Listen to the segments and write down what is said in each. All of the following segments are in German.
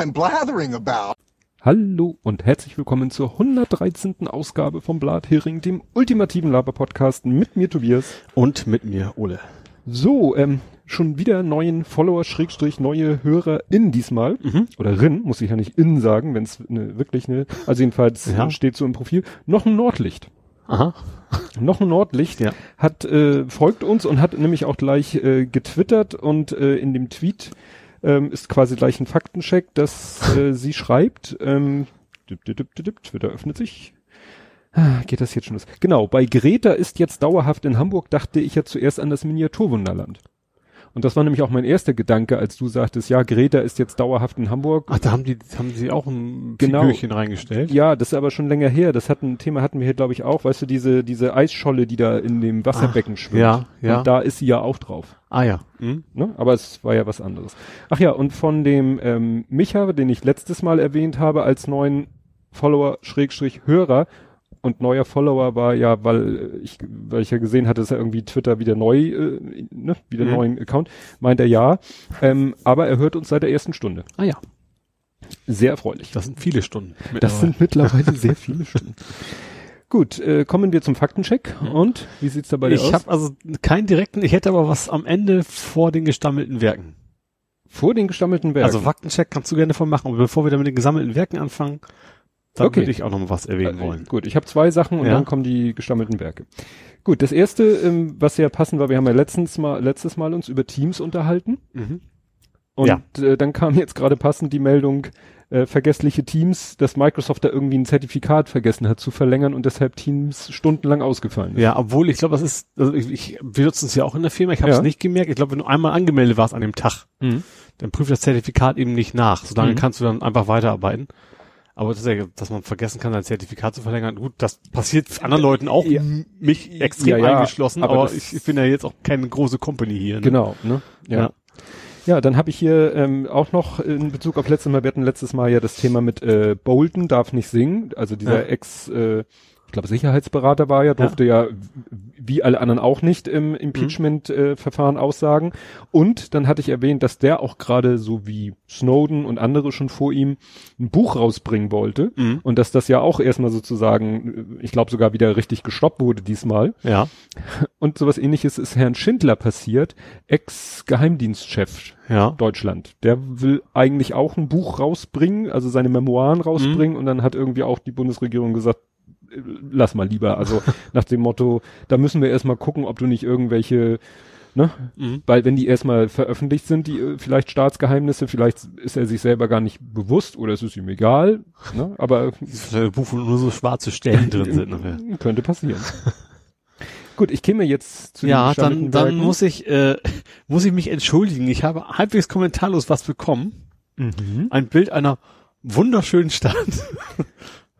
I'm blathering about. Hallo und herzlich willkommen zur 113. Ausgabe vom Blathering, dem ultimativen Laber-Podcast mit mir Tobias. Und mit mir Ole. So, ähm, schon wieder neuen Follower, Schrägstrich, neue Hörer in diesmal. Mhm. Oder Rin, muss ich ja nicht in sagen, wenn es ne, wirklich eine, also jedenfalls Ja. steht so im Profil. Noch ein Nordlicht. Aha. Noch ein Nordlicht Ja. hat äh, folgt uns und hat nämlich auch gleich äh, getwittert und äh, in dem Tweet ähm, ist quasi gleich ein Faktencheck, dass äh, sie schreibt, ähm, dip, dip, dip, dip, Twitter öffnet sich. Ah, Geht das jetzt schon los? Genau, bei Greta ist jetzt dauerhaft in Hamburg, dachte ich ja zuerst an das Miniaturwunderland. Und das war nämlich auch mein erster Gedanke, als du sagtest, ja, Greta ist jetzt dauerhaft in Hamburg. Ach, da haben die, haben sie auch ein Genau. Figürchen reingestellt. Ja, das ist aber schon länger her. Das hat ein Thema hatten wir hier, glaube ich, auch. Weißt du, diese, diese Eisscholle, die da in dem Wasserbecken schwimmt. ja, ja. Und da ist sie ja auch drauf. Ah ja. Hm? Ne? Aber es war ja was anderes. Ach ja, und von dem ähm, Micha, den ich letztes Mal erwähnt habe, als neuen Follower, Schrägstrich Hörer, und neuer Follower war ja, weil ich, weil ich ja gesehen hatte, dass er irgendwie Twitter wieder neu, äh, ne, wieder Mhm. neuen Account, meint er ja. Ähm, aber er hört uns seit der ersten Stunde. Ah ja. Sehr erfreulich. Das sind viele Stunden. Das sind mittlerweile sehr viele Stunden. Gut, äh, kommen wir zum Faktencheck. Und wie sieht's da bei dir ich aus? habe also keinen direkten, ich hätte aber was am Ende vor den gestammelten Werken. Vor den gestammelten Werken. Also Faktencheck kannst du gerne von machen. Aber bevor wir dann mit den gesammelten Werken anfangen, dann Okay. würde ich auch noch mal was erwähnen Äh, wollen. Gut, ich habe zwei Sachen und Ja. dann kommen die gestammelten Werke. Gut, das erste, ähm, was ja passend war, wir haben ja letztens mal, letztes Mal uns über Teams unterhalten Mhm. und Ja. äh, dann kam jetzt gerade passend die Meldung, äh, vergessliche Teams, dass Microsoft da irgendwie ein Zertifikat vergessen hat zu verlängern und deshalb Teams stundenlang ausgefallen ist. Ja, obwohl ich glaube, das ist, also ich, ich, wir nutzen es ja auch in der Firma, ich habe es Ja. nicht gemerkt. Ich glaube, wenn du einmal angemeldet warst an dem Tag, Mhm. dann prüft das Zertifikat eben nicht nach. Solange Mhm. kannst du dann einfach weiterarbeiten. Aber das ist ja, dass man vergessen kann, ein Zertifikat zu verlängern. Gut, das passiert anderen Leuten auch, Ja. mich extrem Ja, eingeschlossen, aber aber, ich, ich bin ja jetzt auch keine große Company hier. Ne? Genau, ne? Ja. Ja. Ja, dann habe ich hier ähm, auch noch in Bezug auf letztes Mal, wir hatten letztes Mal ja das Thema mit äh, Bolton darf nicht singen, also dieser Ja. Ex, äh, ich glaube Sicherheitsberater war ja, durfte ja, wie alle anderen auch nicht im Impeachment-Verfahren aussagen. Und dann hatte ich erwähnt, dass der auch gerade so wie Snowden und andere schon vor ihm ein Buch rausbringen wollte Mhm. und dass das ja auch erstmal sozusagen, äh, ich glaube sogar wieder richtig gestoppt wurde diesmal. Ja. Und sowas ähnliches ist Herrn Schindler passiert, Ex-Geheimdienstchef Ja. Deutschland. Der will eigentlich auch ein Buch rausbringen, also seine Memoiren rausbringen und dann hat irgendwie auch die Bundesregierung gesagt, äh, lass mal lieber. Also nach dem Motto, da müssen wir erstmal gucken, ob du nicht irgendwelche, ne, Mhm. weil wenn die erstmal veröffentlicht sind, die äh, vielleicht Staatsgeheimnisse, vielleicht ist er sich selber gar nicht bewusst oder es ist ihm egal, ne, aber Buch, wo nur so schwarze Stellen drin sind. nachher. könnte passieren. Gut, ich käme jetzt zu den Ja, dann, dann muss ich, äh, muss ich mich entschuldigen. Ich habe halbwegs kommentarlos was bekommen. Mhm. Ein Bild einer wunderschönen Stadt.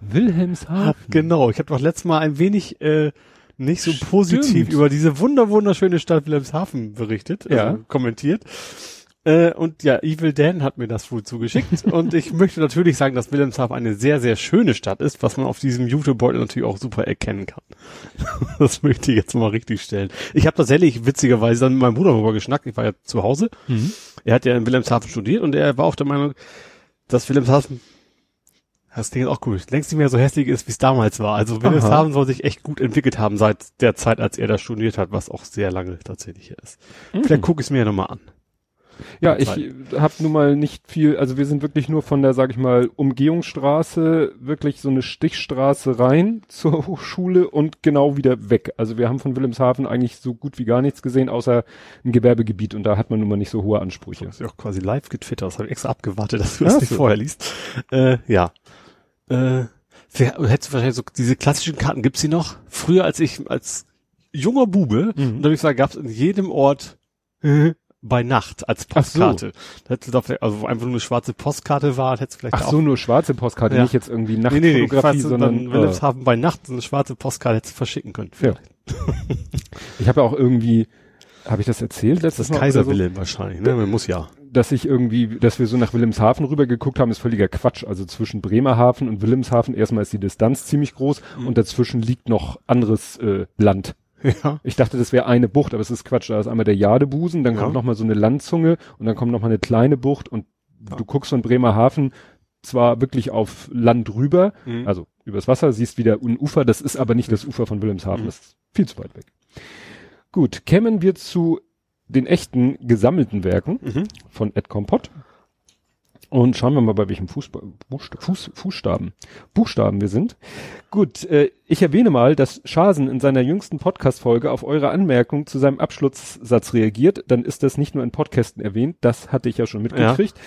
Wilhelmshaven. Genau, ich habe doch letztes Mal ein wenig äh, nicht so positiv Stimmt. über diese wunder wunderschöne Stadt Wilhelmshaven berichtet, also Ja. kommentiert. Äh, und ja, Evil Dan hat mir das wohl zugeschickt. und ich möchte natürlich sagen, dass Wilhelmshaven eine sehr, sehr schöne Stadt ist, was man auf diesem YouTube-Beutel natürlich auch super erkennen kann. das möchte ich jetzt mal richtig stellen. Ich habe tatsächlich witzigerweise dann mit meinem Bruder darüber geschnackt. Ich war ja zu Hause. Mhm. Er hat ja in Wilhelmshaven studiert und er war auch der Meinung, dass Wilhelmshaven das Ding ist auch cool. Längst nicht mehr so hässlich ist, wie es damals war. Also Wilhelmshaven soll sich echt gut entwickelt haben seit der Zeit, als er da studiert hat, was auch sehr lange tatsächlich ist. Vielleicht gucke ich es mir ja nochmal an. Ja, ich habe nun mal nicht viel, also wir sind wirklich nur von der, sag ich mal, Umgehungsstraße, wirklich so eine Stichstraße rein zur Hochschule und genau wieder weg. Also wir haben von Wilhelmshaven eigentlich so gut wie gar nichts gesehen, außer ein Gewerbegebiet und da hat man nun mal nicht so hohe Ansprüche. Das ist ja auch quasi live getwittert. Das habe ich extra abgewartet, dass du Ach das nicht so. vorher liest. Äh, ja. Äh, hättest du wahrscheinlich so diese klassischen Karten, gibt's die noch? Früher als ich als junger Bube, Mhm. und da ich gesagt, gab's in jedem Ort bei Nacht als so. Postkarte. Da hättest du da vielleicht, also einfach nur eine schwarze Postkarte war, hättest du vielleicht Ach auch so, nur schwarze Postkarte, Ja. nicht jetzt irgendwie Nee, nee, nee, Nachtfotografie, falls du sondern dann äh, Wilhelmshaven bei Nacht so eine schwarze Postkarte hättest du verschicken können. Ja. ich habe ja auch irgendwie, habe ich das erzählt letztes Das Mal Kaiser oder so? Wahrscheinlich, ne? Man muss ja. Dass ich irgendwie, dass wir so nach Wilhelmshaven rübergeguckt haben, ist völliger Quatsch. Also zwischen Bremerhaven und Wilhelmshaven erstmal ist die Distanz ziemlich groß und dazwischen liegt noch anderes äh, Land. Ja. Ich dachte, das wäre eine Bucht, aber es ist Quatsch. Da ist einmal der Jadebusen, dann Ja. kommt noch mal so eine Landzunge und dann kommt noch mal eine kleine Bucht und du guckst von Bremerhaven zwar wirklich auf Land rüber, Mhm. also übers Wasser, siehst wieder ein Ufer, das ist aber nicht das Ufer von Wilhelmshaven, Mhm. das ist viel zu weit weg. Gut, kämen wir zu den echten gesammelten Werken Mhm. von Ed Kompott. Und schauen wir mal, bei welchem Fußba Buchsta Fuß Fußstaben, Buchstaben wir sind. Gut, äh, ich erwähne mal, dass Schasen in seiner jüngsten Podcast-Folge auf eure Anmerkung zu seinem Abschlusssatz reagiert. Dann ist das nicht nur in Podcasten erwähnt, das hatte ich ja schon mitgekriegt.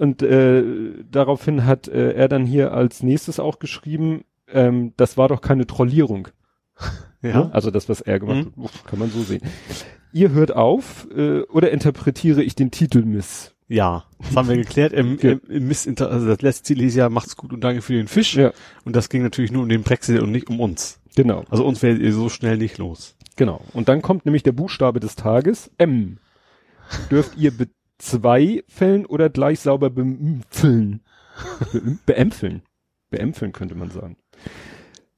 Und äh, daraufhin hat äh, er dann hier als nächstes auch geschrieben, ähm, das war doch keine Trollierung. Ja. Also das, was er gemacht Mhm. hat, kann man so sehen. Ihr hört auf äh, oder interpretiere ich den Titel miss? Ja, das haben wir geklärt. Im, Ja. im, im Missinter also das letzte Ziel hieß ja, macht's gut und danke für den Fisch. Ja, Und das ging natürlich nur um den Brexit und nicht um uns. genau, Also uns werdet ihr so schnell nicht los. genau. Und dann kommt nämlich der Buchstabe des Tages, M. Dürft ihr be zwei fällen oder gleich sauber beämpfeln? Be- Beämpfeln. Beämpfeln könnte man sagen.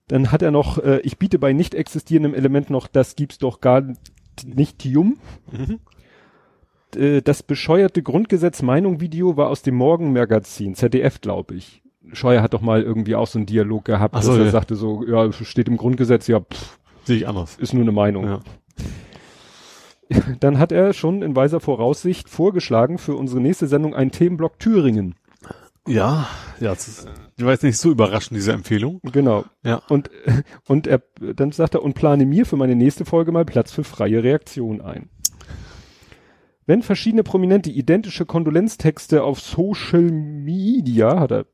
Dann hat er noch, äh, ich biete bei nicht existierendem Element noch, das gibt's doch gar nicht Tium. Mhm. äh, das bescheuerte Grundgesetz Meinung Video war aus dem Morgenmagazin, ZDF, glaube ich. Scheuer hat doch mal irgendwie auch so einen Dialog gehabt, Ach so, dass er ja. sagte so, ja, steht im Grundgesetz, ja, pff, Sehe ich anders. ist nur eine Meinung. Ja. Dann hat er schon in weiser Voraussicht vorgeschlagen für unsere nächste Sendung einen Themenblock Thüringen. Ja, ja, das ist, ich war jetzt nicht so überraschend, diese Empfehlung. Genau. Ja. Und, und er, dann sagt er, und plane mir für meine nächste Folge mal Platz für freie Reaktion ein. Wenn verschiedene Prominente identische Kondolenztexte auf Social Media, hat er,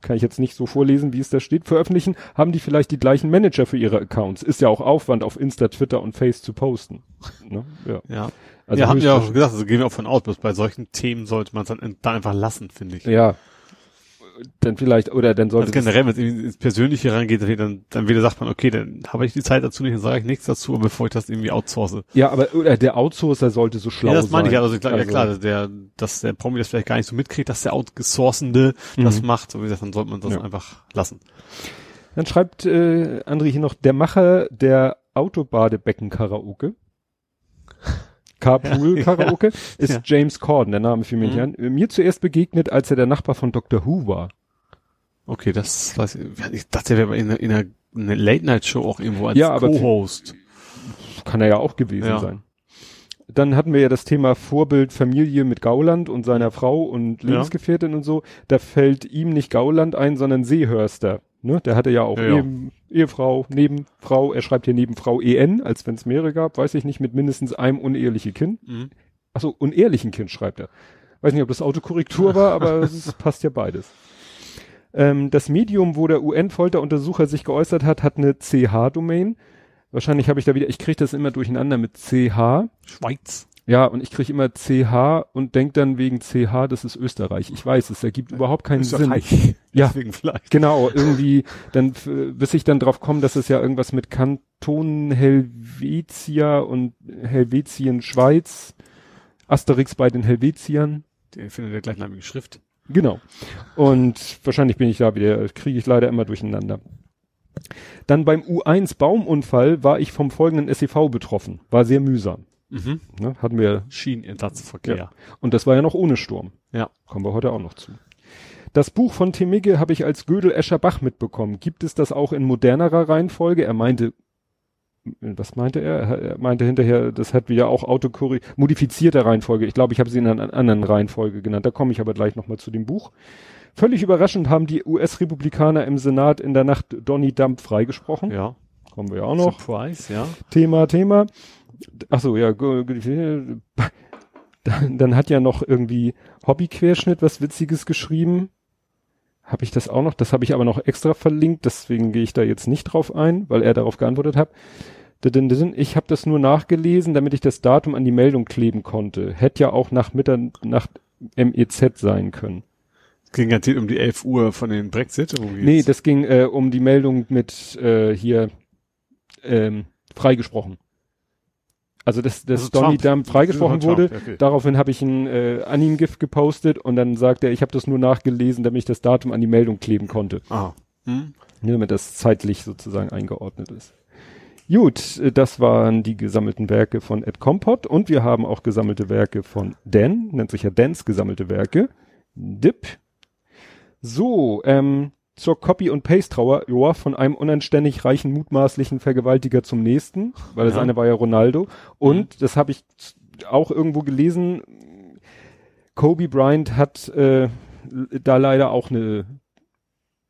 kann ich jetzt nicht so vorlesen, wie es da steht, veröffentlichen, haben die vielleicht die gleichen Manager für ihre Accounts. Ist ja auch Aufwand, auf Insta, Twitter und Face zu posten. Ne? Ja. Ja. Also ja, haben wir auch gesagt, also gehen wir auch von aus, bei solchen Themen sollte man es dann, dann einfach lassen, finde ich. Ja. Dann vielleicht, oder dann sollte Also generell, wenn es irgendwie ins Persönliche reingeht, dann, dann wieder sagt man, okay, dann habe ich die Zeit dazu nicht, dann sage ich nichts dazu, bevor ich das irgendwie outsource. ja, aber oder der Outsourcer sollte so schlau ja, sein. das meine ich ja, also, klar, ja Also- klar, der, dass der Promi das vielleicht gar nicht so mitkriegt, dass der Outsourcende das Mhm. macht, so wie gesagt, dann sollte man das Ja. einfach lassen. Dann schreibt äh, André hier noch, der Macher der Autobadebecken-Karaoke. Carpool-Karaoke ist Ja. James Corden, der Name fiel mir nicht Mhm. an. Mir zuerst begegnet, als er der Nachbar von Dr. Who war. Okay, das weiß ich, ich dachte, er wäre in, einer- in einer, einer Late-Night-Show auch irgendwo als Ja, Co-Host. Kann er ja auch gewesen Ja. sein. Dann hatten wir ja das Thema Vorbild Familie mit Gauland und seiner Frau und Ja. Lebensgefährtin und so. Da fällt ihm nicht Gauland ein, sondern Seehörster. Ne? Der hatte ja auch Ja, ja. Ehe, Ehefrau, Nebenfrau. Er schreibt hier Nebenfrau EN, als wenn es mehrere gab, weiß ich nicht, mit mindestens einem unehelichen Kind. Mhm. Achso, unehrlichen Kind schreibt er. Weiß nicht, ob das Autokorrektur war, aber es passt ja beides. Ähm, das Medium, wo der UN-Folteruntersucher sich geäußert hat, hat eine CH-Domain. Wahrscheinlich habe ich da wieder, ich kriege das immer durcheinander mit CH. Schweiz. Ja, und ich kriege immer CH und denk dann wegen CH, das ist Österreich. Ich weiß, es ergibt überhaupt keinen Sinn. Österreich. Ja. Deswegen vielleicht. Genau, irgendwie, dann, bis ich dann drauf komme, dass es ja irgendwas mit Kantonen Helvetia und Helvetien Schweiz, Asterix bei den Helvetiern. Der findet der gleichnamige Schrift. Genau. Und wahrscheinlich bin ich da wieder, kriege ich leider immer durcheinander. Dann beim U1 Baumunfall war ich vom folgenden SEV betroffen. War sehr mühsam. Mhm. Ne? Hatten wir, Schienenersatzverkehr. Ja. und das war ja noch ohne Sturm. Ja. Kommen wir heute auch noch zu. Das Buch von Temigge habe ich als Gödel Escher Bach mitbekommen. Gibt es das auch in modernerer Reihenfolge? Er meinte, was meinte er? Er meinte hinterher, das hat wieder auch Autokorri modifizierte Reihenfolge. Ich glaube, ich habe sie in einer anderen Reihenfolge genannt. Da komme ich aber gleich nochmal zu dem Buch. Völlig überraschend haben die US-Republikaner im Senat in der Nacht Donny Dump freigesprochen. Ja. Kommen wir ja auch noch. Surprise, ja. Thema, Thema. Ach so, ja. Dann, dann hat ja noch irgendwie Hobbyquerschnitt was Witziges geschrieben. Habe ich das auch noch? Das habe ich aber noch extra verlinkt, deswegen gehe ich da jetzt nicht drauf ein, weil er darauf geantwortet hat. Ich habe das nur nachgelesen, damit ich das Datum an die Meldung kleben konnte. Hätte ja auch nach Mitternacht MEZ sein können. Es ging garantiert um die 11 Uhr von den Brexit. Nee, das ging äh, um die Meldung mit äh, hier ähm, freigesprochen. Also dass, dass Also Donny Trump. Dump freigesprochen Trump, wurde. okay. Daraufhin habe ich ein äh, Anim-Gift gepostet und dann sagt er, ich habe das nur nachgelesen, damit ich das Datum an die Meldung kleben konnte. Ah. Hm? Ne, damit das zeitlich sozusagen eingeordnet ist. Gut, äh, das waren die gesammelten Werke von Ed Kompott und wir haben auch gesammelte Werke von Dan, nennt sich ja Dans gesammelte Werke. Dip. So, ähm, zur Copy- und Paste-Trauer, ja, von einem unanständig reichen, mutmaßlichen Vergewaltiger zum nächsten, weil das Ja. eine war ja Ronaldo. Und, das habe ich auch irgendwo gelesen, Kobe Bryant hat äh, da leider auch eine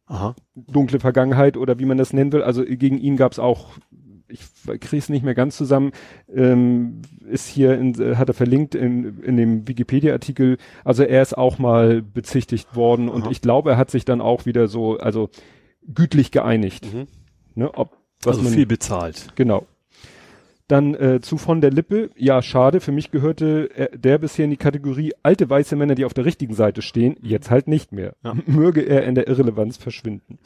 Aha. dunkle Vergangenheit oder wie man das nennen will. Also gegen ihn gab's auch, ich kriege es nicht mehr ganz zusammen, ähm, ist hier, in, äh, hat er verlinkt in, in dem Wikipedia-Artikel, also er ist auch mal bezichtigt worden und Aha. ich glaube, er hat sich dann auch wieder so, also gütlich geeinigt. Mhm. Ne, ob, was Also man, viel bezahlt. Genau. Dann äh, zu von der Lippe. Ja, schade. Für mich gehörte er, der bisher in die Kategorie alte weiße Männer, die auf der richtigen Seite stehen. Jetzt halt nicht mehr. Ja. Möge er in der Irrelevanz verschwinden.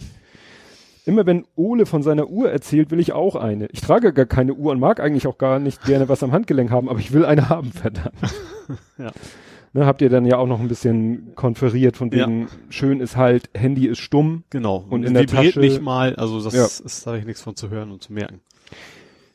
Immer wenn Ole von seiner Uhr erzählt, will ich auch eine. Ich trage gar keine Uhr und mag eigentlich auch gar nicht gerne was am Handgelenk haben, aber ich will eine haben, verdammt. Ja. Ne, habt ihr dann ja auch noch ein bisschen konferiert von Ja. wegen, schön ist halt, Handy ist stumm. Genau. Und in der Tasche- nicht mal, also das Ja. ist, da habe ich nichts von zu hören und zu merken.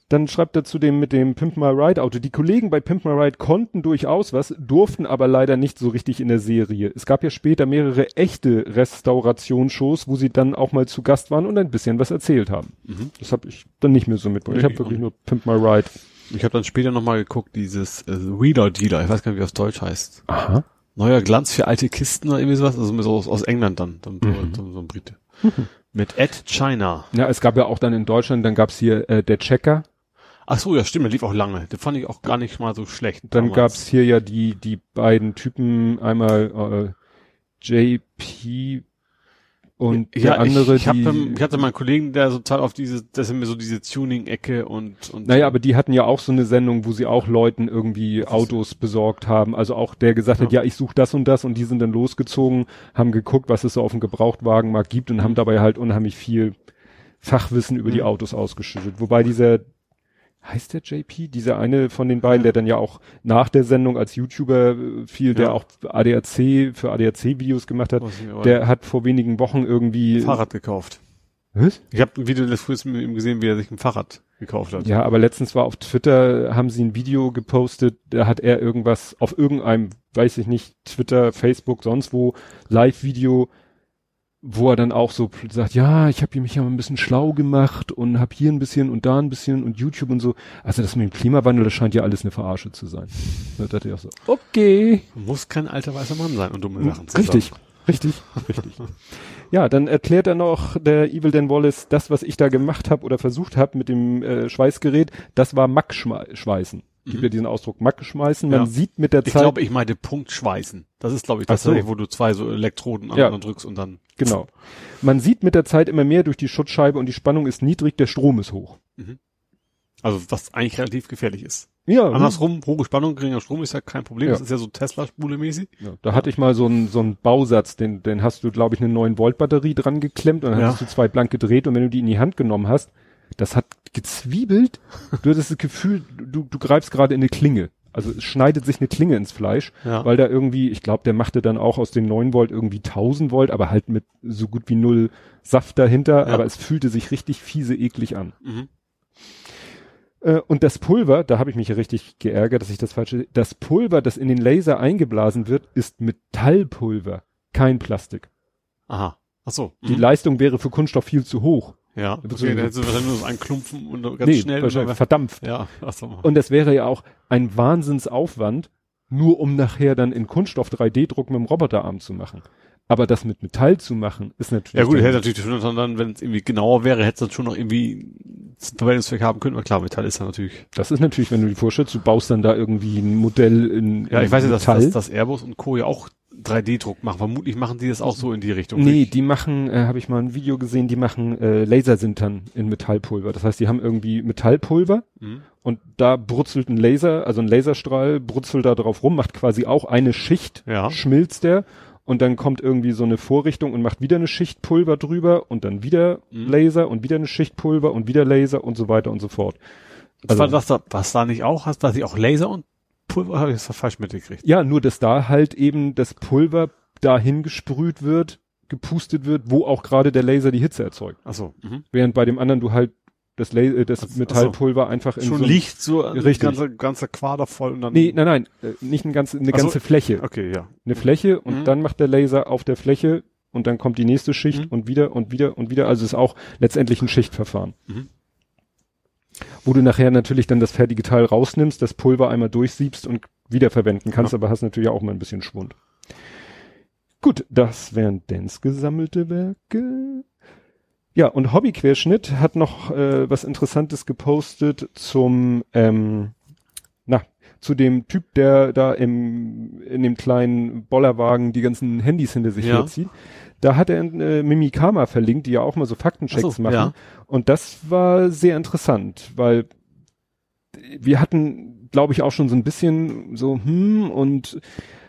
Dann schreibt er zu dem mit dem Pimp My Ride Auto. Die Kollegen bei Pimp My Ride konnten durchaus was, durften aber leider nicht so richtig in der Serie. Es gab ja später mehrere echte Restaurationsshows, wo sie dann auch mal zu Gast waren und ein bisschen was erzählt haben. Mhm. Das habe ich dann nicht mehr so mitbekommen. Ich habe ich wirklich nur Pimp My Ride. Ich habe dann später nochmal geguckt, dieses äh, Wheeler Dealer, ich weiß gar nicht, wie das Deutsch heißt. Aha. Neuer Glanz für alte Kisten oder irgendwie sowas, also so aus, aus England dann, dann Mhm. so, so ein Brite. Mit Ed China. Ja, es gab ja auch dann in Deutschland, dann gab's hier äh, der Checker, Ach so, ja stimmt, der lief auch lange. Den fand ich auch gar nicht mal so schlecht. dann damals. gab's hier ja die die beiden Typen, einmal äh, JP und ja, der andere, ich, ich, hab, die, ich hatte mal einen Kollegen, der so total auf diese, das sind mir so diese Tuning-Ecke und, und Naja, aber die hatten ja auch so eine Sendung, wo sie auch Leuten irgendwie Autos besorgt haben. Also auch der gesagt hat, ja, ich suche das und das und die sind dann losgezogen, haben geguckt, was es so auf dem Gebrauchtwagenmarkt gibt und haben dabei halt unheimlich viel Fachwissen über die Mhm. Autos ausgeschüttet. Wobei dieser, heißt der JP, dieser eine von den beiden, der dann ja auch nach der Sendung als YouTuber äh, viel, der Ja. auch ADAC, für ADAC-Videos gemacht hat, der hat vor wenigen Wochen irgendwie... Fahrrad gekauft. Was? Ich habe ein Video des frühes mit ihm gesehen, wie er sich ein Fahrrad gekauft hat. Ja, aber letztens war auf Twitter, haben sie ein Video gepostet, da hat er irgendwas auf irgendeinem, weiß ich nicht, Twitter, Facebook, sonst wo, Live-Video, wo er dann auch so sagt, ja, ich habe mich ja mal ein bisschen schlau gemacht und habe hier ein bisschen und da ein bisschen und YouTube und so. Also das mit dem Klimawandel, das scheint ja alles eine Verarsche zu sein. Da dachte ich auch so, okay. Muss kein alter weißer Mann sein und dumme Sachen zu Richtig, sagen. richtig, richtig. Ja, dann erklärt er noch der Evil Dan Wallace, das, was ich da gemacht habe oder versucht habe mit dem äh, Schweißgerät, das war Mack-Schweißen. Gibt ja diesen Ausdruck Mack schmeißen. Man Ja. sieht mit der Ich Zeit, glaube, ich meinte Punktschweißen. Das ist, glaube ich, das, so. wo du zwei so Elektroden Ja. drückst und dann. genau. Man sieht mit der Zeit immer mehr durch die Schutzscheibe und die Spannung ist niedrig, der Strom ist hoch. Also was eigentlich relativ gefährlich ist. Ja, Andersrum, hohe Spannung, geringer Strom ist ja kein Problem. Ja. Das ist ja so Tesla-Spule mäßig. Ja, da hatte ich mal so einen so einen Bausatz, den, den hast du, glaube ich, eine 9 Volt Batterie dran geklemmt und dann Ja. hast du zwei blank gedreht und wenn du die in die Hand genommen hast, das hat gezwiebelt. Du hattest das Gefühl, du, du greifst gerade in eine Klinge. Also es schneidet sich eine Klinge ins Fleisch, Ja. weil da irgendwie, ich glaube, der machte dann auch aus den 9 Volt irgendwie 1000 Volt, aber halt mit so gut wie null Saft dahinter, Ja. aber es fühlte sich richtig fiese eklig an. Mhm. Äh, und das Pulver, da habe ich mich ja richtig geärgert, dass ich das falsche. Das Pulver, das in den Laser eingeblasen wird, ist Metallpulver, kein Plastik. Aha. Ach so. Die Mhm. Leistung wäre für Kunststoff viel zu hoch. Ja. Okay, dann hättest du wahrscheinlich nur so einen Klumpfen und ganz nee, schnell. wahrscheinlich verdampft. ja. Ach so. Und das wäre ja auch ein Wahnsinnsaufwand, nur um nachher dann in Kunststoff 3D-Druck mit dem Roboterarm zu machen. Aber das mit Metall zu machen, ist natürlich. Ja gut, hätte natürlich schon dann, wenn es irgendwie genauer wäre, hätte es dann schon noch irgendwie Verwendungszweck haben können. Aber klar, Metall ist ja natürlich. das ist natürlich, wenn du dir vorstellst, du baust dann da irgendwie ein Modell in, Ja, in ich weiß ja, dass, dass, dass Airbus und Co. ja auch 3D-Druck machen. Vermutlich machen die das auch so in die Richtung. Nee, nicht? die machen, äh, habe ich mal ein Video gesehen, die machen äh, Lasersintern in Metallpulver. Das heißt, die haben irgendwie Metallpulver Mhm. und da brutzelt ein Laser, also ein Laserstrahl brutzelt da drauf rum, macht quasi auch eine Schicht, Ja. schmilzt der und dann kommt irgendwie so eine Vorrichtung und macht wieder eine Schicht Pulver drüber und dann wieder Mhm. Laser und wieder eine Schicht Pulver und wieder Laser und so weiter und so fort. Also- war das da, was da nicht auch hast, dass ich auch Laser und Pulver habe ich das falsch mitgekriegt. Ja, nur dass da halt eben das Pulver dahin gesprüht wird, gepustet wird, wo auch gerade der Laser die Hitze erzeugt. Ach so. Mhm. Während bei dem anderen du halt das, La äh, das. Metallpulver einfach in Schon so liegt so ein Richtig. ganze, ganze Quader voll und dann. Nee, nein, nein, äh, nicht ein ganze, eine Ach so. ganze Fläche. Okay, ja. Eine Fläche und Mhm. dann macht der Laser auf der Fläche und dann kommt die nächste Schicht Mhm. und wieder und wieder und wieder. Also ist auch letztendlich ein Schichtverfahren. Mhm. Wo du nachher natürlich dann das fertige Teil rausnimmst, das Pulver einmal durchsiebst und wiederverwenden kannst, Ja. aber hast natürlich auch mal ein bisschen Schwund. Gut, das wären Dens gesammelte Werke. Ja, und Hobbyquerschnitt hat noch äh, was Interessantes gepostet zum, ähm, na, zu dem Typ, der da im, in dem kleinen Bollerwagen die ganzen Handys hinter sich Ja. herzieht. Da hat er äh, Mimikama verlinkt, die ja auch mal so Faktenchecks so, machen. ja. Und das war sehr interessant, weil wir hatten, glaube ich, auch schon so ein bisschen so, hm, und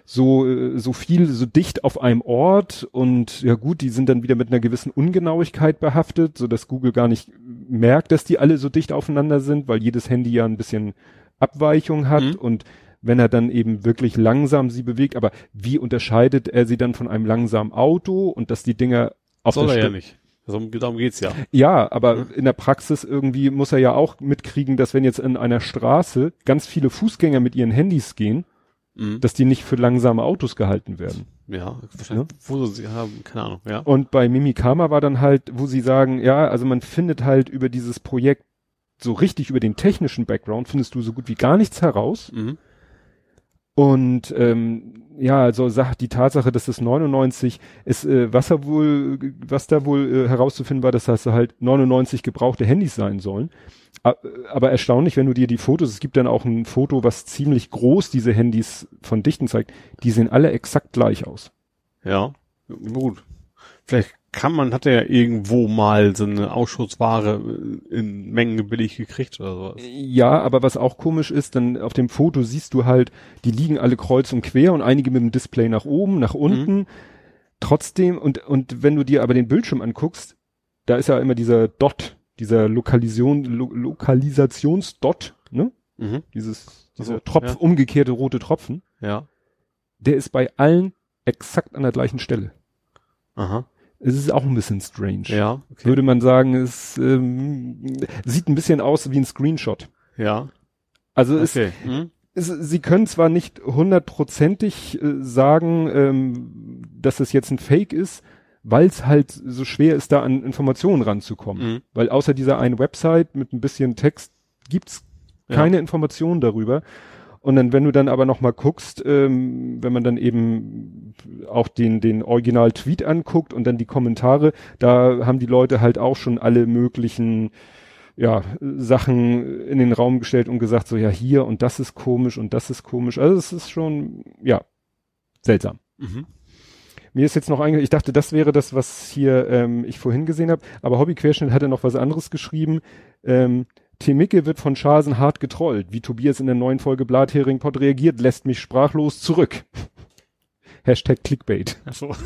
so, äh, so viel, so dicht auf einem Ort und ja gut, die sind dann wieder mit einer gewissen Ungenauigkeit behaftet, so dass Google gar nicht merkt, dass die alle so dicht aufeinander sind, weil jedes Handy ja ein bisschen Abweichung hat Mhm. und wenn er dann eben wirklich langsam sie bewegt, aber wie unterscheidet er sie dann von einem langsamen Auto und dass die Dinger auf Soll der er ja nicht. Darum, darum geht's ja. ja, aber Mhm. in der Praxis irgendwie muss er ja auch mitkriegen, dass wenn jetzt in einer Straße ganz viele Fußgänger mit ihren Handys gehen, Mhm. dass die nicht für langsame Autos gehalten werden. Ja, wahrscheinlich, wo sie haben, keine Ahnung, ja. Und bei Mimikama war dann halt, wo sie sagen, ja, also man findet halt über dieses Projekt so richtig über den technischen Background findest du so gut wie gar nichts heraus. Mhm. Und ähm, ja, also sagt die Tatsache, dass es 99 ist, äh, was er wohl, was da wohl äh, herauszufinden war, dass das halt 99 gebrauchte Handys sein sollen. Aber erstaunlich, wenn du dir die Fotos, es gibt dann auch ein Foto, was ziemlich groß diese Handys von Dichten zeigt, die sehen alle exakt gleich aus. Ja, gut. Vielleicht kann man, hat er ja irgendwo mal so eine Ausschussware äh, in Mengen billig gekriegt oder sowas. Ja, aber was auch komisch ist, dann auf dem Foto siehst du halt, die liegen alle kreuz und quer und einige mit dem Display nach oben, nach unten. Trotzdem, und, und wenn du dir aber den Bildschirm anguckst, da ist ja immer dieser Dot, dieser Lokalisation, Lo Lokalisationsdot, ne? Mhm. Dieses, dieser so, Tropf, ja. umgekehrte rote Tropfen, Ja. der ist bei allen exakt an der gleichen Stelle. Aha. Es ist auch ein bisschen strange. Ja. Okay. Würde man sagen, es ähm, sieht ein bisschen aus wie ein Screenshot. Ja. Also es, Okay. Mhm. es, sie können zwar nicht hundertprozentig äh, sagen, ähm, dass es jetzt ein Fake ist, weil es halt so schwer ist, da an Informationen ranzukommen. Mhm. Weil außer dieser einen Website mit ein bisschen Text gibt's Ja. keine Informationen darüber. Und dann, wenn du dann aber noch mal guckst, ähm, wenn man dann eben auch den, den Original-Tweet anguckt und dann die Kommentare, da haben die Leute halt auch schon alle möglichen ja, Sachen in den Raum gestellt und gesagt, so ja, hier und das ist komisch und das ist komisch. Also es ist schon, ja, seltsam. Mhm. Mir ist jetzt noch einge, ich dachte, das wäre das, was hier ähm, ich vorhin gesehen habe, aber Hobbyquerschnitt hatte noch was anderes geschrieben. Ähm, Tim Micke wird von Schasen hart getrollt. Wie Tobias in der neuen Folge Blathering-Pod reagiert, lässt mich sprachlos zurück. Hashtag Clickbait. Ach so.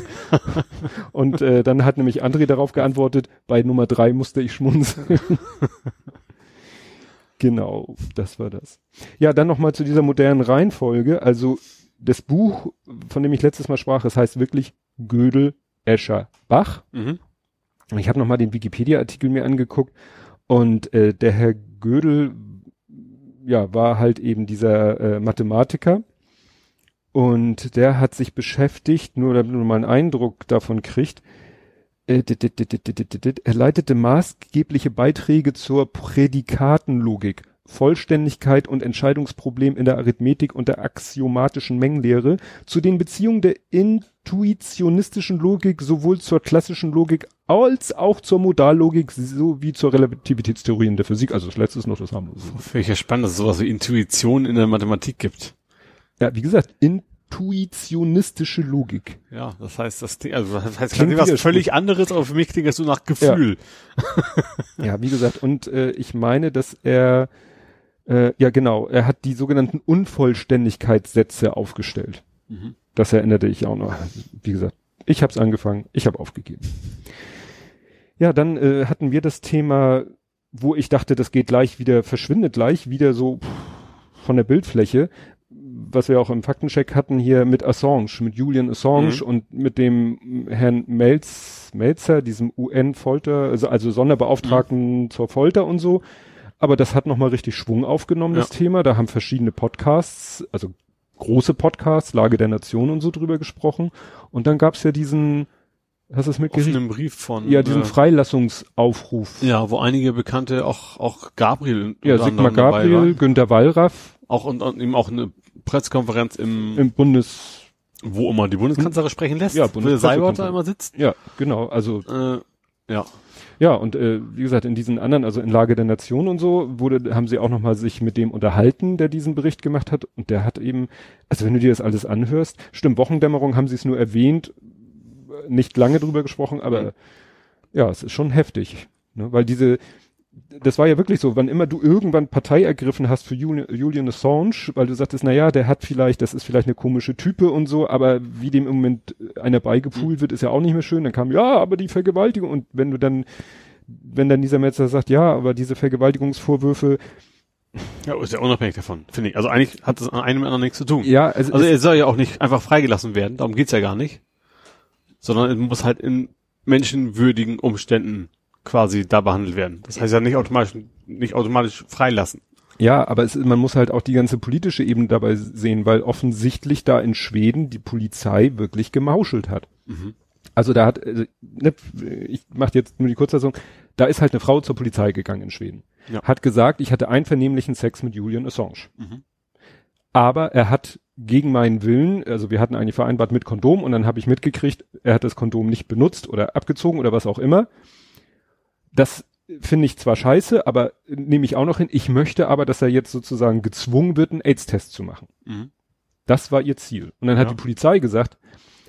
Und äh, dann hat nämlich André darauf geantwortet, bei Nummer drei musste ich schmunzeln. genau, das war das. Ja, dann nochmal zu dieser modernen Reihenfolge. Also das Buch, von dem ich letztes Mal sprach, es heißt wirklich Gödel, Escher, Bach. Mhm. Ich habe nochmal den Wikipedia-Artikel mir angeguckt und äh, der Herr Gödel, ja, war halt eben dieser äh, Mathematiker. Und der hat sich beschäftigt, nur damit man mal einen Eindruck davon kriegt, äh, er leitete maßgebliche Beiträge zur Prädikatenlogik, Vollständigkeit und Entscheidungsproblem in der Arithmetik und der axiomatischen Mengenlehre, zu den Beziehungen der intuitionistischen Logik sowohl zur klassischen Logik als auch zur Modallogik sowie zur Relativitätstheorie in der Physik. Also das letzte ist noch das harmlose. Finde ich ja spannend, dass es sowas wie Intuition in der Mathematik gibt. Ja, wie gesagt, intuitionistische Logik. Ja, das heißt, das Ding, also das heißt Klingt was völlig anderes, aber für mich klingt das so nach Gefühl. Ja, wie gesagt, und äh, ich meine, dass er, äh, ja genau, er hat die sogenannten Unvollständigkeitssätze aufgestellt. Mhm. Das erinnerte ich auch noch. Wie gesagt, ich habe es angefangen, ich habe aufgegeben. Ja, dann äh, hatten wir das Thema, wo ich dachte, das geht gleich wieder, verschwindet gleich wieder so von der Bildfläche, was wir auch im Faktencheck hatten hier mit Assange, mit Julian Assange Mhm. und mit dem Herrn Melz, Melzer, diesem UN-Folter, also, also Sonderbeauftragten Mhm. zur Folter und so. Aber das hat nochmal richtig Schwung aufgenommen, das Ja. Thema. Da haben verschiedene Podcasts, also große Podcasts, Lage der Nation und so drüber gesprochen. Und dann gab's ja diesen, hast du es mitgekriegt? einem Brief von. Ja, diesen äh, Freilassungsaufruf. ja, wo einige Bekannte, auch, auch Gabriel. Ja, Sigmar Gabriel. Günter Wallraff Auch und, und eben auch eine Pressekonferenz im, im Bundes, wo immer die Bundeskanzlerin sprechen lässt. Ja, wo der Seibert da immer sitzt. ja, genau, also Äh, ja. Ja, und äh, wie gesagt, in diesen anderen, also in Lage der Nation und so, wurde, haben sie auch nochmal sich mit dem unterhalten, der diesen Bericht gemacht hat. Und der hat eben, also wenn du dir das alles anhörst, stimmt, Wochendämmerung haben sie es nur erwähnt, äh, nicht lange drüber gesprochen, aber Mhm. ja, es ist schon heftig. Ne? Weil diese, das war ja wirklich so, wann immer du irgendwann Partei ergriffen hast für Julian, Julian Assange, weil du sagtest, na ja, der hat vielleicht, das ist vielleicht eine komische Type und so, aber wie dem im Moment einer beigepult wird, ist ja auch nicht mehr schön. Dann kam, ja, aber die Vergewaltigung und wenn du dann, wenn dann dieser Metzer sagt, ja, aber diese Vergewaltigungsvorwürfe, Ja, ist ja unabhängig davon, finde ich. Also eigentlich hat das an einem oder anderen nichts zu tun. ja, also, Also er soll ja auch nicht einfach freigelassen werden, darum geht's ja gar nicht. Sondern es muss halt in menschenwürdigen Umständen quasi da behandelt werden. Das heißt ja nicht automatisch, nicht automatisch freilassen. ja, aber es, man muss halt auch die ganze politische Ebene dabei sehen, weil offensichtlich da in Schweden die Polizei wirklich gemauschelt hat. Mhm. Also da hat, also, ne, ich mache jetzt nur die Kurzfassung, da ist halt eine Frau zur Polizei gegangen in Schweden. Ja. Hat gesagt, ich hatte einvernehmlichen Sex mit Julian Assange. Mhm. Aber er hat gegen meinen Willen, also wir hatten eigentlich vereinbart mit Kondom und dann habe ich mitgekriegt, er hat das Kondom nicht benutzt oder abgezogen oder was auch immer. Das finde ich zwar scheiße, aber nehme ich auch noch hin. Ich möchte aber, dass er jetzt sozusagen gezwungen wird, einen AIDS-Test zu machen. Mhm. Das war ihr Ziel. Und dann hat Ja. die Polizei gesagt,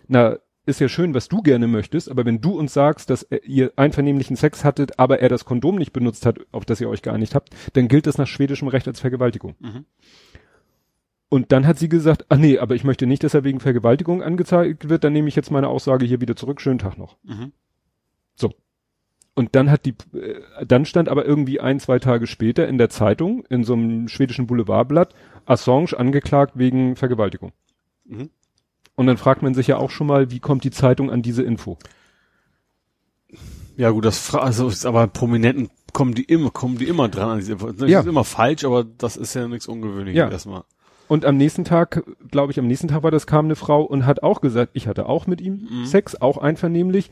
na, ist ja schön, was du gerne möchtest, aber wenn du uns sagst, dass ihr einvernehmlichen Sex hattet, aber er das Kondom nicht benutzt hat, auf das ihr euch geeinigt habt, dann gilt das nach schwedischem Recht als Vergewaltigung. Mhm. Und dann hat sie gesagt, ach nee, aber ich möchte nicht, dass er wegen Vergewaltigung angezeigt wird, dann nehme ich jetzt meine Aussage hier wieder zurück, schönen Tag noch. Mhm. Und dann hat die, äh, dann stand aber irgendwie ein, zwei Tage später in der Zeitung, in so einem schwedischen Boulevardblatt, Assange angeklagt wegen Vergewaltigung. Mhm. Und dann fragt man sich ja auch schon mal, wie kommt die Zeitung an diese Info? Ja gut, das also ist aber Prominenten kommen die immer, kommen die immer dran an diese Info. Das Ja. ist immer falsch, aber das ist ja nichts Ungewöhnliches Ja. erstmal. Und am nächsten Tag, glaube ich, am nächsten Tag war das, kam eine Frau und hat auch gesagt, ich hatte auch mit ihm Mhm. Sex, auch einvernehmlich.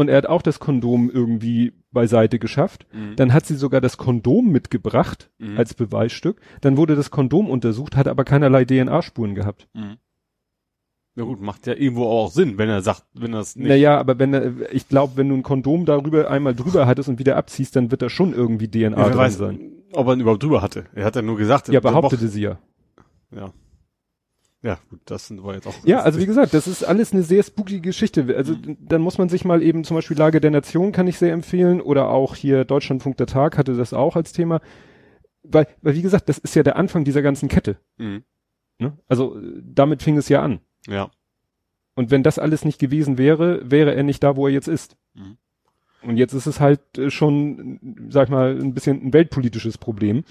Und er hat auch das Kondom irgendwie beiseite geschafft. Mhm. Dann hat sie sogar das Kondom mitgebracht Mhm. als Beweisstück. Dann wurde das Kondom untersucht, hat aber keinerlei DNA-Spuren gehabt. Mhm. Ja gut, macht ja irgendwo auch Sinn, wenn er sagt, wenn er es nicht. Naja, aber wenn er, ich glaube, wenn du ein Kondom darüber einmal drüber hattest und wieder abziehst, dann wird da schon irgendwie DNA ja, drin weiß, sein. ob er ihn überhaupt drüber hatte. Er hat ja nur gesagt, Ja, er behauptete sie ja. Ja. Ja, gut, das sind wir jetzt auch. Ja, also wie gesagt, das ist alles eine sehr spooky Geschichte. Also Mhm. dann muss man sich mal eben zum Beispiel Lage der Nation kann ich sehr empfehlen oder auch hier Deutschlandfunk der Tag hatte das auch als Thema. Weil, weil wie gesagt, das ist ja der Anfang dieser ganzen Kette. Mhm. Ne? Also damit fing es ja an. Ja. Und wenn das alles nicht gewesen wäre, wäre er nicht da, wo er jetzt ist. Mhm. Und jetzt ist es halt äh, schon, sag ich mal, ein bisschen ein weltpolitisches Problem.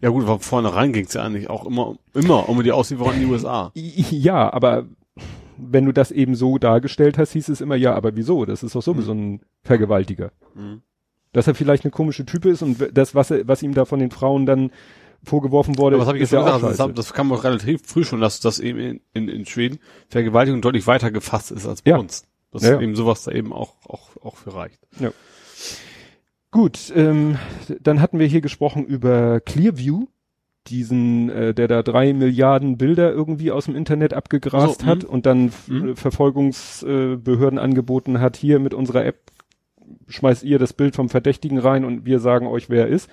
Ja gut, von vornherein ging es ja eigentlich auch immer, immer um die Auslieferung in die USA. Ja, aber wenn du das eben so dargestellt hast, hieß es immer, ja, aber wieso? Das ist doch sowieso ein Vergewaltiger. Mhm. Dass er vielleicht eine komische Type ist und das, was, er, was ihm da von den Frauen dann vorgeworfen wurde, Aber was habe ich ist ja gesagt? Das, das kam auch relativ früh schon, dass das eben in, in, in Schweden Vergewaltigung deutlich weiter gefasst ist als bei Ja. uns. Dass Ja, ja. eben sowas da eben auch, auch, auch für reicht. Gut, ähm, dann hatten wir hier gesprochen über Clearview, diesen, äh, der da drei Milliarden Bilder irgendwie aus dem Internet abgegrast So, hat mhm. und dann äh, Verfolgungsbehörden angeboten hat, hier mit unserer App schmeißt ihr das Bild vom Verdächtigen rein und wir sagen euch, wer er ist.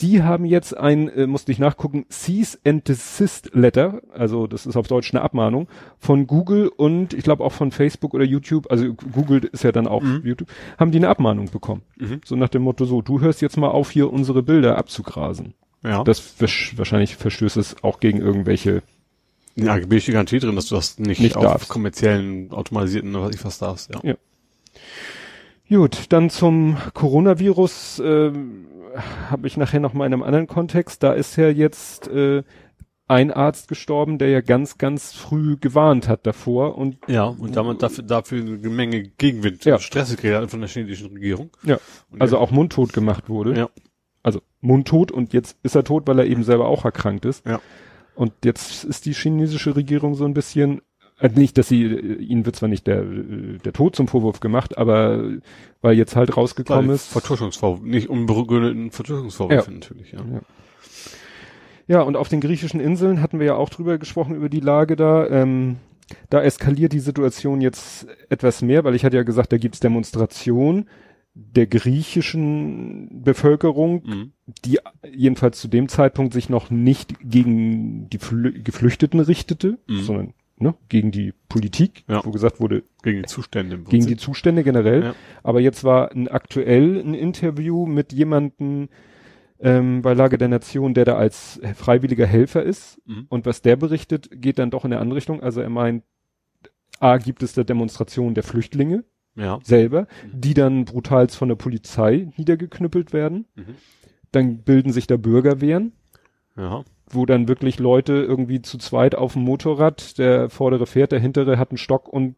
Die haben jetzt ein, äh, musste ich nachgucken, Cease and Desist Letter, also das ist auf Deutsch eine Abmahnung, von Google und ich glaube auch von Facebook oder YouTube, also Google ist ja dann auch Mhm. YouTube, haben die eine Abmahnung bekommen. Mhm. So nach dem Motto so, du hörst jetzt mal auf, hier unsere Bilder abzugrasen. Ja. Das wahrscheinlich verstößt es auch gegen irgendwelche, In der AGB steht garantiert drin, dass du das nicht, Nicht auf darfst. kommerziellen, automatisierten, oder was ich was darfst, ja. Ja. Gut, dann zum Coronavirus ähm, habe ich nachher noch mal in einem anderen Kontext. Da ist ja jetzt äh, ein Arzt gestorben, der ja ganz, ganz früh gewarnt hat davor und Ja, und damit dafür, dafür eine Menge Gegenwind, Ja. Stress gekriegt von der chinesischen Regierung. ja, Und also ja, auch mundtot gemacht wurde. Ja. Also mundtot und jetzt ist er tot, weil er eben selber auch erkrankt ist. Ja. Und jetzt ist die chinesische Regierung so ein bisschen, äh, nicht, dass sie, äh, ihnen wird zwar nicht der, äh, der Tod zum Vorwurf gemacht, aber weil jetzt halt rausgekommen weil ist. Vertuschungsvorwurf, nicht unbegründeten Vertuschungsvorwürfe natürlich, ja. Ja. Ja, und auf den griechischen Inseln hatten wir ja auch drüber gesprochen, über die Lage da. Ähm, da eskaliert die Situation jetzt etwas mehr, weil ich hatte ja gesagt, da gibt's Demonstrationen der griechischen Bevölkerung, Mhm. die jedenfalls zu dem Zeitpunkt sich noch nicht gegen die Flü Geflüchteten richtete, Mhm. sondern ne, gegen die Politik, Ja. wo gesagt wurde, Gegen die Zustände gegen die. Zustände generell. Ja. Aber jetzt war ein aktuell ein Interview mit jemandem ähm, bei Lage der Nation, der da als freiwilliger Helfer ist. Mhm. Und was der berichtet, geht dann doch in eine andere Richtung. Also er meint, A gibt es da Demonstrationen der Flüchtlinge Ja. selber, Mhm. die dann brutals von der Polizei niedergeknüppelt werden. Mhm. Dann bilden sich da Bürgerwehren, Ja. Wo dann wirklich Leute irgendwie zu zweit auf dem Motorrad, der vordere fährt, der hintere hat einen Stock und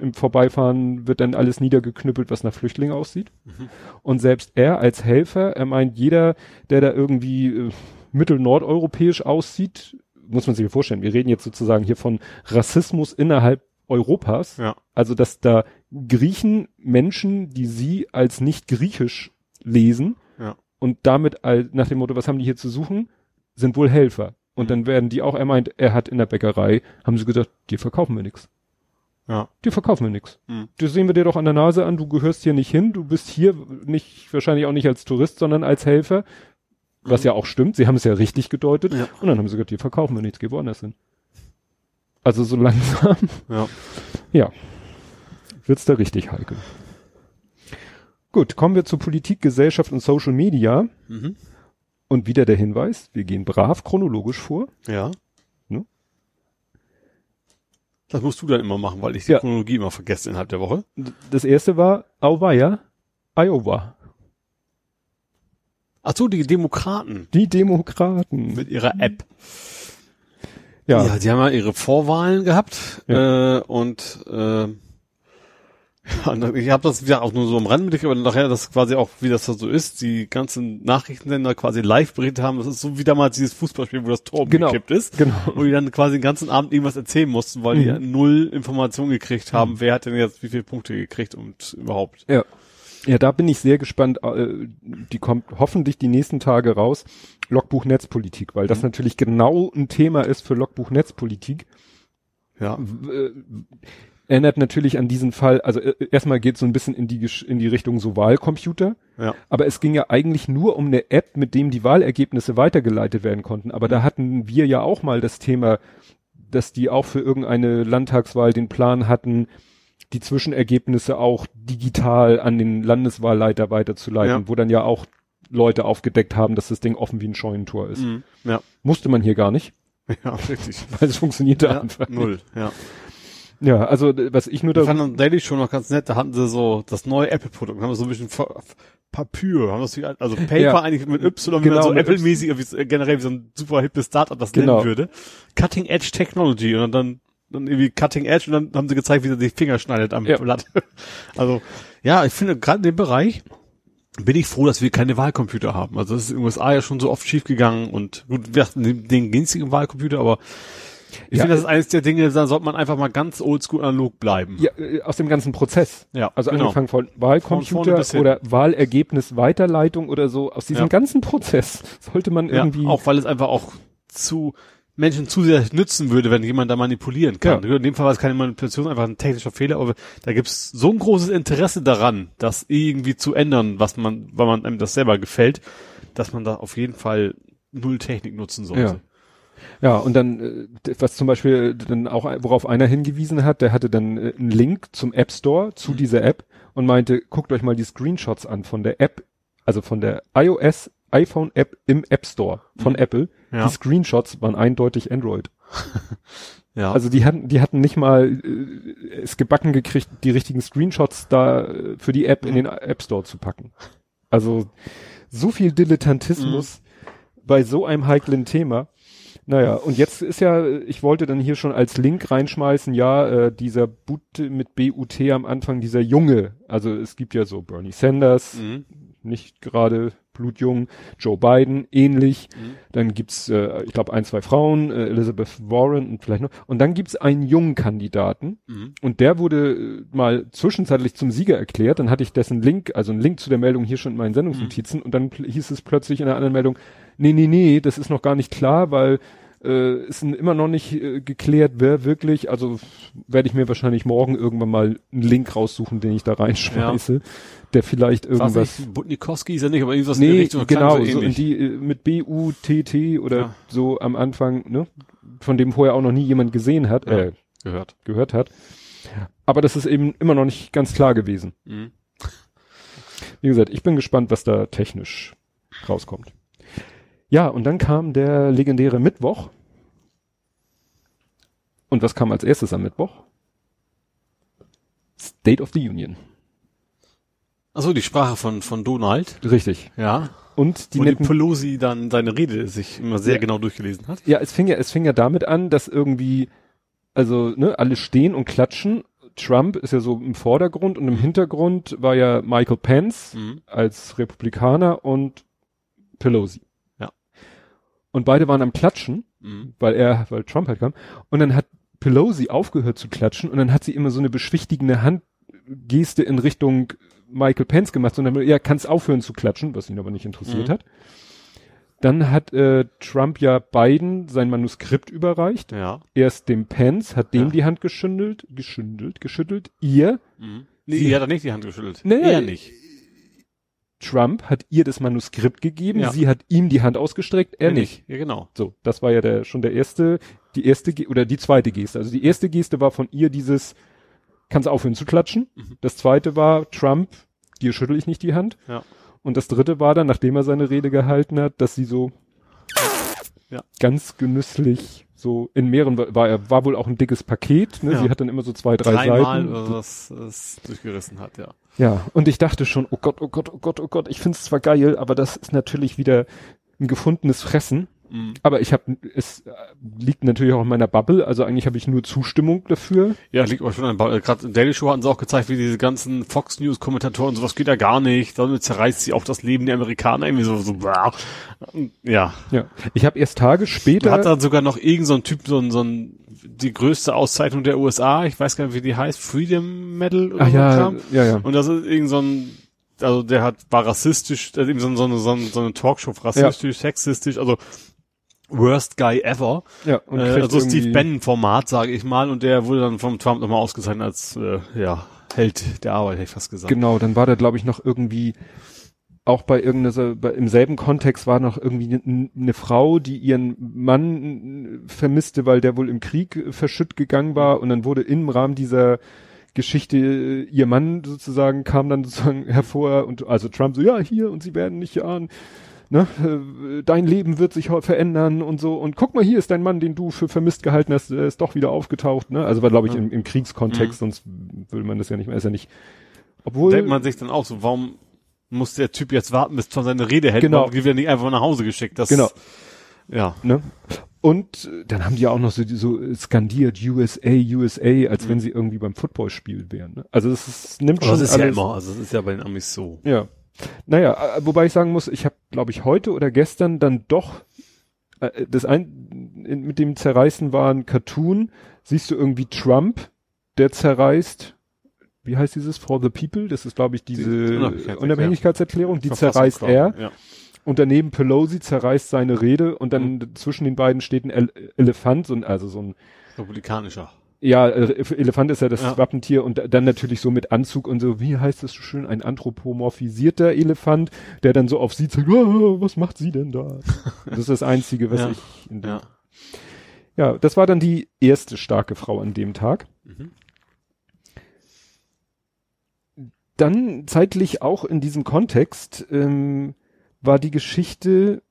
im Vorbeifahren wird dann alles niedergeknüppelt, was nach Flüchtlingen aussieht. Mhm. Und selbst er als Helfer, er meint, jeder, der da irgendwie äh, mittel-nordeuropäisch aussieht, muss man sich vorstellen, wir reden jetzt sozusagen hier von Rassismus innerhalb Europas, Ja. also dass da Griechen Menschen, die sie als nicht griechisch lesen Ja. und damit all, nach dem Motto, was haben die hier zu suchen, sind wohl Helfer. Und Mhm. dann werden die auch, er meint, er hat in der Bäckerei, haben sie gesagt, dir verkaufen wir nix. Ja. Dir verkaufen wir nix. Mhm. Das sehen wir dir doch an der Nase an, du gehörst hier nicht hin, du bist hier nicht, wahrscheinlich auch nicht als Tourist, sondern als Helfer. Was Mhm. ja auch stimmt, sie haben es ja richtig gedeutet. Ja. Und dann haben sie gesagt, dir verkaufen wir nichts, geh woanders hin. Also so langsam Ja. wird's da richtig heikel. Gut, kommen wir zu Politik, Gesellschaft und Social Media. Mhm. Und wieder der Hinweis, wir gehen brav chronologisch vor. Ja. Ne? Das musst du dann immer machen, weil ich die Ja. Chronologie immer vergesse innerhalb der Woche. Das erste war Auweia, Iowa. Ach so, die Demokraten Die Demokraten. mit ihrer App. Ja, Ja, die haben ja ihre Vorwahlen gehabt Ja. äh, und äh, ich habe das wieder auch nur so am Rand mit, aber nachher das quasi auch, wie das da so ist, die ganzen Nachrichtensender quasi live berichtet haben. Das ist so wie damals dieses Fußballspiel, wo das Tor Genau. gekippt ist. genau. Wo die dann quasi den ganzen Abend irgendwas erzählen mussten, weil die Mhm. null Informationen gekriegt haben, wer hat denn jetzt wie viele Punkte gekriegt und überhaupt. Ja. Ja, da bin ich sehr gespannt. Äh, die kommt hoffentlich die nächsten Tage raus. Logbuch Netzpolitik, weil das Mhm. natürlich genau ein Thema ist für Logbuch Netzpolitik. Ja. Erinnert natürlich an diesen Fall, also äh, erstmal geht es so ein bisschen in die, in die Richtung so Wahlcomputer, Ja. aber es ging ja eigentlich nur um eine App, mit dem die Wahlergebnisse weitergeleitet werden konnten. Aber da hatten wir ja auch mal das Thema, dass die auch für irgendeine Landtagswahl den Plan hatten, die Zwischenergebnisse auch digital an den Landeswahlleiter weiterzuleiten, Ja. wo dann ja auch Leute aufgedeckt haben, dass das Ding offen wie ein Scheunentor ist. Mhm. Ja. Musste man hier gar nicht, Ja, richtig. weil es funktionierte Ja, einfach. null, ja. Ja, also äh, was ich nur Ich da fand dann Daily schon noch ganz nett, da hatten sie so das neue Apple-Produkt, haben so ein bisschen Papür, haben das wie, also Paper Ja. eigentlich mit Y, wie Genau, man so Apple-mäßig, so- generell wie so ein super hippes Startup das Genau. nennen würde. Cutting Edge Technology und dann, dann irgendwie Cutting Edge und dann haben sie gezeigt, wie sie die Finger schneidet am Ja. Blatt. Also, ja, ich finde gerade in dem Bereich bin ich froh, dass wir keine Wahlcomputer haben. Also das ist in den USA ja schon so oft schief gegangen und gut, wir hatten den, den günstigen Wahlcomputer, aber ich Ja, finde, das ist eines der Dinge, da sollte man einfach mal ganz oldschool analog bleiben. ja, äh, aus dem ganzen Prozess. Ja, Also genau. angefangen von Von Wahlcomputer hin. oder Wahlergebnis Weiterleitung oder so. Aus diesem Ja. ganzen Prozess sollte man Ja, irgendwie. auch weil es einfach auch zu Menschen zu sehr nützen würde, wenn jemand da manipulieren kann. In dem Fall war es keine Manipulation, einfach ein technischer Fehler, aber da gibt es so ein großes Interesse daran, das irgendwie zu ändern, was man, weil man einem das selber gefällt, dass man da auf jeden Fall null Technik nutzen sollte. Ja. Ja, und dann, äh, was zum Beispiel dann auch, worauf einer hingewiesen hat, der hatte dann äh, einen Link zum App Store zu Mhm. dieser App und meinte, guckt euch mal die Screenshots an von der App, also von der iOS iPhone App im App Store von Mhm. Apple. Ja. Die Screenshots waren eindeutig Android. ja. Also die hatten, die hatten nicht mal äh, es gebacken gekriegt, die richtigen Screenshots da äh, für die App in den App Store zu packen. Also so viel Dilettantismus bei so einem heiklen Thema. Naja, und jetzt ist ja, ich wollte dann hier schon als Link reinschmeißen, ja, äh, dieser But mit BUT am Anfang, dieser Junge, also es gibt ja so Bernie Sanders, Mhm. nicht gerade blutjung, Joe Biden ähnlich, Mhm. dann gibt's, äh, ich glaube, ein, zwei Frauen, äh, Elizabeth Warren und vielleicht noch, und dann gibt's einen jungen Kandidaten, Mhm. und der wurde äh, mal zwischenzeitlich zum Sieger erklärt. Dann hatte ich dessen Link, also einen Link zu der Meldung hier schon in meinen Sendungsnotizen. Und dann hieß es plötzlich in einer anderen Meldung, nee, nee, nee, das ist noch gar nicht klar, weil äh, ist immer noch nicht äh, geklärt, wer wirklich, also werde ich mir wahrscheinlich morgen irgendwann mal einen Link raussuchen, den ich da reinschmeiße, der vielleicht Was irgendwas... nicht, Butnikowski ist ja nicht, aber irgendwas in Nee, der Richtung genau, so so in die, äh, mit B-U-T-T oder Ja. so am Anfang, ne? Von dem vorher auch noch nie jemand gesehen hat, Ja. äh, gehört. gehört hat. Aber das ist eben immer noch nicht ganz klar gewesen. Mhm. Wie gesagt, ich bin gespannt, was da technisch rauskommt. Ja, und dann kam der legendäre Mittwoch. Und was kam als erstes am Mittwoch? State of the Union. Achso, die Sprache von, von Donald. Richtig. Ja. Und die Wo netten, Pelosi dann seine Rede sich immer sehr Ja. genau durchgelesen hat. ja, es fing ja, es fing ja damit an, dass irgendwie, also, ne, alle stehen und klatschen. Trump ist ja so im Vordergrund und im Hintergrund war ja Michael Pence. Mhm. als Republikaner und Pelosi. Und beide waren am Klatschen, Mhm. weil er, weil Trump halt kam. Und dann hat Pelosi aufgehört zu klatschen und dann hat sie immer so eine beschwichtigende Handgeste in Richtung Michael Pence gemacht, sondern er kann es aufhören zu klatschen, was ihn aber nicht interessiert Mhm. hat. Dann hat äh, Trump ja Biden sein Manuskript überreicht. Ja. Erst dem Pence, hat dem Ja. die Hand geschüttelt, geschüttelt, geschüttelt. Ihr, Mhm. Nee, Sie- hat er nicht die Hand geschüttelt. Nee, er nicht. Trump hat ihr das Manuskript gegeben, Ja. sie hat ihm die Hand ausgestreckt, er Nee, nicht. Ja, genau. So, das war ja der schon der erste, die erste oder die zweite Geste. Also die erste Geste war von ihr dieses, kannst aufhören zu klatschen. Mhm. Das zweite war Trump, dir schüttel ich nicht die Hand. Ja. Und das dritte war dann, nachdem er seine Rede gehalten hat, dass sie so Ja. ganz genüsslich so in mehreren war, er war wohl auch ein dickes Paket. Ne? Ja. Sie hat dann immer so zwei drei Dreimal Seiten. was es durchgerissen hat, ja. Ja, und ich dachte schon, oh Gott, oh Gott, oh Gott, oh Gott, ich find's zwar geil, aber das ist natürlich wieder ein gefundenes Fressen. Mhm. Aber ich habe, es äh, liegt natürlich auch in meiner Bubble, also eigentlich habe ich nur Zustimmung dafür. Ja, liegt aber schon an Bau. Gerade in Daily Show hatten sie auch gezeigt, wie diese ganzen Fox News Kommentatoren, sowas geht ja gar nicht. Damit zerreißt sie auch das Leben der Amerikaner irgendwie so, so blah. ja. Ja, ich habe erst Tage Da später, hat dann sogar noch irgend so ein Typ, so ein, so ein, die größte Auszeichnung der USA, ich weiß gar nicht, wie die heißt, Freedom Medal oder ach so ja, Kram. ja, ja, Und das ist irgend so ein, also der hat, war rassistisch, also eben so, so, so, so eine Talkshow, rassistisch, sexistisch, also worst guy ever. ja, und Äh, also Steve Bannon-Format, sage ich mal, und der wurde dann vom Trump nochmal ausgezeichnet als, äh, ja, Held der Arbeit, hätte ich fast gesagt. Genau, dann war da glaube ich noch irgendwie auch bei irgendeiner, bei, im selben Kontext war noch irgendwie eine ne Frau, die ihren Mann vermisste, weil der wohl im Krieg verschütt gegangen war und dann wurde im Rahmen dieser Geschichte äh, ihr Mann sozusagen kam dann sozusagen hervor und also Trump so ja hier und sie werden nicht ahnen ne äh, dein Leben wird sich verändern und so und guck mal hier ist dein Mann den du für vermisst gehalten hast der ist doch wieder aufgetaucht ne also war glaube ich Ja. im, im Kriegskontext Mhm. sonst will man das ja nicht mehr ist ja nicht obwohl Denkt man sich dann auch so, warum muss der Typ jetzt warten, bis Trump seine Rede hält? Genau. Warum wird er nicht einfach nach Hause geschickt? Das, Genau. Ja. Ne? Und äh, dann haben die ja auch noch so, so skandiert USA, USA, als wenn sie irgendwie beim Footballspiel wären. Ne? Also das ist, nimmt schon das ist alles. ja immer, also das ist ja bei den Amis so. Ja. Naja, äh, wobei ich sagen muss, ich habe, glaube ich, heute oder gestern dann doch äh, das ein in, mit dem Zerreißen war ein Cartoon. Siehst du irgendwie Trump, der zerreißt. Wie heißt dieses For the People? Das ist, glaube ich, diese Unabhängigkeitserklärung. Unabhängigkeitserklärung. Die zerreißt er. Ja. Und daneben Pelosi zerreißt seine Rede und dann zwischen den beiden steht ein El Elefant, so ein, also so ein, Republikanischer. Ja, äh, Elefant ist ja das Ja. Wappentier und dann natürlich so mit Anzug und so, wie heißt das so schön, ein anthropomorphisierter Elefant, der dann so auf sie zeigt, "Ah, was macht sie denn da? Das ist das Einzige, was Ja. ich in Ja. ja, das war dann die erste starke Frau an dem Tag. Mhm. Dann zeitlich auch in diesem Kontext ähm, war die Geschichte,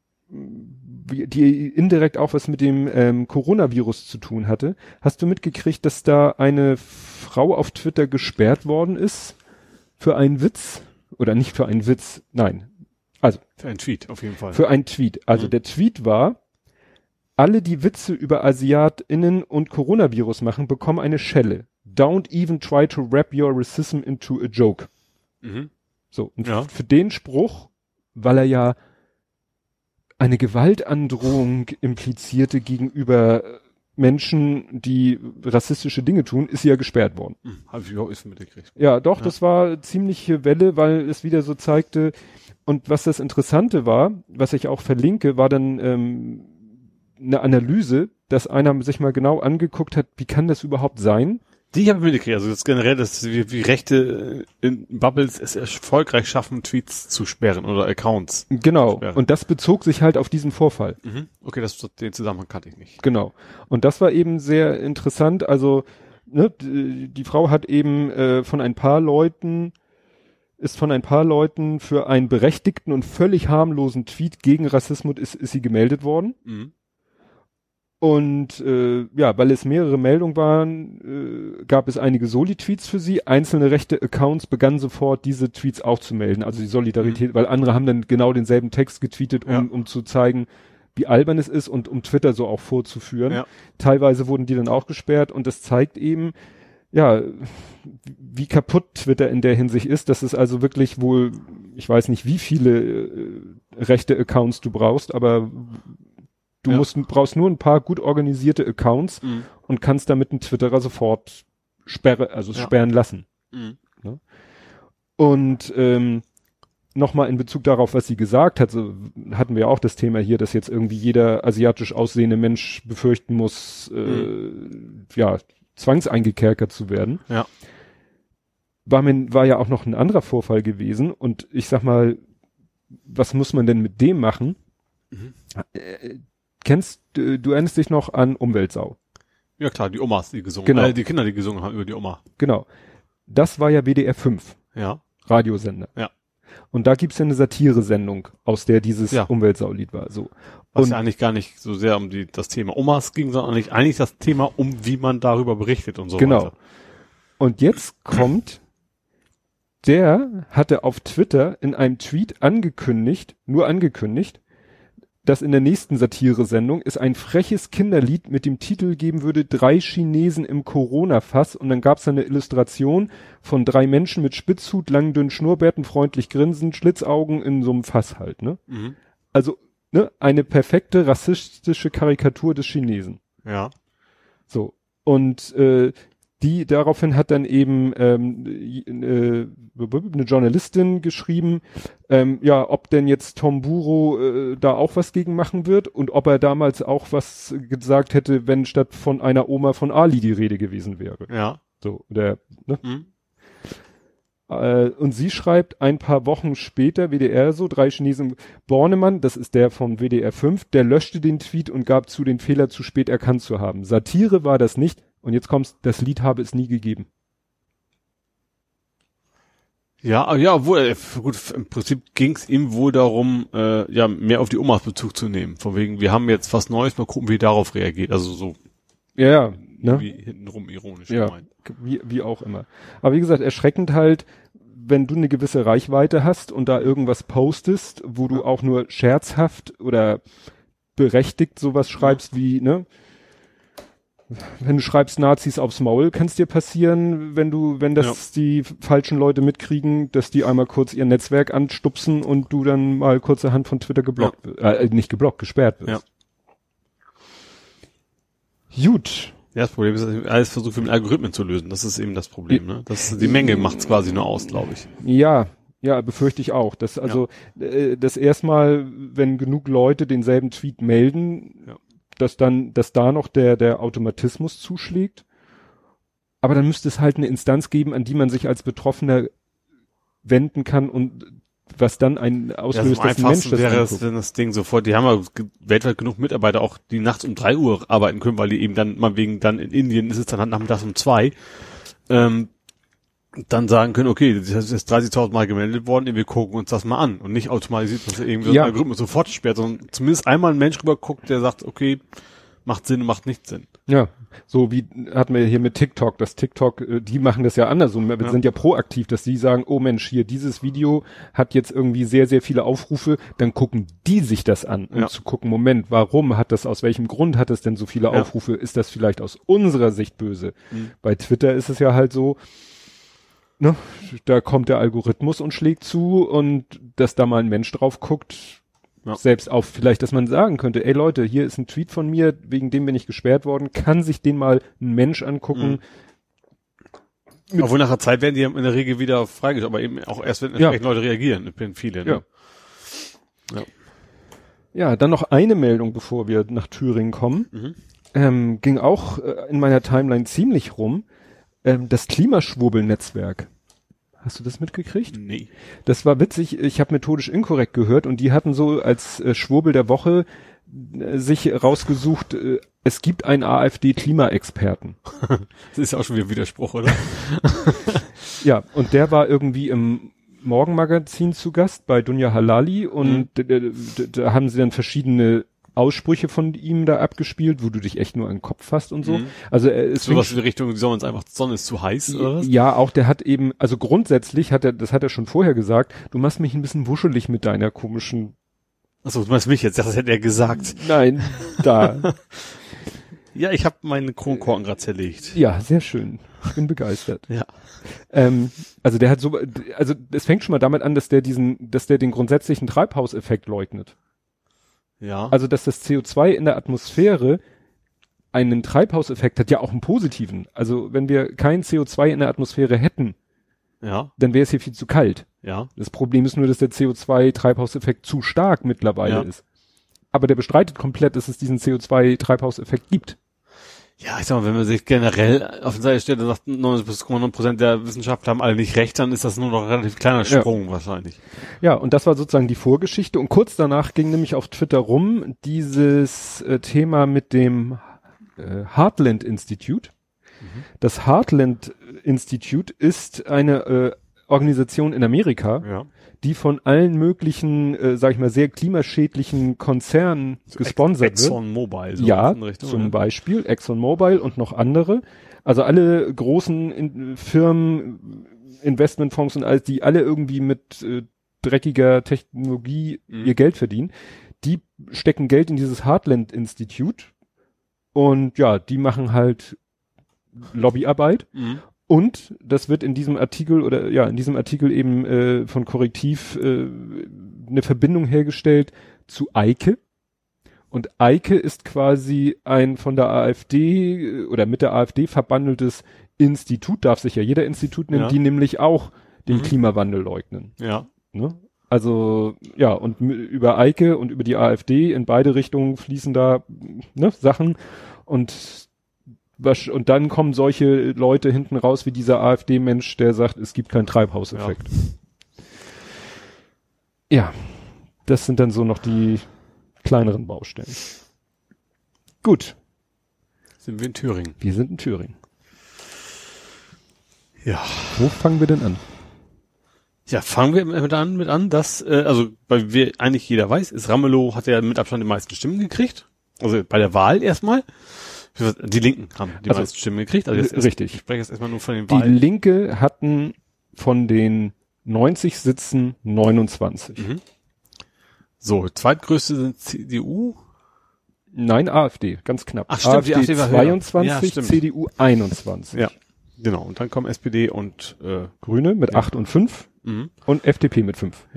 die indirekt auch was mit dem ähm, Coronavirus zu tun hatte. Hast du mitgekriegt, dass da eine Frau auf Twitter gesperrt worden ist für einen Witz? Oder nicht für einen Witz, nein. Also Für einen Tweet, auf jeden Fall. für einen Tweet. Also Mhm. der Tweet war, Alle, die Witze über AsiatInnen und Coronavirus machen, bekommen eine Schelle. Don't even try to wrap your racism into a joke. Mhm. So, und Ja. für den Spruch, weil er ja eine Gewaltandrohung implizierte gegenüber Menschen, die rassistische Dinge tun, ist sie ja gesperrt worden. Mhm. Hab ich überhaupt nicht mitgekriegt. Ja, doch, Ja. das war ziemliche Welle, weil es wieder so zeigte. Und was das Interessante war, was ich auch verlinke, war dann ähm, eine Analyse, dass einer sich mal genau angeguckt hat, wie kann das überhaupt sein? Die habe ich mitgekriegt. Also das generell, dass wie, wie Rechte in Bubbles es erfolgreich schaffen, Tweets zu sperren oder Accounts. Genau. Und das bezog sich halt auf diesen Vorfall. Mhm. Okay, das, den Zusammenhang kannte ich nicht. Genau. Und das war eben sehr interessant. Also, ne, die, die Frau hat eben äh, von ein paar Leuten, ist von ein paar Leuten für einen berechtigten und völlig harmlosen Tweet gegen Rassismus ist, ist sie gemeldet worden. Mhm. Und äh, ja, weil es mehrere Meldungen waren, äh, gab es einige Soli-Tweets für sie. Einzelne rechte Accounts begannen sofort, diese Tweets auch zu melden. Also die Solidarität, weil andere haben dann genau denselben Text getweetet, um, Ja. um zu zeigen, wie albern es ist und um Twitter so auch vorzuführen. Ja. Teilweise wurden die dann auch gesperrt und das zeigt eben, ja, wie kaputt Twitter in der Hinsicht ist, dass es also wirklich wohl, ich weiß nicht, wie viele äh, rechte Accounts du brauchst, aber du Ja. musst, brauchst nur ein paar gut organisierte Accounts Mhm. und kannst damit einen Twitterer sofort sperre, also Ja. sperren lassen. Mhm. Und ähm, nochmal in Bezug darauf, was sie gesagt hat, so hatten wir auch das Thema hier, dass jetzt irgendwie jeder asiatisch aussehende Mensch befürchten muss, äh, ja, zwangseingekerkert zu werden. Ja. War, mir, war ja auch noch ein anderer Vorfall gewesen und ich sag mal, was muss man denn mit dem machen? Mhm. Kennst du, du erinnerst dich noch an Umweltsau? Ja klar, die Omas, die gesungen Genau. äh, die Kinder, die gesungen haben über die Oma. Genau. Das war ja WDR 5, Ja. Radiosender. Ja. Und da gibt's ja eine Satire-Sendung, aus der dieses Ja. Umweltsaulied war. So. Was Und- ja eigentlich gar nicht so sehr um die, das Thema Omas ging, sondern eigentlich, eigentlich das Thema, um wie man darüber berichtet und so Genau. weiter. Und jetzt kommt, der hatte auf Twitter in einem Tweet angekündigt, nur angekündigt, dass in der nächsten Satire-Sendung es ein freches Kinderlied mit dem Titel geben würde, drei Chinesen im Corona-Fass. Und dann gab's da eine Illustration von drei Menschen mit Spitzhut, langen, dünnen Schnurrbärten, freundlich grinsend, Schlitzaugen in so einem Fass halt, ne? Mhm. Also, ne, eine perfekte rassistische Karikatur des Chinesen. Ja. So. Und äh, die daraufhin hat dann eben ähm, äh, eine Journalistin geschrieben, ähm, ja, ob denn jetzt Tom Buro äh, da auch was gegen machen wird und ob er damals auch was gesagt hätte, wenn statt von einer Oma von Ali die Rede gewesen wäre. Ja. So, der, ne? Mhm. Äh, und sie schreibt ein paar Wochen später, WDR so, drei Chinesen, Bornemann, das ist der vom WDR 5, der löschte den Tweet und gab zu, den Fehler zu spät erkannt zu haben. Satire war das nicht. Und jetzt kommt's, das Lied habe es nie gegeben. Ja, aber ja, obwohl, äh, gut, im Prinzip ging es ihm wohl darum, äh, ja, mehr auf die Omas Bezug zu nehmen. Von wegen, wir haben jetzt was Neues, mal gucken, wie er darauf reagiert. Also so Ja, ja, ne? wie hintenrum ironisch Ja. gemeint. Wie, wie auch immer. Aber wie gesagt, erschreckend halt, wenn du eine gewisse Reichweite hast und da irgendwas postest, wo du auch nur scherzhaft oder berechtigt sowas schreibst wie, ne? Wenn du schreibst Nazis aufs Maul, kann es dir passieren, wenn du, wenn das die falschen Leute mitkriegen, dass die einmal kurz ihr Netzwerk anstupsen und du dann mal kurzerhand von Twitter geblockt, wirst. äh, nicht geblockt, gesperrt wirst. Gut. Ja, das Problem ist, dass alles versucht mit Algorithmen zu lösen. Das ist eben das Problem, ne? Das, die Menge macht's quasi nur aus, glaube ich. Ja, ja, befürchte ich auch. Das also äh, das erstmal, wenn genug Leute denselben Tweet melden, Ja. Dass dann, dass da noch der der Automatismus zuschlägt. Aber dann müsste es halt eine Instanz geben, an die man sich als Betroffener wenden kann und was dann ein Ja, auslöst, am dass ein Mensch das wäre anguckt. wenn das Ding sofort, die haben ja weltweit genug Mitarbeiter auch, die nachts um drei Uhr arbeiten können, weil die eben dann, mal wegen dann in Indien ist es dann halt nachmittags um zwei, ähm, dann sagen können, okay, das ist jetzt 30.000 Mal gemeldet worden, wir gucken uns das mal an und nicht automatisiert, dass irgendwie so Ja. ein Algorithmus sofort sperrt, sondern zumindest einmal ein Mensch rüber guckt, der sagt, okay, macht Sinn macht nicht Sinn. Ja, so wie hatten wir hier mit TikTok, das TikTok, äh, die machen das ja andersrum. Wir Ja. sind ja proaktiv, dass die sagen, oh Mensch, hier dieses Video hat jetzt irgendwie sehr, sehr viele Aufrufe, dann gucken die sich das an, um Ja. zu gucken, Moment, warum hat das, aus welchem Grund hat es denn so viele Ja. Aufrufe? Ist das vielleicht aus unserer Sicht böse? Mhm. Bei Twitter ist es ja halt so, ne, da kommt der Algorithmus und schlägt zu und dass da mal ein Mensch drauf guckt, Ja. selbst auf vielleicht, dass man sagen könnte, ey Leute, hier ist ein Tweet von mir, wegen dem bin ich gesperrt worden, kann sich den mal ein Mensch angucken. Mit- Obwohl nach der Zeit werden die in der Regel wieder freigeschaltet, aber eben auch erst, wenn Ja. Leute reagieren. Ich bin viele, ne? Ja, dann noch eine Meldung, bevor wir nach Thüringen kommen. Mhm. Ähm, ging auch äh, in meiner Timeline ziemlich rum. Ähm, das Klimaschwurbel-Netzwerk. Hast du das mitgekriegt? Nee. Das war witzig. Ich habe methodisch inkorrekt gehört und die hatten so als äh, Schwurbel der Woche äh, sich rausgesucht, äh, es gibt einen AfD-Klimaexperten. Das ist ja auch schon wieder ein Widerspruch, oder? Ja, und der war irgendwie im Morgenmagazin zu Gast bei Dunja Halali und d- d- d- da haben sie dann verschiedene Aussprüche von ihm da abgespielt, wo du dich echt nur an den Kopf fasst und so. Mhm. Also er ist So was in die Richtung, die sollen uns einfach, die Sonne ist zu heiß, oder was? ja, auch der hat eben, also grundsätzlich hat er, das hat er schon vorher gesagt, du machst mich ein bisschen wuschelig mit deiner komischen, Achso, du meinst mich jetzt, das hätte er gesagt. nein, da. Ja, ich habe meinen Kronkorken gerade zerlegt. ja, sehr schön. Ich bin begeistert. Ja. Ähm, also der hat so, also es fängt schon mal damit an, dass der diesen, dass der den grundsätzlichen Treibhauseffekt leugnet. Ja. Also, dass das CO2 in der Atmosphäre einen Treibhauseffekt hat, ja auch einen positiven. Also, wenn wir kein CO2 in der Atmosphäre hätten, ja. dann wäre es hier viel zu kalt. Ja. Das Problem ist nur, dass der CO2-Treibhauseffekt zu stark mittlerweile Ja. ist. Aber der bestreitet komplett, dass es diesen CO2-Treibhauseffekt gibt. Ja, ich sag mal, wenn man sich generell auf die Seite stellt und sagt, 90,9 Prozent der Wissenschaftler haben alle nicht recht, dann ist das nur noch ein relativ kleiner Ja. Sprung wahrscheinlich. Ja, und das war sozusagen die Vorgeschichte. Und kurz danach ging nämlich auf Twitter rum dieses äh, Thema mit dem äh, Heartland Institute. Das Heartland Institute ist eine äh, Organisation in Amerika, Ja. Die von allen möglichen, äh, sag ich mal, sehr klimaschädlichen Konzernen gesponsert wird. Exxon Mobil. so Ja, Richtung, zum ja. Beispiel ExxonMobil und noch andere. Also alle großen in, Firmen, Investmentfonds und alles, die alle irgendwie mit äh, dreckiger Technologie Mhm. ihr Geld verdienen, die stecken Geld in dieses Heartland Institute und ja, die machen halt Lobbyarbeit Mhm. Und das wird in diesem Artikel oder ja, in diesem Artikel eben äh, von Korrektiv äh, eine Verbindung hergestellt zu Eike. Und Eike ist quasi ein von der AfD äh, oder mit der AfD verbandeltes Institut, darf sich ja jeder Institut nennen, Ja. die nämlich auch den Mhm. Klimawandel leugnen. Ja. Ne? Also ja, und über Eike und über die AfD in beide Richtungen fließen da ne, Sachen und und dann kommen solche Leute hinten raus wie dieser AfD-Mensch, der sagt, es gibt keinen Treibhauseffekt. Ja. das sind dann so noch die kleineren Baustellen. Gut, Sind wir in Thüringen. wir sind in Thüringen. Ja. Wo fangen wir denn an? Ja, fangen wir mit an, mit an, dass, äh, also, weil wir eigentlich jeder weiß, ist Ramelow hat ja mit Abstand die meisten Stimmen gekriegt. Also bei der Wahl erstmal. Die Linken haben die Also, meisten Stimmen gekriegt. Also jetzt richtig. Ich spreche jetzt erstmal nur von den Die Wahlen. Linke hatten von den 90 Sitzen 29. Mhm. So, zweitgrößte sind CDU. Nein, AfD, ganz knapp. Ach, stimmt, die AfD AfD war höher. 22, Ja. CDU 21. Ja. Genau. Und dann kommen SPD und, äh, Grüne mit Ja. 8 und 5 mhm. und FDP mit 5.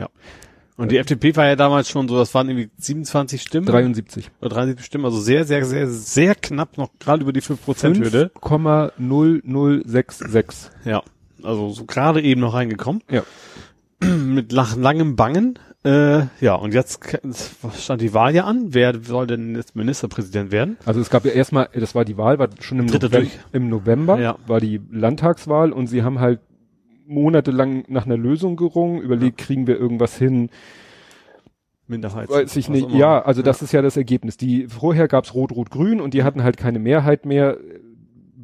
Und die FDP war ja damals schon so, das waren irgendwie 27 Stimmen. 73. Oder 73 Stimmen, also sehr, sehr, sehr, sehr knapp noch gerade über die 5%-Hürde. 5,0066. Ja. Also so gerade eben noch reingekommen. Ja. Mit langem Bangen. Äh, ja, und jetzt stand die Wahl ja an. Wer soll denn jetzt Ministerpräsident werden? Also es gab ja erstmal, das war die Wahl, war schon im, Dritte November, durch. im November, Ja. war die Landtagswahl und sie haben halt monatelang nach einer Lösung gerungen, überlegt, kriegen wir irgendwas hin, Minderheit. weiß ich nicht. Ja, also das ist ja das Ergebnis. Die vorher gab's Rot-Rot-Grün und die hatten halt keine Mehrheit mehr. äh,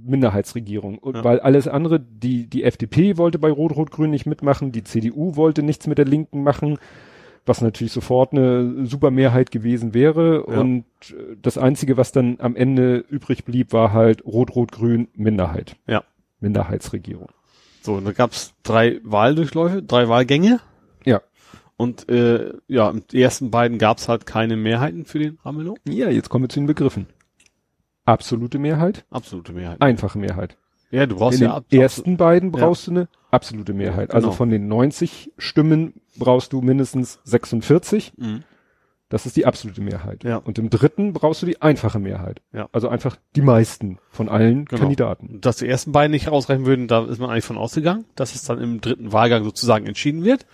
Minderheitsregierung. Und Ja. weil alles andere, die, die FDP wollte bei Rot-Rot-Grün nicht mitmachen, die CDU wollte nichts mit der Linken machen was natürlich sofort eine super Mehrheit gewesen wäre. Ja. Und äh, das Einzige, was dann am Ende übrig blieb, war halt Rot-Rot-Grün Minderheit. Ja. Minderheitsregierung. So, und da gab's drei Wahldurchläufe, drei Wahlgänge. Ja. Und äh, ja, im ersten beiden gab's halt keine Mehrheiten für den Ramelow. Ja, jetzt kommen wir zu den Begriffen. Absolute Mehrheit, Absolute Mehrheit. einfache Mehrheit. Ja, du brauchst In ja den ersten beiden brauchst du eine absolute Mehrheit. Ja, Also genau. von den 90 Stimmen brauchst du mindestens 46. Mhm. Das ist die absolute Mehrheit. Ja. Und im dritten brauchst du die einfache Mehrheit. Ja. Also einfach die meisten von allen Genau. Kandidaten. Dass die ersten beiden nicht ausreichen würden, da ist man eigentlich von ausgegangen, dass es dann im dritten Wahlgang sozusagen entschieden wird.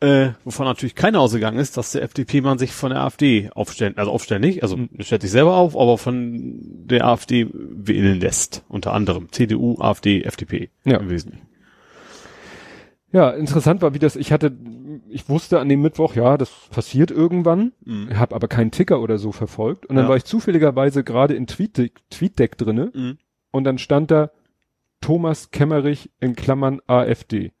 Äh, wovon natürlich keiner ausgegangen ist, dass der FDP-Mann sich von der AfD aufstellen, also aufstellen nicht, also Mhm. stellt sich selber auf, aber von der AfD wählen lässt. Unter anderem CDU, AfD, FDP Ja. im Wesentlichen. Ja, interessant war, wie das, ich hatte, ich wusste an dem Mittwoch, ja, das passiert irgendwann, Mhm. habe aber keinen Ticker oder so verfolgt. Und dann Ja. war ich zufälligerweise gerade in TweetDeck, TweetDeck drinne Mhm. und dann stand da Thomas Kemmerich in Klammern AfD.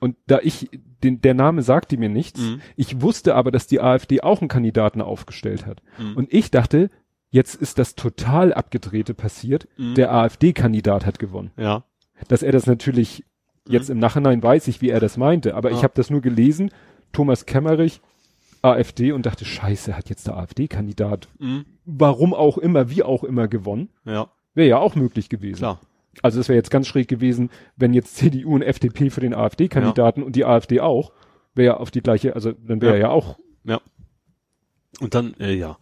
Und da ich, den, der Name sagte mir nichts, Mhm. ich wusste aber, dass die AfD auch einen Kandidaten aufgestellt hat. Mhm. Und ich dachte, jetzt ist das total abgedrehte passiert, Mhm. der AfD-Kandidat hat gewonnen. Ja. Dass er das natürlich, jetzt im Nachhinein weiß ich, wie er das meinte, aber ich Mhm. Ja. habe das nur gelesen, Thomas Kemmerich, AfD und dachte, scheiße, hat jetzt der AfD-Kandidat, Mhm. warum auch immer, wie auch immer gewonnen. Ja, Wäre ja auch möglich gewesen. klar. Also es wäre jetzt ganz schräg gewesen, wenn jetzt CDU und FDP für den AfD-Kandidaten und die AfD auch, wäre ja auf die gleiche, also dann wäre Ja. ja. auch. Und dann, äh, ja.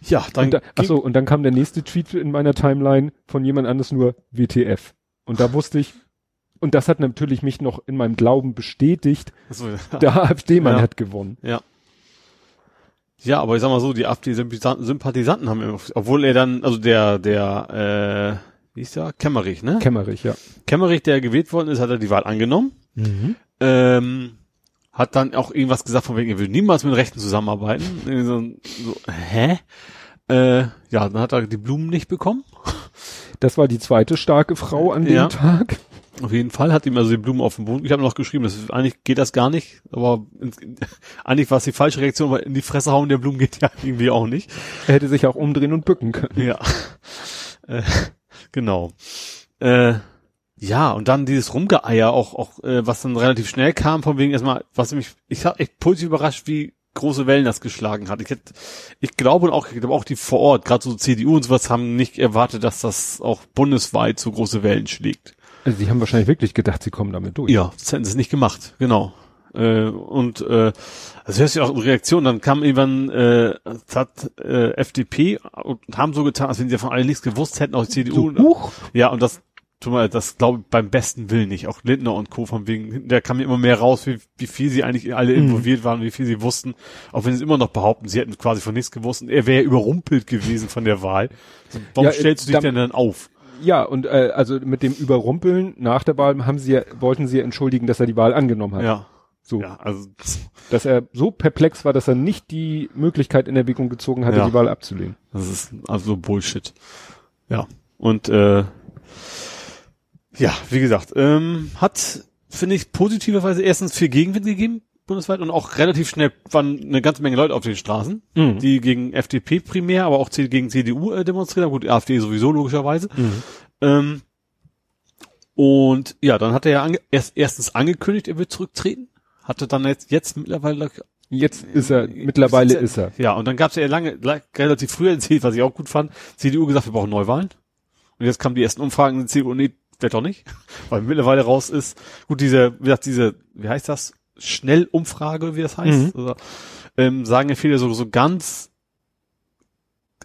Ja, dann. Und da, achso, und dann kam der nächste Tweet in meiner Timeline von jemand anderes nur WTF. Und da wusste ich, und das hat natürlich mich noch in meinem Glauben bestätigt, Achso, ja. der AfD-Mann Ja. hat gewonnen. Ja, aber ich sag mal so, die AfD-Sympathisanten haben, immer- obwohl er dann, also der, der, äh, wie ist der? Kemmerich, ne? Kemmerich, ja. Kemmerich, der gewählt worden ist, hat er die Wahl angenommen. Ähm, hat dann auch irgendwas gesagt von wegen, er will niemals mit Rechten zusammenarbeiten. So, so, hä? Äh, ja, dann hat er die Blumen nicht bekommen. Das war die zweite starke Frau an dem Ja. Tag. Auf jeden Fall hat ihm also die Blumen auf den Boden. Ich habe noch geschrieben, das ist, eigentlich geht das gar nicht, aber ins, eigentlich war es die falsche Reaktion, weil in die Fresse hauen der Blumen geht ja irgendwie auch nicht. Er hätte sich auch umdrehen und bücken können. Ja. äh, genau. Äh, ja, und dann dieses Rumgeeier auch, auch äh, was dann relativ schnell kam, von wegen erstmal, was mich, ich war echt positiv überrascht, wie große Wellen das geschlagen hat. Ich hätte, ich glaube und auch, ich glaube auch die vor Ort, gerade so CDU und sowas, haben nicht erwartet, dass das auch bundesweit so große Wellen schlägt. Also die haben wahrscheinlich wirklich gedacht, sie kommen damit durch. Ja, das hätten sie nicht gemacht, genau. Äh, und äh, also hörst du auch Reaktion, dann kam irgendwann äh, es hat äh, FDP und haben so getan, als wenn sie von alle nichts gewusst hätten, auch die CDU. So, huch, Ja, und das, tu mal, das glaube ich beim besten Willen nicht. Auch Lindner und Co. von wegen, da kam mir immer mehr raus, wie, wie viel sie eigentlich alle Mhm. involviert waren, wie viel sie wussten. Auch wenn sie immer noch behaupten, sie hätten quasi von nichts gewusst und er wäre überrumpelt gewesen von der Wahl. Warum Ja, stellst du dich da- denn dann auf? Ja, und äh, also mit dem Überrumpeln nach der Wahl haben sie ja, wollten sie ja entschuldigen, dass er die Wahl angenommen hat. Ja. So, Ja, also, dass er so perplex war, dass er nicht die Möglichkeit in Erwägung gezogen hatte, Ja. die Wahl abzulehnen. das ist also Bullshit. Ja. Und äh, ja, wie gesagt, ähm, hat, finde ich, positiverweise erstens viel Gegenwind gegeben, bundesweit, und auch relativ schnell waren eine ganze Menge Leute auf den Straßen. Mhm. die gegen FDP primär, aber auch gegen CDU äh, demonstriert haben. Gut, AfD sowieso logischerweise. Mhm. Ähm, und ja, dann hat er ja erst, erstens angekündigt, er wird zurücktreten. Hatte dann jetzt, jetzt mittlerweile, Jetzt ist er, mittlerweile ist er. ja, und dann gab es ja lange, la- relativ früh erzählt, was ich auch gut fand, CDU gesagt, wir brauchen Neuwahlen. Und jetzt kamen die ersten Umfragen in CDU, nee, wird doch nicht, weil mittlerweile raus ist, gut, diese, wie gesagt, diese, wie heißt das, Schnellumfrage, wie das heißt, Mhm. oder, ähm, sagen ja viele so, so ganz,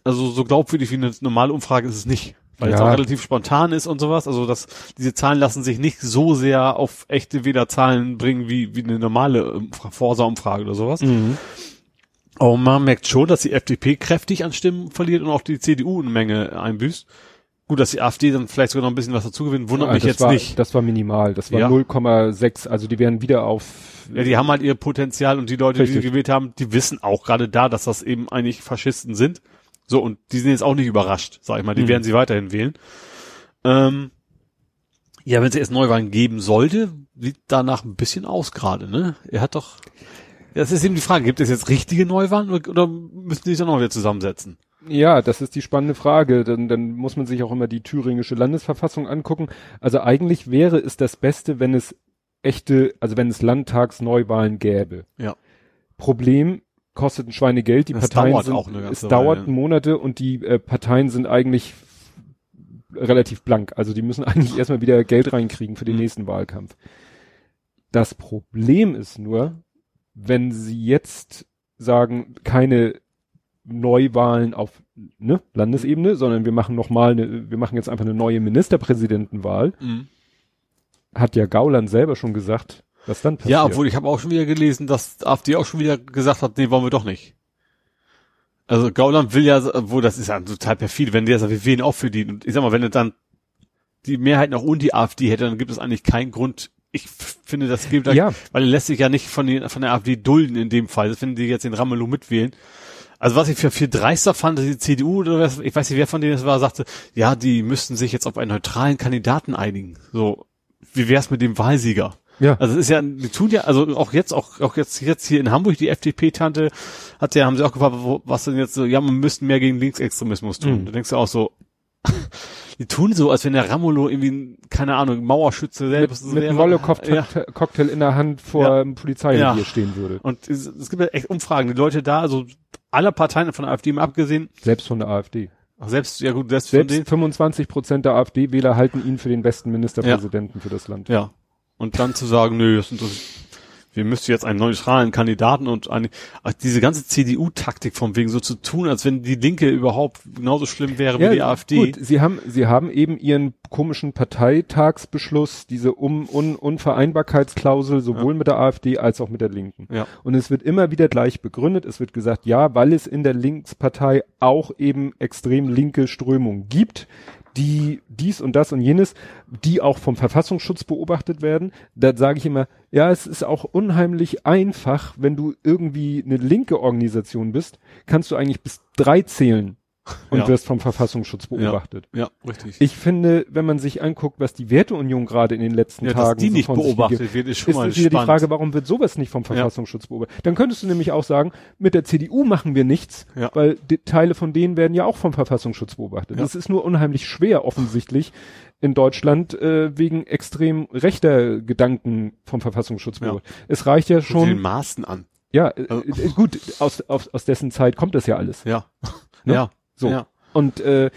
also so glaubwürdig wie eine normale Umfrage ist es nicht. Weil es Ja. auch relativ spontan ist und sowas. Also das, diese Zahlen lassen sich nicht so sehr auf echte Wählerzahlen bringen wie, wie eine normale Umfra- Forsa-Umfrage oder sowas. Mhm. Aber man merkt schon, dass die FDP kräftig an Stimmen verliert und auch die CDU eine Menge einbüßt. Gut, dass die AfD dann vielleicht sogar noch ein bisschen was dazu gewinnt, wundert Ah, mich jetzt war, nicht. Das war minimal. Das war Ja. 0,6. Also die werden wieder auf. Ja, die haben halt ihr Potenzial und die Leute, die Richtig. sie gewählt haben, die wissen auch gerade da, dass das eben eigentlich Faschisten sind. So, und die sind jetzt auch nicht überrascht, sag ich mal. Die Mhm. werden sie weiterhin wählen. Ähm, ja, wenn es erst Neuwahlen geben sollte, sieht danach ein bisschen aus gerade, ne? Er hat doch, Das ist eben die Frage, gibt es jetzt richtige Neuwahlen oder, oder müssen die sich dann noch wieder zusammensetzen? Ja, das ist die spannende Frage. Dann, dann muss man sich auch immer die thüringische Landesverfassung angucken. Also eigentlich wäre es das Beste, wenn es echte, also wenn es Landtagsneuwahlen gäbe. Ja. Problem kostet ein Schweinegeld. Die Das Parteien dauert sind, auch eine ganze es dauert Weile. Monate und die äh, Parteien sind eigentlich relativ blank. Also die müssen eigentlich erstmal wieder Geld reinkriegen für den Mhm. nächsten Wahlkampf. Das Problem ist nur, wenn sie jetzt sagen, keine Neuwahlen auf ne, Landesebene, sondern wir machen noch mal eine, wir machen jetzt einfach eine neue Ministerpräsidentenwahl, Mhm. hat ja Gauland selber schon gesagt, was dann passiert. Ja, obwohl ich habe auch schon wieder gelesen, dass AfD auch schon wieder gesagt hat, nee, wollen wir doch nicht. Also Gauland will ja, wo das ist ja total perfid, wenn der sagt, wir wählen auch für die. Und ich sag mal, wenn er dann die Mehrheit noch und die AfD hätte, dann gibt es eigentlich keinen Grund. Ich finde, das gilt, Ja. weil er lässt sich ja nicht von, den, von der AfD dulden in dem Fall, wenn die jetzt den Ramelow mitwählen. Also was ich für viel dreister fand, die CDU oder was, ich weiß nicht, wer von denen es war, sagte, ja, die müssten sich jetzt auf einen neutralen Kandidaten einigen. So, wie wär's mit dem Wahlsieger? ja. Also es ist ja, die tun ja, also auch jetzt, auch, auch jetzt, jetzt hier in Hamburg, die FDP-Tante hat ja, haben sie auch gefragt, was denn jetzt so, ja, man müsste mehr gegen Linksextremismus tun. Mhm. Da denkst du auch so, die tun so, als wenn der Ramolo irgendwie, keine Ahnung, Mauerschütze selbst mit, mit wäre. einem Molotow-Cocktail Ja. Cocktail in der Hand vor Ja. einem Polizeirevier Ja. stehen würde. Und es, es gibt ja echt Umfragen, die Leute da, also aller Parteien von der AfD mal abgesehen, Selbst von der AfD. auch selbst, ja gut, selbst, von Selbst denen, 25 Prozent der AfD-Wähler halten ihn für den besten Ministerpräsidenten für das Land. ja. Und dann zu sagen, nö, das das, wir müssten jetzt einen neutralen Kandidaten und eine, diese ganze CDU-Taktik von wegen so zu tun, als wenn die Linke überhaupt genauso schlimm wäre wie die AfD. Gut, sie haben, sie haben eben ihren komischen Parteitagsbeschluss, diese um, un, Unvereinbarkeitsklausel, sowohl mit der AfD als auch mit der Linken. Ja. Und es wird immer wieder gleich begründet. Es wird gesagt, ja, weil es in der Linkspartei auch eben extrem linke Strömungen gibt, die dies und das und jenes, die auch vom Verfassungsschutz beobachtet werden. Da sage ich immer, ja, es ist auch unheimlich einfach, wenn du irgendwie eine linke Organisation bist, kannst du eigentlich bis drei zählen und Ja. wirst vom Verfassungsschutz beobachtet. Ja, richtig. Ich finde, wenn man sich anguckt, was die Werteunion gerade in den letzten ja, Tagen dass die so nicht beobachtet wird, ist schon ist mal wieder spannend. die Frage, warum wird sowas nicht vom Verfassungsschutz beobachtet? Dann könntest du nämlich auch sagen, mit der CDU machen wir nichts, Ja. weil Teile von denen werden ja auch vom Verfassungsschutz beobachtet. Ja. Das ist nur unheimlich schwer offensichtlich in Deutschland äh, wegen extrem rechter Gedanken vom Verfassungsschutz Ja. beobachtet. Es reicht ja dir den schon, Maßen an. ja, äh, Also- äh, gut, aus, aus, aus dessen Zeit kommt das ja alles. Ja. Ne? Ja. So. Ja. Und äh,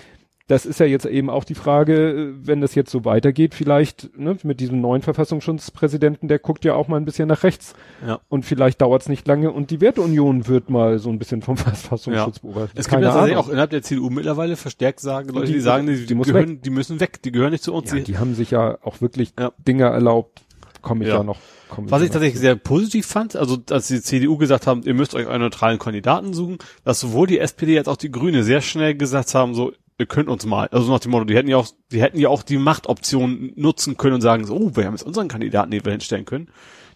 das ist ja jetzt eben auch die Frage, äh, wenn das jetzt so weitergeht, vielleicht ne, mit diesem neuen Verfassungsschutzpräsidenten, der guckt ja auch mal ein bisschen nach rechts. Ja. Und vielleicht dauert es nicht lange und die Werteunion wird mal so ein bisschen vom Verfassungsschutz beobachtet. Es gibt ja tatsächlich auch innerhalb der CDU mittlerweile verstärkt sagen, Leute, die, die- sagen, die, die gehören, die müssen weg, die gehören nicht zu uns. ja, Die- haben sich ja auch wirklich Ja. Dinge erlaubt. Komme ich ja, Ja. noch. Komm Was ja ich tatsächlich sehr positiv fand, also als die CDU gesagt haben, ihr müsst euch einen neutralen Kandidaten suchen, dass sowohl die SPD als auch die Grüne sehr schnell gesagt haben, so, ihr könnt uns mal, also nach dem Motto, die hätten ja auch, die hätten ja auch die Machtoption nutzen können und sagen so, oh, wir haben jetzt unseren Kandidaten, den wir hinstellen können.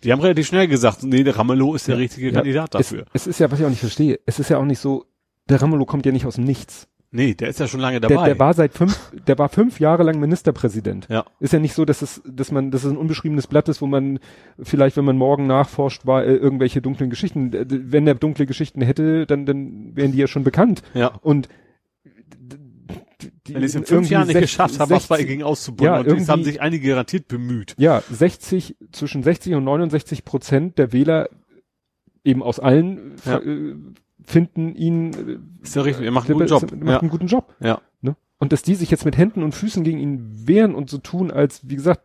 Die haben relativ schnell gesagt, nee, der Ramelow ist der richtige Ja, Kandidat dafür. Es, es ist ja, was ich auch nicht verstehe, es ist ja auch nicht so, der Ramelow kommt ja nicht aus dem Nichts. Nee, der ist ja schon lange Der, dabei. der war seit fünf, der war fünf Jahre lang Ministerpräsident. ja. Ist ja nicht so, dass es, dass man, dass es ein unbeschriebenes Blatt ist, wo man vielleicht, wenn man morgen nachforscht, war äh, irgendwelche dunklen Geschichten. Wenn er dunkle Geschichten hätte, dann, dann wären die ja schon bekannt. Ja. Und die Wenn die es in fünf Jahren nicht geschafft haben, was bei 60 gegen auszubauen. Ja, und irgendwie- haben sich einige garantiert bemüht. Ja, 60, zwischen 60 und 69 Prozent der Wähler eben aus allen Ja. äh, finden ihn, Ist ja richtig, er macht einen guten Job. Macht Ja. einen guten Job. Ja. Ne? Und dass die sich jetzt mit Händen und Füßen gegen ihn wehren und so tun, als, wie gesagt,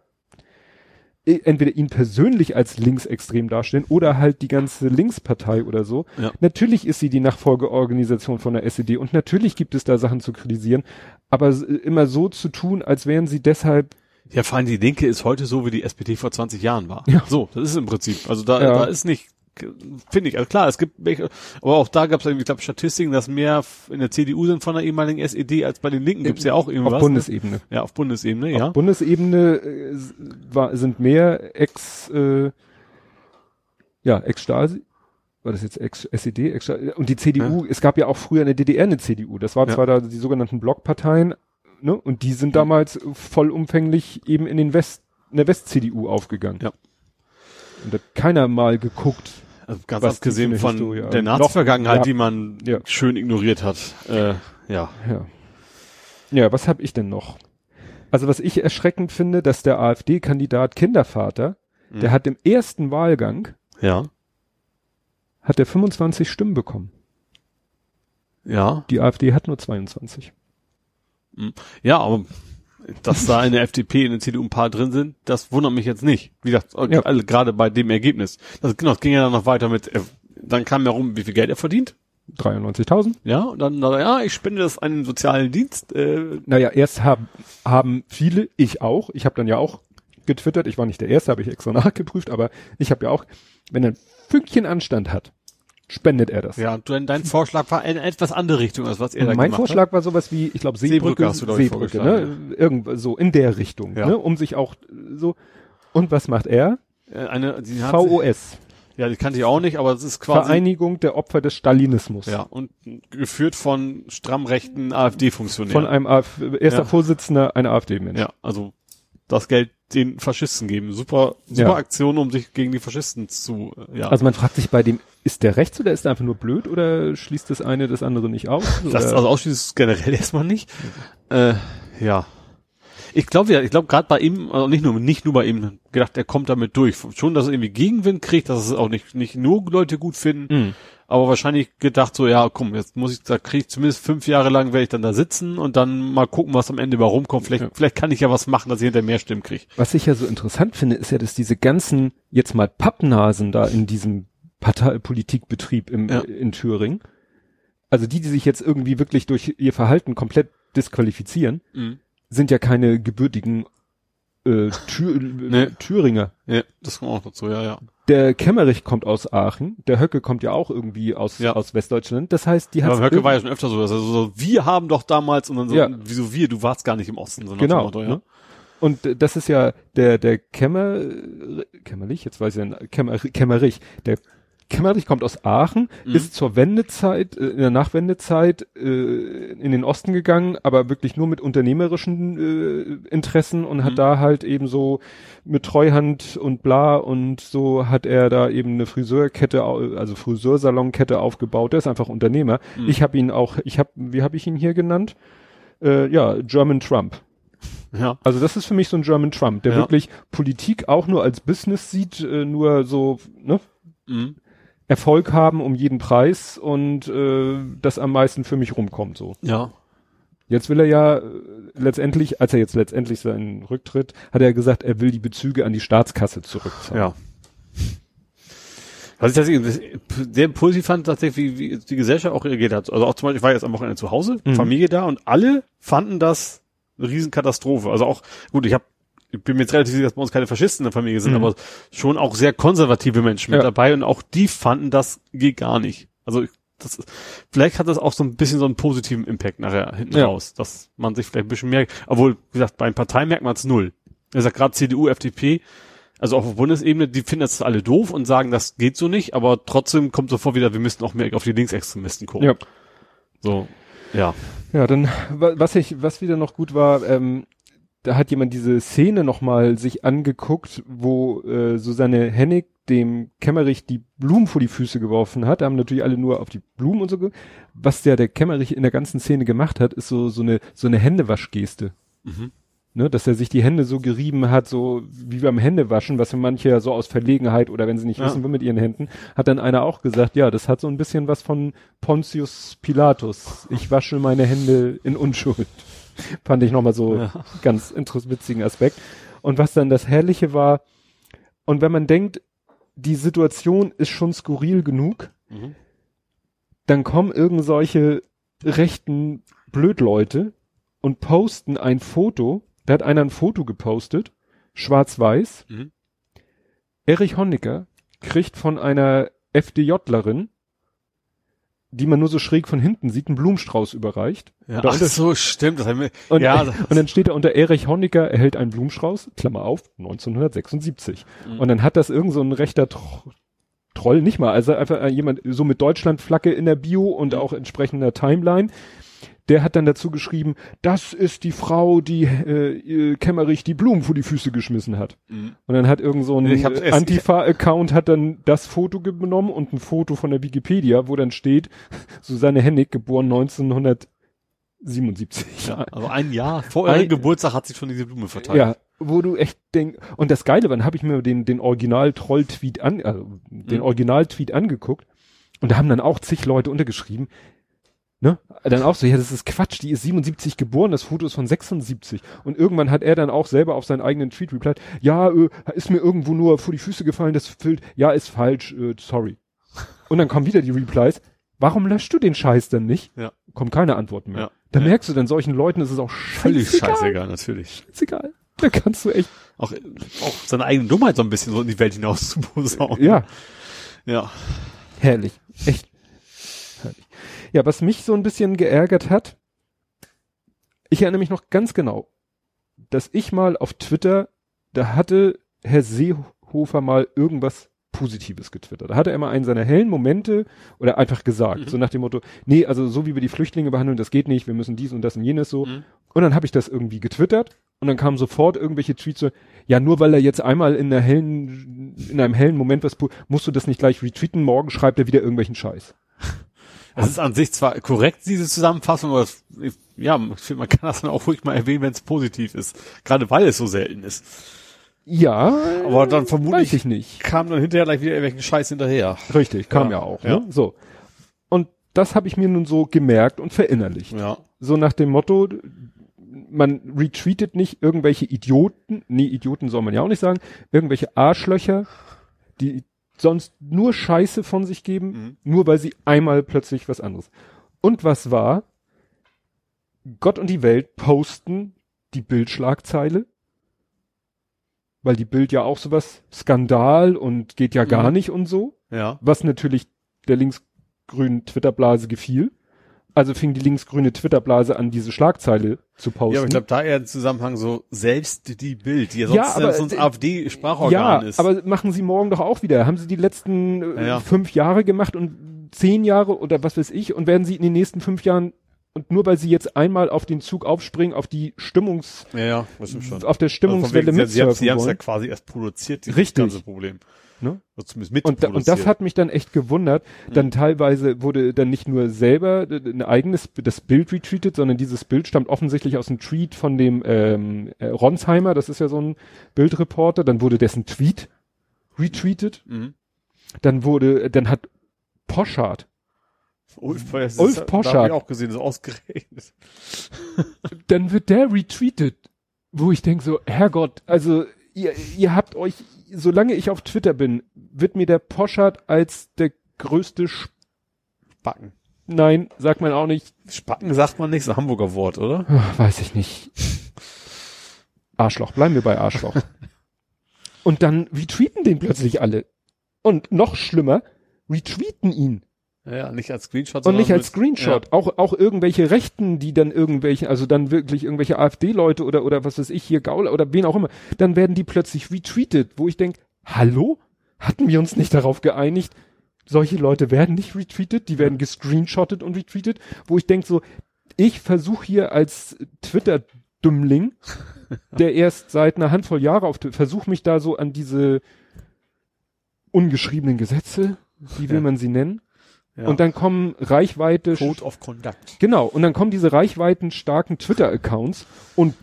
eh, entweder ihn persönlich als linksextrem darstellen oder halt die ganze Linkspartei oder so. Ja. Natürlich ist sie die Nachfolgeorganisation von der SED und natürlich gibt es da Sachen zu kritisieren, aber immer so zu tun, als wären sie deshalb Ja, vor allem die Linke ist heute so, wie die SPD vor 20 Jahren war. Ja. So, das ist im Prinzip. Also da, Ja. da ist nicht, finde ich, also klar, es gibt welche, aber auch da gab es irgendwie, ich glaube, Statistiken, dass mehr in der CDU sind von der ehemaligen SED als bei den Linken. Gibt's ja auch irgendwas. auf ne? Bundesebene. Ja, auf Bundesebene, ja. Auf Bundesebene äh, war, sind mehr Ex, äh, ja, Ex-Stasi, war das jetzt Ex-SED, Ex und die CDU, es gab ja auch früher in der DDR eine CDU, das waren Ja. zwar da die sogenannten Blockparteien, ne, und die sind damals vollumfänglich eben in den West, in der West-CDU aufgegangen. Ja. Und da hat keiner mal geguckt, Also ganz Was abgesehen von Historie, der Nazi-Vergangenheit, noch- die man Ja. schön ignoriert hat. Äh, ja. Ja. Ja, was habe ich denn noch? Also was ich erschreckend finde, dass der AfD-Kandidat Kindervater, Mhm. der hat im ersten Wahlgang, Ja. hat er 25 Stimmen bekommen. Ja. Die AfD hat nur 22. Ja, aber dass da in der FDP, in der CDU ein paar drin sind, das wundert mich jetzt nicht. Wie gesagt, Ja. alle- gerade bei dem Ergebnis. Das, genau, das ging ja dann noch weiter mit, äh, dann kam herum, wie viel Geld er verdient. 93.000. Ja, und dann, dann, ja, ich spende das den sozialen Dienst. Äh, Naja, erst haben, haben viele, ich auch, ich habe dann ja auch getwittert, ich war nicht der Erste, habe ich extra nachgeprüft, aber ich habe ja auch, wenn er ein Fünkchen Anstand hat, spendet er das. ja, du, dein, dein Vorschlag war in etwas andere Richtung, als was er da Und mein gemacht Vorschlag war sowas wie, ich glaube, Seebrücke Seebrücke, Seebrücke, ne? Irgendwo so in der Richtung, Ja. ne? Um sich auch so. Und was macht er? hat. Äh, eine, die hat, VOS, ja, die kannte ich auch nicht, aber es ist quasi, Vereinigung der Opfer des Stalinismus. ja, und geführt von stramm rechten AfD-Funktionären. Von einem AF erster Ja. Vorsitzender einer AfD-Mensch. Ja, also das Geld den Faschisten geben. Super, super Ja. Aktion, um sich gegen die Faschisten zu, äh, ja. Also man fragt sich bei dem, ist der rechts oder ist der einfach nur blöd oder schließt das eine das andere nicht aus? das also ausschließt generell erstmal nicht. Äh, ja. Ich glaube ja, ich glaube gerade bei ihm, also nicht nur nicht nur bei ihm, gedacht, er kommt damit durch. Schon, dass er irgendwie Gegenwind kriegt, dass es auch nicht nicht nur Leute gut finden, Mhm. aber wahrscheinlich gedacht so, ja, komm, jetzt muss ich, da kriege ich zumindest fünf Jahre lang werde ich dann da sitzen und dann mal gucken, was am Ende bei rumkommt. Vielleicht, Ja. vielleicht kann ich ja was machen, dass ich hinter mehr Stimmen kriege. Was ich ja so interessant finde, ist ja, dass diese ganzen jetzt mal Pappnasen da in diesem Parteipolitikbetrieb im, Ja. in Thüringen, also die, die sich jetzt irgendwie wirklich durch ihr Verhalten komplett disqualifizieren, sind ja keine gebürtigen äh, Thür Nee. Thüringer. Ja, das kommt auch dazu, ja, ja. Der Kemmerich kommt aus Aachen, der Höcke kommt ja auch irgendwie aus, Ja. aus Westdeutschland. Das heißt, die hat Aber Höcke war ja schon öfter so, dass er so, wir haben doch damals und dann so, Ja. wieso wir, du warst gar nicht im Osten, so nach dem Genau. Motto, ja. ne? Und äh, das ist ja der, der Kämmer, Kämmerlich, jetzt weiß ich ja, Kämmer, Kämmerich, der Kämmerich kommt aus Aachen, Mhm. ist zur Wendezeit, äh, in der Nachwendezeit äh, in den Osten gegangen, aber wirklich nur mit unternehmerischen äh, Interessen und hat Mhm. da halt eben so mit Treuhand und bla und so hat er da eben eine Friseurkette, also Friseursalonkette aufgebaut. Der ist einfach Unternehmer. Mhm. Ich habe ihn auch, ich habe, wie habe ich ihn hier genannt? Äh, ja, German Trump. Ja. Also das ist für mich so ein German Trump, der Ja. wirklich Politik auch nur als Business sieht, äh, nur so ne, Mhm. Erfolg haben um jeden Preis und äh, das am meisten für mich rumkommt so. Ja. Jetzt will er ja äh, letztendlich, als er jetzt letztendlich seinen Rücktritt, hat er gesagt, er will die Bezüge an die Staatskasse zurückzahlen. Ja. Was ich tatsächlich sehr positiv fand, tatsächlich, wie, wie die Gesellschaft auch reagiert hat. Also auch zum Beispiel, ich war jetzt am Wochenende zu Hause, Mhm. Familie da und alle fanden das eine Riesenkatastrophe. Also auch, gut, ich habe ich bin mir jetzt relativ sicher, dass bei uns keine Faschisten in der Familie sind, Mhm. aber schon auch sehr konservative Menschen mit Ja. dabei und auch die fanden das geht gar nicht. Also das vielleicht hat das auch so ein bisschen so einen positiven Impact nachher hinten Ja. raus, dass man sich vielleicht ein bisschen mehr, obwohl, wie gesagt, bei den Parteien merkt man es null. Er sagt gerade CDU, FDP, also auf Bundesebene, die finden das alle doof und sagen, das geht so nicht, aber trotzdem kommt sofort wieder, wir müssten auch mehr auf die Linksextremisten gucken. Ja. So, ja. Ja, dann, wa- was ich, was wieder noch gut war, ähm, da hat jemand diese Szene nochmal sich angeguckt, wo äh, Susanne Hennig dem Kämmerich die Blumen vor die Füße geworfen hat. Da haben natürlich alle nur auf die Blumen und so. Was der, der Kämmerich in der ganzen Szene gemacht hat, ist so, so eine, so eine Händewaschgeste. Mhm. Ne, dass er sich die Hände so gerieben hat, so wie beim Händewaschen, was für manche ja so aus Verlegenheit oder wenn sie nicht Ja. wissen, wo mit ihren Händen, hat dann einer auch gesagt, ja, das hat so ein bisschen was von Pontius Pilatus. Ich wasche meine Hände in Unschuld. Fand ich nochmal so Ja. ganz interessant witzigen Aspekt. Und was dann das Herrliche war, und wenn man denkt, die Situation ist schon skurril genug, Mhm. dann kommen irgend solche rechten Blödleute und posten ein Foto. Da hat einer ein Foto gepostet, schwarz-weiß. Mhm. Erich Honecker kriegt von einer FDJlerin, die man nur so schräg von hinten sieht, einen Blumenstrauß überreicht. Ja, ach so, stimmt. Das haben wir, Und, ja, und dann steht da unter Erich Honecker erhält einen Blumenstrauß, Klammer auf, 1976. Mhm. Und dann hat das irgend so ein rechter Tro Troll, nicht mal, also einfach jemand so mit Deutschlandflagge in der Bio und Mhm. auch entsprechender Timeline, der hat dann dazu geschrieben, das ist die Frau, die äh, Kämmerich die Blumen vor die Füße geschmissen hat. Mhm. Und dann hat irgend so ein Antifa-Account hat dann das Foto genommen und ein Foto von der Wikipedia, wo dann steht, Susanne Hennig, geboren 1977. Ja, also ein Jahr vor Ein- ihrem Geburtstag hat sich schon diese Blume verteilt. Ja, wo du echt denkst, und das Geile war, dann habe ich mir den, den Original-Troll-Tweet an, also den Mhm. Original-Tweet angeguckt und da haben dann auch zig Leute untergeschrieben, ne? Dann auch so, ja, das ist Quatsch, die ist 77 geboren, das Foto ist von 76. Und irgendwann hat er dann auch selber auf seinen eigenen Tweet replied, ja, äh, ist mir irgendwo nur vor die Füße gefallen, das Bild, ja, ist falsch, äh, sorry. Und dann kommen wieder die Replies, warum löscht du den Scheiß denn nicht? Ja. Kommt keine Antworten mehr. Ja. Da Ja. merkst du dann solchen Leuten, ist es auch Völlig scheißegal. scheißegal, natürlich. Ist egal. Da kannst du echt, Auch, auch seine eigene Dummheit so ein bisschen so in die Welt hinaus zu posaunen. ja, Ja. herrlich. Echt. Ja, was mich so ein bisschen geärgert hat, ich erinnere mich noch ganz genau, dass ich mal auf Twitter, da hatte Herr Seehofer mal irgendwas Positives getwittert. Da hatte er mal einen seiner hellen Momente oder einfach gesagt, Mhm. so nach dem Motto, nee, also so wie wir die Flüchtlinge behandeln, das geht nicht, wir müssen dies und das und jenes so. Mhm. Und dann habe ich das irgendwie getwittert und dann kamen sofort irgendwelche Tweets so, ja, nur weil er jetzt einmal in einer hellen, in einem hellen Moment was, musst du das nicht gleich retweeten, morgen schreibt er wieder irgendwelchen Scheiß. Es ist an sich zwar korrekt, diese Zusammenfassung, aber es, ja, man kann das dann auch ruhig mal erwähnen, wenn es positiv ist. Gerade weil es so selten ist. Ja, Aber dann vermutlich weiß ich nicht. kam dann hinterher gleich wieder irgendwelchen Scheiß hinterher. Richtig, kam ja, Ja, auch. ja. Ne? So. Und das habe ich mir nun so gemerkt und verinnerlicht. Ja. So nach dem Motto, man retweetet nicht irgendwelche Idioten, nee, Idioten soll man ja auch nicht sagen, irgendwelche Arschlöcher, die sonst nur Scheiße von sich geben, Mhm. nur weil sie einmal plötzlich was anderes. Und was war? Gott und die Welt posten die Bildschlagzeile, weil die Bild ja auch sowas Skandal und geht ja gar Mhm. nicht und so Ja. was natürlich der linksgrünen Twitterblase gefiel. Also fing die linksgrüne Twitterblase an, diese Schlagzeile zu posten. Ja, aber ich glaube, da eher im Zusammenhang so selbst die Bild, die ja Ja, sonst, aber, sonst AfD-Sprachorgan ja, ist. aber machen sie morgen doch auch wieder. Haben sie die letzten äh, Ja, ja. fünf Jahre gemacht und zehn Jahre oder was weiß ich und werden sie in den nächsten fünf Jahren und nur weil sie jetzt einmal auf den Zug aufspringen, auf die Stimmungs, ja, ja, auf der Also Stimmungswelle wegen, sie, sie, haben- mitsurfen sie haben es ja quasi erst produziert, dieses Richtig. ganze Problem. Ne? Und, da, und das hat mich dann echt gewundert. Mhm. Dann teilweise wurde dann nicht nur selber ein eigenes das Bild retweetet, sondern dieses Bild stammt offensichtlich aus einem Tweet von dem ähm, äh, Ronsheimer, das ist ja so ein Bildreporter. Dann wurde dessen Tweet retweetet. Mhm. Dann wurde, dann hat Poschardt, Ulf, das Ulf Poschardt. Da hab ich auch gesehen, so ausgerechnet. dann wird der retweetet, wo ich denke so, Herrgott, also ihr, ihr habt euch, solange ich auf Twitter bin, wird mir der Poschardt als der größte Sp Spacken. Nein, sagt man auch nicht. Spacken sagt man nicht, ist ein Hamburger Wort, oder? Ach, weiß ich nicht. Arschloch, bleiben wir bei Arschloch. Und dann retweeten den plötzlich alle. Und noch schlimmer, retweeten ihn. Ja, ja, nicht als Screenshot, Und nicht als Screenshot. Auch, auch irgendwelche Rechten, die dann irgendwelche, also dann wirklich irgendwelche AfD-Leute oder, oder was weiß ich hier, Gauler oder wen auch immer, dann werden die plötzlich retweetet, wo ich denke, hallo? Hatten wir uns nicht darauf geeinigt? Solche Leute werden nicht retweetet, die werden gescreenshottet und retweetet, wo ich denke so, ich versuche hier als Twitter-Dümmling, der erst seit einer Handvoll Jahre auf Twitter, versuche mich da so an diese ungeschriebenen Gesetze, wie will Ja. man sie nennen? Ja. Und dann kommen Reichweite Code of Conduct. Genau, und dann kommen diese reichweiten starken Twitter-Accounts und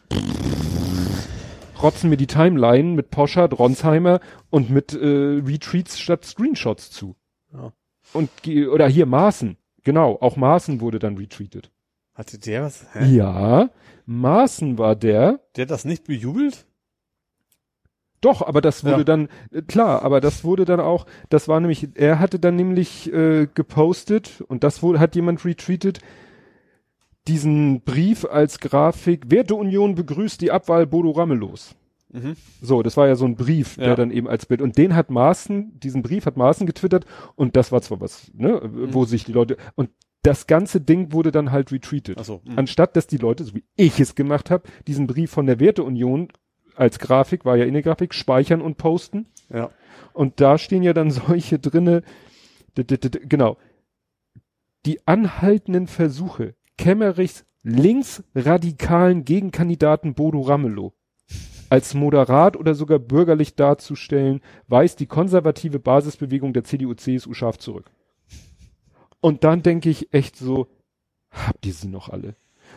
rotzen mir die Timeline mit Poschardt, Ronsheimer und mit äh, Retweets statt Screenshots zu. Ja. Und oder hier Maaßen, genau, auch Maaßen wurde dann retweetet. Hatte der was? Hä? Ja, Maaßen war der, Der hat das nicht bejubelt? Doch, aber das wurde Ja. dann, äh, klar, aber das wurde dann auch, das war nämlich, er hatte dann nämlich äh, gepostet und das wurde, hat jemand retweetet, diesen Brief als Grafik, Werteunion begrüßt die Abwahl Bodo Ramelows. Mhm. So, das war ja so ein Brief, der Ja. dann eben als Bild. Und den hat Maaßen, diesen Brief hat Maaßen getwittert und das war zwar was, ne, wo sich die Leute, und das ganze Ding wurde dann halt retweetet. So. Mhm. Anstatt, dass die Leute, so wie ich es gemacht habe, diesen Brief von der Werteunion als Grafik, war ja in der Grafik, speichern und posten. Ja. Und da stehen ja dann solche drinne, genau, die anhaltenden Versuche, Kemmerichs linksradikalen Gegenkandidaten Bodo Ramelow als moderat oder sogar bürgerlich darzustellen, weist die konservative Basisbewegung der CDU-CSU scharf zurück. Und dann denke ich echt so, habt ihr sie noch alle?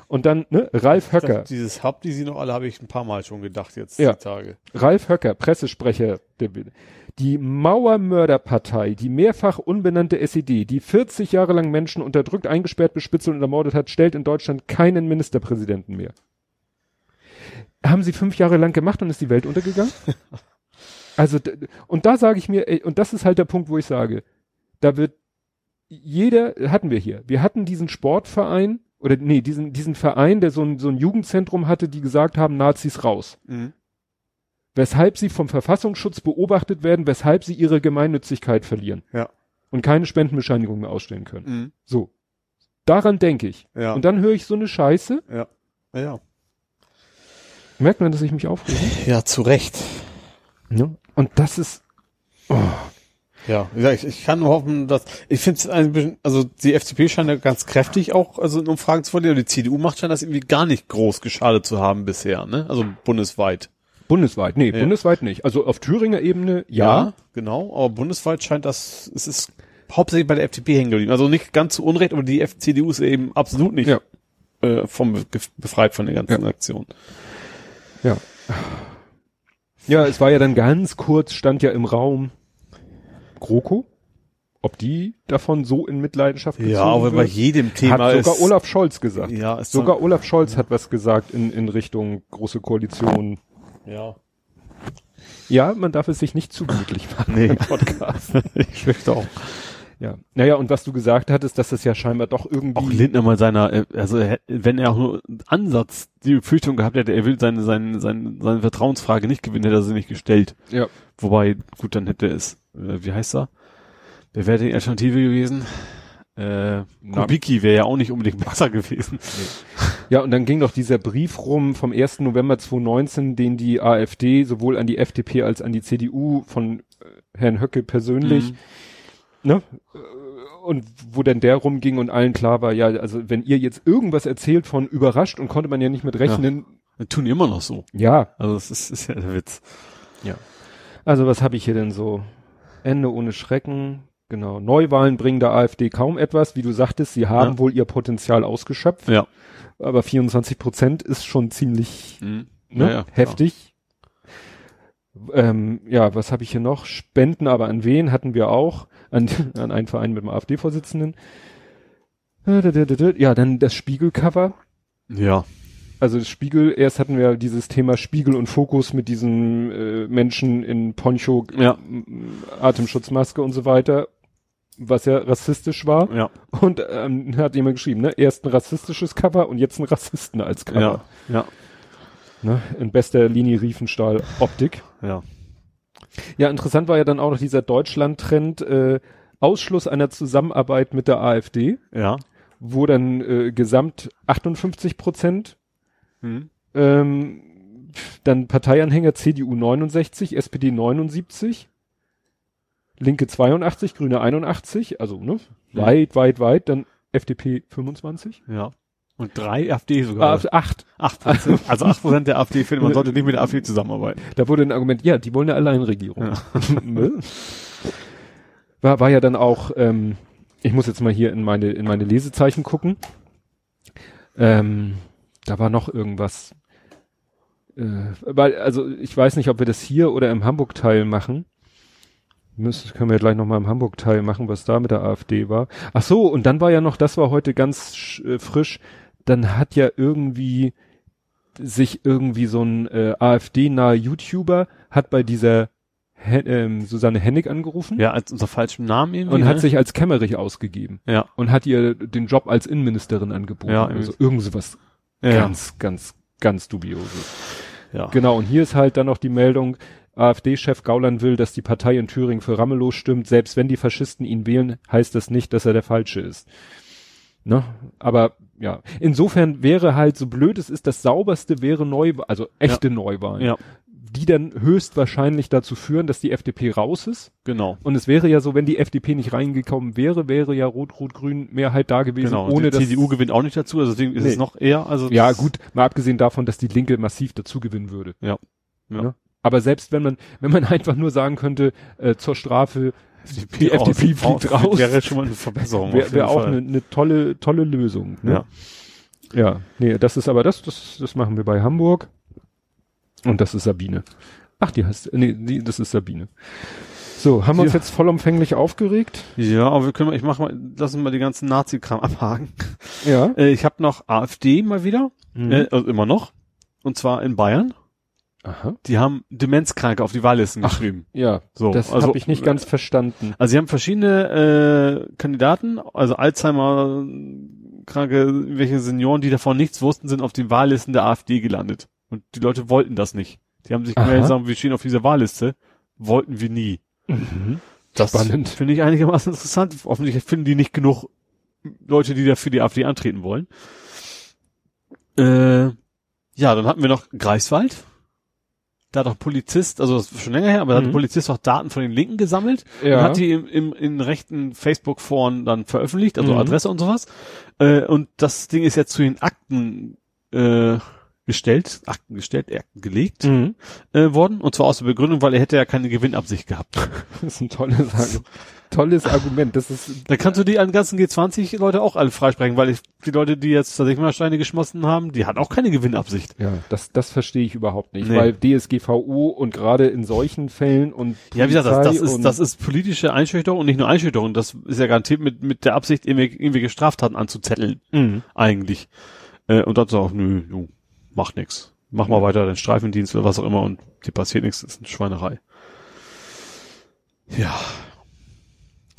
Und dann, ne, Ralf Höcker. Das, dieses habt ihr sie noch alle, habe ich ein paar Mal schon gedacht jetzt Ja. die Tage. Ralf Höcker, Pressesprecher der die Mauermörderpartei, die mehrfach unbenannte SED, die 40 Jahre lang Menschen unterdrückt, eingesperrt, bespitzelt und ermordet hat, stellt in Deutschland keinen Ministerpräsidenten mehr. Haben sie fünf Jahre lang gemacht und ist die Welt untergegangen? also, und da sage ich mir, ey, und das ist halt der Punkt, wo ich sage, da wird jeder, hatten wir hier, wir hatten diesen Sportverein, oder nee, diesen, diesen Verein, der so ein, so ein Jugendzentrum hatte, die gesagt haben, Nazis raus Mhm. weshalb sie vom Verfassungsschutz beobachtet werden, weshalb sie ihre Gemeinnützigkeit verlieren Ja. und keine Spendenbescheinigung mehr ausstellen können. Mhm. So. Daran denke ich. Ja. Und dann höre ich so eine Scheiße. ja. Ja. Merkt man, dass ich mich aufrege? Ja, zu Recht. Ja. Und das ist, Ja, ich, ich kann nur hoffen, dass ich finde es ein bisschen, also die FDP scheint ja ganz kräftig auch, also in Umfragen zu verlieren, aber die CDU macht scheint das irgendwie gar nicht groß geschadet zu haben bisher, ne? Also bundesweit. bundesweit. Nee, Ja. bundesweit nicht. Also auf Thüringer Ebene, ja. genau, aber bundesweit scheint das, es ist hauptsächlich bei der FDP hängen geblieben. Also nicht ganz zu Unrecht, aber die CDU ist eben absolut nicht Ja. äh, vom befreit von der ganzen Aktion. Ja. Ja, es war ja dann ganz kurz, stand ja im Raum GroKo. Ob die davon so in Mitleidenschaft gezogen Ja, aber bei jedem Thema hat sogar ist, Olaf Scholz gesagt. ja, ist Sogar Olaf Scholz hat was gesagt in, in Richtung große Koalition. ja. Ja, man darf es sich nicht zu gemütlich machen Nee. im Podcast. ich fürchte auch. ja. Naja, und was du gesagt hattest, dass das ja scheinbar doch irgendwie. Auch Lindner mal seiner, äh, also er- wenn er auch nur Ansatz die Befürchtung gehabt hätte, er will seine, seine, seine, seine Vertrauensfrage nicht gewinnen, hätte er sie nicht gestellt. ja. Wobei, gut, dann hätte es, äh, wie heißt er? Wer wäre die Alternative gewesen? Äh, Kubicki wäre ja auch nicht unbedingt besser gewesen. Ja, und dann ging doch dieser Brief rum vom 1. November 2019, den die AfD sowohl an die FDP als an die CDU von äh, Herrn Höcke persönlich, ne? Äh, Und wo dann der rumging und allen klar war, ja, also wenn ihr jetzt irgendwas erzählt von überrascht und konnte man ja nicht mit rechnen, Das tun die immer noch so. ja. Also das ist, ist ja der Witz. Also was habe ich hier denn so? Ende ohne Schrecken. Genau. Neuwahlen bringen der AfD kaum etwas. Wie du sagtest, sie haben Ja. wohl ihr Potenzial ausgeschöpft. Ja. Aber 24 Prozent ist schon ziemlich Mhm. ne, Ja, ja, heftig. Ähm, ja, was habe ich hier noch? Spenden aber an wen hatten wir auch? An, an einen Verein mit dem AfD-Vorsitzenden. Ja, dann das Spiegelcover. Ja. Also Spiegel, erst hatten wir dieses Thema Spiegel und Fokus mit diesem äh, Menschen in Poncho, Ja. m- Atemschutzmaske und so weiter, was ja rassistisch war. Ja. Und ähm, hat jemand geschrieben, ne? Erst ein rassistisches Cover und jetzt ein Rassisten als Cover. Ja. Ja. Ne? In bester Linie Riefenstahl Optik. Ja. Ja, interessant war ja dann auch noch dieser Deutschland-Trend, äh, Ausschluss einer Zusammenarbeit mit der AfD, Ja. wo dann äh, gesamt 58 Prozent Mhm. Ähm, dann Parteianhänger CDU 69, SPD 79, Linke 82, Grüne 81, also ne, Mhm. weit, weit, weit, dann FDP 25, Ja. Und drei AfD sogar. ah, 8. Acht Prozent. Also acht Prozent der AfD finden, man sollte nicht mit der AfD zusammenarbeiten. Da wurde ein Argument, ja, die wollen eine Alleinregierung. Ja. Ne? war, war ja dann auch, ähm, ich muss jetzt mal hier in meine, in meine Lesezeichen gucken. Ähm, da war noch irgendwas. Äh, weil, also ich weiß nicht, ob wir das hier oder im Hamburg-Teil machen. Müssen, können wir gleich noch mal im Hamburg-Teil machen, was da mit der AfD war. Ach so, und dann war ja noch, das war heute ganz äh, frisch, dann hat ja irgendwie sich irgendwie so ein äh, AfD-nahe YouTuber hat bei dieser He ähm, Susanne Hennig angerufen Ja, als unser falschen Namen irgendwie. und ne? hat sich als Kämmerich ausgegeben ja. und hat ihr den Job als Innenministerin angeboten. Ja, also irgend sowas Ja. ganz, ganz, ganz dubioses. ja. Genau, und hier ist halt dann noch die Meldung, AfD-Chef Gauland will, dass die Partei in Thüringen für Ramelow stimmt. Selbst wenn die Faschisten ihn wählen, heißt das nicht, dass er der Falsche ist. Ne? Aber ja, insofern wäre halt, so blöd es ist, das sauberste wäre Neuwahl, also echte Neuwahlen. Ja. Die dann höchstwahrscheinlich dazu führen, dass die FDP raus ist. Genau. Und es wäre ja so, wenn die FDP nicht reingekommen wäre, wäre ja Rot-Rot-Grün Mehrheit da gewesen, Genau. ohne die dass CDU gewinnt auch nicht dazu, also deswegen ist Nee. es noch eher, also ja gut, mal abgesehen davon, dass die Linke massiv dazu gewinnen würde. Ja. Ja. Ne? Aber selbst wenn man, wenn man einfach nur sagen könnte, äh, zur Strafe, die FDP fliegt raus, Wäre schon mal eine Verbesserung. wäre wär auch eine ne tolle, tolle Lösung. Ne? Ja. Ja, nee, das ist aber das, das, das machen wir bei Hamburg. Und das ist Sabine. Ach, die heißt, nee, die, das ist Sabine. So, haben wir uns Ja. jetzt vollumfänglich aufgeregt? Ja, aber wir können, ich mach mal, lass uns mal die ganzen Nazi-Kram abhaken. Ja. Äh, ich habe noch AfD mal wieder, Mhm. äh, also immer noch, und zwar in Bayern. Aha. Die haben Demenzkranke auf die Wahllisten Ach, geschrieben. Ja, So, das also- habe ich nicht ganz verstanden. Also sie haben verschiedene äh, Kandidaten, also Alzheimer kranke, welche Senioren, die davon nichts wussten, sind auf den Wahllisten der AfD gelandet. Und die Leute wollten das nicht. Die haben sich gemeldet, sagen, wir stehen auf dieser Wahlliste. Wollten wir nie. Das Spannend. finde ich einigermaßen interessant. Offensichtlich finden die nicht genug Leute, die da für die AfD antreten wollen. Äh, ja, dann hatten wir noch Greifswald. Da hat doch ein Polizist, also das ist schon länger her, aber da hat Mhm. ein Polizist auch Daten von den Linken gesammelt Ja. und hat die im, im, in rechten Facebook-Foren dann veröffentlicht, also Mhm. Adresse und sowas. Äh, und das Ding ist jetzt zu den Akten äh, gestellt, Akten gestellt, Akten gelegt Mhm. äh, worden. Und zwar aus der Begründung, weil er hätte ja keine Gewinnabsicht gehabt. Das ist ein tolles, Argu- tolles Argument. Das ist, Da kannst du die an ganzen G20-Leute auch alle freisprechen, weil ich, die Leute, die jetzt tatsächlich Steine geschmossen haben, die hatten auch keine Gewinnabsicht. ja, das, das verstehe ich überhaupt nicht, Nee. weil DSGVO und gerade in solchen Fällen und Ja, wie gesagt, das, das Polizei ist, das ist politische Einschüchterung und nicht nur Einschüchterung. Das ist ja garantiert mit, mit der Absicht, irgendwie, irgendwelche Straftaten anzuzetteln, Mhm. eigentlich. Äh, und so auch, nö, du, mach nix. Mach mal weiter deinen Streifendienst oder was auch immer und dir passiert nichts, das ist eine Schweinerei. Ja.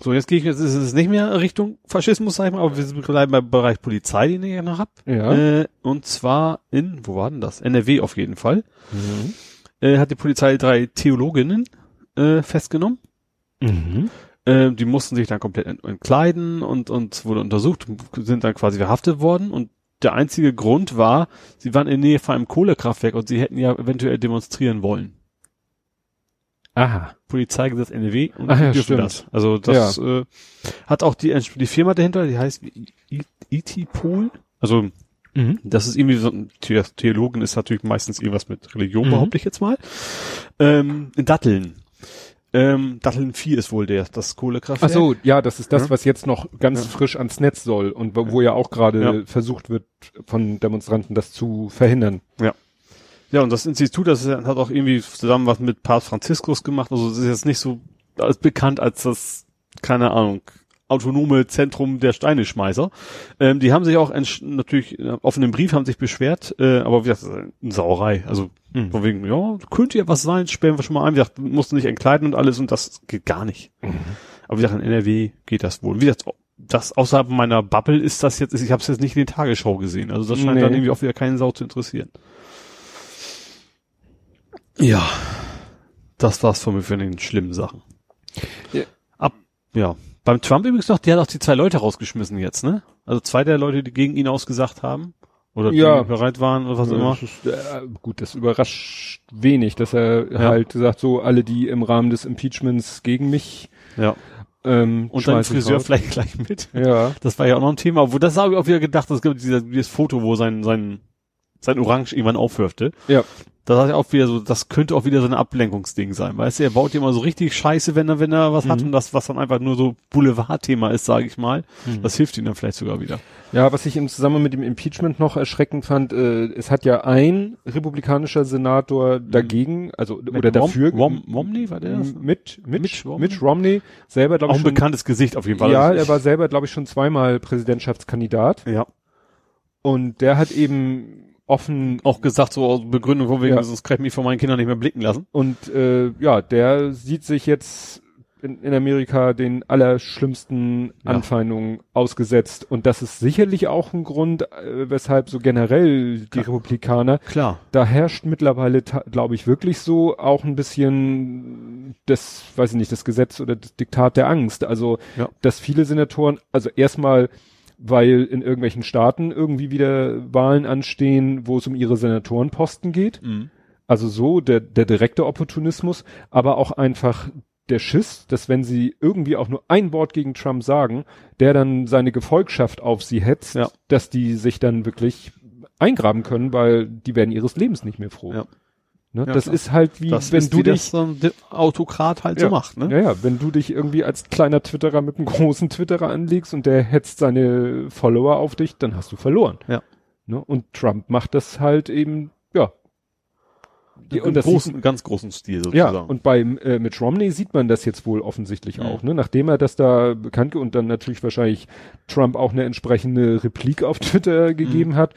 So, jetzt gehe ich, jetzt ist es nicht mehr Richtung Faschismus, sag ich mal, aber wir bleiben beim Bereich Polizei, den ich ja noch hab. Ja. Äh, und zwar in, wo war denn das? NRW auf jeden Fall. Mhm. Äh, hat die Polizei drei Theologinnen äh, festgenommen. Mhm. Äh, die mussten sich dann komplett ent entkleiden und, und wurde untersucht, sind dann quasi verhaftet worden und der einzige Grund war, sie waren in der Nähe von einem Kohlekraftwerk und sie hätten ja eventuell demonstrieren wollen. Aha. Polizeigesetz NRW und Ach ja, dürfen das. Also das äh, hat auch die, die Firma dahinter, die heißt IT-Pool. Also Mhm. das ist irgendwie so ein The Theologen ist natürlich meistens irgendwas mit Religion, Mhm. behaupte ich jetzt mal. Ähm, in Datteln. Ähm, Datteln 4 ist wohl der, das Ach Kohlekraftwerk. so, ja, das ist das, Ja. was jetzt noch ganz Ja. frisch ans Netz soll und wo, wo ja auch gerade Ja. versucht wird, von Demonstranten das zu verhindern. Ja, und das Institut, das hat auch irgendwie zusammen was mit Papst Franziskus gemacht. Also es ist jetzt nicht so als bekannt als das, keine Ahnung, autonome Zentrum der Steineschmeißer. Ähm, die haben sich auch natürlich äh, auf einen Brief haben sich beschwert, äh, aber wie gesagt, das ist eine Sauerei. Also Mhm. von wegen, ja, könnte ja was sein, sperren wir schon mal ein. Wie gesagt, mussten nicht entkleiden und alles und das geht gar nicht. Aber wie gesagt, in NRW geht das wohl. Wie gesagt, das außerhalb meiner Bubble ist das jetzt, ich habe es jetzt nicht in den Tagesschau gesehen. Also das scheint Nee. dann irgendwie auch wieder keinen Sau zu interessieren. Ja, das war's von mir für den schlimmen Sachen. Ja. Ab, ja. Beim Trump übrigens noch, der hat auch die zwei Leute rausgeschmissen jetzt, ne? Also zwei der Leute, die gegen ihn ausgesagt haben. Oder Ja. die bereit waren oder was immer. Das ist, äh, gut, das überrascht wenig, dass er Ja. halt sagt, so alle, die im Rahmen des Impeachments gegen mich Ja. ähm, Und schmeißen Friseur raus. vielleicht gleich mit. Ja. Das war ja auch noch ein Thema, wo das habe ich auch wieder gedacht, es gibt dieser, dieses Foto, wo sein, sein, sein Orange irgendwann aufwirfte. Ja. Da dachte ich auch wieder so, das könnte auch wieder so ein Ablenkungsding sein, weißt du, er baut immer so richtig Scheiße, wenn er, wenn er was hat Mhm. und das, was dann einfach nur so Boulevardthema ist, sage ich mal, Mhm. das hilft ihm dann vielleicht sogar wieder. Ja, was ich im Zusammenhang mit dem Impeachment noch erschreckend fand, äh, es hat ja ein republikanischer Senator dagegen, also oder Mit dafür Rom, Rom, Romney war der das? mit mit Mitch Romney? Mitch Romney selber glaube Auch ich ein schon, bekanntes Gesicht auf jeden Fall. ja, Also er war selber glaube ich schon zweimal Präsidentschaftskandidat ja. und der hat eben offen Auch gesagt, so aus Begründung von wegen, Ja. sonst kann ich mich von meinen Kindern nicht mehr blicken lassen. und äh, ja, der sieht sich jetzt in, in Amerika den allerschlimmsten Ja. Anfeindungen ausgesetzt und das ist sicherlich auch ein Grund, äh, weshalb so generell die Republikaner Klar. da herrscht mittlerweile, glaube ich, wirklich so auch ein bisschen das, weiß ich nicht, das Gesetz oder das Diktat der Angst. Also, Ja. dass viele Senatoren, also erstmal, weil in irgendwelchen Staaten irgendwie wieder Wahlen anstehen, wo es um ihre Senatorenposten geht. Mhm. Also so der, der direkte Opportunismus, aber auch einfach der Schiss, dass wenn sie irgendwie auch nur ein Wort gegen Trump sagen, der dann seine Gefolgschaft auf sie hetzt, Ja. dass die sich dann wirklich eingraben können, weil die werden ihres Lebens nicht mehr froh. Ja. Ne? Ja, das klar. ist halt wie, Das wenn du dich, so ein Di- Autokrat halt ja, so macht, ne? ja, ja, wenn du dich irgendwie als kleiner Twitterer mit einem großen Twitterer anlegst und der hetzt seine Follower auf dich, dann hast du verloren. Ja. Ne? Und Trump macht das halt eben, ja. Die, Im und das großen, ganz großen Stil ja, sozusagen. und beim äh, mit Romney sieht man das jetzt wohl offensichtlich Mhm. auch, ne? Nachdem er das da bekannt und dann natürlich wahrscheinlich Trump auch eine entsprechende Replik auf Twitter gegeben hat,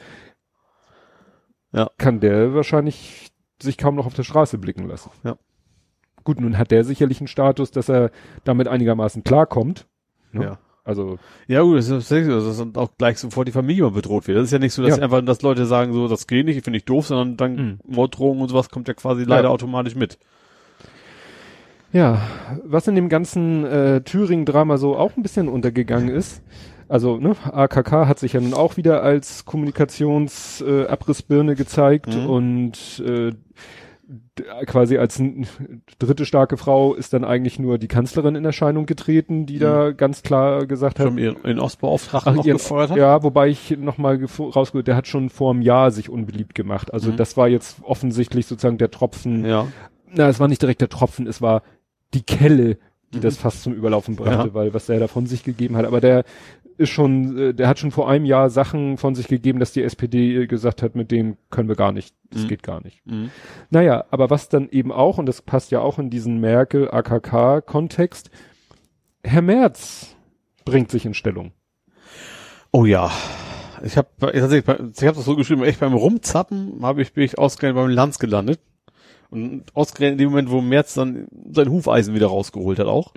Mhm. Ja. kann der wahrscheinlich sich kaum noch auf der Straße blicken lassen. Ja. Gut, nun hat der sicherlich einen Status, dass er damit einigermaßen klarkommt. Ne? ja. Also, Ja gut, das ist dann auch gleich sofort die Familie bedroht wird. Das ist ja nicht so, dass Ja. einfach, dass Leute sagen, so, das geht nicht, finde ich doof, sondern dann Mhm. Morddrohungen und sowas kommt ja quasi leider Ja. automatisch mit. ja, was in dem ganzen äh, Thüringen-Drama so auch ein bisschen untergegangen ist, also ne, AKK hat sich ja nun auch wieder als Kommunikationsabrissbirne äh, gezeigt Mhm. und äh, quasi als dritte starke Frau ist dann eigentlich nur die Kanzlerin in Erscheinung getreten, die da ganz klar gesagt hat, Schon ihren Ostbeauftragten noch ihren- gefeuert hat. ja, wobei ich nochmal rausgehört, der hat schon vor einem Jahr sich unbeliebt gemacht. Also Mhm. das war jetzt offensichtlich sozusagen der Tropfen. Ja. Na, es war nicht direkt der Tropfen, es war die Kelle, die Mhm. das fast zum Überlaufen brachte, Ja. weil was der da von sich gegeben hat. Aber der ist schon, äh, der hat schon vor einem Jahr Sachen von sich gegeben, dass die SPD gesagt hat, mit dem können wir gar nicht, das Mhm. geht gar nicht. Mhm. Naja, aber was dann eben auch, und das passt ja auch in diesen Merkel-AKK-Kontext, Herr Merz bringt sich in Stellung. Oh ja. Ich habe ich habe das so geschrieben, echt beim Rumzappen habe ich bin ich ausgerechnet beim Lanz gelandet. Und ausgerechnet in dem Moment, wo Merz dann sein Hufeisen wieder rausgeholt hat auch.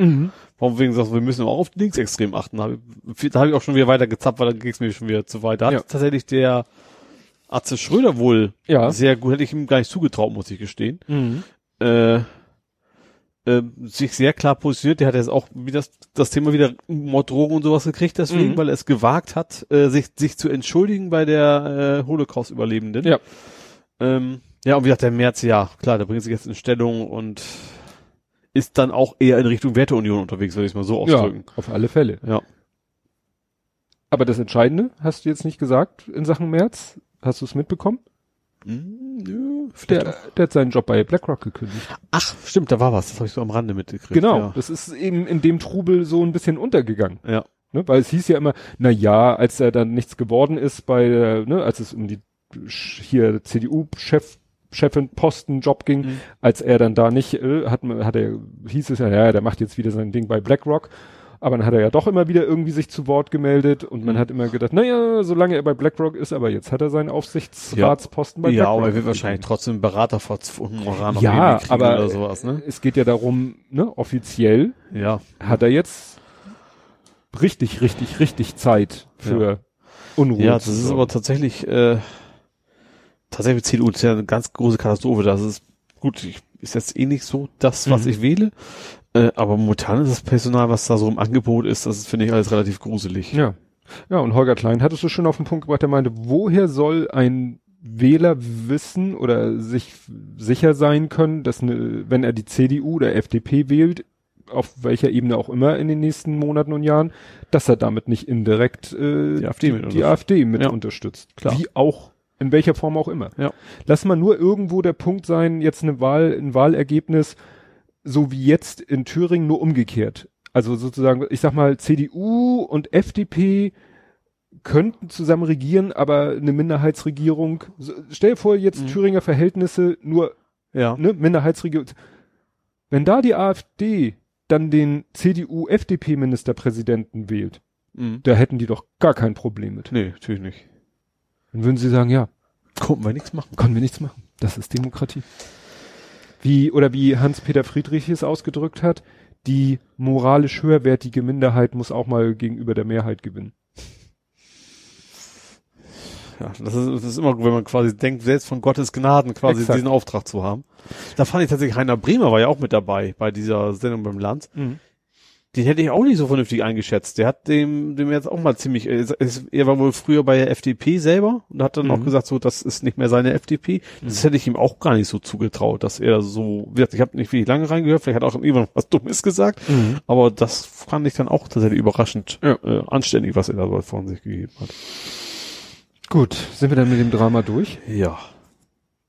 Warum wegen sagst, wir müssen auch auf linksextrem achten. Da habe ich, da hab ich auch schon wieder weiter gezappt, weil dann ging es mir schon wieder zu weit. Da Ja. hat tatsächlich der Atze Schröder wohl Ja. sehr gut, hätte ich ihm gar nicht zugetraut, muss ich gestehen. Mhm. Äh, äh, sich sehr klar positioniert. Der hat jetzt auch wieder das, das Thema wieder Morddrohungen und sowas gekriegt, deswegen, Mhm. weil er es gewagt hat, äh, sich, sich zu entschuldigen bei der äh, Holocaust-Überlebenden. Ja. Ähm, ja, und wie gesagt, der März, ja, klar, der bringt sich jetzt in Stellung und ist dann auch eher in Richtung Werteunion unterwegs, würde ich es mal so Ja, ausdrücken. auf alle Fälle. Ja. Aber das Entscheidende hast du jetzt nicht gesagt in Sachen März? Hast du es mitbekommen? Hm, nö, Der, der hat seinen Job bei BlackRock gekündigt. Ach, stimmt, da war was. Das habe ich so am Rande mitgekriegt. Genau, Ja. das ist eben in dem Trubel so ein bisschen untergegangen. ja. Ne? Weil es hieß ja immer, na ja, als er dann nichts geworden ist bei, der, ne, als es um die hier CDU-Chef Chefin Posten Job ging, Mhm. als er dann da nicht, äh, hat, hat er, hieß es ja, ja, der macht jetzt wieder sein Ding bei BlackRock. Aber dann hat er ja doch immer wieder irgendwie sich zu Wort gemeldet und man Mhm. hat immer gedacht, naja, solange er bei BlackRock ist, aber jetzt hat er seinen Aufsichtsratsposten bei Ja, BlackRock. aber er wird wahrscheinlich trotzdem Berater vor Honorar noch Ja, aber oder sowas, ne? es geht ja darum, ne, offiziell Ja. hat er jetzt richtig, richtig, richtig Zeit für Unruhe. Ja, das ist aber tatsächlich, äh, tatsächlich CDU ist ja eine ganz große Katastrophe. Das ist gut, ich, ist jetzt eh nicht so das, was Mhm. ich wähle. Äh, aber momentan ist das Personal, was da so im Angebot ist, das finde ich alles relativ gruselig. Ja. Ja, und Holger Klein hattest du schon auf den Punkt gebracht, der meinte, woher soll ein Wähler wissen oder sich sicher sein können, dass eine, wenn er die CDU oder FDP wählt, auf welcher Ebene auch immer in den nächsten Monaten und Jahren, dass er damit nicht indirekt äh, Die AfD mit die unterstützt. AfD mit Ja. unterstützt. Klar. Wie auch, in welcher Form auch immer. Ja. Lass mal nur irgendwo der Punkt sein, jetzt eine Wahl, ein Wahlergebnis, so wie jetzt in Thüringen, nur umgekehrt. Also sozusagen, ich sag mal, CDU und FDP könnten zusammen regieren, aber eine Minderheitsregierung, stell dir vor, jetzt Mhm. Thüringer Verhältnisse, nur Ja. ne, Minderheitsregierung. Wenn da die AfD dann den CDU-FDP-Ministerpräsidenten wählt, Mhm. da hätten die doch gar kein Problem mit. Nee, natürlich nicht. Dann würden sie sagen, ja, Konnten wir nichts machen. können wir nichts machen. Das ist Demokratie. Wie, oder wie Hans-Peter Friedrich es ausgedrückt hat, die moralisch höherwertige Minderheit muss auch mal gegenüber der Mehrheit gewinnen. Ja, das ist, das ist immer gut, wenn man quasi denkt, selbst von Gottes Gnaden quasi Exakt. diesen Auftrag zu haben. Da fand ich tatsächlich, Heiner Bremer war ja auch mit dabei bei dieser Sendung beim Land. Den hätte ich auch nicht so vernünftig eingeschätzt. Der hat dem, dem jetzt auch mal ziemlich, äh, er war wohl früher bei der FDP selber und hat dann auch Mhm. gesagt, so, das ist nicht mehr seine FDP. Das hätte ich ihm auch gar nicht so zugetraut, dass er so wird. Ich habe nicht wirklich lange reingehört, vielleicht hat auch irgendwann was Dummes gesagt, aber das fand ich dann auch tatsächlich überraschend Ja. äh, anständig, was er da so von sich gegeben hat. Gut, sind wir dann mit dem Drama durch? Ja.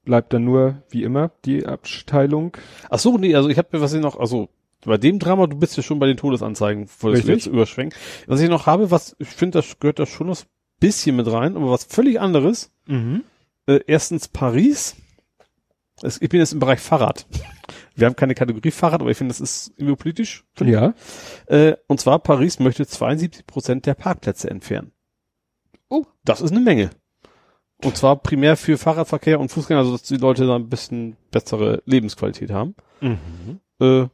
Bleibt dann nur, wie immer, die Abteilung. Ach so, nee, also ich habe mir was ich noch, also bei dem Drama, du bist ja schon bei den Todesanzeigen, du Richtig. jetzt überschwenken. Was ich noch habe, was, ich finde, das gehört da schon noch ein bisschen mit rein, aber was völlig anderes. Mhm. Äh, erstens Paris. Es, ich bin jetzt im Bereich Fahrrad. Wir haben keine Kategorie Fahrrad, aber ich finde, das ist irgendwie politisch. Ja. Äh, und zwar Paris möchte 72 Prozent der Parkplätze entfernen. Oh. Das ist eine Menge. Und zwar primär für Fahrradverkehr und Fußgänger, also dass die Leute da ein bisschen bessere Lebensqualität haben. Mhm. Äh,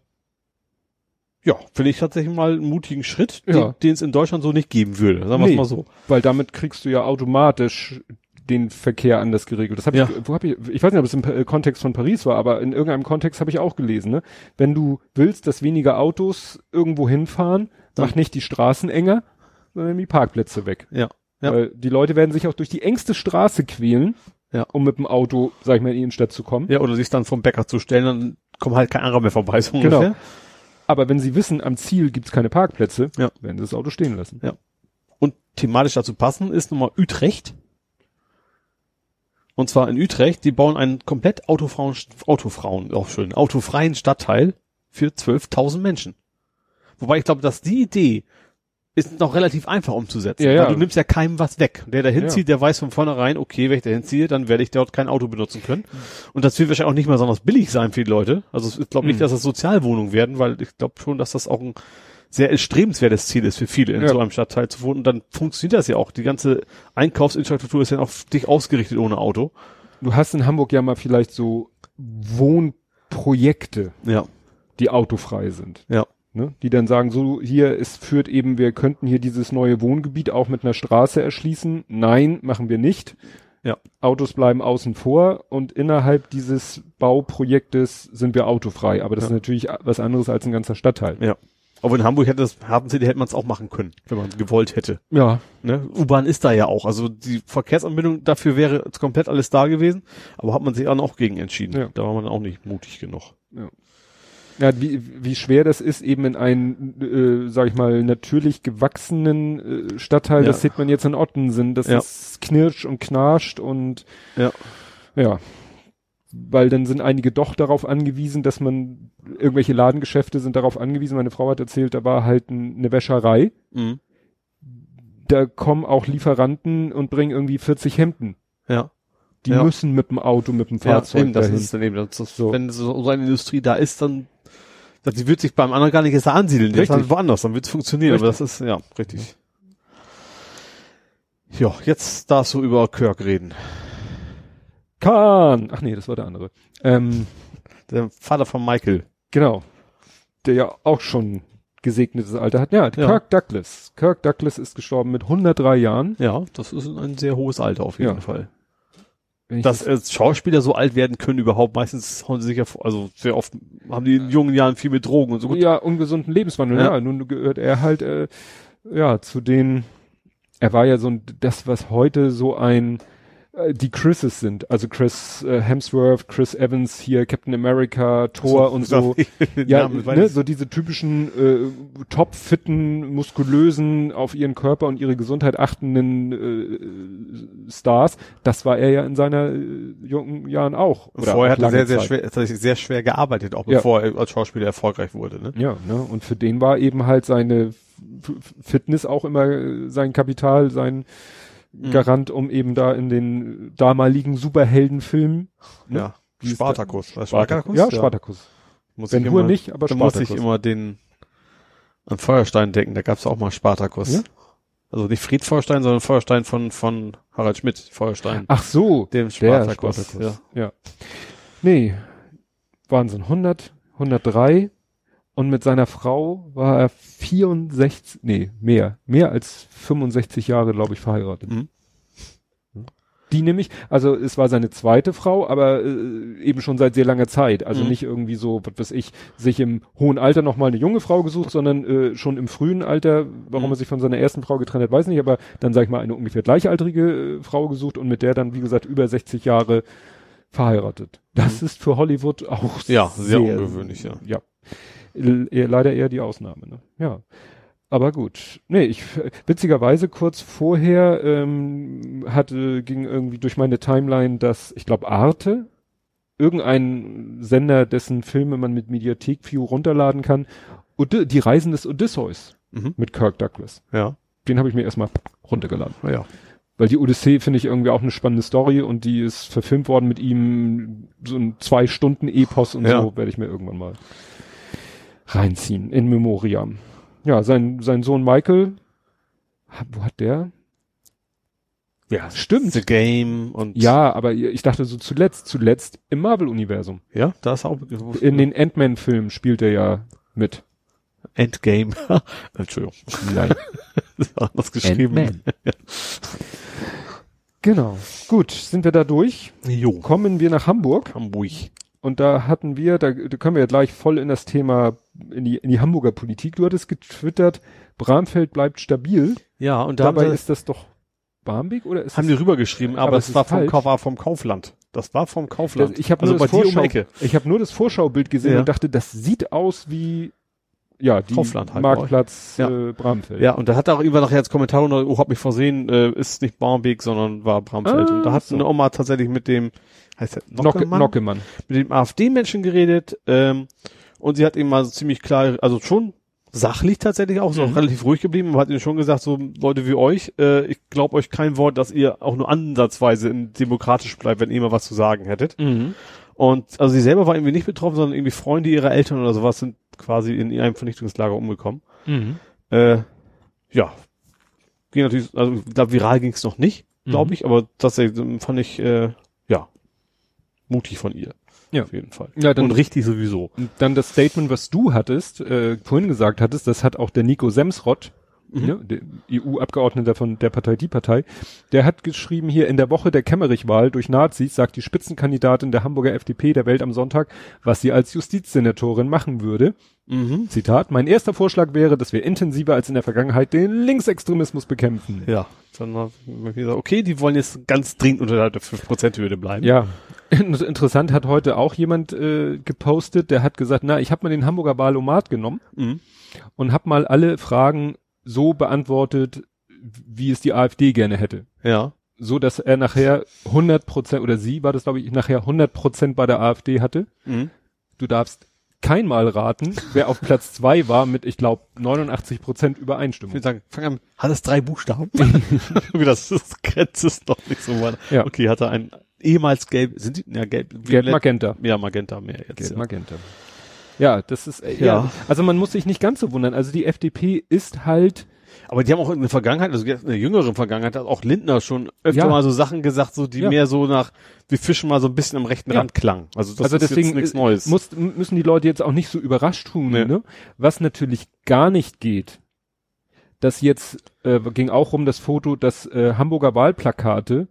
ja, finde ich tatsächlich mal einen mutigen Schritt, Ja. den es in Deutschland so nicht geben würde. Sagen wir Nee. es mal so. Weil damit kriegst du ja automatisch den Verkehr anders geregelt. Das habe Ja. ich, wo habe ich, ich weiß nicht, ob es im äh, Kontext von Paris war, aber in irgendeinem Kontext habe ich auch gelesen, ne? Wenn du willst, dass weniger Autos irgendwo hinfahren, Dann- mach nicht die Straßen enger, sondern die Parkplätze weg. Ja. Ja. Weil die Leute werden sich auch durch die engste Straße quälen, Ja. um mit dem Auto, sag ich mal, in die Innenstadt zu kommen. Ja, oder sich dann vom Bäcker zu stellen, dann kommt halt kein anderer mehr vorbei, so Genau. ungefähr. Aber wenn sie wissen, am Ziel gibt's keine Parkplätze, Ja. werden sie das Auto stehen lassen. Und thematisch dazu passen ist nochmal Utrecht. Und zwar in Utrecht, die bauen einen komplett Autofrauen, Autofrauen, auch schön, autofreien Stadtteil für 12.000 Menschen. Wobei ich glaube, dass die Idee ist noch relativ einfach umzusetzen. Ja, ja. Weil du nimmst ja keinem was weg. Der da hinzieht, der weiß von vornherein, okay, wenn ich da hinziehe, dann werde ich dort kein Auto benutzen können. Und das wird wahrscheinlich auch nicht mal besonders billig sein für die Leute. Also ich glaube nicht, Mhm. dass das Sozialwohnungen werden, weil ich glaube schon, dass das auch ein sehr erstrebenswertes Ziel ist für viele, in Ja. so einem Stadtteil zu wohnen. Und dann funktioniert das ja auch. Die ganze Einkaufsinfrastruktur ist ja auf dich ausgerichtet ohne Auto. Du hast in Hamburg ja mal vielleicht so Wohnprojekte, Ja. die autofrei sind. Ja. Ne? Die dann sagen, so hier, es führt eben, wir könnten hier dieses neue Wohngebiet auch mit einer Straße erschließen. Nein, machen wir nicht. Ja. Autos bleiben außen vor und innerhalb dieses Bauprojektes sind wir autofrei. Aber das Ja. ist natürlich was anderes als ein ganzer Stadtteil. Ja. Aber in Hamburg hätte das, Hafen City hätte man es auch machen können, wenn man gewollt hätte. Ja. Ne? U-Bahn ist da ja auch. Also die Verkehrsanbindung dafür wäre komplett alles da gewesen, aber hat man sich dann auch gegen entschieden. Ja. Da war man auch nicht mutig genug. Ja, wie, wie schwer das ist, eben in einen, äh, sag ich mal, natürlich gewachsenen äh, Stadtteil, Ja. das sieht man jetzt in Ottensen, das Ja. ist knirscht und knarscht und Ja. ja. Weil dann sind einige doch darauf angewiesen, dass man, irgendwelche Ladengeschäfte sind darauf angewiesen, meine Frau hat erzählt, da war halt ein, eine Wäscherei, Mhm. da kommen auch Lieferanten und bringen irgendwie 40 Hemden. Ja. Die Ja. müssen mit dem Auto, mit dem Ja, Fahrzeug eben, das dahin. ist dann eben, das, das, So. wenn so, so eine Industrie da ist, dann, die wird sich beim anderen gar nicht erst ansiedeln, Richtig. halt woanders, dann wird es funktionieren, aber das ist, ja, richtig. Ja, jetzt darfst du über Kirk reden. Kahn! Ach nee, das war der andere. Ähm, Der Vater von Michael. Genau. Der ja auch schon gesegnetes Alter hat. Ja, Ja. Kirk Douglas. Kirk Douglas ist gestorben mit 103 Jahren. Ja, das ist ein sehr hohes Alter auf jeden Ja. Fall. Dass äh, Schauspieler so alt werden können überhaupt, meistens hauen sie sich ja, vor- also sehr oft haben die in jungen Jahren viel mit Drogen und so. das, ja, ungesunden Lebenswandel. Ja. Ja. nun gehört er halt, äh, ja, zu den, er war ja so ein, das, was heute so ein, die Chrises sind. Also Chris äh, Hemsworth, Chris Evans hier, Captain America, Thor und so. Ja, ne, so diese typischen äh, topfitten, muskulösen, auf ihren Körper und ihre Gesundheit achtenden äh, Stars. Das war er ja in seiner äh, jungen Jahren auch. Und vorher hat er sehr, sehr Zeit. schwer, tatsächlich sehr schwer gearbeitet, auch Ja. bevor er als Schauspieler erfolgreich wurde, ne? Ja, ne? Und für den war eben halt seine F Fitness auch immer äh, sein Kapital, sein. Garant, um eben da in den damaligen Superheldenfilmen. Ne? Ja. Spartacus. Was, Spartacus? Ja, Spartacus. Muss Ben ich Hur immer, nicht, aber Da muss Spartacus. ich immer den an Feuerstein denken, da gab's auch mal Spartacus. Ja? Also nicht Fried Feuerstein, sondern Feuerstein von, von Harald Schmidt, Feuerstein. Ach so, dem der Spartacus. Spartacus. Ja. Ja. Nee, Wahnsinn. 100, 103 und mit seiner Frau war er 64, nee, mehr, mehr als 65 Jahre, glaube ich, verheiratet. Mhm. Die nämlich, also es war seine zweite Frau, aber äh, eben schon seit sehr langer Zeit. Also Mhm. nicht irgendwie so, was weiß ich, sich im hohen Alter nochmal eine junge Frau gesucht, sondern äh, schon im frühen Alter, warum Mhm. er sich von seiner ersten Frau getrennt hat, weiß nicht, aber dann sag ich mal eine ungefähr gleichaltrige äh, Frau gesucht und mit der dann, wie gesagt, über 60 Jahre verheiratet. Das ist für Hollywood auch Mhm. Ja, sehr ungewöhnlich, ja. Ja. Leider eher die Ausnahme, ne? Ja. Aber gut. Nee, ich witzigerweise kurz vorher ähm, hatte, ging irgendwie durch meine Timeline, dass, ich glaube, Arte, irgendein Sender, dessen Filme man mit Mediathek View runterladen kann, Ode die Reisen des Odysseus Mhm. mit Kirk Douglas. Ja. Den habe ich mir erstmal runtergeladen. Ja. Weil die Odyssee finde ich irgendwie auch eine spannende Story und die ist verfilmt worden mit ihm, so ein zwei Stunden Epos und Ja. so werde ich mir irgendwann mal reinziehen, in Memoriam. Ja, sein, sein Sohn Michael, ha- wo hat der? Ja, Stimmt. The Game und Ja, aber ich dachte so zuletzt, zuletzt im Marvel-Universum. ja, da ist auch In den Ant-Man-Filmen spielt er ja mit. Endgame. Entschuldigung, Nein. das war anders geschrieben. Genau. Gut, sind wir da durch? Jo. Kommen wir nach Hamburg. Hamburg. Und da hatten wir, da, da können wir ja gleich voll in das Thema, in die, in die Hamburger Politik. Du hattest getwittert, Bramfeld bleibt stabil. Ja, und da Dabei ist das doch Barmbek oder ist haben die rübergeschrieben, aber, Aber es war vom, war vom Kaufland. Das war vom Kaufland. das, ich habe also nur, das um ich habe nur das Vorschaubild gesehen Ja. und dachte, das sieht aus wie ja, die Kaufland halt, Marktplatz ja. äh, Bramfeld. Ja, und da hat auch irgendwann nachher als Kommentar noch, oh, hab mich versehen, äh, ist nicht Barmbek, sondern war Bramfeld. Ah, und da hat so. eine Oma tatsächlich mit dem, heißt Nocke, Nockemann? Nockemann. mit dem AfD-Menschen geredet, ähm, und sie hat ihm mal so ziemlich klar, also schon sachlich tatsächlich auch, so Mhm. relativ ruhig geblieben, aber hat ihnen schon gesagt, so Leute wie euch, äh, ich glaube euch kein Wort, dass ihr auch nur ansatzweise demokratisch bleibt, wenn ihr mal was zu sagen hättet. Mhm. Und also sie selber war irgendwie nicht betroffen, sondern irgendwie Freunde ihrer Eltern oder sowas sind quasi in einem Vernichtungslager umgekommen. Mhm. Äh, ja. Ging natürlich, also ich glaube, viral ging es noch nicht, glaube Mhm. ich, aber das fand ich, äh, mutig von ihr. Ja. Auf jeden Fall. Ja, dann- Und richtig sowieso. Und dann das Statement, was du hattest, äh, vorhin gesagt hattest, das hat auch der Nico Semsrott, Mhm. ne, der EU-Abgeordneter von der Partei Die Partei, der hat geschrieben hier in der Woche der Kemmerich-Wahl durch Nazis sagt die Spitzenkandidatin der Hamburger FDP der Welt am Sonntag, was sie als Justizsenatorin machen würde. Mhm. Zitat, mein erster Vorschlag wäre, dass wir intensiver als in der Vergangenheit den Linksextremismus bekämpfen. Ja. Dann habe ich gesagt, okay, die wollen jetzt ganz dringend unter der 5%-Hürde bleiben. Ja. Interessant hat heute auch jemand äh, gepostet, der hat gesagt, na, ich habe mal den Hamburger Wahlomat genommen Mhm. und habe mal alle Fragen so beantwortet, wie es die AfD gerne hätte. Ja. So dass er nachher 100 Prozent, oder sie war das glaube ich, nachher 100 Prozent bei der AfD hatte. Mhm. Du darfst kein Mal raten, wer auf Platz zwei war mit, ich glaube, 89 Prozent Ich Übereinstimmung. würde sagen, fang an. Hat es drei Buchstaben? das ist, Grenze ist noch nicht so weit. Ja. Okay, hat er ein ehemals gelb, sind die, ja, gelb, Gelb Magenta. Ja, Magenta mehr jetzt. Gelb ja. Magenta. Ja, das ist, äh, ja. Ja. Also man muss sich nicht ganz so wundern. Also die FDP ist halt, Aber die haben auch in der Vergangenheit, also in der jüngeren Vergangenheit, hat auch Lindner schon öfter Ja. mal so Sachen gesagt, so die Ja. mehr so nach, wir fischen mal so ein bisschen am rechten Ja. Rand klang. Also das also ist deswegen jetzt nichts Neues. Muss, müssen die Leute jetzt auch nicht so überrascht tun, Nee. ne? Was natürlich gar nicht geht, dass jetzt äh, ging auch um das Foto, das äh, Hamburger Wahlplakate,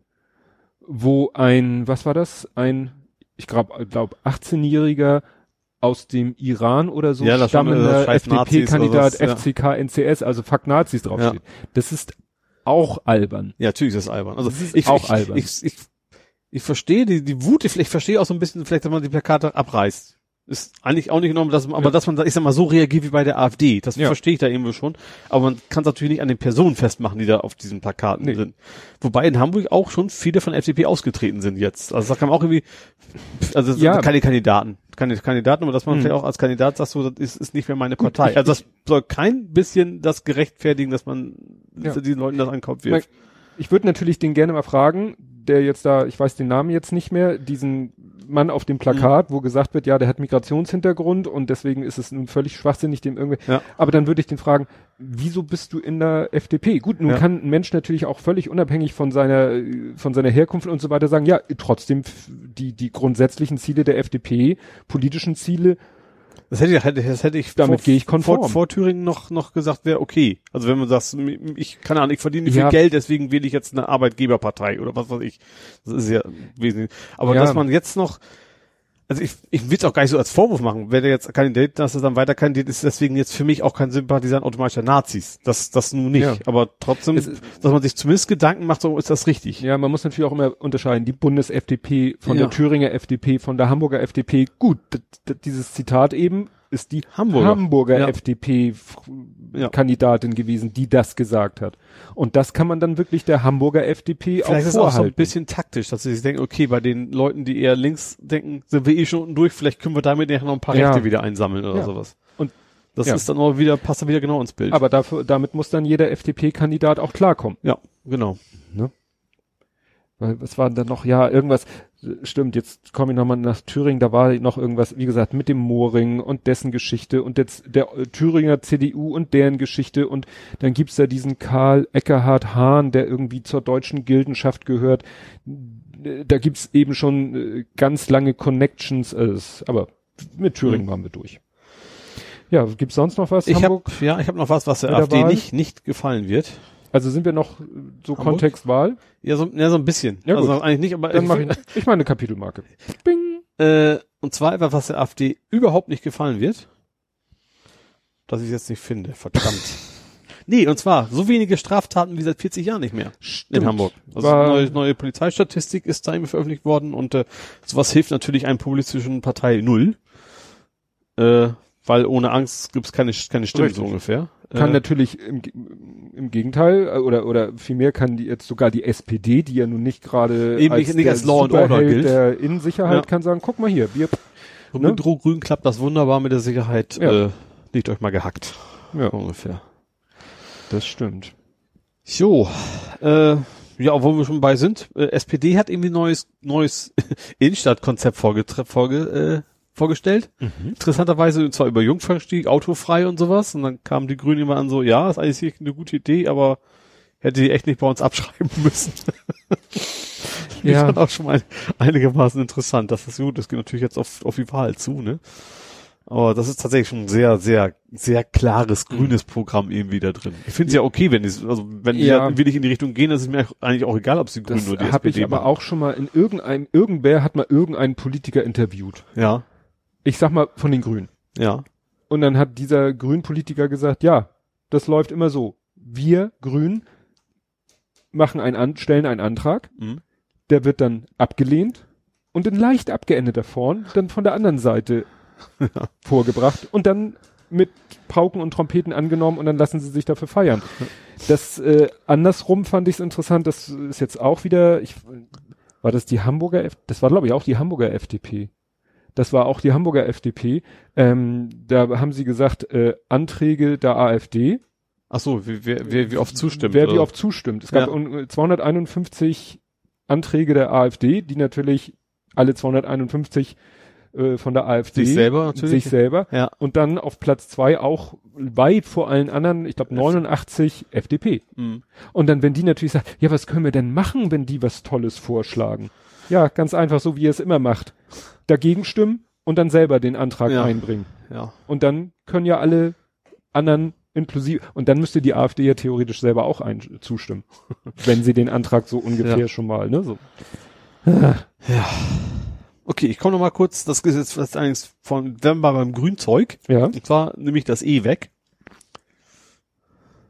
wo ein, was war das? Ein, ich glaube, glaub 18-jähriger aus dem Iran oder so Ja, äh, stammender Nazis FDP-Kandidat ja. FCK NCS, also Fuck Nazis draufsteht. Das ist auch albern. ja, natürlich ist das albern. Also Das ist ich, auch ich, albern. Ich, ich, ich verstehe die, die Wut, ich, ich verstehe auch so ein bisschen, vielleicht, dass man die Plakate abreißt. Ist eigentlich auch nicht genommen, dass man, aber Ja. dass man, ich sag mal, so reagiert wie bei der AfD, das Ja. verstehe ich da irgendwo schon. Aber man kann es natürlich nicht an den Personen festmachen, die da auf diesen Plakaten Nee. sind. Wobei in Hamburg auch schon viele von FDP ausgetreten sind jetzt. Also da kann man auch irgendwie, also Ja. keine Kandidaten, keine Kandidaten, aber dass man Mhm. vielleicht auch als Kandidat sagt, so, das ist, ist nicht mehr meine Partei. also das soll kein bisschen das gerechtfertigen, dass man Ja. den Leuten das an den Kopf Man- wirft. Ich würde natürlich den gerne mal fragen, der jetzt da, ich weiß den Namen jetzt nicht mehr, diesen Mann auf dem Plakat, Mhm. wo gesagt wird, ja, der hat Migrationshintergrund und deswegen ist es nun völlig schwachsinnig, dem irgendwie. Ja. Aber dann würde ich den fragen, wieso bist du in der FDP? Gut, nun Ja. kann ein Mensch natürlich auch völlig unabhängig von seiner, von seiner Herkunft und so weiter sagen, ja, trotzdem die, die grundsätzlichen Ziele der FDP, politischen Ziele, Das hätte, ich- das hätte ich Damit gehe ich konform. Vor, vor Thüringen noch, noch gesagt, wäre okay. Also wenn man sagt, ich, keine Ahnung, ich verdiene nicht Ja. viel Geld, deswegen wähle ich jetzt eine Arbeitgeberpartei oder was weiß ich. Das ist ja wesentlich. Aber Ja. dass man jetzt noch, also ich, ich will es auch gar nicht so als Vorwurf machen, wenn er jetzt Kandidat, dass er dann weiter Kandidat ist, deswegen jetzt für mich auch kein Sympathisant automatisch der Nazis. Das, das nun nicht. Ja. Aber trotzdem, ist- dass man sich zumindest Gedanken macht, so ist das richtig. Ja, man muss natürlich auch immer unterscheiden. Die Bundes-FDP von Ja. der Thüringer FDP, von der Hamburger FDP. Gut, dieses Zitat eben ist die Hamburger. Hamburger, Ja. FDP-Kandidatin gewesen, die das gesagt hat. Und das kann man dann wirklich der Hamburger FDP Vielleicht auch ist es auch so vorhalten. ein bisschen taktisch, dass sie sich denken, okay, bei den Leuten, die eher links denken, sind wir eh schon unten durch, vielleicht können wir damit noch ein paar Ja. Rechte wieder einsammeln oder Ja. sowas. Und- das ja. ist dann auch wieder, passt dann wieder genau ins Bild. Aber dafür, damit muss dann jeder FDP-Kandidat auch klarkommen. ja, genau. Weil was war denn da noch? Ja, irgendwas, äh, stimmt, jetzt komme ich nochmal nach Thüringen, da war noch irgendwas, wie gesagt, mit dem Mooring und dessen Geschichte und jetzt der äh, Thüringer CDU und deren Geschichte und dann gibt's da diesen Karl Eckerhard Hahn, der irgendwie zur deutschen Gildenschaft gehört. Da gibt's eben schon äh, ganz lange Connections, äh, aber mit Thüringen Mhm. waren wir durch. Ja, gibt's sonst noch was? Ich Hamburg? ja, ich habe noch was, was der AfD Wahl? nicht nicht gefallen wird. Also sind wir noch äh, so Hamburg? Kontextwahl? Ja, so, ja, so ein bisschen. Ja, also gut. eigentlich nicht, aber Dann ich, ich mache eine Kapitelmarke. Bing. Äh, und zwar etwas, was der AfD überhaupt nicht gefallen wird. Das ich jetzt nicht finde, verdammt. nee, und zwar so wenige Straftaten wie seit 40 Jahren nicht mehr in Stimmt. Hamburg. Also War- neue, neue Polizeistatistik ist da eben veröffentlicht worden und äh, sowas hilft natürlich einer populistischen Partei null. Äh, weil ohne Angst gibt's keine, keine Stimmen Richtig. so ungefähr. Kann äh, natürlich im, im Gegenteil äh, oder oder vielmehr kann die jetzt sogar die SPD, die ja nun nicht gerade Eben nicht- nicht der als Law and Order gilt. der Innensicherheit Ja. kann sagen, guck mal hier, wir und ne? mit Rot-Grün klappt das wunderbar mit der Sicherheit. Ja. Äh, liegt euch mal gehackt. ja, So ungefähr. das stimmt. Jo, äh, ja, obwohl wir schon bei sind, äh, SPD hat irgendwie ein neues, neues Innenstadtkonzept vorge vorge vorgestellt. Interessanterweise, und zwar über Jungfernstieg, autofrei und sowas. Und dann kamen die Grünen immer an so, ja, ist eigentlich eine gute Idee, aber hätte die echt nicht bei uns abschreiben müssen. Ja. fand auch schon mal einigermaßen interessant. Das ist gut, das geht natürlich jetzt auf, auf die Wahl zu, ne? Aber das ist tatsächlich schon ein sehr, sehr, sehr klares grünes Programm irgendwie da drin. Ich finde es ja okay, wenn die, also wenn die Ja. ja. will ich in die Richtung gehen, das ist mir eigentlich auch egal, ob sie grün Das oder die habe ich SPD aber machen. auch schon mal in irgendeinem irgendwer hat mal irgendeinen Politiker interviewt. Ja, Ich sag mal von den Grünen. ja, Und dann hat dieser Grünpolitiker gesagt, ja, das läuft immer so. Wir Grün machen einen an, stellen einen Antrag, mhm. der wird dann abgelehnt und in leicht abgeänderter Form dann von der anderen Seite vorgebracht und dann mit Pauken und Trompeten angenommen und dann lassen sie sich dafür feiern. Das äh, andersrum fand ich es interessant, das ist jetzt auch wieder, ich, war das die Hamburger, F das war glaube ich auch die Hamburger FDP. Das war auch die Hamburger FDP. Ähm, da haben sie gesagt, äh, Anträge der AfD, Ach so, wie, wer, wer wie oft zustimmt. Wer wie oder? oft zustimmt. Es gab Ja. un- 251 Anträge der AfD, die natürlich alle 251 äh, von der AfD Sich selber natürlich. sich selber Ja. und dann auf Platz zwei auch weit vor allen anderen, ich glaube 89 FDP. Mhm. Und dann, wenn die natürlich sagen, ja, was können wir denn machen, wenn die was Tolles vorschlagen? Ja, ganz einfach, so wie ihr es immer macht. Dagegen stimmen und dann selber den Antrag Ja. einbringen. Ja. Und dann können ja alle anderen inklusive, und dann müsste die AfD ja theoretisch selber auch ein, zustimmen. wenn sie den Antrag so ungefähr Ja. schon mal, ne, so. Okay, ich komme noch mal kurz, das ist jetzt was eigentlich von, wenn wir beim Grünzeug, Ja. und zwar nehme ich das E weg.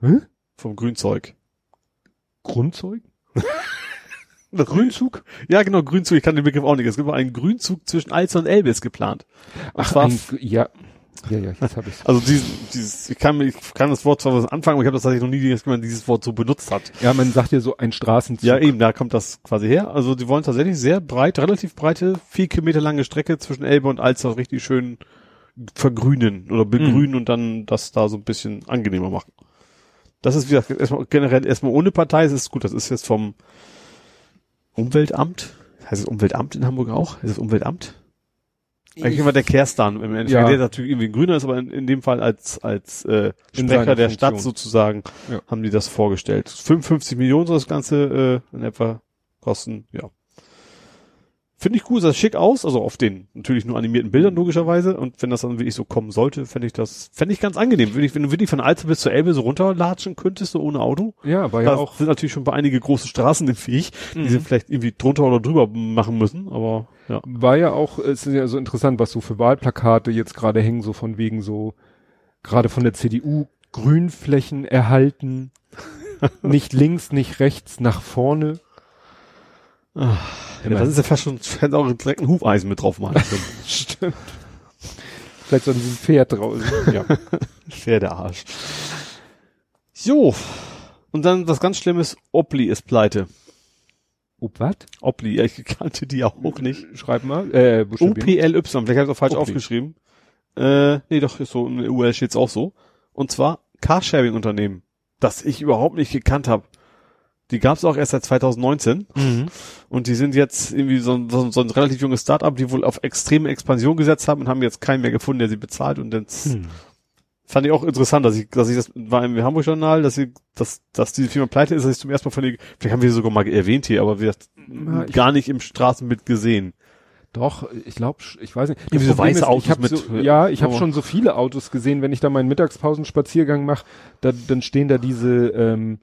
Hä? Vom Grünzeug. Grundzeug? Das Grünzug? Ja, genau, Grünzug, ich kann den Begriff auch nicht. Es gibt einen Grünzug zwischen Alster und Elbe ist geplant. Und Ach, ein, ja. Ja, ja, jetzt habe ich's. Also dieses, dieses ich kann, ich kann das Wort zwar was anfangen, aber ich habe das tatsächlich noch nie, dass man dieses Wort so benutzt hat. Ja, man sagt ja so ein Straßenzug. Ja, eben, da kommt das quasi her. Also die wollen tatsächlich sehr breit, relativ breite, vier Kilometer lange Strecke zwischen Elbe und Alster richtig schön vergrünen oder begrünen und dann das da so ein bisschen angenehmer machen. Das ist wie gesagt erstmal generell erstmal ohne Partei, es ist gut, das ist jetzt vom Umweltamt. Heißt es Umweltamt in Hamburg auch? Ist es Umweltamt? Eigentlich immer der Kerstan im Endeffekt, Ja. der natürlich irgendwie ein Grüner ist, aber in, in dem Fall als, als äh, Sprecher der Stadt sozusagen Ja. haben die das vorgestellt. 55 Millionen soll das Ganze äh, in etwa kosten, ja. Finde ich cool, sah schick aus, also auf den natürlich nur animierten Bildern logischerweise. Und wenn das dann wirklich so kommen sollte, fände ich das, fände ich ganz angenehm. Würde ich, wenn du wirklich von Alze bis zur Elbe so runterlatschen könntest, so ohne Auto. Ja, war ja auch, sind natürlich schon bei einige große Straßen im Viech, die Mhm. sie vielleicht irgendwie drunter oder drüber machen müssen, aber ja. war ja auch, es ist ja so interessant, was so für Wahlplakate jetzt gerade hängen, so von wegen so, gerade von der CDU, Grünflächen erhalten, nicht links, nicht rechts, nach vorne. Ja, das ist ja fast schon, hätte auch direkt ein Hufeisen mit drauf machen können. Stimmt. Vielleicht so ein Pferd draußen. Ja. Pferdearsch. Jo. Und dann was ganz Schlimmes, Opli ist pleite. Oh, was? Opli, ja, ich kannte die auch nicht. Schreib mal. Äh. OPLY, vielleicht habe ich auch falsch Opli. aufgeschrieben. Äh, nee, doch, ist so, in der URL steht's auch so. Und zwar Carsharing-Unternehmen, das ich überhaupt nicht gekannt habe. Die gab's auch erst seit 2019 Mhm. und die sind jetzt irgendwie so, ein- so, so ein relativ junges Startup, die wohl auf extreme Expansion gesetzt haben und haben jetzt keinen mehr gefunden, der sie bezahlt und dann Hm. fand ich auch interessant, dass ich, dass ich das war im Hamburg Journal, dass sie, dass, dass diese Firma pleite ist, dass ich zum ersten Mal von ihr, vielleicht haben wir sie sogar mal erwähnt hier, aber wir Ja, gar nicht im Straßenbild gesehen. Doch, ich glaube, ich weiß nicht. Irgendwie so weiße Autos ich hab mit- so, ja, ich habe schon so viele Autos gesehen, wenn ich da meinen Mittagspausenspaziergang mache, da, dann stehen da diese ähm,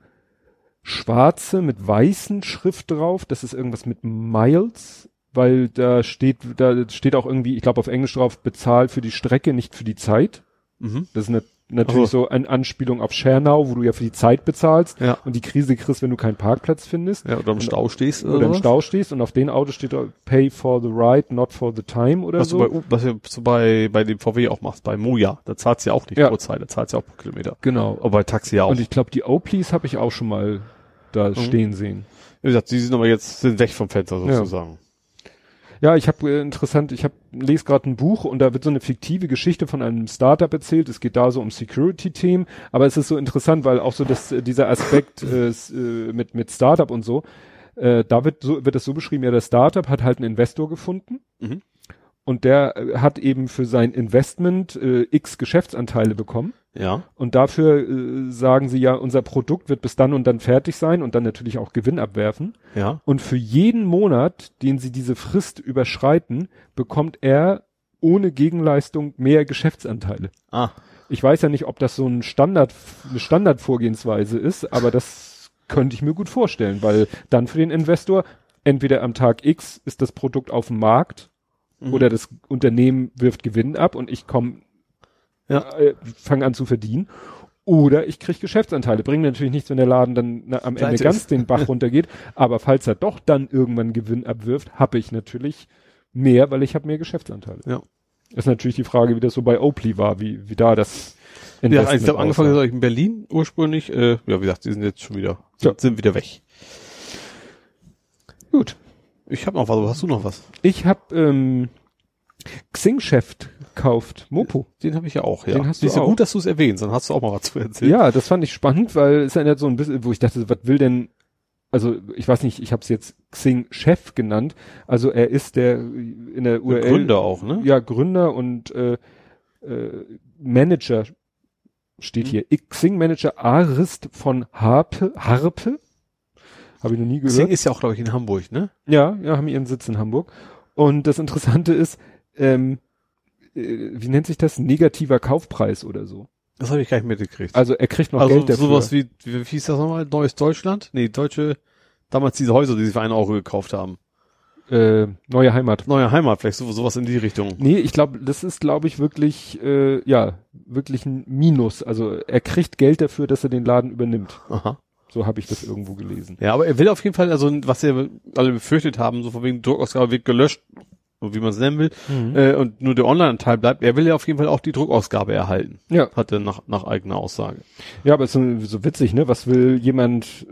schwarze mit weißen Schrift drauf. Das ist irgendwas mit Miles, weil da steht, da steht auch irgendwie, ich glaube auf Englisch drauf, bezahlt für die Strecke, nicht für die Zeit. Mhm. Das ist ne, natürlich so. so eine Anspielung auf Schernau, wo du ja für die Zeit bezahlst Ja. und die Krise kriegst, wenn du keinen Parkplatz findest Ja, oder im Stau stehst oder im was? Stau stehst und auf den Auto steht da Pay for the ride, not for the time oder Was so. du bei, was du bei, bei dem VW auch machst, bei Moja, da zahlt's ja auch nicht Ja. pro Zeit, da zahlt's ja auch pro Kilometer. genau. Aber bei Taxi ja auch. Und ich glaube, die Oplis habe ich auch schon mal da stehen sehen. Wie gesagt, die sind aber jetzt, sind weg vom Fenster sozusagen. Ja, ich habe äh, interessant, ich habe lese gerade ein Buch und da wird so eine fiktive Geschichte von einem Startup erzählt. Es geht da so um Security-Themen, aber es ist so interessant, weil auch so das, äh, dieser Aspekt äh, äh, mit mit Startup und so, äh, da wird so wird das so beschrieben, ja, der Startup hat halt einen Investor gefunden Mhm. und der äh, hat eben für sein Investment äh, x Geschäftsanteile bekommen. Ja. Und dafür äh, sagen sie ja, unser Produkt wird bis dann und dann fertig sein und dann natürlich auch Gewinn abwerfen. Ja. Und für jeden Monat, den sie diese Frist überschreiten, bekommt er ohne Gegenleistung mehr Geschäftsanteile. Ah. Ich weiß ja nicht, ob das so ein Standard, eine Standardvorgehensweise ist, aber das könnte ich mir gut vorstellen, weil dann für den Investor entweder am Tag X ist das Produkt auf dem Markt Mhm. oder das Unternehmen wirft Gewinn ab und ich komme, Ja. äh, fange an zu verdienen. Oder ich kriege Geschäftsanteile. Bringt mir natürlich nichts, wenn der Laden dann na, am Ende ganz den Bach runtergeht. Aber falls er doch dann irgendwann Gewinn abwirft, habe ich natürlich mehr, weil ich habe mehr Geschäftsanteile. Ja. Ist natürlich die Frage, wie das so bei Oakley war, wie, wie da das Ja, also ich habe angefangen ist in Berlin ursprünglich. Äh, ja, wie gesagt, die sind jetzt schon wieder, Ja. sind, sind wieder weg. Gut. Ich habe noch was, aber hast du noch was? Ich habe ähm, Xing-Chef gekauft, Mopo. Den habe ich ja auch, ja. Den hast du du auch. gut, dass du es erwähnst, dann hast du auch mal was zu erzählen. Ja, das fand ich spannend, weil es erinnert so ein bisschen, wo ich dachte, was will denn, also ich weiß nicht, ich habe es jetzt Xing-Chef genannt. Also er ist der in der URL. Gründer auch, ne? Ja, Gründer und äh, äh, Manager steht Mhm. hier. Xing-Manager Arist von Harpe. Harpe? Habe ich noch nie gehört. Xing ist ja auch, glaube ich, in Hamburg, ne? Ja, ja, haben ihren Sitz in Hamburg. Und das Interessante ist, ähm, äh, wie nennt sich das? Negativer Kaufpreis oder so. Das habe ich gar nicht mitgekriegt. Also er kriegt noch also Geld dafür. sowas wie, wie, wie hieß das nochmal? Neues Deutschland? Nee, deutsche, damals diese Häuser, die sie für einen Euro gekauft haben. äh, neue Heimat. Neue Heimat, vielleicht so, sowas in die Richtung. Nee, ich glaube, das ist, glaube ich, wirklich, äh, ja, wirklich ein Minus. Also er kriegt Geld dafür, dass er den Laden übernimmt. Aha. So habe ich das irgendwo gelesen. Ja, aber er will auf jeden Fall, also was wir alle befürchtet haben, so von wegen Druckausgabe wird gelöscht, wie man es nennen will, äh, und nur der Online-Anteil bleibt, er will ja auf jeden Fall auch die Druckausgabe erhalten, Ja, hat er nach, nach eigener Aussage. ja, aber es ist so, witzig, ne? Was will jemand,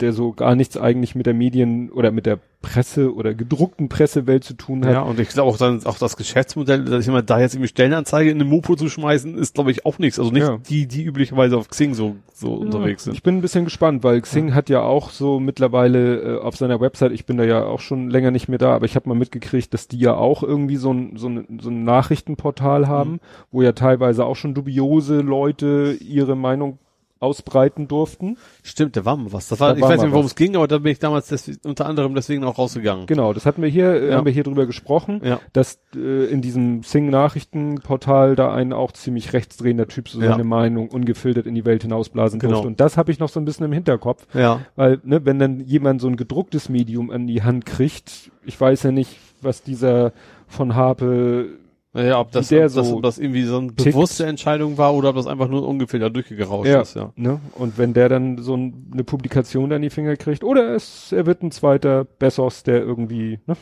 der so gar nichts eigentlich mit der Medien oder mit der Presse oder gedruckten Pressewelt zu tun hat? Ja, und ich glaube auch, dann, auch das Geschäftsmodell, dass ich mal da jetzt irgendwie Stellenanzeige in eine Mopo zu schmeißen, ist glaube ich auch nichts. Also nicht Ja. die, die üblicherweise auf Xing so, so unterwegs sind. Ich bin ein bisschen gespannt, weil Xing hat ja auch so mittlerweile äh, auf seiner Website, ich bin da ja auch schon länger nicht mehr da, aber ich habe mal mitgekriegt, dass die ja auch irgendwie so ein, so ein, so ein Nachrichtenportal haben, wo ja teilweise auch schon dubiose Leute ihre Meinung ausbreiten durften. Stimmt, da war mal was. Das war, Da ich war weiß nicht, worum es ging, aber da bin ich damals des, unter anderem deswegen auch rausgegangen. Genau, das hatten wir hier, äh, Ja. haben wir hier drüber gesprochen, Ja. dass äh, in diesem Sing-Nachrichtenportal da ein auch ziemlich rechtsdrehender Typ so Ja. seine Meinung ungefiltert in die Welt hinausblasen Genau. durfte. Und das habe ich noch so ein bisschen im Hinterkopf, Ja. weil, ne, wenn dann jemand so ein gedrucktes Medium an die Hand kriegt, ich weiß ja nicht, was dieser von Harpe Naja, ob das, der ob das, so ob das irgendwie so eine tickt. bewusste Entscheidung war oder ob das einfach nur ungefiltert durchgerauscht Ja. ist, ja. Ne? Und wenn der dann so ein, eine Publikation an die Finger kriegt, oder es, er wird ein zweiter Bessos, der irgendwie, ne?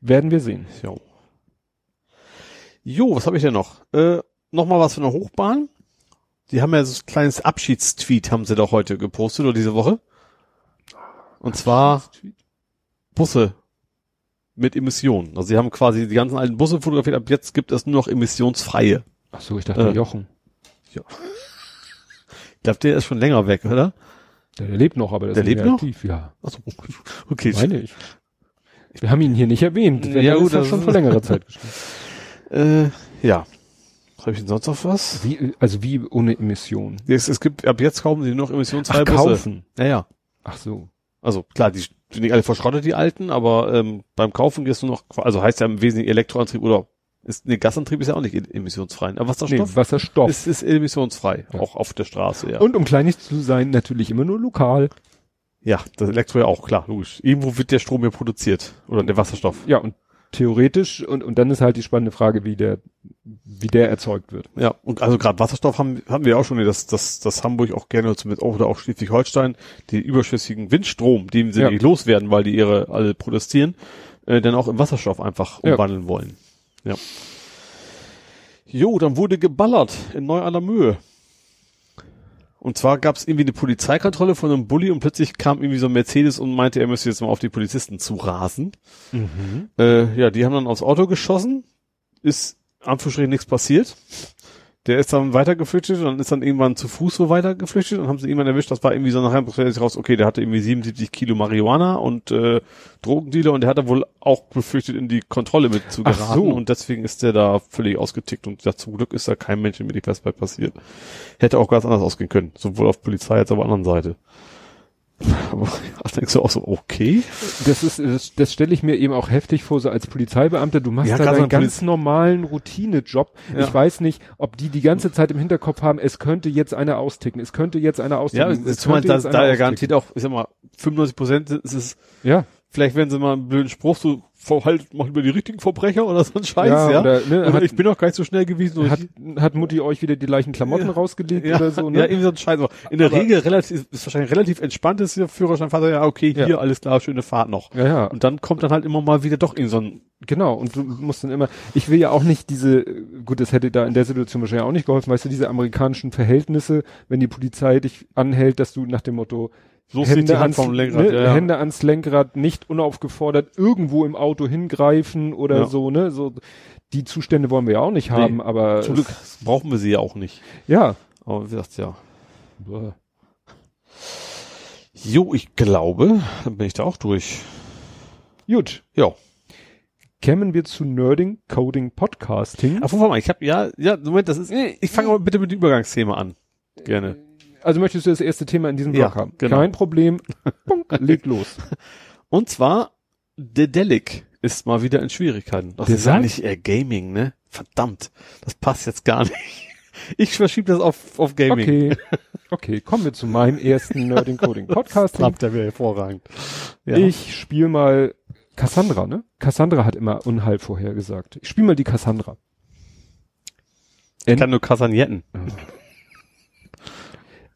Werden wir sehen. Jo. Jo, was habe ich denn noch? Äh, Nochmal was von der Hochbahn. Die haben ja so ein kleines Abschiedstweet, haben sie doch heute gepostet oder diese Woche. Und zwar Busse mit Emissionen. Also sie haben quasi die ganzen alten Busse fotografiert, ab jetzt gibt es nur noch emissionsfreie. Ach so, ich dachte Äh. Jochen. Ich glaube, der ist schon länger weg, oder? Der, der lebt noch, aber der, Der ist lebt noch? aktiv, ja. Achso, okay. Meine ich. Wir haben ihn hier nicht erwähnt. Ja, Wenn, ja, gut, das das schon vor längerer Zeit geschrieben. Äh, ja. Habe ich denn sonst noch was? Wie, also wie ohne Emissionen? Es, es gibt, ab jetzt kaufen sie nur noch emissionsfreie Ach, Busse. kaufen. Ja, ja. Ach so. Also klar, die sind nicht alle verschrottet, die alten, aber ähm, beim Kaufen gehst du noch, also heißt ja im Wesentlichen Elektroantrieb oder ist, nee, Gasantrieb ist ja auch nicht e- emissionsfrei. Aber Nee, Wasserstoff Wasserstoff. ist, ist emissionsfrei, Ja. auch auf der Straße, ja. Und um kleinig zu sein, natürlich immer nur lokal. ja, das Elektro ja auch, klar, logisch. Irgendwo wird der Strom ja produziert. Oder der Wasserstoff. Ja, und theoretisch, und, und dann ist halt die spannende Frage, wie der, wie der erzeugt wird. Ja, und also gerade Wasserstoff haben, haben wir auch schon, dass, dass, dass Hamburg auch gerne oder auch Schleswig-Holstein die überschüssigen Windstrom, den sie Ja. nicht loswerden, weil die ihre alle protestieren, äh, dann auch in Wasserstoff einfach Ja. umwandeln wollen. Ja. Jo, dann wurde geballert in Neu-Aller-Mühe. Und zwar gab es irgendwie eine Polizeikontrolle von einem Bulli und plötzlich kam irgendwie so ein Mercedes und meinte, er müsste jetzt mal auf die Polizisten zu rasen. Äh, ja, die haben dann aufs Auto geschossen, ist Anführungsstrichen nichts passiert. Der ist dann weiter geflüchtet und dann ist dann irgendwann zu Fuß so weiter geflüchtet und haben sie irgendwann erwischt. Das war irgendwie so nachher sich raus, okay, der hatte irgendwie 77 Kilo Marihuana und äh, Drogendealer und der hat da wohl auch befürchtet, in die Kontrolle mit zu geraten so. und deswegen ist der da völlig ausgetickt und ja, zum Glück ist da kein Mensch mit die Festball passiert. Hätte auch ganz anders ausgehen können, sowohl auf Polizei als auch auf der anderen Seite. Ja, denkst du auch so, okay. Das ist, das, das stelle ich mir eben auch heftig vor, so als Polizeibeamter. Du machst Ja, da gerade so deinen ein ganz normalen Routinejob. Ja. Ich weiß nicht, ob die die ganze Zeit im Hinterkopf haben, es könnte jetzt einer austicken, es könnte jetzt einer Ja, austicken. es zumal da, da ja garantiert auch, ich sag mal, 95 Prozent ist es Ja, Vielleicht wenn sie mal einen blöden Spruch so halt mal über die richtigen Verbrecher oder so ein Scheiß, Ja, ja. oder, ne, Oder hat- ich bin auch gar nicht so schnell gewesen. hat, hat Mutti euch wieder die gleichen Klamotten Ja. rausgelegt ja, oder so, ne? ja, irgendwie so ein Scheiß. In der Aber- Regel relativ, ist wahrscheinlich relativ entspannt ist der Führerscheinvater, ja, okay, hier, alles klar, schöne Fahrt noch. ja, ja. Und dann kommt dann halt immer mal wieder doch in so ein, Genau, und du musst dann immer, ich will ja auch nicht diese, gut, das hätte da in der Situation wahrscheinlich auch nicht geholfen, weißt du, diese amerikanischen Verhältnisse, wenn die Polizei dich anhält, dass du nach dem Motto, so steht die Hand ans, vom Lenkrad, ne, ja, ja. Hände ans Lenkrad, nicht unaufgefordert irgendwo im Auto hingreifen oder Ja. so, ne, so, die Zustände wollen wir ja auch nicht haben, aber, Zum Glück brauchen wir sie ja auch nicht. ja. Aber wie gesagt, ja. Jo, ich glaube, dann bin ich da auch durch. Gut, Ja. kämen wir zu Nerding, Coding, Podcasting. Ach, warte mal, ich habe ja, ja, Moment, das ist, ich fange aber bitte mit dem Übergangsthema an. Gerne. Also möchtest du das erste Thema in diesem Ja, Blog haben? genau. Kein Problem. Punk, leg los. Und zwar, Dedelic ist mal wieder in Schwierigkeiten. Das ist ja nicht eher Gaming, ne? Verdammt. Das passt jetzt gar nicht. Ich verschiebe das auf, auf Gaming. Okay. Okay, kommen wir zu meinem ersten Nerding Coding Podcasting. Klappt der wieder hervorragend. Ja. Ich spiele mal Cassandra, ne? Cassandra hat immer Unheil vorhergesagt. Ich spiele mal die Cassandra. ich kann nur Kasagnetten.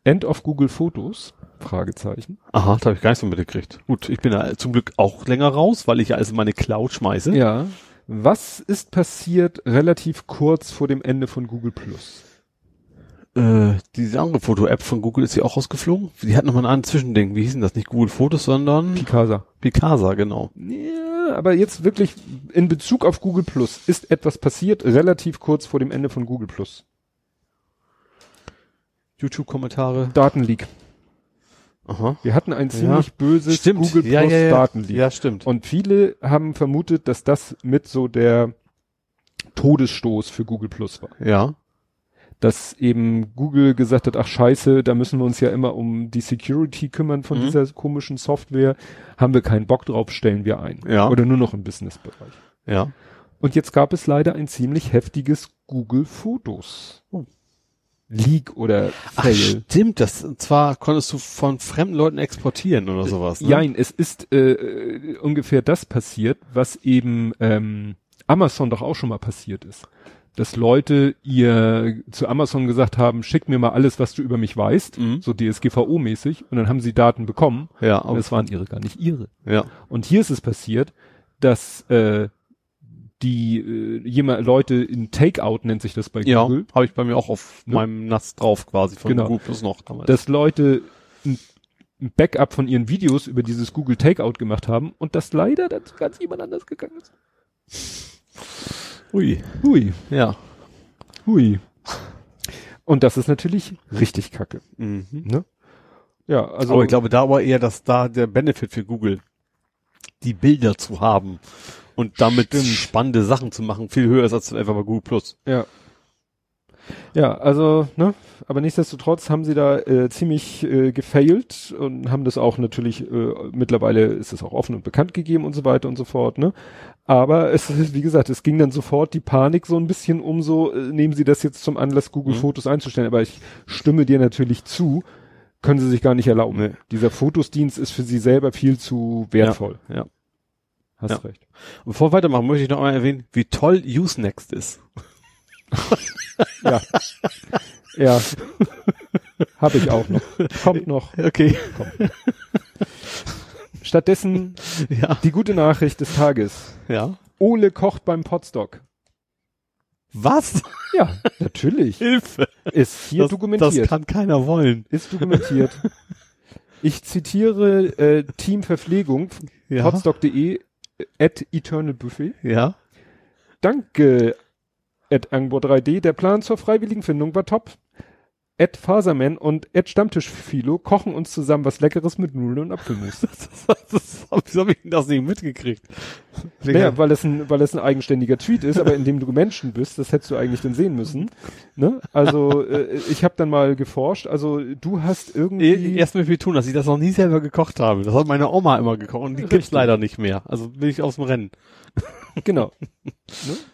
End of Google Fotos? Fragezeichen. Aha, da habe ich gar nicht so mitgekriegt. Gut, ich bin da zum Glück auch länger raus, weil ich ja also meine Cloud schmeiße. Ja. Was ist passiert relativ kurz vor dem Ende von Google Plus? Äh, diese andere Foto-App von Google ist ja auch rausgeflogen. Die hat nochmal ein anderes Zwischending. Wie hieß denn das? Nicht Google Fotos, sondern Picasa. Picasa, genau. Ja, aber jetzt wirklich in Bezug auf Google Plus ist etwas passiert relativ kurz vor dem Ende von Google Plus. YouTube-Kommentare. Datenleak. Aha. Wir hatten ein ziemlich böses Stimmt. Google Plus ja, ja, ja. Datenleak. Ja, stimmt. Und viele haben vermutet, dass das mit so der Todesstoß für Google Plus war. Ja. dass eben Google gesagt hat, ach scheiße, da müssen wir uns ja immer um die Security kümmern von Mhm. dieser komischen Software, haben wir keinen Bock drauf, stellen wir ein. Ja. Oder nur noch im Businessbereich. Ja. Und jetzt gab es leider ein ziemlich heftiges Google Fotos. Oh. Leak oder Ach, Fail. stimmt, das, und zwar konntest du von fremden Leuten exportieren oder sowas, ne? Nein, es ist äh, äh, ungefähr das passiert, was eben ähm, Amazon doch auch schon mal passiert ist. Dass Leute ihr zu Amazon gesagt haben, schick mir mal alles, was du über mich weißt, Mhm. so DSGVO-mäßig, und dann haben sie Daten bekommen, Ja, und aber, es waren ihre gar nicht ihre. ja. Und hier ist es passiert, dass äh, die äh, jemand Leute in Takeout nennt sich das bei Ja, Google, habe ich bei mir auch auf Ne? meinem NAS drauf quasi von Genau. Google Plus noch damals. dass Leute ein ein Backup von ihren Videos über dieses Google Takeout gemacht haben und das leider dann zu ganz jemand anders gegangen ist. Ui. Hui, Ja. hui. Und das ist natürlich richtig kacke. Mhm. Ne? Ja, also aber ich glaube, da war eher, dass da der Benefit für Google, die Bilder zu haben und damit Stimmt. spannende Sachen zu machen, viel höher ist als einfach bei Google Plus. Ja. Ja, also, ne, aber nichtsdestotrotz haben sie da äh, ziemlich äh, gefailt und haben das auch natürlich, äh, mittlerweile ist es auch offen und bekannt gegeben und so weiter und so fort, ne? Aber es ist, wie gesagt, es ging dann sofort die Panik so ein bisschen um so, äh, nehmen sie das jetzt zum Anlass, Google Mhm. Fotos einzustellen, aber ich stimme dir natürlich zu, können sie sich gar nicht erlauben. Nee. Dieser Fotosdienst ist für sie selber viel zu wertvoll. Ja. Hast Ja. recht. Und bevor wir weitermachen, möchte ich noch einmal erwähnen, wie toll Usenext ist. Ja. ja. Habe ich auch noch. Kommt noch. Okay. Stattdessen Ja. die gute Nachricht des Tages. Ja. Ole kocht beim Potstock. Was? Ja, natürlich. Hilfe. Ist hier das, dokumentiert. Das kann keiner wollen. ist dokumentiert. Ich zitiere äh, Team Verpflegung, Ja. potstock.de at Eternal Buffet. Ja. Danke, at Angbor3D. Der Plan zur freiwilligen Findung war top. Ed Faserman und Ed Stammtischphilo kochen uns zusammen was Leckeres mit Nudeln und Apfelmus. Das, das, wieso habe ich denn das nicht mitgekriegt? Naja, weil es ein, weil es ein eigenständiger Tweet ist, aber in dem du Menschen bist, das hättest du eigentlich dann sehen müssen. Ne? Also äh, ich habe dann mal geforscht. Also du hast irgendwie Erst mal viel tun, dass ich das noch nie selber gekocht habe. Das hat meine Oma immer gekocht und die gibt's Richtig. leider nicht mehr. Also bin ich aus dem Rennen. Genau.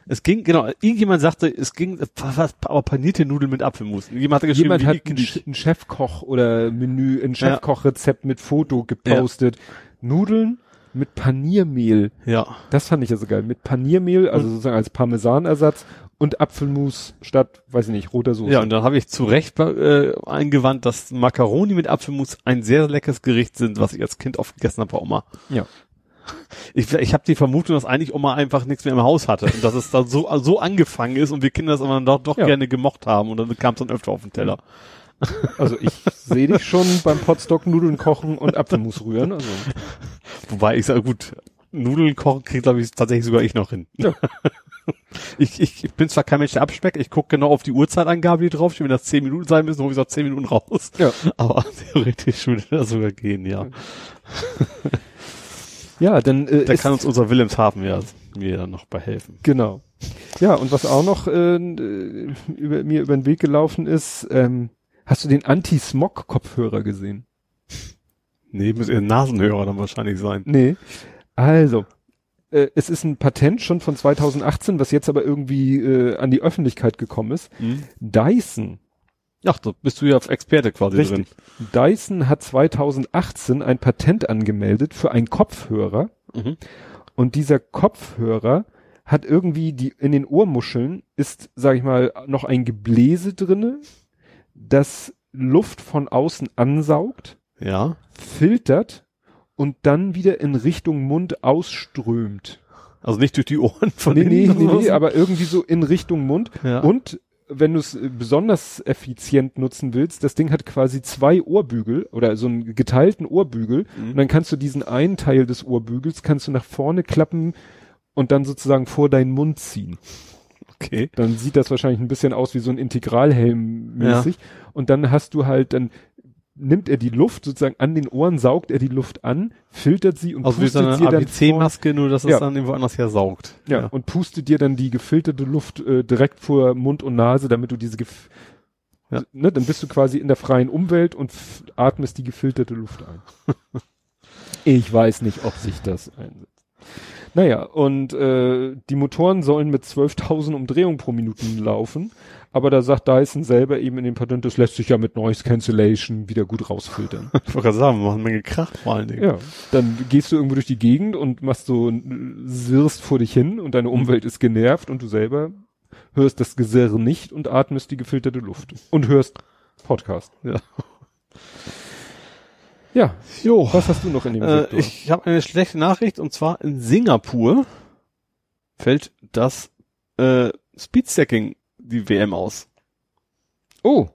Es ging, genau, irgendjemand sagte, es ging, was, aber panierte Nudeln mit Apfelmus. Jemand hat geschrieben, Jemand hat ein, Chefkoch oder Menü, ein Chefkochrezept mit Foto gepostet. Nudeln mit Paniermehl. Ja. Das fand ich ja so geil. Mit Paniermehl, also Und- sozusagen als Parmesanersatz und Apfelmus statt, weiß ich nicht, roter Soße. Ja, und dann habe ich zu Recht äh, eingewandt, dass Macaroni mit Apfelmus ein sehr leckeres Gericht sind, was ich als Kind oft gegessen habe bei Oma. Ja. Ich, ich habe die Vermutung, dass eigentlich Oma einfach nichts mehr im Haus hatte und dass es dann so, so angefangen ist und wir Kinder das aber dann doch, doch Ja. gerne gemocht haben und dann kam es dann öfter auf den Teller. Also ich sehe dich schon beim Potstock Nudeln kochen und Apfelmus rühren. Also Wobei ich sage, gut, Nudeln kochen kriegt, glaube ich, tatsächlich sogar ich noch hin. Ja. Ich, ich, ich bin zwar kein Mensch, der abspeckt, ich gucke genau auf die Uhrzeitangabe, die draufsteht, wenn das 10 Minuten sein müssen, hole ich gesagt 10 Minuten raus. Ja. Aber theoretisch würde das sogar gehen, ja. ja, dann äh, Da kann uns unser Wilhelmshaven ja mir dann noch bei helfen. genau. Ja, und was auch noch äh, äh, über, mir über den Weg gelaufen ist, ähm, hast du den Anti-Smog-Kopfhörer gesehen? Nee, muss ihr Nasenhörer dann wahrscheinlich sein. Nee. Also, äh, es ist ein Patent schon von 2018, was jetzt aber irgendwie äh, an die Öffentlichkeit gekommen ist. Dyson Ach, da bist du ja Experte quasi Richtig. Dyson hat 2018 ein Patent angemeldet für einen Kopfhörer drin. Mhm. und dieser Kopfhörer hat irgendwie die in den Ohrmuscheln ist, sag ich mal, noch ein Gebläse drinne, das Luft von außen ansaugt, Ja. filtert und dann wieder in Richtung Mund ausströmt. Also nicht durch die Ohren von Nee, nee, innen nee, nee, aber irgendwie so in Richtung Mund. ja. Und wenn du es äh, besonders effizient nutzen willst, das Ding hat quasi zwei Ohrbügel oder so einen geteilten Ohrbügel Mhm. und dann kannst du diesen einen Teil des Ohrbügels kannst du nach vorne klappen und dann sozusagen vor deinen Mund ziehen. okay. Dann sieht das wahrscheinlich ein bisschen aus wie so ein Integralhelm mäßig und dann hast du halt dann nimmt er die Luft sozusagen an den Ohren, saugt er die Luft an, filtert sie und Also wie so pustet sie eine ABC-Maske, nur dass es Ja. dann irgendwo anders her saugt. ja, und pustet dir dann die gefilterte Luft äh, direkt vor Mund und Nase, damit du diese gef Ja. Ne, dann bist du quasi in der freien Umwelt und atmest die gefilterte Luft ein. ich weiß nicht, ob sich das einsetzt. Naja, und äh, die Motoren sollen mit 12.000 Umdrehungen pro Minute laufen, aber da sagt Dyson selber eben in dem Patent, das lässt sich ja mit Noise Cancellation wieder gut rausfiltern. Ich wollte gerade sagen, wir machen eine Menge Krach vor allen Dingen. Ja, dann gehst du irgendwo durch die Gegend und machst so, ein- sirrst vor dich hin und deine Umwelt ist genervt und du selber hörst das Gesirr nicht und atmest die gefilterte Luft und hörst Podcast. Ja. Ja, Jo. was hast du noch in dem Äh, Sektor? ich habe eine schlechte Nachricht und zwar in Singapur fällt das äh, Speedstacking die WM aus. oh,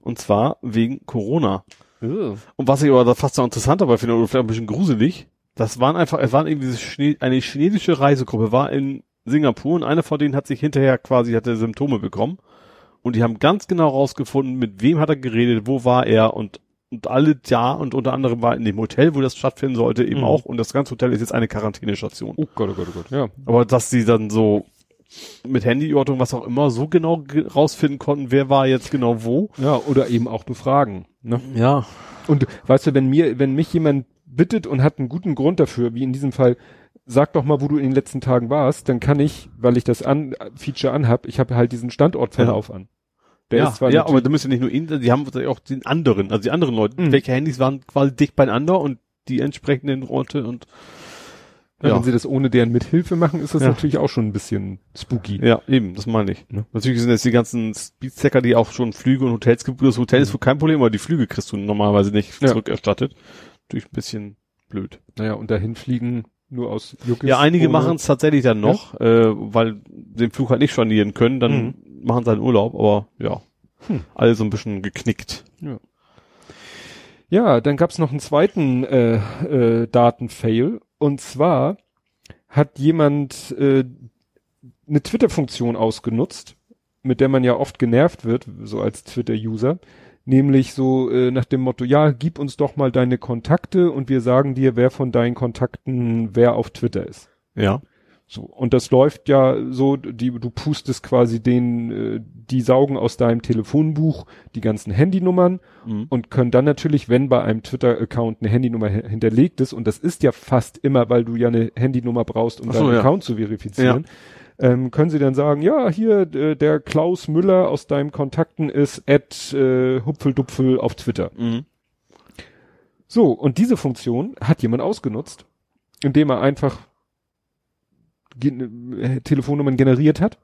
Und zwar wegen Corona. Und was ich aber da fast so interessant dabei finde, oder vielleicht ein bisschen gruselig, das waren einfach, es waren irgendwie diese Chine eine chinesische Reisegruppe, war in Singapur und einer von denen hat sich hinterher quasi, hatte Symptome bekommen. Und die haben ganz genau rausgefunden, mit wem hat er geredet, wo war er und, und alle da und unter anderem war in dem Hotel, wo das stattfinden sollte, eben Mhm. auch. Und das ganze Hotel ist jetzt eine Quarantänestation. oh Gott, oh Gott, oh Gott, ja. Aber dass sie dann so mit Handyortung, was auch immer, so genau ge- rausfinden konnten, wer war jetzt genau wo. Ja, oder eben auch befragen. Ne? Ja. Und weißt du, wenn mir, wenn mich jemand bittet und hat einen guten Grund dafür, wie in diesem Fall, sag doch mal, wo du in den letzten Tagen warst, dann kann ich, weil ich das an, Feature anhab, ich habe halt diesen Standortverlauf an. Der ja, ist zwar ja aber da müssen ja nicht nur ihn, die haben auch den anderen, also die anderen Leute, Mhm. welche Handys waren quasi dicht beieinander und die entsprechenden Orte und ja, ja. wenn sie das ohne deren Mithilfe machen, ist das Ja. natürlich auch schon ein bisschen spooky. ja, eben, das meine ich. Ne? Natürlich sind jetzt die ganzen Speedstacker, die auch schon Flüge und Hotels gebucht. Das Hotel ist wohl kein Problem, aber die Flüge kriegst du normalerweise nicht Ja. zurückerstattet. Natürlich ein bisschen blöd. Naja, und dahin fliegen nur aus Juckes. Ja, einige machen es tatsächlich dann noch, äh, weil den Flug halt nicht stornieren können, dann machen sie einen Urlaub, aber ja. Hm. Alle so ein bisschen geknickt. Ja, dann gab's noch einen zweiten äh, äh, Datenfail. Und zwar hat jemand äh, eine Twitter-Funktion ausgenutzt, mit der man ja oft genervt wird, so als Twitter-User. Nämlich so äh, nach dem Motto, ja, gib uns doch mal deine Kontakte und wir sagen dir, wer von deinen Kontakten wer auf Twitter ist. Ja. So, und das läuft ja so, die, du pustest quasi den, äh, die saugen aus deinem Telefonbuch die ganzen Handynummern Mhm. und können dann natürlich, wenn bei einem Twitter-Account eine Handynummer hi- hinterlegt ist, und das ist ja fast immer, weil du ja eine Handynummer brauchst, um so, deinen ja. Account zu verifizieren, ähm, können sie dann sagen, ja, hier, der Klaus Müller aus deinem Kontakten ist at äh, Hupfeldupfel auf Twitter. Mhm. So, und diese Funktion hat jemand ausgenutzt, indem er einfach gen äh, Telefonnummern generiert hat,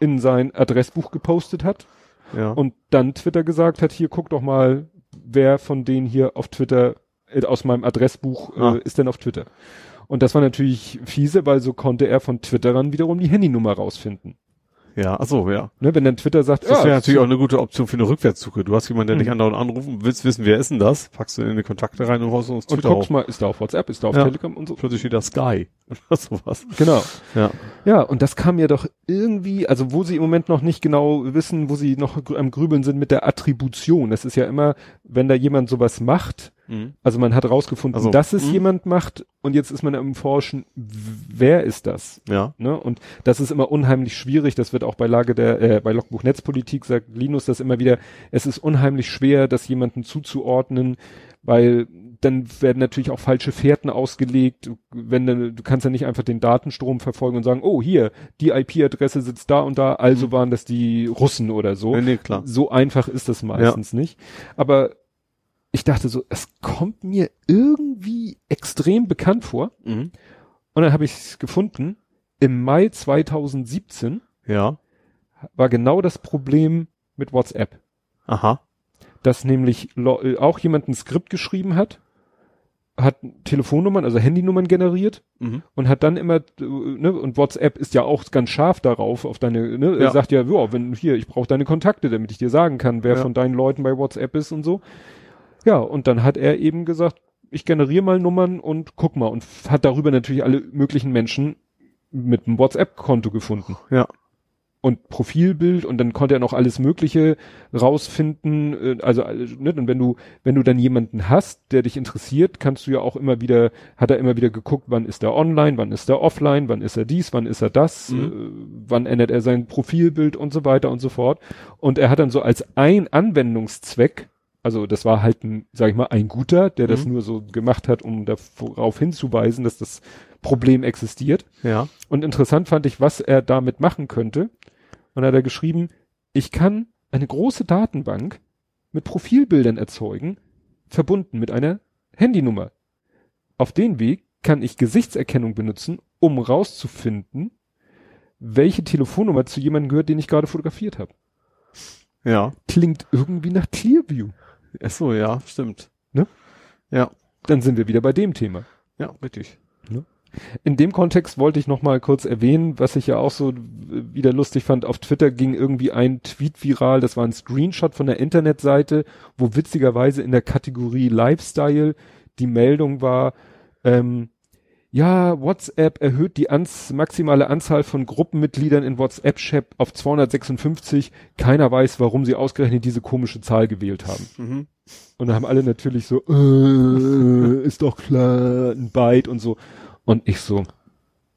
in sein Adressbuch gepostet hat Ja. und dann Twitter gesagt hat, hier guck doch mal, wer von denen hier auf Twitter, äh, aus meinem Adressbuch äh, Ah. ist denn auf Twitter. Und das war natürlich fiese, weil so konnte er von Twitterern wiederum die Handynummer rausfinden. Ja, ach so, ja. Ne, wenn dann Twitter sagt, Das wäre ja, natürlich auch eine gute Option für eine Rückwärtssuche. Du hast jemanden, der Mhm. dich andauernd anruft und willst wissen, wer ist denn das? Packst du in die Kontakte rein und haust uns und Twitter guckst auf. mal, ist da auf WhatsApp, ist da auf Ja. Telegram und so. Plötzlich steht da Sky oder sowas. Genau. Ja. Ja, und das kam ja doch irgendwie, also wo sie im Moment noch nicht genau wissen, wo sie noch am Grübeln sind mit der Attribution. Das ist ja immer, wenn da jemand sowas macht, Mhm. also man hat rausgefunden, Also, dass es mhm. jemand macht und jetzt ist man am Forschen, wer ist das? Ja. Ne? Und das ist immer unheimlich schwierig. Das wird auch bei Lage der, äh, bei Logbuch Netzpolitik sagt Linus das immer wieder. Es ist unheimlich schwer, das jemanden zuzuordnen, weil dann werden natürlich auch falsche Fährten ausgelegt. Wenn dann, du kannst ja nicht einfach den Datenstrom verfolgen und sagen, oh hier, die IP-Adresse sitzt da und da, also Mhm. waren das die Russen oder so. Nee, nee, klar. So einfach ist das meistens nicht. Aber ich dachte so, es kommt mir irgendwie extrem bekannt vor. Mhm. Und dann habe ich es gefunden. Im Mai 2017 Ja. war genau das Problem mit WhatsApp, Aha. dass nämlich auch jemand ein Skript geschrieben hat, hat Telefonnummern, also Handynummern generiert Mhm. und hat dann immer, ne, und WhatsApp ist ja auch ganz scharf darauf, auf deine, ne, Ja. er sagt ja, ja, wenn hier, ich brauche deine Kontakte, damit ich dir sagen kann, wer Ja. von deinen Leuten bei WhatsApp ist und so. Ja, und dann hat er eben gesagt, ich generiere mal Nummern und guck mal und hat darüber natürlich alle möglichen Menschen mit einem WhatsApp-Konto gefunden. Ja. und Profilbild und dann konnte er noch alles Mögliche rausfinden. äh, Also, äh, ne, und wenn du, wenn du dann jemanden hast, der dich interessiert, kannst du ja auch immer wieder, hat er immer wieder geguckt, wann ist er online, wann ist er offline, wann ist er dies, wann ist er das, Mhm. äh, wann ändert er sein Profilbild und so weiter und so fort. Und er hat dann so als ein Anwendungszweck, also das war halt ein, sag ich mal, ein guter, der das Mhm. nur so gemacht hat, um darauf hinzuweisen, dass das Problem existiert. Ja. Und interessant fand ich, was er damit machen könnte. Und hat er geschrieben, ich kann eine große Datenbank mit Profilbildern erzeugen, verbunden mit einer Handynummer. Auf den Weg kann ich Gesichtserkennung benutzen, um rauszufinden, welche Telefonnummer zu jemandem gehört, den ich gerade fotografiert habe. Ja. Klingt irgendwie nach Clearview. Ach so, ja, stimmt. Ne? Ja. Dann sind wir wieder bei dem Thema. Ja, richtig. In dem Kontext wollte ich noch mal kurz erwähnen, was ich ja auch so wieder lustig fand. Auf Twitter ging irgendwie ein Tweet viral. Das war ein Screenshot von der Internetseite, wo witzigerweise in der Kategorie Lifestyle die Meldung war, ähm, ja, WhatsApp erhöht die ans maximale Anzahl von Gruppenmitgliedern in WhatsApp-Chat auf 256. Keiner weiß, warum sie ausgerechnet diese komische Zahl gewählt haben. Mhm. Und da haben alle natürlich so, äh, ist doch klar, ein Byte und so. Und ich so,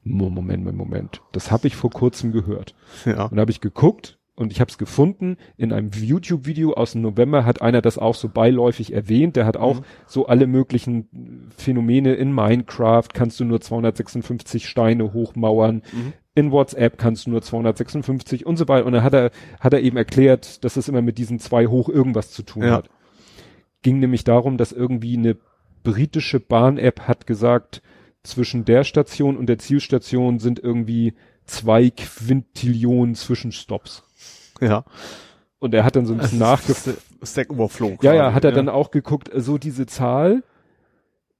Mo- Moment, Moment, Moment. Das habe ich vor kurzem gehört. Ja. Und da habe ich geguckt und ich habe es gefunden. In einem YouTube-Video aus dem November hat einer das auch so beiläufig erwähnt. Der hat auch Mhm. so alle möglichen Phänomene in Minecraft kannst du nur 256 Steine hochmauern. Mhm. In WhatsApp kannst du nur 256 und so weiter. Und dann hat er, hat er eben erklärt, dass es immer mit diesen zwei hoch irgendwas zu tun Ja. hat. Ging nämlich darum, dass irgendwie eine britische Bahn-App hat gesagt, zwischen der Station und der Zielstation sind irgendwie zwei Quintillionen Zwischenstops. Ja. Und er hat dann so ein bisschen nachgefragt. Stack Overflow. Ja, ja, hat er dann auch geguckt, so diese Zahl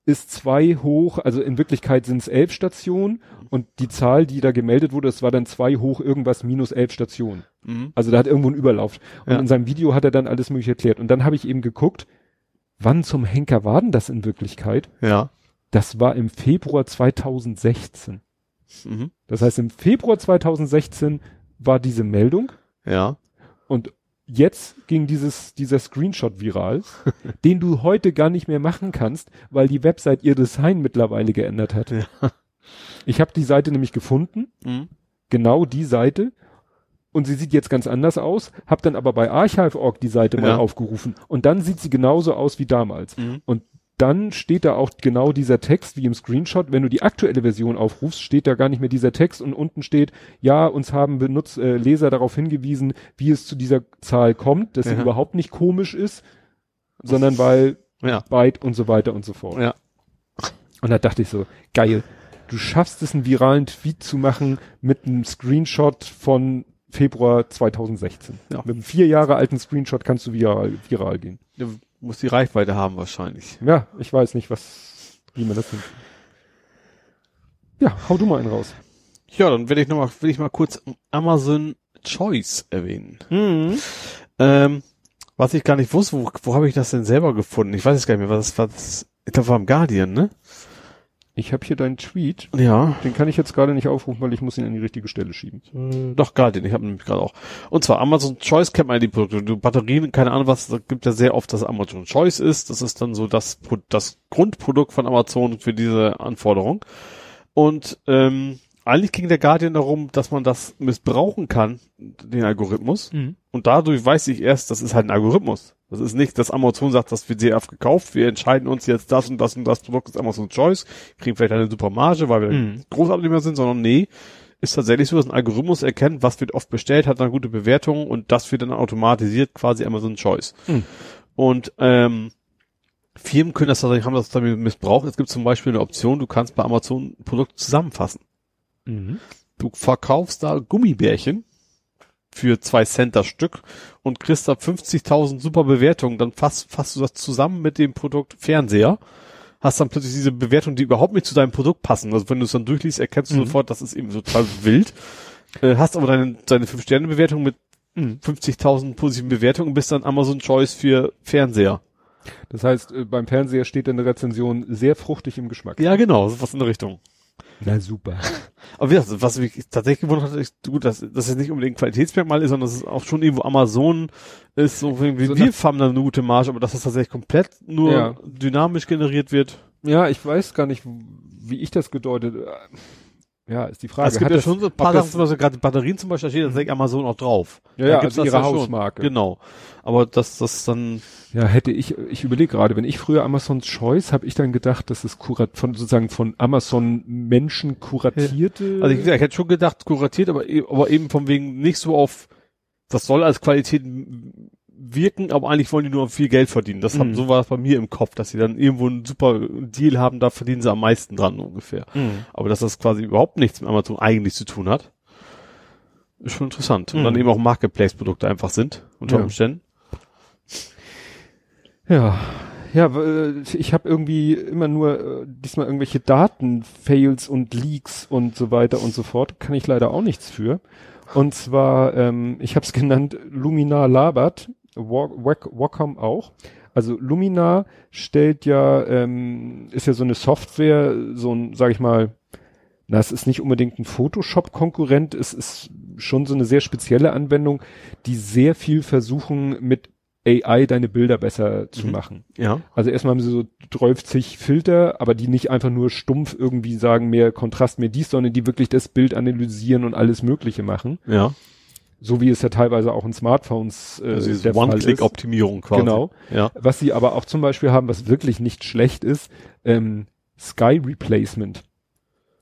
ist zwei hoch, also in Wirklichkeit sind es elf Stationen und die Zahl, die da gemeldet wurde, das war dann zwei hoch irgendwas minus elf Stationen. Mhm. Also da hat irgendwo ein Überlauf. Und Ja. in seinem Video hat er dann alles mögliche erklärt. Und dann habe ich eben geguckt, wann zum Henker war denn das in Wirklichkeit? Ja. Das war im Februar 2016. Mhm. Das heißt, im Februar 2016 war diese Meldung Ja. und jetzt ging dieses, dieser Screenshot viral, den du heute gar nicht mehr machen kannst, weil die Website ihr Design mittlerweile geändert hat. Ja. Ich habe die Seite nämlich gefunden, Mhm. genau die Seite, und sie sieht jetzt ganz anders aus, hab dann aber bei Archive.org die Seite mal Ja. aufgerufen und dann sieht sie genauso aus wie damals. Mhm. Und dann steht da auch genau dieser Text wie im Screenshot. Wenn du die aktuelle Version aufrufst, steht da gar nicht mehr dieser Text und unten steht, ja, uns haben Benutz äh, Leser darauf hingewiesen, wie es zu dieser Zahl kommt, dass sie Ja. überhaupt nicht komisch ist, sondern weil Ja. Byte und so weiter und so fort. Ja. Und da dachte ich so, geil, du schaffst es, einen viralen Tweet zu machen mit einem Screenshot von Februar 2016. Ja. Mit einem vier Jahre alten Screenshot kannst du viral, viral gehen. Du musst die Reichweite haben wahrscheinlich. Ja, ich weiß nicht, was, wie man das nimmt. Ja, hau du mal einen raus. Ja, dann will ich noch mal, will ich mal kurz Amazon Choice erwähnen. Mhm. Ähm, was ich gar nicht wusste, wo, wo habe ich das denn selber gefunden? Ich weiß es gar nicht mehr, was was das, ich glaube, war im Guardian, ne? Ich habe hier deinen Tweet, Ja. den kann ich jetzt gerade nicht aufrufen, weil ich muss ihn an die richtige Stelle schieben. Äh, Doch, Guardian, ich habe nämlich gerade auch. Und zwar Amazon Choice kennt man die Produkte. Du Batterien, keine Ahnung was, da gibt ja sehr oft, dass Amazon Choice ist. Das ist dann so das, das Grundprodukt von Amazon für diese Anforderung. Und ähm, eigentlich ging der Guardian darum, dass man das missbrauchen kann, den Algorithmus. Und dadurch weiß ich erst, das ist halt ein Algorithmus. Das ist nicht, dass Amazon sagt, das wird sehr oft gekauft, wir entscheiden uns jetzt das und das und das Produkt ist Amazon Choice, kriegen vielleicht eine super Marge, weil wir Mhm. Großabnehmer sind, sondern nee, ist tatsächlich so, dass ein Algorithmus erkennt, was wird oft bestellt, hat dann gute Bewertungen und das wird dann automatisiert quasi Amazon Choice. Mhm. Und ähm, Firmen können das tatsächlich, haben das damit missbraucht. Es gibt zum Beispiel eine Option, du kannst bei Amazon ein Produkt zusammenfassen. Mhm. Du verkaufst da Gummibärchen für zwei Cent das Stück und kriegst da 50.000 super Bewertungen. Dann fasst, fasst du das zusammen mit dem Produkt Fernseher. Hast dann plötzlich diese Bewertungen, die überhaupt nicht zu deinem Produkt passen. Also wenn du es dann durchliest, erkennst du Mhm. sofort, das ist eben total wild. Äh, hast aber deine, deine 5-Sterne-Bewertung mit Mhm. 50.000 positiven Bewertungen und bist dann Amazon Choice für Fernseher. Das heißt, äh, beim Fernseher steht eine Rezension sehr fruchtig im Geschmack. Ja, genau, sowas in der Richtung. Na super. Aber wie gesagt, was mich tatsächlich gewundert hat, ist, gut, dass das jetzt nicht unbedingt ein Qualitätsmerkmal ist, sondern dass es auch schon irgendwo Amazon ist, so wie So wir haben da eine gute Marge, aber dass das tatsächlich komplett nur Ja. dynamisch generiert wird. Ja, ich weiß gar nicht, wie ich das gedeutet. Ja, ist die Frage. Also es gibt Hat ja schon so ein paar Sachen, zum Beispiel gerade Batterien zum Beispiel, da steht tatsächlich Amazon auch drauf. Ja, Da ja, also das ihre ja schon. Hausmarke. Genau. Aber dass das dann, Ja, hätte ich, ich überlege gerade, wenn ich früher Amazons Choice, habe ich dann gedacht, dass es kurat von sozusagen von Amazon Menschen kuratierte. also ich, ich hätte schon gedacht, kuratiert, aber, e- aber eben von wegen nicht so auf, das soll als Qualität wirken, aber eigentlich wollen die nur viel Geld verdienen. Das hat, Mhm. so war es bei mir im Kopf, dass sie dann irgendwo einen super Deal haben, da verdienen sie am meisten dran ungefähr. Mhm. Aber dass das quasi überhaupt nichts mit Amazon eigentlich zu tun hat, ist schon interessant. Und Mhm. dann eben auch Marketplace-Produkte einfach sind, unter Ja. Umständen. Ja, ja, weil ich habe irgendwie immer nur äh, diesmal irgendwelche Daten-Fails und Leaks und so weiter und so fort. Kann ich leider auch nichts für. Und zwar, ähm, ich habe es genannt, Luminar labert, Wacom auch. Also Luminar stellt ja, ähm, ist ja so eine Software, so ein, sag ich mal, na, es ist nicht unbedingt ein Photoshop-Konkurrent, es ist schon so eine sehr spezielle Anwendung, die sehr viel versuchen mit AI deine Bilder besser zu Mhm. machen. Ja. Also erstmal haben sie so 30 Filter, aber die nicht einfach nur stumpf irgendwie sagen, mehr Kontrast, mehr dies, sondern die wirklich das Bild analysieren und alles Mögliche machen. Ja. So wie es ja teilweise auch in Smartphones äh, Also der. One-Click-Optimierung quasi. Genau. Ja. Was sie aber auch zum Beispiel haben, was wirklich nicht schlecht ist, ähm, Sky Replacement.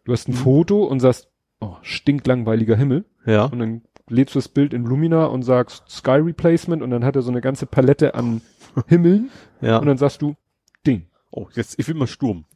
Du hast ein Mhm. Foto und sagst, oh, stinklangweiliger Himmel. Ja. Und dann lädst du das Bild in Lumina und sagst Sky Replacement und dann hat er so eine ganze Palette an Himmeln Ja. und dann sagst du Ding. oh, jetzt, ich will mal Sturm.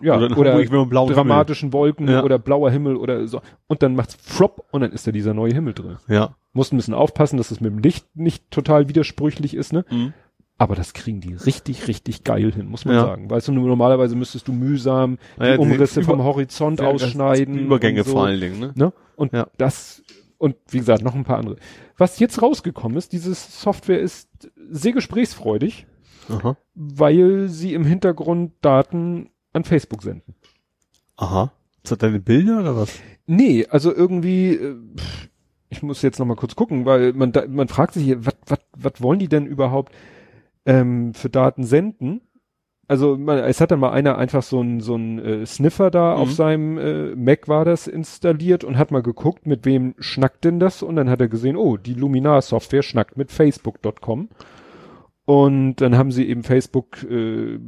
Ja, Oder, oder, ich will blauen dramatischen Wolken Ja. oder blauer Himmel oder so. Und dann macht's flop und dann ist da dieser neue Himmel drin. Himmel. Ja. Musst ein bisschen aufpassen, dass es mit dem Licht nicht total widersprüchlich ist, ne? Mhm. Aber das kriegen die richtig, richtig geil hin, muss man Ja. sagen. Weißt du, normalerweise müsstest du mühsam die Umrisse vom Horizont Ja, das- ausschneiden. Die Übergänge so, vor allen Dingen, ne? Ne? Und Ja. das, und wie gesagt, noch ein paar andere. Was jetzt rausgekommen ist, diese Software ist sehr gesprächsfreudig, Aha. weil sie im Hintergrund Daten an Facebook senden. Aha. Ist das deine Bilder oder was? Nee, also irgendwie, äh, pff, ich muss jetzt noch mal kurz gucken, weil man da, man fragt sich hier, was wollen die denn überhaupt ähm, für Daten senden? Also man, es hat dann mal einer einfach so ein so ein äh, Sniffer da Mhm. auf seinem äh, Mac war das installiert und hat mal geguckt, mit wem schnackt denn das und dann hat er gesehen, oh, die Luminar Software schnackt mit Facebook.com und dann haben sie eben Facebook äh,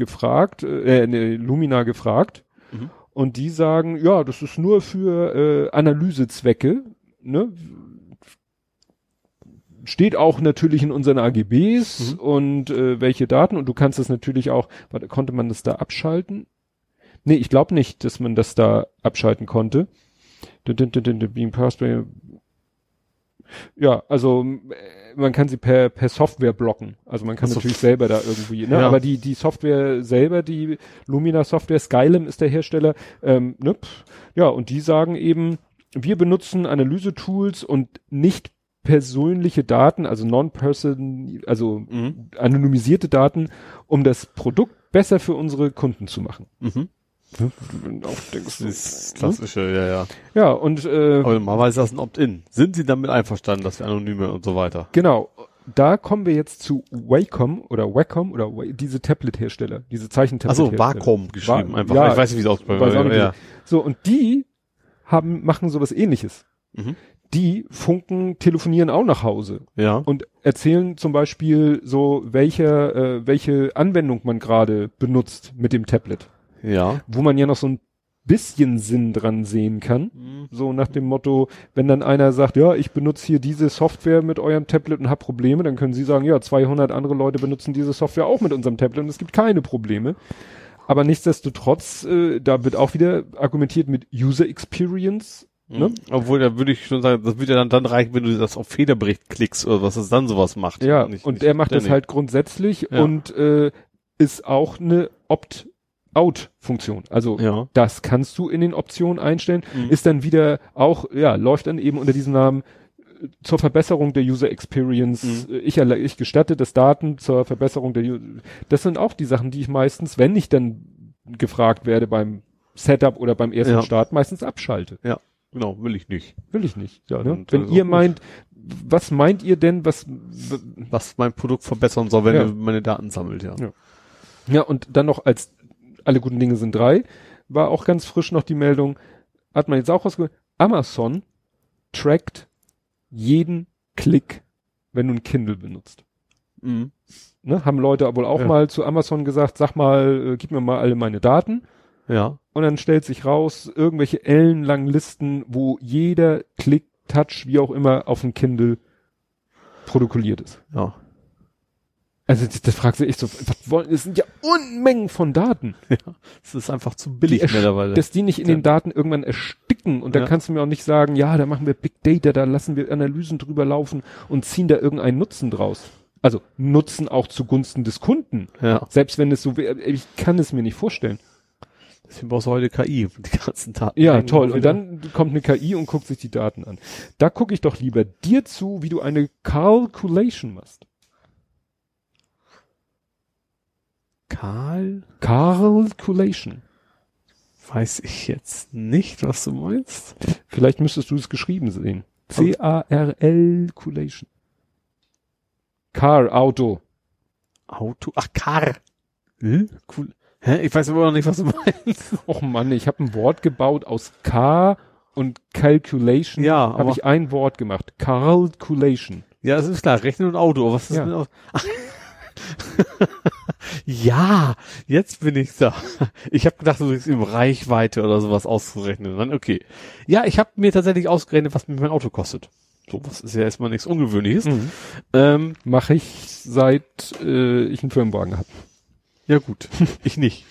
gefragt, äh, ne, Luminar gefragt Mhm. und die sagen, ja, das ist nur für äh, Analysezwecke, ne? Steht auch natürlich in unseren AGBs Mhm. und äh, welche Daten und du kannst das natürlich auch, warte, konnte man das da abschalten? Nee, ich glaube nicht, dass man das da abschalten konnte. Being passed by- Ja, also äh, man kann sie per, per Software blocken. Also man kann Ach so. natürlich selber da irgendwie, ne? Ja. Aber die, die Software selber, die Lumina Software, Skylum ist der Hersteller, ähm, ne? Ja, und die sagen eben, wir benutzen Analyse-Tools und nicht persönliche Daten, also non-person, also Mhm. anonymisierte Daten, um das Produkt besser für unsere Kunden zu machen. Mhm. Auch denkst Das du, ist klassische, ja, ja. Ja, und äh, Aber normalerweise ist das ein Opt-in. Sind Sie damit einverstanden, dass wir anonyme und so weiter? genau, da kommen wir jetzt zu Wacom oder Wacom oder Wa- diese Tablet-Hersteller, diese Zeichentablet Achso, Vakuum geschrieben Wa- einfach. ja, ich weiß nicht, wie es ausspricht. nicht, ja. So, und die haben, machen sowas ähnliches. Mhm. Die funken, telefonieren auch nach Hause ja. und erzählen zum Beispiel so, welche, äh, welche Anwendung man gerade benutzt mit dem Tablet. Ja. Wo man ja noch so ein bisschen Sinn dran sehen kann. So nach dem Motto, wenn dann einer sagt, ja, ich benutze hier diese Software mit eurem Tablet und habe Probleme, dann können sie sagen, ja, 200 andere Leute benutzen diese Software auch mit unserem Tablet und es gibt keine Probleme. Aber nichtsdestotrotz, äh, da wird auch wieder argumentiert mit User Experience. Ne? Mhm. Obwohl, da würde ich schon sagen, das würde ja dann, dann reichen, wenn du das auf Federbericht klickst oder was es dann sowas macht. Ja, Nicht- und nicht er macht das ständig. halt grundsätzlich Ja. und äh, ist auch eine Opt-out-Funktion. Also Ja. das kannst du in den Optionen einstellen. Mhm. Ist dann wieder auch, ja, läuft dann eben unter diesem Namen äh, zur Verbesserung der User Experience. Mhm. Äh, Ich, ich gestatte das Daten zur Verbesserung der User. Das sind auch die Sachen, die ich meistens, wenn ich dann gefragt werde beim Setup oder beim ersten Ja. Start meistens abschalte. Genau, will ich nicht. Will ich nicht. Ja, Ne? Wenn dann ihr gut. meint, was meint ihr denn, was, Was mein Produkt verbessern soll, wenn Ja. er meine Daten sammelt, ja. Ja. ja, und dann noch als alle guten Dinge sind drei, war auch ganz frisch noch die Meldung, hat man jetzt auch rausgehört, Amazon trackt jeden Klick, wenn du ein Kindle benutzt. Mhm. Ne? Haben Leute wohl auch Ja. mal zu Amazon gesagt, sag mal, äh, gib mir mal alle meine Daten. Ja. Und dann stellt sich raus, irgendwelche ellenlangen Listen, wo jeder Klick, Touch, wie auch immer, auf ein Kindle protokolliert ist. Ja. Also das, das fragst du echt so, was wollen, es sind ja Unmengen von Daten. Es ist einfach zu billig Die mittlerweile. Dass die nicht in den Daten irgendwann ersticken und da Ja. kannst du mir auch nicht sagen, ja, da machen wir Big Data, da lassen wir Analysen drüber laufen und ziehen da irgendeinen Nutzen draus. Also Nutzen auch zugunsten des Kunden. ja. Selbst wenn es so wäre, ich kann es mir nicht vorstellen. Deswegen brauchst du heute KI für die ganzen Daten. Ja, toll. Und dann kommt eine KI und guckt sich die Daten an. Da gucke ich doch lieber dir zu, wie du eine Calculation machst. Karl? Calculation. Weiß ich jetzt nicht, was du meinst. Vielleicht müsstest du es geschrieben sehen. C-A-R-L Culation. Car, Auto. Auto. Ach, Car. Hm? Cool. Hä? Ich weiß aber noch nicht, was du meinst. Och Mann, ich habe ein Wort gebaut aus Car und Calculation. Ja, habe ich ein Wort gemacht. Calculation. Ja, das ist klar. Rechnen und Auto. Was ist Ja. denn aus? Ja, jetzt bin ich da. Ich habe gedacht, du bist im Reichweite oder sowas auszurechnen. Dann okay. Ja, ich habe mir tatsächlich ausgerechnet, was mir mein Auto kostet. So, was ist ja erstmal nichts Ungewöhnliches. Mhm. Ähm, Mache ich seit äh, ich einen Firmenwagen habe. Ja gut, ich nicht.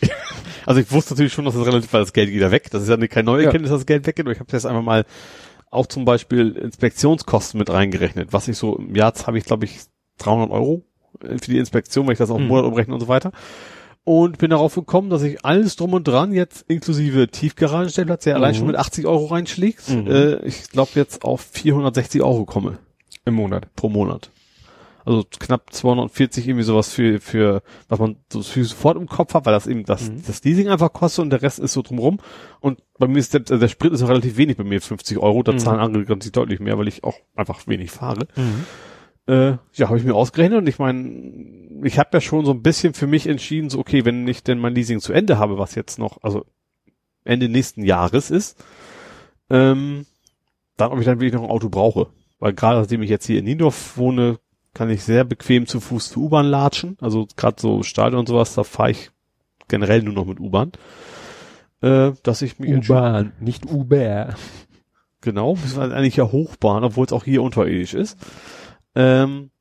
Also ich wusste natürlich schon, dass das relativ, weil das Geld ja weg. Das ist ja eine- keine neue Ja. Erkenntnis, dass das Geld weggeht. Aber ich habe jetzt einfach mal auch zum Beispiel Inspektionskosten mit reingerechnet. Was ich so im Jahr habe ich glaube ich 300 Euro für die Inspektion, weil ich das auf einen Mhm. Monat umrechne und so weiter. Und bin darauf gekommen, dass ich alles drum und dran jetzt inklusive Tiefgaragenstellplatz, der allein Mhm. schon mit 80 Euro reinschlägt, Mhm. äh, ich glaube jetzt auf 460 Euro komme Im Monat. pro Monat. Also knapp 240 irgendwie sowas für, für, was man so sofort im Kopf hat, weil das eben das, Mhm. das Leasing einfach kostet und der Rest ist so drumrum. Und bei mir ist der, also der Sprit ist noch relativ wenig, bei mir 50 Euro, da Mhm. zahlen andere ganz deutlich mehr, weil ich auch einfach wenig fahre. Äh, ja, habe ich mir ausgerechnet und ich meine, ich habe ja schon so ein bisschen für mich entschieden, so okay, wenn ich denn mein Leasing zu Ende habe, was jetzt noch, also Ende nächsten Jahres ist, ähm, dann ob ich dann wirklich noch ein Auto brauche. Weil gerade nachdem ich jetzt hier in Niendorf wohne, kann ich sehr bequem zu Fuß zur U-Bahn latschen. Also gerade so Stadion und sowas, da fahre ich generell nur noch mit U-Bahn. Äh, dass ich mich U-Bahn, nicht Uber. Genau, das war eigentlich ja Hochbahn, obwohl es auch hier unterirdisch ist. Ähm,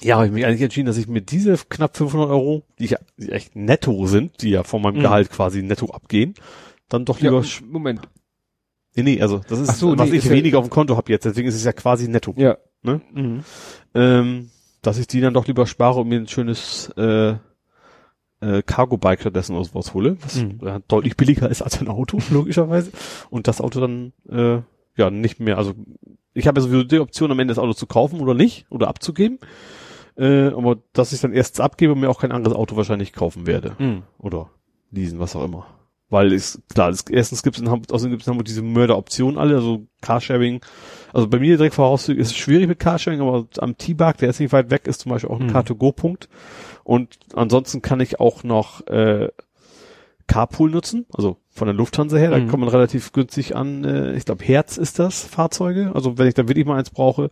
ja, habe ich mich eigentlich entschieden, dass ich mir diese knapp 500 Euro, die, ich, die echt netto sind, die ja von meinem Mhm. Gehalt quasi netto abgehen, dann doch Ja, lieber, sch- Moment. nee, nee, also das ist, so, was nee, ich ist ja- weniger auf dem Konto habe jetzt, deswegen ist es ja quasi netto. Ja. Ne? Mhm. Ähm, dass ich die dann doch lieber spare und mir ein schönes äh, äh, Cargo-Bike stattdessen aus was hole, was Mhm. äh, deutlich billiger ist als ein Auto, logischerweise. Und das Auto dann äh, ja nicht mehr, also ich habe ja sowieso die Option, am Ende das Auto zu kaufen oder nicht, oder abzugeben. Äh, aber dass ich dann erst abgebe und mir auch kein anderes Auto wahrscheinlich kaufen werde. Mhm. Oder leasen, was auch immer. Weil es, klar, es, erstens gibt es in Hamburg, außerdem gibt es in Hamburg diese Mörderoptionen alle, also Carsharing. Also bei mir direkt voraus ist es schwierig mit Carsharing, aber am T-Bag, der ist nicht weit weg, ist zum Beispiel auch ein Mhm. Car-to-Go-Punkt. Und ansonsten kann ich auch noch äh, Carpool nutzen, also von der Lufthansa her, da Mhm. kommt man relativ günstig an, äh, ich glaube Herz ist das, Fahrzeuge, also wenn ich da wirklich mal eins brauche.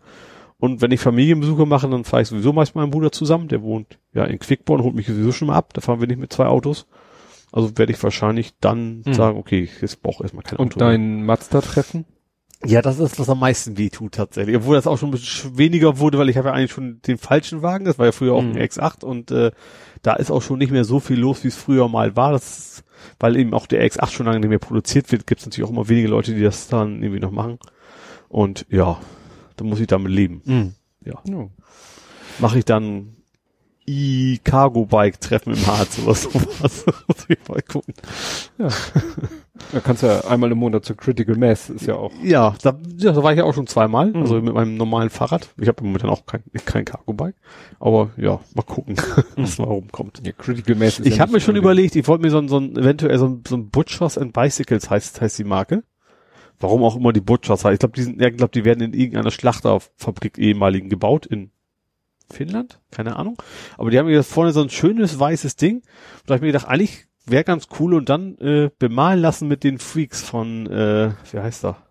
Und wenn ich Familienbesuche mache, dann fahre ich sowieso meist mit meinem Bruder zusammen, der wohnt ja in Quickborn, holt mich sowieso schon mal ab, da fahren wir nicht mit zwei Autos. Also werde ich wahrscheinlich dann Mhm. sagen, okay, ich jetzt brauche erstmal kein Auto. Und dein Mazda-Treffen? Ja, das ist, was am meisten weh tut tatsächlich. Obwohl das auch schon ein bisschen weniger wurde, weil ich habe ja eigentlich schon den falschen Wagen. Das war ja früher auch Mhm. ein X8 und äh, da ist auch schon nicht mehr so viel los, wie es früher mal war. Das ist, weil eben auch der X8 schon lange nicht mehr produziert wird, gibt es natürlich auch immer wenige Leute, die das dann irgendwie noch machen. Und ja, da muss ich damit leben. Mhm. Ja. Ja. Mache ich dann E-Cargo-Bike-Treffen im Harz oder sowas. muss ich mal gucken. Da kannst du ja einmal im Monat zur Critical Mass, ist ja auch. Ja, da, ja, da war ich ja auch schon zweimal, Mhm. also mit meinem normalen Fahrrad. Ich habe momentan auch kein, kein Cargo-Bike. Aber ja, mal gucken, was mal rumkommt. Ja, Critical Mass ist Ich ja habe mir schon überlegt, ich wollte mir so ein, so ein eventuell so ein, so ein Butchers and Bicycles heißt, heißt die Marke. Warum auch immer die Butchers heißt. Ich glaube, die sind, ja, ich glaube, die werden in irgendeiner Schlachterfabrik ehemaligen gebaut in Finnland, keine Ahnung. Aber die haben mir vorne so ein schönes weißes Ding. Und da habe ich mir gedacht, eigentlich wäre ganz cool und dann äh, bemalen lassen mit den Freaks von, äh, wie heißt er?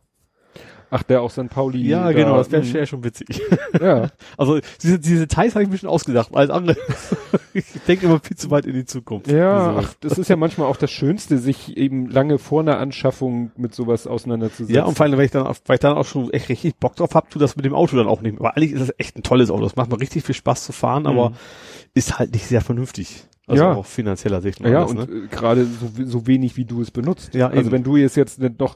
Ach, der auch St. Pauli. Ja, da- genau, das wäre Mhm. wär schon witzig. Ja. Also diese, diese Details habe ich mir schon ausgedacht, alles andere. ich denke immer viel zu weit in die Zukunft. Ja, ach, das ist ja manchmal auch das Schönste, sich eben lange vor einer Anschaffung mit sowas auseinanderzusetzen. Ja, und vor allem, weil ich dann, weil ich dann auch schon echt richtig Bock drauf hab, tu das mit dem Auto dann auch nicht mehr. Aber eigentlich ist das echt ein tolles Auto. Das macht mir richtig viel Spaß zu fahren, aber Mhm. ist halt nicht sehr vernünftig. Also Ja. auch finanzieller Sicht. ja, alles, und ne? äh, gerade so, so wenig, wie du es benutzt. Ja, also eben. wenn du es jetzt nicht noch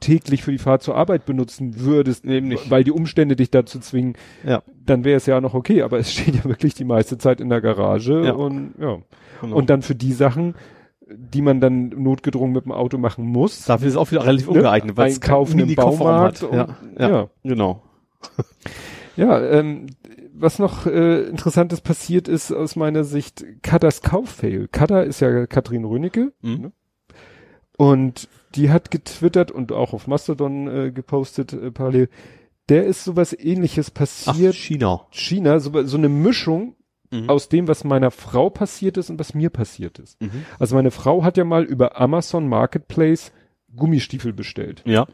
täglich für die Fahrt zur Arbeit benutzen würdest, nicht. weil die Umstände dich dazu zwingen, Ja. dann wäre es ja noch okay, aber es steht ja wirklich die meiste Zeit in der Garage Ja. und ja. Genau. Und dann für die Sachen, die man dann notgedrungen mit dem Auto machen muss, dafür ist es auch wieder relativ ne, ungeeignet, weil es keinen im Baumarkt hat. Ja, ja, ja. genau. Ja, ähm, was noch äh, Interessantes passiert ist aus meiner Sicht, Kadas Kauffail. Kada ist ja Katrin Rönecke Mhm. Ne? und die hat getwittert und auch auf Mastodon äh, gepostet äh, parallel. Der ist sowas ähnliches Ach, passiert. China. China, so, so eine Mischung Mhm. aus dem, was meiner Frau passiert ist und was mir passiert ist. Mhm. Also meine Frau hat ja mal über Amazon Marketplace Gummistiefel bestellt. Ja.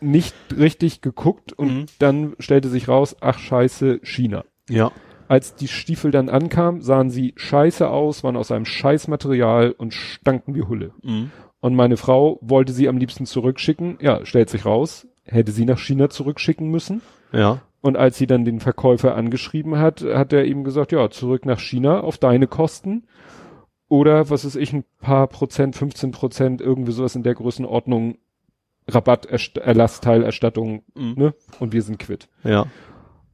Nicht richtig geguckt und Mhm. dann stellte sich raus, ach scheiße, China. Ja. Als die Stiefel dann ankamen, sahen sie scheiße aus, waren aus einem Scheißmaterial und stanken wie Hulle. Mhm. Und meine Frau wollte sie am liebsten zurückschicken. Ja, stellt sich raus, hätte sie nach China zurückschicken müssen. Ja. Und als sie dann den Verkäufer angeschrieben hat, hat er ihm gesagt, ja, zurück nach China auf deine Kosten. Oder, was ist ich, ein paar Prozent, 15 Prozent, irgendwie sowas in der Größenordnung, Rabatt, Erst Erlassteilerstattung, Mhm. ne? Und wir sind quitt. Ja.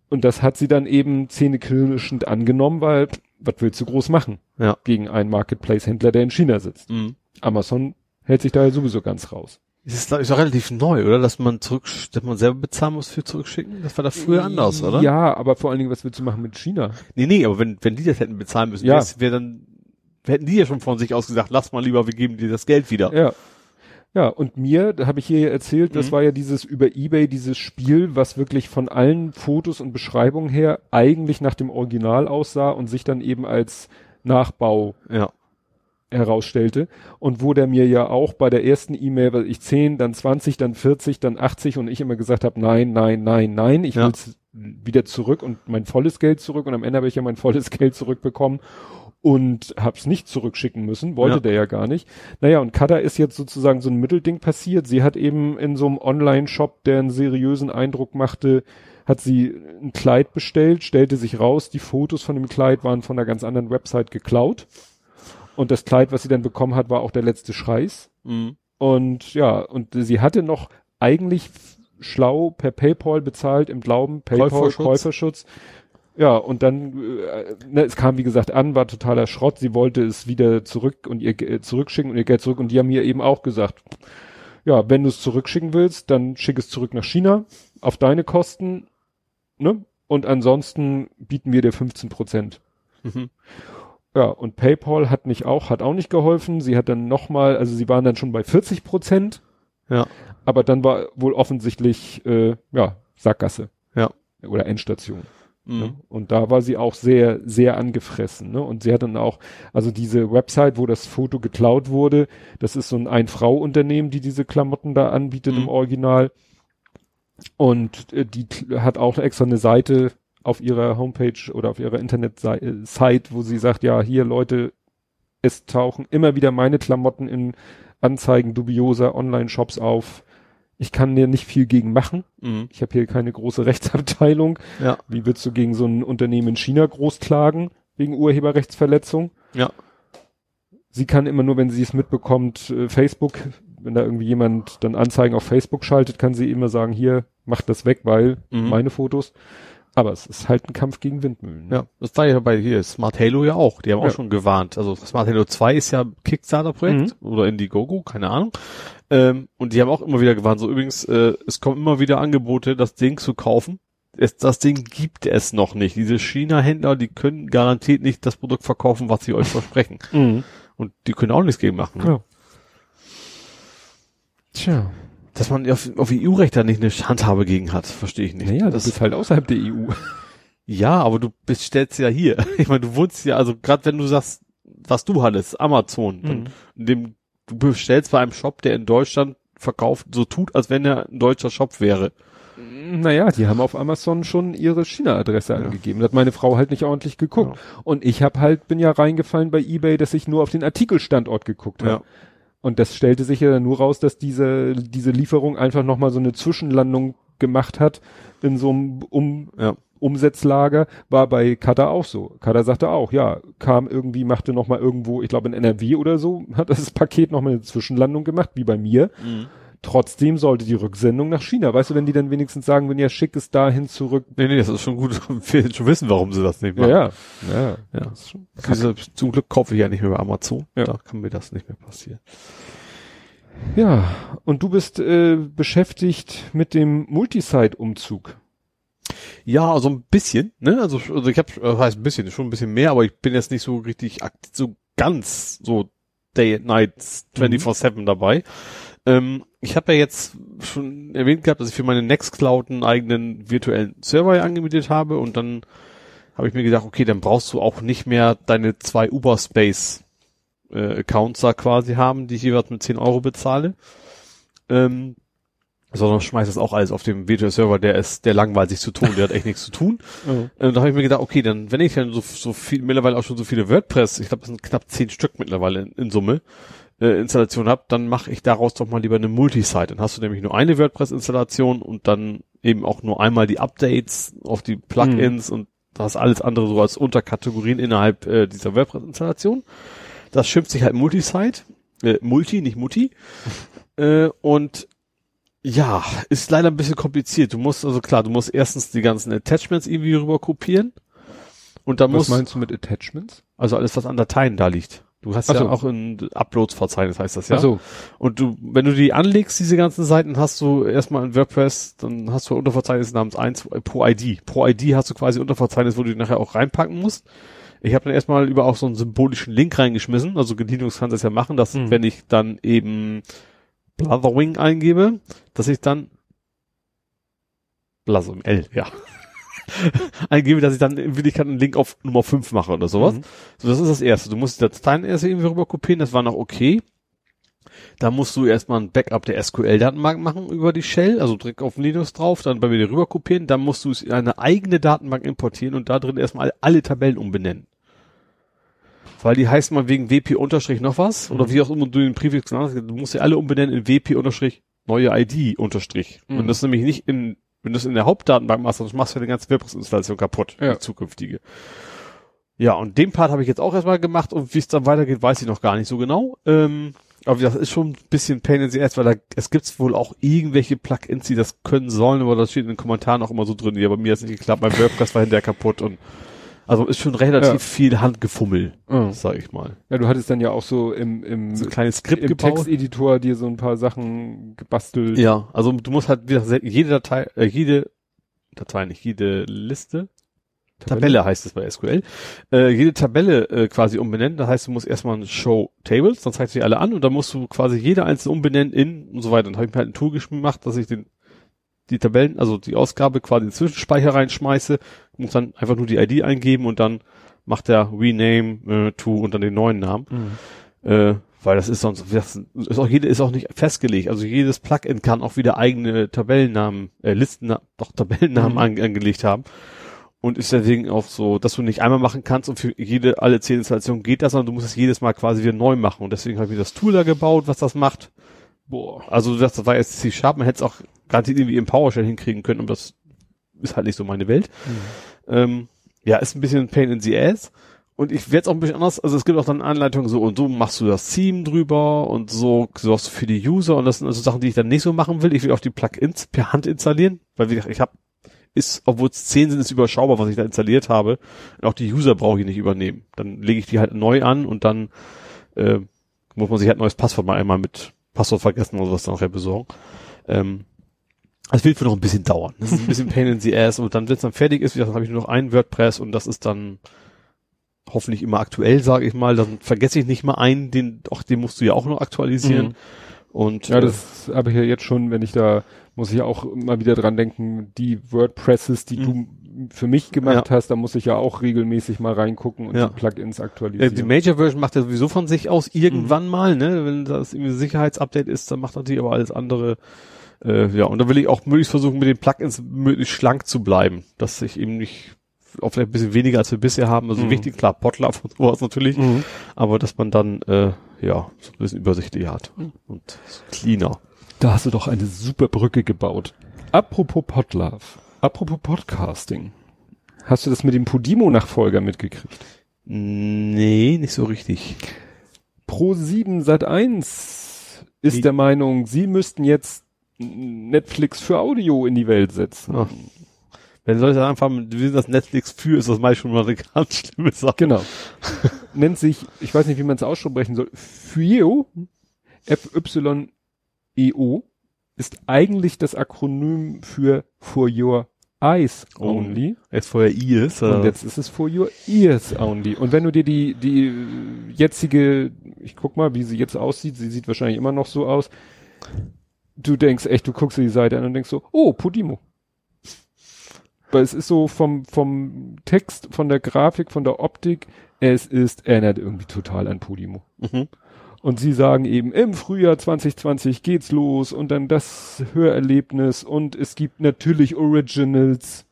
Und das hat sie dann eben zähneknirschend angenommen, weil, was willst du groß machen? Ja. Gegen einen Marketplace-Händler, der in China sitzt. Mhm. Amazon hält sich da ja sowieso ganz raus. Es ist, ist doch relativ neu, oder? Dass man zurück, dass man selber bezahlen muss für zurückschicken? Das war da früher anders, oder? Ja, aber vor allen Dingen, was willst du machen mit China? Nee, nee, aber wenn, wenn die das hätten bezahlen müssen, Ja. wäre dann, hätten die ja schon von sich aus gesagt, lass mal lieber, wir geben dir das Geld wieder. Ja. Ja, und mir, da habe ich hier erzählt, das Mhm. war ja dieses über Ebay, dieses Spiel, was wirklich von allen Fotos und Beschreibungen her eigentlich nach dem Original aussah und sich dann eben als Nachbau Ja. Herausstellte und wo der mir ja auch bei der ersten E-Mail, weil ich 10, dann 20, dann 40, dann 80 und ich immer gesagt habe, nein, nein, nein, nein, ich Ja. will's wieder zurück und mein volles Geld zurück und am Ende habe ich ja mein volles Geld zurückbekommen und hab's nicht zurückschicken müssen, wollte Ja. der ja gar nicht. Naja, und Kada ist jetzt sozusagen so ein Mittelding passiert. Sie hat eben in so einem Online-Shop, der einen seriösen Eindruck machte, hat sie ein Kleid bestellt, stellte sich raus, die Fotos von dem Kleid waren von einer ganz anderen Website geklaut. Und das Kleid, was sie dann bekommen hat, war auch der letzte Scheiß. Mhm. Und ja, und sie hatte noch eigentlich schlau per PayPal bezahlt im Glauben, PayPal, Käuferschutz. Käuferschutz. Ja, und dann, äh, ne, es kam wie gesagt an, war totaler Schrott. Sie wollte es wieder zurück und ihr Ge- zurückschicken und ihr Geld zurück. Und die haben mir eben auch gesagt, ja, wenn du es zurückschicken willst, dann schick es zurück nach China auf deine Kosten, ne? Und ansonsten bieten wir dir 15 Prozent. Mhm. Ja, und PayPal hat nicht auch, hat auch nicht geholfen. Sie hat dann nochmal, also sie waren dann schon bei 40 Prozent, Ja. aber dann war wohl offensichtlich, äh, ja, Sackgasse. Ja. Oder Endstation. Ne? Mhm. Und da war sie auch sehr, sehr angefressen. Ne? Und sie hat dann auch, also diese Website, wo das Foto geklaut wurde, das ist so ein Ein-Frau-Unternehmen, die diese Klamotten da anbietet Mhm. im Original. Und äh, die hat auch extra eine Seite auf ihrer Homepage oder auf ihrer Internetsite, wo sie sagt, ja, hier Leute, es tauchen immer wieder meine Klamotten in Anzeigen dubioser Online-Shops auf. Ich kann dir nicht viel gegen machen. Mhm. Ich habe hier keine große Rechtsabteilung. Ja. Wie willst du gegen so ein Unternehmen in China groß klagen wegen Urheberrechtsverletzung? Ja. Sie kann immer nur, wenn sie es mitbekommt, äh, Facebook, wenn da irgendwie jemand dann Anzeigen auf Facebook schaltet, kann sie immer sagen, hier, mach das weg, weil Mhm. meine Fotos. Aber es ist halt ein Kampf gegen Windmühlen. ne? Ja, das war ja bei hier Smart Halo ja auch. Die haben Ja. auch schon gewarnt. Also Smart Halo 2 ist ja Kickstarter-Projekt oder Indiegogo, keine Ahnung. Ähm, und die haben auch immer wieder gewarnt. So übrigens, äh, es kommen immer wieder Angebote, das Ding zu kaufen. Es, das Ding gibt es noch nicht. Diese China-Händler, die können garantiert nicht das Produkt verkaufen, was sie euch versprechen. Mhm. Und die können auch nichts gegen machen. ne? Ja. Tja. Dass man auf, auf EU-Recht da nicht eine Handhabe gegen hat, verstehe ich nicht. Naja, das ist halt außerhalb der EU. ja, aber du bestellst ja hier. Ich meine, du wohnst ja, also gerade wenn du sagst, was du hattest, Amazon, Mhm. dem du bestellst bei einem Shop, der in Deutschland verkauft, so tut, als wenn er ein deutscher Shop wäre. Naja, die haben auf Amazon schon ihre China-Adresse angegeben. Da hat meine Frau halt nicht ordentlich geguckt. Und ich habe halt, bin ja reingefallen bei Ebay, dass ich nur auf den Artikelstandort geguckt habe. Ja. Und das stellte sich ja dann nur raus, dass diese, diese Lieferung einfach nochmal so eine Zwischenlandung gemacht hat in so einem um, Ja. Umsetzlager. War bei Kada auch so. Kada sagte auch, ja, kam irgendwie, machte nochmal irgendwo, ich glaube in NRW oder so, hat das Paket nochmal eine Zwischenlandung gemacht, wie bei mir. Trotzdem sollte die Rücksendung nach China. Weißt du, wenn die dann wenigstens sagen, wenn ihr schick es dahin zurück. Nee, nee, das ist schon gut. Wir schon wissen, warum sie das nicht Ja, machen. ja. Ja, Ja. Das ist schon Diese, zum Glück kaufe ich ja nicht mehr bei Amazon. Ja. Da kann mir das nicht mehr passieren. ja. Und du bist äh, beschäftigt mit dem Multisite-Umzug. Ja, also ein bisschen, ne? Also, also ich habe, das heißt ein bisschen, schon ein bisschen mehr, aber ich bin jetzt nicht so richtig akt so ganz so Day and Night 24/7 dabei. Ähm, ich habe ja jetzt schon erwähnt gehabt, dass ich für meine Nextcloud einen eigenen virtuellen Server angemietet habe und dann habe ich mir gedacht, okay, dann brauchst du auch nicht mehr deine zwei Uberspace äh, Accounts da quasi haben, die ich jeweils mit 10 Euro bezahle. Ähm, sondern schmeiß das auch alles auf dem Virtual Server, der ist, der langweilt sich zu tun, der hat echt nichts zu tun. Oh. Äh, da habe ich mir gedacht, okay, dann, wenn ich dann so, so viel, mittlerweile auch schon so viele WordPress, ich glaube, das sind knapp zehn Stück mittlerweile in, in Summe, äh, Installation habe, dann mache ich daraus doch mal lieber eine Multisite. Dann hast du nämlich nur eine WordPress-Installation und dann eben auch nur einmal die Updates auf die Plugins und das alles andere so als Unterkategorien innerhalb äh, dieser WordPress-Installation. Das schimpft sich halt Multisite, äh, Multi, nicht Mutti. äh, und ja, ist leider ein bisschen kompliziert. Du musst, also klar, du musst erstens die ganzen Attachments irgendwie rüber kopieren. Und dann Was musst, meinst du mit Attachments? also alles, was an Dateien da liegt. Du hast Ach ja so. auch ein Uploads-Verzeichnis, heißt das ja. Ach so. Und du, wenn du die anlegst, diese ganzen Seiten, hast du erstmal in WordPress, dann hast du ein Unterverzeichnis namens 1 äh, pro ID. Pro ID hast du quasi Unterverzeichnis, wo du die nachher auch reinpacken musst. Ich habe dann erstmal über auch so einen symbolischen Link reingeschmissen. Also Linux kann das ja machen, dass Mhm. wenn ich dann eben Blotherwing eingebe, dass ich dann Blase im L, ja. eingebe, dass ich dann in Wirklichkeit einen Link auf Nummer 5 mache oder sowas. Mhm. So, das ist das erste. Du musst die Dateien erst irgendwie rüber kopieren, das war noch okay. Da musst du erstmal ein Backup der SQL-Datenbank machen über die Shell, also direkt auf Linux drauf, dann bei mir rüber kopieren, dann musst du es in eine eigene Datenbank importieren und da drin erstmal alle Tabellen umbenennen. Weil die heißen mal wegen WP unterstrich noch was, oder wie auch immer du den Prefix genannt hast, du musst sie alle umbenennen in WP unterstrich neue ID unterstrich. Mhm. Und das nämlich nicht in, wenn du es in der Hauptdatenbank machst, dann machst du die ganze WordPress-Installation kaputt, Ja. die zukünftige. Ja, und den Part habe ich jetzt auch erstmal gemacht und wie es dann weitergeht, weiß ich noch gar nicht so genau. Ähm, aber das ist schon ein bisschen Pain in the Ass, weil da, es gibt wohl auch irgendwelche Plugins, die das können sollen, aber das steht in den Kommentaren auch immer so drin. Ja, bei mir ist nicht geklappt, mein WordPress war hinterher kaputt und also ist schon relativ Ja. viel Handgefummel, Mhm. sag ich mal. Ja, du hattest dann ja auch so im, im, So ein kleines Skript im gebaut. Texteditor dir so ein paar Sachen gebastelt. Ja, also du musst halt wieder jede Datei, äh, jede Datei, nicht jede Liste, Tabelle heißt es bei SQL, äh, jede Tabelle äh, quasi umbenennen. Das heißt, du musst erstmal ein Show Tables, dann zeigst du die alle an und dann musst du quasi jede einzelne umbenennen in und so weiter. Dann habe ich mir halt ein Tool gemacht, dass ich den die Tabellen, also die Ausgabe quasi in den Zwischenspeicher reinschmeiße, muss dann einfach nur die ID eingeben und dann macht er Rename äh, to und dann den neuen Namen. Mhm. Äh, weil das ist sonst, das ist auch jede ist auch nicht festgelegt. Also jedes Plugin kann auch wieder eigene Tabellennamen, äh, Listen, doch Tabellennamen Mhm. an, angelegt haben. Und ist deswegen auch so, dass du nicht einmal machen kannst und für jede, alle zehn Installationen geht das, sondern du musst es jedes Mal quasi wieder neu machen. Und deswegen habe ich das Tool da gebaut, was das macht. Boah. Also das war jetzt C-Sharp, man hätte es auch garantiert irgendwie im PowerShell hinkriegen können, aber das ist halt nicht so meine Welt. Ähm, ja, ist ein bisschen ein Pain in the Ass. Und ich werde es auch ein bisschen anders, also es gibt auch dann Anleitungen so und so machst du das Theme drüber und so sorgst du für die User und das sind also Sachen, die ich dann nicht so machen will. Ich will auch die Plugins per Hand installieren, weil wie gesagt, ich habe ist, obwohl es zehn sind, ist überschaubar, was ich da installiert habe. Und auch die User brauche ich nicht übernehmen. Dann lege ich die halt neu an und dann äh, muss man sich halt ein neues Passwort mal einmal mit Passwort vergessen oder was dann nachher besorgen. Ähm, das wird wohl noch ein bisschen dauern. Das ist ein bisschen Pain in the Ass und dann, wenn es dann fertig ist, dann habe ich nur noch ein WordPress und das ist dann hoffentlich immer aktuell, sage ich mal. Dann vergesse ich nicht mal einen, den, ach, den musst du ja auch noch aktualisieren. Mhm. Und ja, das habe ich ja jetzt schon, wenn ich da, muss ich ja auch mal wieder dran denken, die WordPresses, die mhm. du für mich gemacht ja. hast, da muss ich ja auch regelmäßig mal reingucken und ja. die Plugins aktualisieren. Ja, die Major Version macht ja sowieso von sich aus irgendwann mhm. mal, ne? Wenn das irgendwie ein Sicherheitsupdate ist, dann macht natürlich aber alles andere. Äh, ja, und da will ich auch möglichst versuchen, mit den Plugins möglichst schlank zu bleiben, dass ich eben nicht auch vielleicht ein bisschen weniger als wir bisher haben. Also mhm. wichtig, klar, Potluck und sowas natürlich, mhm. aber dass man dann äh, ja so ein bisschen übersichtlicher hat mhm. und cleaner. Da hast du doch eine super Brücke gebaut. Apropos Potlove, apropos Podcasting. Hast du das mit dem Podimo-Nachfolger mitgekriegt? Nee, nicht so richtig. Pro 7 Sat 1 ist Wie? der Meinung, sie müssten jetzt Netflix für Audio in die Welt setzen. Ach. Wenn Leute einfach, wir sind das Netflix für, ist das meist schon mal eine ganz schlimme Sache. Genau. Nennt sich, ich weiß nicht, wie man es aussprechen soll, FYEO, F-Y-E-O, ist eigentlich das Akronym für For Your Eyes oh. Only. Oh, your ears. Oder? Und jetzt ist es for your ears only. Und wenn du dir die, die jetzige, ich guck mal, wie sie jetzt aussieht, sie sieht wahrscheinlich immer noch so aus. Du denkst echt, du guckst dir die Seite an und denkst so, oh, Podimo. Weil es ist so vom, vom Text, von der Grafik, von der Optik, es ist, erinnert irgendwie total an Podimo. Mhm. Und sie sagen eben, im Frühjahr 2020 geht's los und dann das Hörerlebnis und es gibt natürlich Originals.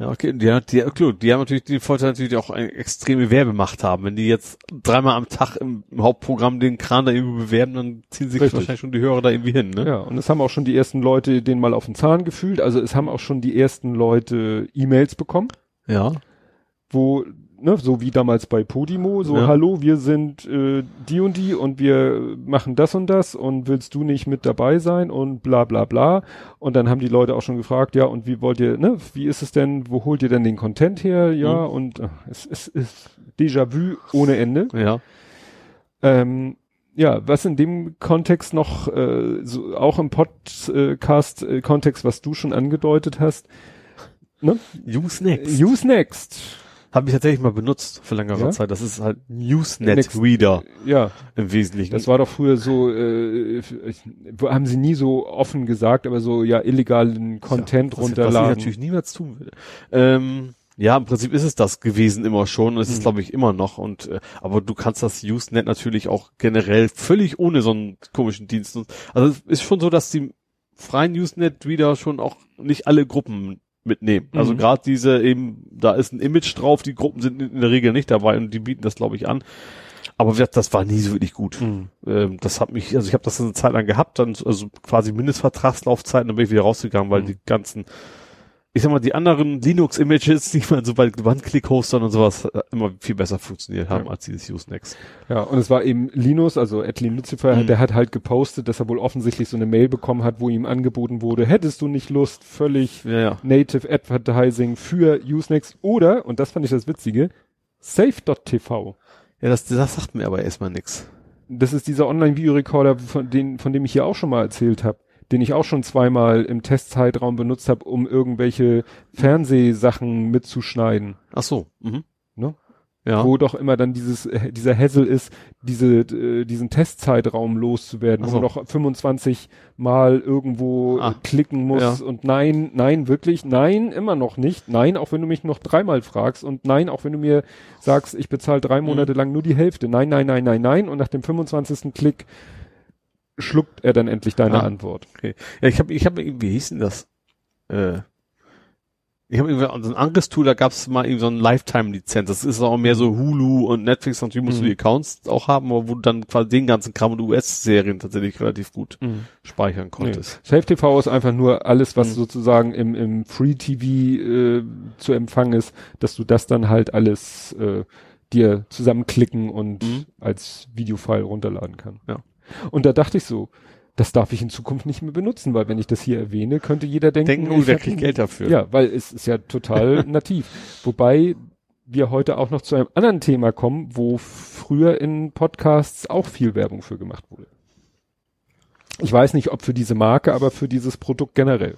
Ja, okay, die, die, klar, die haben natürlich den Vorteil natürlich auch eine extreme Werbemacht haben. Wenn die jetzt dreimal am Tag im, im Hauptprogramm den Kran da irgendwie bewerben, dann ziehen sich Richtig. wahrscheinlich schon die Hörer da irgendwie hin, ne? Ja, und es haben auch schon die ersten Leute den mal auf den Zahn gefühlt. Also es haben auch schon die ersten Leute E-Mails bekommen. Ja. Wo ne, so wie damals bei Podimo, so ja. hallo, wir sind äh, die und die und wir machen das und das und willst du nicht mit dabei sein und bla bla bla. Und dann haben die Leute auch schon gefragt, ja, und wie wollt ihr, ne, wie ist es denn, wo holt ihr denn den Content her? Ja, mhm. und ach, es, es ist Déjà-vu ohne Ende. Ja. Ähm, ja, was in dem Kontext noch, äh, so, auch im Podcast-Kontext, äh, was du schon angedeutet hast, ne? Use Next. Use Next. Habe ich tatsächlich mal benutzt für längere ja? Zeit. Das ist halt Newsnet Reader. Ja. Im Wesentlichen. Das war doch früher so, äh, haben sie nie so offen gesagt, aber so ja illegalen Content ja, runterladen. Was ich natürlich niemals tun würde. Ähm, ja, im Prinzip ist es das gewesen immer schon. Es ist, mhm. glaube ich, immer noch. Und äh, aber du kannst das Usenet natürlich auch generell völlig ohne so einen komischen Dienst. Also es ist schon so, dass die freien Usenet-Reader schon auch nicht alle Gruppen mitnehmen. Also mhm. Also gerade diese eben, da ist ein Image drauf, die Gruppen sind in der Regel nicht dabei und die bieten das, glaube ich, an. Aber das war nie so wirklich gut. Mhm. Ähm, das hat mich, also ich habe das eine Zeit lang gehabt, dann also quasi Mindestvertragslaufzeiten, dann bin ich wieder rausgegangen, weil mhm. die ganzen ich sag mal, die anderen Linux-Images, die man so bei One-Click-Hostern und sowas äh, immer viel besser funktioniert haben ja. als dieses Usenext. Ja, und es war eben Linus, also Edlin Lucifer, mhm. der hat halt gepostet, dass er wohl offensichtlich so eine Mail bekommen hat, wo ihm angeboten wurde, hättest du nicht Lust, völlig ja, ja. Native Advertising für Usenext oder, und das fand ich das Witzige, Safe.tv. Ja, das, das sagt mir aber erstmal nix. Das ist dieser Online-Video-Recorder, von, den, von dem ich hier auch schon mal erzählt habe den ich auch schon zweimal im Testzeitraum benutzt habe, um irgendwelche Fernsehsachen mitzuschneiden. Ach so. Mhm. Ne? Ja. Wo doch immer dann dieses, äh, dieser Hassel ist, diese, äh, diesen Testzeitraum loszuwerden, so. wo man doch 25 Mal irgendwo ah. klicken muss ja. und nein, nein, wirklich, nein, immer noch nicht, nein, auch wenn du mich noch dreimal fragst und nein, auch wenn du mir sagst, ich bezahle drei. Monate mhm. lang nur die Hälfte, nein, nein, nein, nein, nein und nach dem 25. Klick schluckt er dann endlich deine ah, Antwort. Okay. Ja, ich habe, ich habe, wie hieß denn das? Äh, ich habe irgendwie so ein anderes Tool, da gab es mal irgendwie so ein Lifetime-Lizenz. Das ist auch mehr so Hulu und Netflix, natürlich musst mhm. du die Accounts auch haben, aber wo du dann quasi den ganzen Kram und US-Serien tatsächlich relativ gut mhm. speichern konntest. Nee. Safe TV ist einfach nur alles, was mhm. sozusagen im, im Free TV äh, zu empfangen ist, dass du das dann halt alles äh, dir zusammenklicken und mhm. als Videofile runterladen kann. Ja. Und da dachte ich so, das darf ich in Zukunft nicht mehr benutzen, weil wenn ich das hier erwähne, könnte jeder denken, Denken, oh, ich der hab- kriegt Geld dafür. Ja, weil es ist ja total nativ. Wobei wir heute auch noch zu einem anderen Thema kommen, wo früher in Podcasts auch viel Werbung für gemacht wurde. Ich weiß nicht, ob für diese Marke, aber für dieses Produkt generell.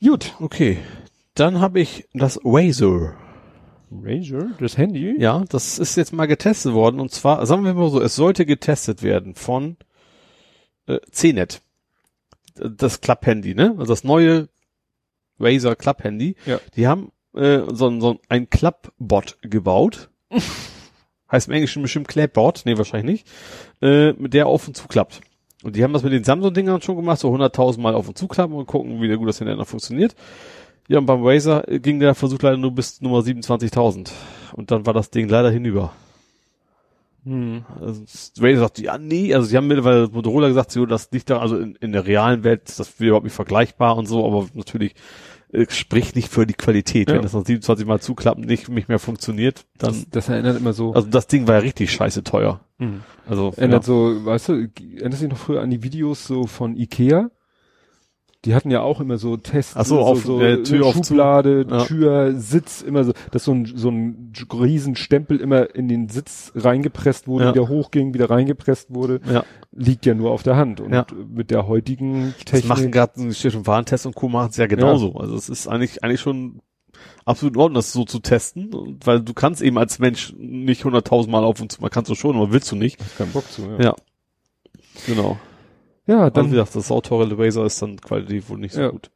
Gut. Okay. Dann habe ich das Razor. Razer, das Handy? Ja, das ist jetzt mal getestet worden. Und zwar, sagen wir mal so, es sollte getestet werden von äh, CNET. Das Club-Handy, ne? Also das neue Razer Club-Handy. Ja. Die haben äh, so, ein- so ein- Club-Bot gebaut. heißt im Englischen bestimmt Clapbot, nee, wahrscheinlich nicht, äh, mit der auf und zu klappt. Und die haben das mit den Samsung-Dingern schon gemacht, so 100.000 Mal auf und zu klappen und gucken, wie gut das hinterher noch funktioniert. Ja, und beim Razer äh, ging der Versuch leider nur bis Nummer 27.000. Und dann war das Ding leider hinüber. Hm. Also Razer sagt, ja, nee, also sie haben mittlerweile Motorola gesagt, so, das liegt da, also in, in der realen Welt ist das überhaupt nicht vergleichbar und so, aber natürlich äh, spricht nicht für die Qualität. Ja. Wenn das noch 27 Mal zuklappen nicht, nicht mehr funktioniert, dann, Das, das erinnert immer so. also das Ding war ja richtig scheiße teuer. Hm. Also, Erinnert ja. so, weißt du, erinnerst du dich noch früher an die Videos so von Ikea? Die hatten ja auch immer so Tests, Ach so, auf- so, äh, Tür auf. Schublade, Ja. Tür, Sitz, immer so, dass so ein, so ein riesen Stempel immer in den Sitz reingepresst wurde, Ja. wieder hochging, wieder reingepresst wurde, ja. liegt ja nur auf der Hand. Und Ja. mit der heutigen Das Technik. machen gerade und Warentest und Co. machen es ja genauso. Also es ist eigentlich, eigentlich schon absolut in Ordnung, das so zu testen, und- weil du kannst eben als Mensch nicht hunderttausend Mal auf und zu, man kannst du schon, aber willst du nicht. keinen Bock zu, ja. Ja. Genau. Ja, Dann, dann, wie gesagt, das sauteure Razer ist dann qualitativ wohl nicht so Ja. gut.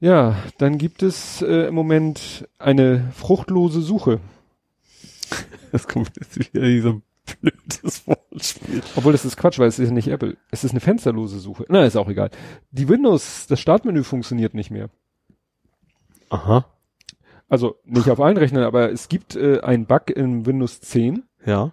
ja, dann gibt es äh, im Moment eine fruchtlose Suche. Das kommt jetzt wieder dieser blödes Wortspiel. Obwohl das ist Quatsch, weil es ist ja nicht Apple. Es ist eine fensterlose Suche. Na, ist auch egal. Die Windows, das Startmenü funktioniert nicht mehr. Aha. Also nicht auf allen Rechnern, aber es gibt äh, einen Bug in Windows 10 Ja.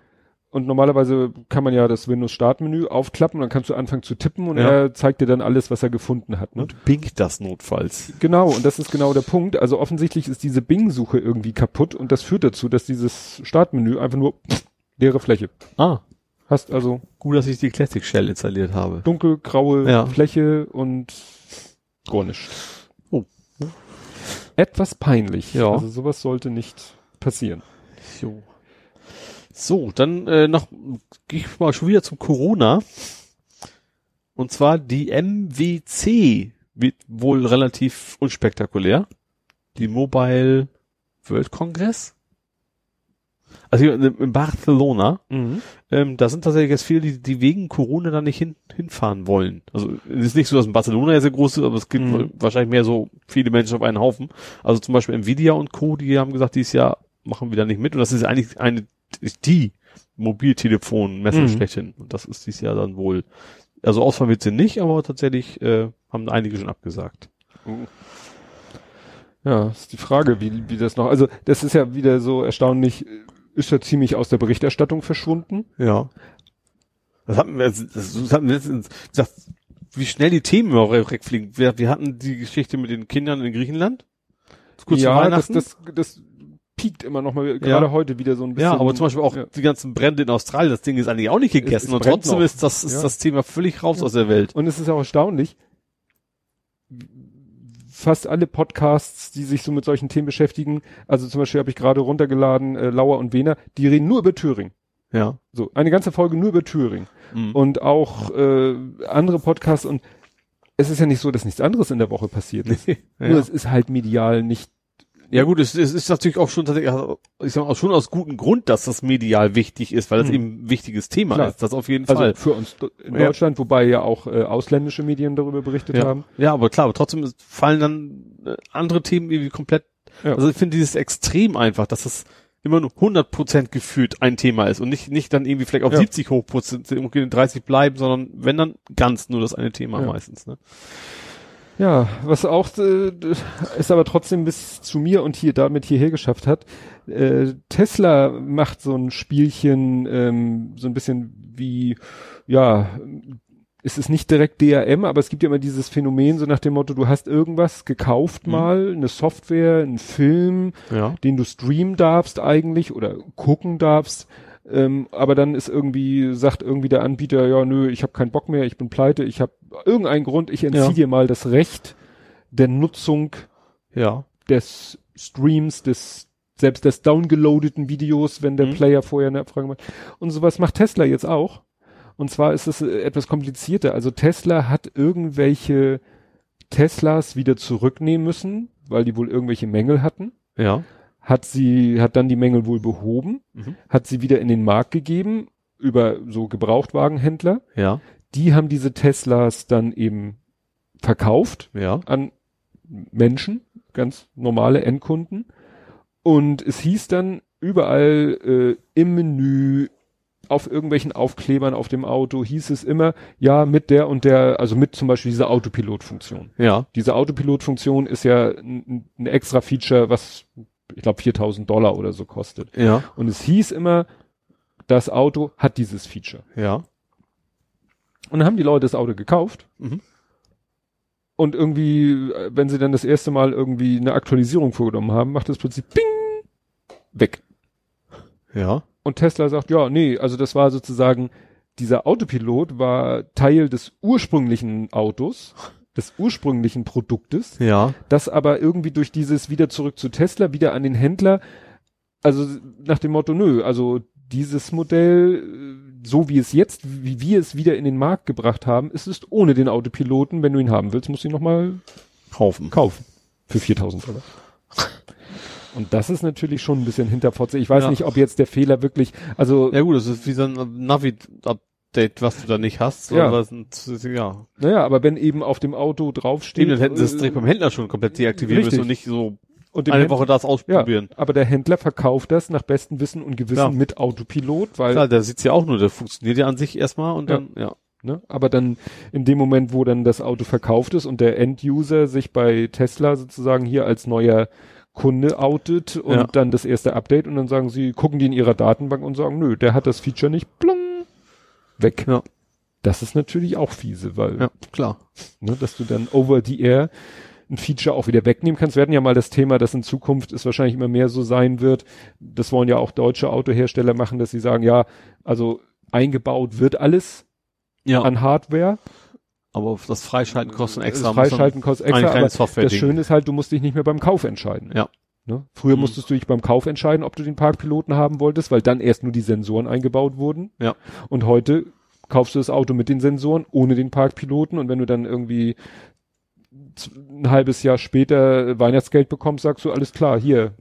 Und normalerweise kann man ja das Windows Startmenü aufklappen dann kannst du anfangen zu tippen und Ja. er zeigt dir dann alles, was er gefunden hat. Ne? Und Bing das notfalls. Genau, und das ist genau der Punkt. Also offensichtlich ist diese Bing-Suche irgendwie kaputt und das führt dazu, dass dieses Startmenü einfach nur leere Fläche. Ah. Hast also Gut, dass ich die Classic Shell installiert habe. dunkelgraue Ja. Fläche und gar nichts. Oh. Etwas peinlich. Ja. Also sowas sollte nicht passieren. Jo. So, dann äh, noch gehe ich mal schon wieder zum Corona. Und zwar die MWC wird wohl relativ unspektakulär. Die Mobile World Congress. Also hier in, Barcelona. Ähm, da sind tatsächlich jetzt viele, die, die wegen Corona da nicht hin, hinfahren wollen. Also es ist nicht so, dass in Barcelona ja sehr groß ist, aber es gibt Mhm. wahrscheinlich mehr so viele Menschen auf einen Haufen. Also zum Beispiel Nvidia und Co., die haben gesagt, dieses Jahr machen wir da nicht mit. Und das ist eigentlich eine, die Mobiltelefonmesse Mhm. schlechthin. Und das ist dieses Jahr dann wohl, also ausfallen wird sie nicht, aber tatsächlich äh, haben einige schon abgesagt. Ja, ist die Frage, wie, wie das noch, also das ist ja wieder so erstaunlich, ist ja ziemlich aus der Berichterstattung verschwunden. Ja. Das hatten wir, das, das hatten wir letztens gesagt, wie schnell die Themen immer wegfliegen. Wir, wir hatten die Geschichte mit den Kindern in Griechenland. Kurz vor ja, das, Weihnachten. das, das piekt immer noch mal, gerade Ja. heute wieder so ein bisschen. ja, aber zum Beispiel auch ja. die ganzen Brände in Australien, das Ding ist eigentlich auch nicht gegessen es und brennt trotzdem noch. ist das, ist Ja. das Thema völlig raus aus der Welt. Und es ist auch erstaunlich, fast alle Podcasts, die sich so mit solchen Themen beschäftigen, also zum Beispiel habe ich gerade runtergeladen, äh, Lauer und Wehner, die reden nur über Thüringen. Ja. So, eine ganze Folge nur über Thüringen. Mhm. Und auch äh, andere Podcasts und es ist ja nicht so, dass nichts anderes in der Woche passiert ist. ja. Nur es ist halt medial nicht. Ja gut, es, es ist natürlich auch schon tatsächlich, also, ich sag mal, schon aus gutem Grund, dass das medial wichtig ist, weil das Hm. eben ein wichtiges Thema Klar. ist. Das auf jeden Also Fall. für uns in Ja. Deutschland, wobei ja auch äh, ausländische Medien darüber berichtet Ja. haben. ja, aber klar, aber trotzdem ist- fallen dann äh, andere Themen irgendwie komplett. Ja. Also ich finde dieses extrem einfach, dass es immer nur 100% gefühlt ein Thema ist und nicht nicht dann irgendwie vielleicht auf Ja. 70 hochputzen, irgendwie 30 bleiben, sondern wenn dann ganz nur das eine Thema meistens. Ne? Ja, was auch äh, es aber trotzdem bis zu mir und hier damit hierher geschafft hat. Äh, Tesla macht so ein Spielchen, ähm, so ein bisschen wie, ja, es ist nicht direkt DRM, aber es gibt ja immer dieses Phänomen, so nach dem Motto, du hast irgendwas gekauft Mhm. mal, eine Software, einen Film, Ja. den du streamen darfst eigentlich oder gucken darfst. Ähm, aber dann ist irgendwie, sagt irgendwie der Anbieter, ja, nö, ich habe keinen Bock mehr, ich bin pleite, ich habe irgendeinen Grund, ich entziehe Ja. dir mal das Recht der Nutzung Ja. des Streams, des selbst des downgeloadeten Videos, wenn der Mhm. Player vorher eine Abfrage macht. Und sowas macht Tesla jetzt auch. Und zwar ist es äh, etwas komplizierter. Also Tesla hat irgendwelche Teslas wieder zurücknehmen müssen, weil die wohl irgendwelche Mängel hatten. Ja. Hat sie, hat dann die Mängel wohl behoben, Mhm. hat sie wieder in den Markt gegeben über so Gebrauchtwagenhändler. Ja. Die haben diese Teslas dann eben verkauft Ja. an Menschen, ganz normale Endkunden. Und es hieß dann überall äh, im Menü, auf irgendwelchen Aufklebern auf dem Auto, hieß es immer, ja, mit der und der, also mit zum Beispiel dieser Autopilot-Funktion. Ja. Diese Autopilot-Funktion ist ja ein, ein extra Feature, was ich glaube 4000 Dollar oder so kostet. Ja. Und es hieß immer, das Auto hat dieses Feature. Ja. Und dann haben die Leute das Auto gekauft. Mhm. Und irgendwie, wenn sie dann das erste Mal irgendwie eine Aktualisierung vorgenommen haben, macht es plötzlich Bing weg. Ja. Und Tesla sagt, ja, nee, also das war sozusagen, dieser Autopilot war Teil des ursprünglichen Autos, des ursprünglichen Produktes, Ja. das aber irgendwie durch dieses wieder zurück zu Tesla, wieder an den Händler, also nach dem Motto, nö, also dieses Modell, äh, so wie es jetzt, wie wir es wieder in den Markt gebracht haben, ist es ohne den Autopiloten. Wenn du ihn haben willst, musst du ihn nochmal Kaufen. kaufen. Für 4000 Dollar. Und das ist natürlich schon ein bisschen hinterfotze. Ich weiß Ja. nicht, ob jetzt der Fehler wirklich, also, Ja gut, das ist wie so ein Navi-Update, was du da nicht hast. Ja. Was, ja. naja, aber wenn eben auf dem Auto draufsteht. Eben, dann hätten sie es äh, direkt beim Händler schon komplett deaktivieren richtig. müssen und nicht so und eine Händ- Woche das ja, ausprobieren. aber der Händler verkauft das nach bestem Wissen und Gewissen Ja. mit Autopilot, weil Klar, der sieht's ja auch nur, der funktioniert ja an sich erstmal und Ja. dann, ja. Ne? Aber dann in dem Moment, wo dann das Auto verkauft ist und der End-User sich bei Tesla sozusagen hier als neuer Kunde outet und Ja. dann das erste Update und dann sagen sie, gucken die in ihrer Datenbank und sagen, nö, der hat das Feature nicht, plong, weg. Ja. Das ist natürlich auch fiese, weil, Ja, klar. ne, dass du dann over the air ein Feature auch wieder wegnehmen kannst. Wir hatten ja mal das Thema, dass in Zukunft es wahrscheinlich immer mehr so sein wird. Das wollen ja auch deutsche Autohersteller machen, dass sie sagen, ja, also eingebaut wird alles Ja, an Hardware. aber das Freischalten kostet extra. Das Freischalten kostet Ein extra, aber kleines Software das Schöne ist halt, du musst dich nicht mehr beim Kauf entscheiden. Ja. Ne? Früher Mhm. musstest du dich beim Kauf entscheiden, ob du den Parkpiloten haben wolltest, weil dann erst nur die Sensoren eingebaut wurden. Ja. Und heute kaufst du das Auto mit den Sensoren, ohne den Parkpiloten und wenn du dann irgendwie ein halbes Jahr später Weihnachtsgeld bekommst, sagst du, alles klar, hier,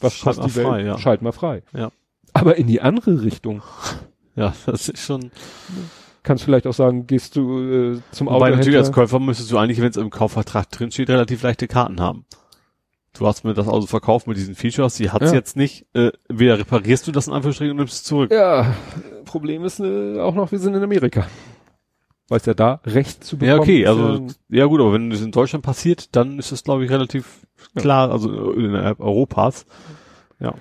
was Schalt mal frei, ja. Schalt mal frei. Ja. Aber in die andere Richtung Ja, das ist schon. kannst vielleicht auch sagen, gehst du äh, zum Wobei natürlich als. Käufer müsstest du eigentlich, wenn es im Kaufvertrag drin steht, relativ leichte Karten haben. Du hast mir das Auto verkauft mit diesen Features, die hat's Ja. jetzt nicht. Äh, entweder reparierst du das in Anführungsstrichen und nimmst es zurück. Ja, Problem ist äh, auch noch, wir sind in Amerika. Weiß ja da, Recht zu bekommen. Ja, okay, also ja gut, aber wenn das in Deutschland passiert, dann ist es glaube ich relativ Ja. klar, also innerhalb Europas. Ja.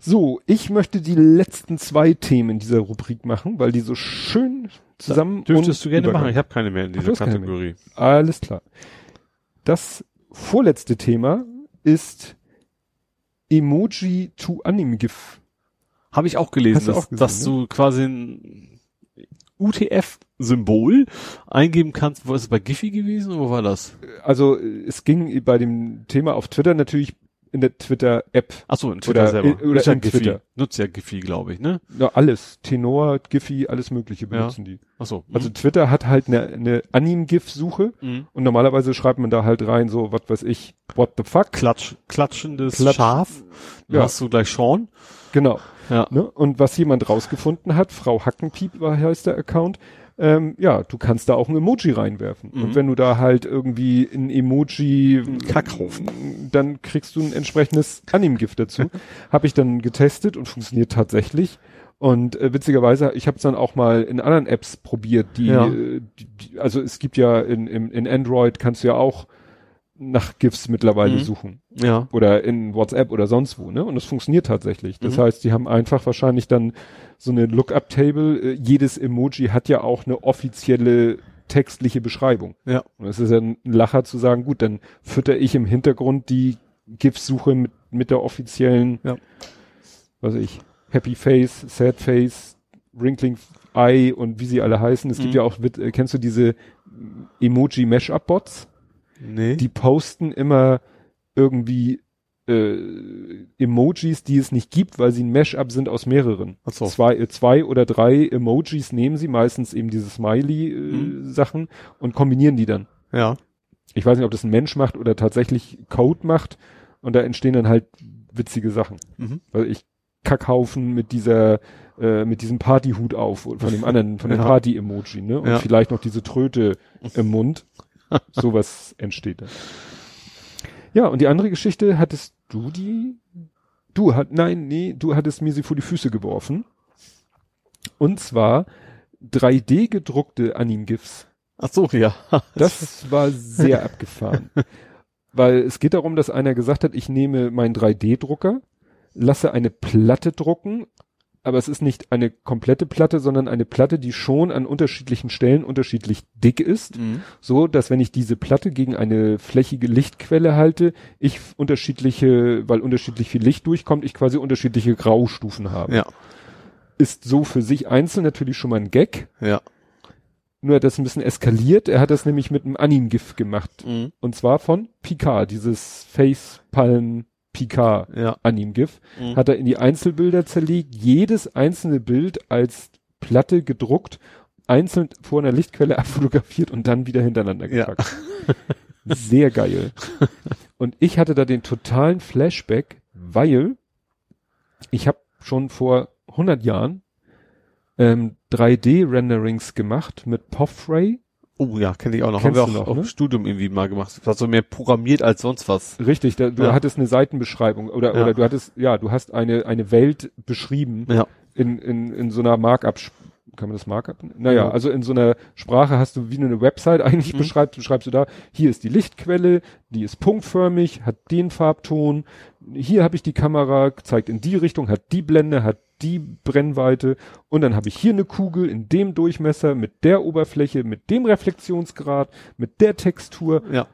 So, ich möchte die letzten zwei Themen dieser Rubrik machen, weil die so schön zusammen Dürftest du gerne Übergang. machen, ich habe keine mehr in dieser Kategorie. Alles klar. Das vorletzte Thema ist Emoji to Anime GIF. Habe ich auch gelesen, dass, auch gesehen, dass ne? du quasi ein UTF-Symbol eingeben kannst. Wo ist es bei Giphy gewesen? Wo war das? Also es ging bei dem Thema auf Twitter natürlich in der Twitter-App. Ach so, in Twitter Oder selber. in- oder Ist ja in Giphy. Twitter. Nutzt ja Giphy, glaube ich, ne? Ja, alles. Tenor, Giphy, alles mögliche benutzen die. Ach so. Also Twitter hat halt eine, eine Anim-GIF-Suche mhm. und normalerweise schreibt man da halt rein so, was weiß ich, what the fuck. Klatsch, klatschendes Klatsch- Schaf. Dann Ja. hast du gleich Sean. Genau. Ja. Ne? Und was jemand rausgefunden hat, Frau Hackenpiep war heißt der Account, ähm, ja, du kannst da auch ein Emoji reinwerfen. Mhm. Und wenn du da halt irgendwie ein Emoji Kackhaufen. dann kriegst du ein entsprechendes Anim-GIF dazu. habe ich dann getestet und funktioniert tatsächlich. Und äh, witzigerweise, ich habe es dann auch mal in anderen Apps probiert, die, Ja. äh, die, die also es gibt ja in, in, in Android kannst du ja auch nach GIFs mittlerweile Mhm. suchen Ja. oder in WhatsApp oder sonst wo, ne? Und es funktioniert tatsächlich. Das Mhm. heißt, die haben einfach wahrscheinlich dann so eine Lookup-Table. Äh, jedes Emoji hat ja auch eine offizielle textliche Beschreibung. Ja. Und es ist ja ein Lacher zu sagen, gut, dann fütter ich im Hintergrund die GIF-Suche mit, mit der offiziellen, Ja. was ich, Happy Face, Sad Face, Wrinkling Eye und wie sie alle heißen. Es gibt Mhm. ja auch, äh, kennst du diese Emoji Mashup Bots? Nee. Die posten immer irgendwie äh, Emojis, die es nicht gibt, weil sie ein Mashup sind aus mehreren. Ach so. Zwei, äh, zwei oder drei Emojis nehmen sie, meistens eben diese Mhm. Smiley-Sachen und kombinieren die dann. ja. Ich weiß nicht, ob das ein Mensch macht oder tatsächlich Code macht und da entstehen dann halt witzige Sachen. Mhm. Weil ich Kackhaufen mit dieser, äh, mit diesem Partyhut auf von dem anderen, von dem Ja. Party-Emoji, ne? Und Ja. vielleicht noch diese Tröte im Mund. Sowas entsteht dann. Ja, und die andere Geschichte, hattest du die? Du hat, nein, nee, du hattest mir sie vor die Füße geworfen. Und zwar 3D gedruckte Anim-GIFs. Ach so, ja. Das war sehr abgefahren. Weil es geht darum, dass einer gesagt hat, ich nehme meinen 3D-Drucker, lasse eine Platte drucken, aber es ist nicht eine komplette Platte, sondern eine Platte, die schon an unterschiedlichen Stellen unterschiedlich dick ist, Mhm. so dass wenn ich diese Platte gegen eine flächige Lichtquelle halte, ich unterschiedliche, weil unterschiedlich viel Licht durchkommt, ich quasi unterschiedliche Graustufen habe. Ja. Ist so für sich einzeln natürlich schon mal ein Gag, Ja. nur hat das ein bisschen eskaliert. Er hat das nämlich mit einem Anim-GIF gemacht. Mhm. Und zwar von Picard, dieses Facepalm Picard Ja. Anim-GIF. Mhm. Hat er in die Einzelbilder zerlegt, jedes einzelne Bild als Platte gedruckt, einzeln vor einer Lichtquelle abfotografiert und dann wieder hintereinander Ja. gepackt. Sehr geil. Und ich hatte da den totalen Flashback, weil ich habe schon vor 100 Jahren ähm, 3D-Renderings gemacht mit Poffray. Oh ja, kenne ich auch noch. Kennst Haben wir auch noch, im ne? Studium irgendwie mal gemacht. Das so mehr programmiert als sonst was. Richtig, da, du Ja. hattest eine Seitenbeschreibung oder, Ja. oder du hattest, ja, du hast eine, eine Welt beschrieben Ja. in, in, in so einer Markup, kann man das Markup? Naja, Ja. also in so einer Sprache hast du wie eine Website eigentlich Mhm. beschreibst, beschreibst du da, hier ist die Lichtquelle, die ist punktförmig, hat den Farbton, hier habe ich die Kamera, zeigt in die Richtung, hat die Blende, hat die Brennweite und dann habe ich hier eine Kugel in dem Durchmesser, mit der Oberfläche, mit dem Reflexionsgrad, mit der Textur. Ja.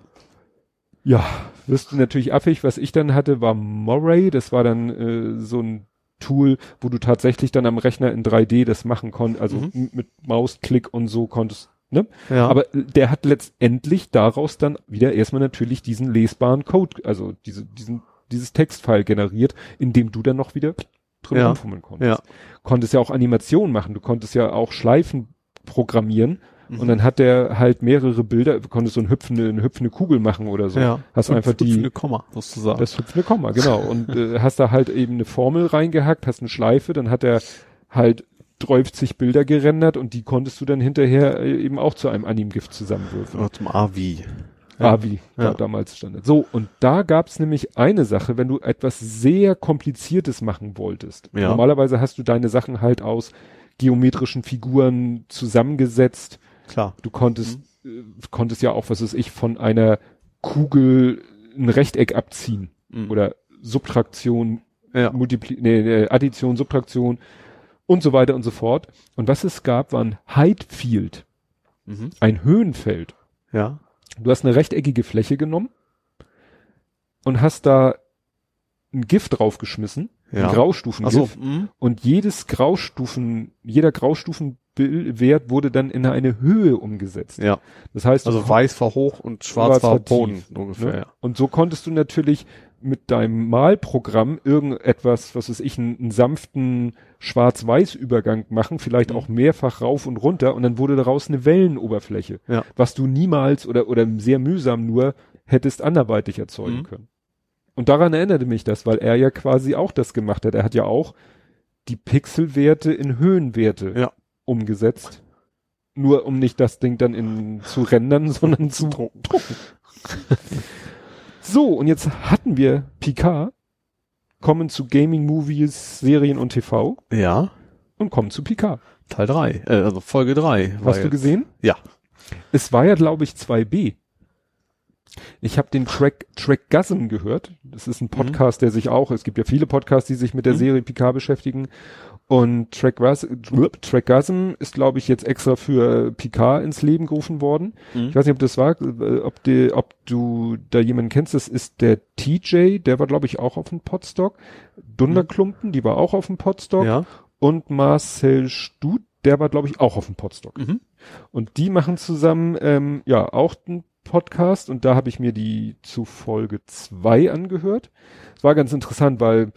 Ja, wirst du natürlich affig. Was ich dann hatte, war Moray. Das war dann äh, so ein Tool, wo du tatsächlich dann am Rechner in 3D das machen konntest, also Mhm. mit Mausklick und so konntest. Ne? Ja. Aber der hat letztendlich daraus dann wieder erstmal natürlich diesen lesbaren Code, also diese, diesen, dieses Textfile generiert, in dem du dann noch wieder drin Ja. rumfummeln konntest. ja. Konntest ja auch Animationen machen, du konntest ja auch Schleifen programmieren Mhm. und dann hat der halt mehrere Bilder, konntest so eine hüpfende, eine hüpfende Kugel machen oder so. ja. Hast einfach die, Eine Komma, sozusagen. das hüpfende Komma, genau. Und äh, hast da halt eben eine Formel reingehackt, hast eine Schleife, dann hat er halt 30 Bilder gerendert und die konntest du dann hinterher äh, eben auch zu einem Anim-Gift zusammenwürfeln. Oder zum AVI. Wie da, Ja. damals stand. So, und da gab's nämlich eine Sache, wenn du etwas sehr Kompliziertes machen wolltest. Ja. Normalerweise hast du deine Sachen halt aus geometrischen Figuren zusammengesetzt. Klar. Du konntest, äh, konntest ja auch, was weiß ich, von einer Kugel ein Rechteck abziehen Mhm. oder Subtraktion, Ja. Multipli nee, Addition, Subtraktion und so weiter und so fort. Und was es gab, war ein Height Field, Mhm. ein Höhenfeld. Ja. Du hast eine rechteckige Fläche genommen und hast da ein Gift draufgeschmissen, Ja. ein Graustufengift. Achso. Mhm. Und jedes Graustufen, jeder Graustufenwert wurde dann in eine Höhe umgesetzt. Ja. Das heißt, Also weiß war hoch und schwarz Schwarz war war Boden tief, ungefähr. Ne? Ja. Und so konntest du natürlich mit deinem Malprogramm irgendetwas, was weiß ich, einen, einen sanften Schwarz-Weiß-Übergang machen, vielleicht Mhm. auch mehrfach rauf und runter und dann wurde daraus eine Wellenoberfläche, Ja. was du niemals oder, oder sehr mühsam nur hättest anderweitig erzeugen Mhm. können. Und daran erinnerte mich das, weil er ja quasi auch das gemacht hat. Er hat ja auch die Pixelwerte in Höhenwerte Ja. umgesetzt. Nur um nicht das Ding dann in, zu rendern, sondern zu drucken. so, und jetzt hatten wir Picard, kommen zu Gaming, Movies, Serien und TV Ja. und kommen zu Picard. Teil 3, äh, also Folge 3. Hast du gesehen? Ja. Es war ja, glaube ich, 2b. Ich habe den Track Track Gasm gehört. Das ist ein Podcast, der sich auch, es gibt ja viele Podcasts, die sich mit der Mhm. Serie Picard beschäftigen. Und Trackgasm ist, glaube ich, jetzt extra für Picard ins Leben gerufen worden. Mhm. Ich weiß nicht, ob das war, äh, ob, die, ob du da jemanden kennst. Das ist der TJ, der war, glaube ich, auch auf dem Podstock. Dunderklumpen, die war auch auf dem Podstock. Ja. Und Marcel Stut, der war, glaube ich, auch auf dem Podstock. Mhm. Und die machen zusammen, ähm, ja, auch einen Podcast und da habe ich mir die zu Folge zwei angehört. Es war ganz interessant, weil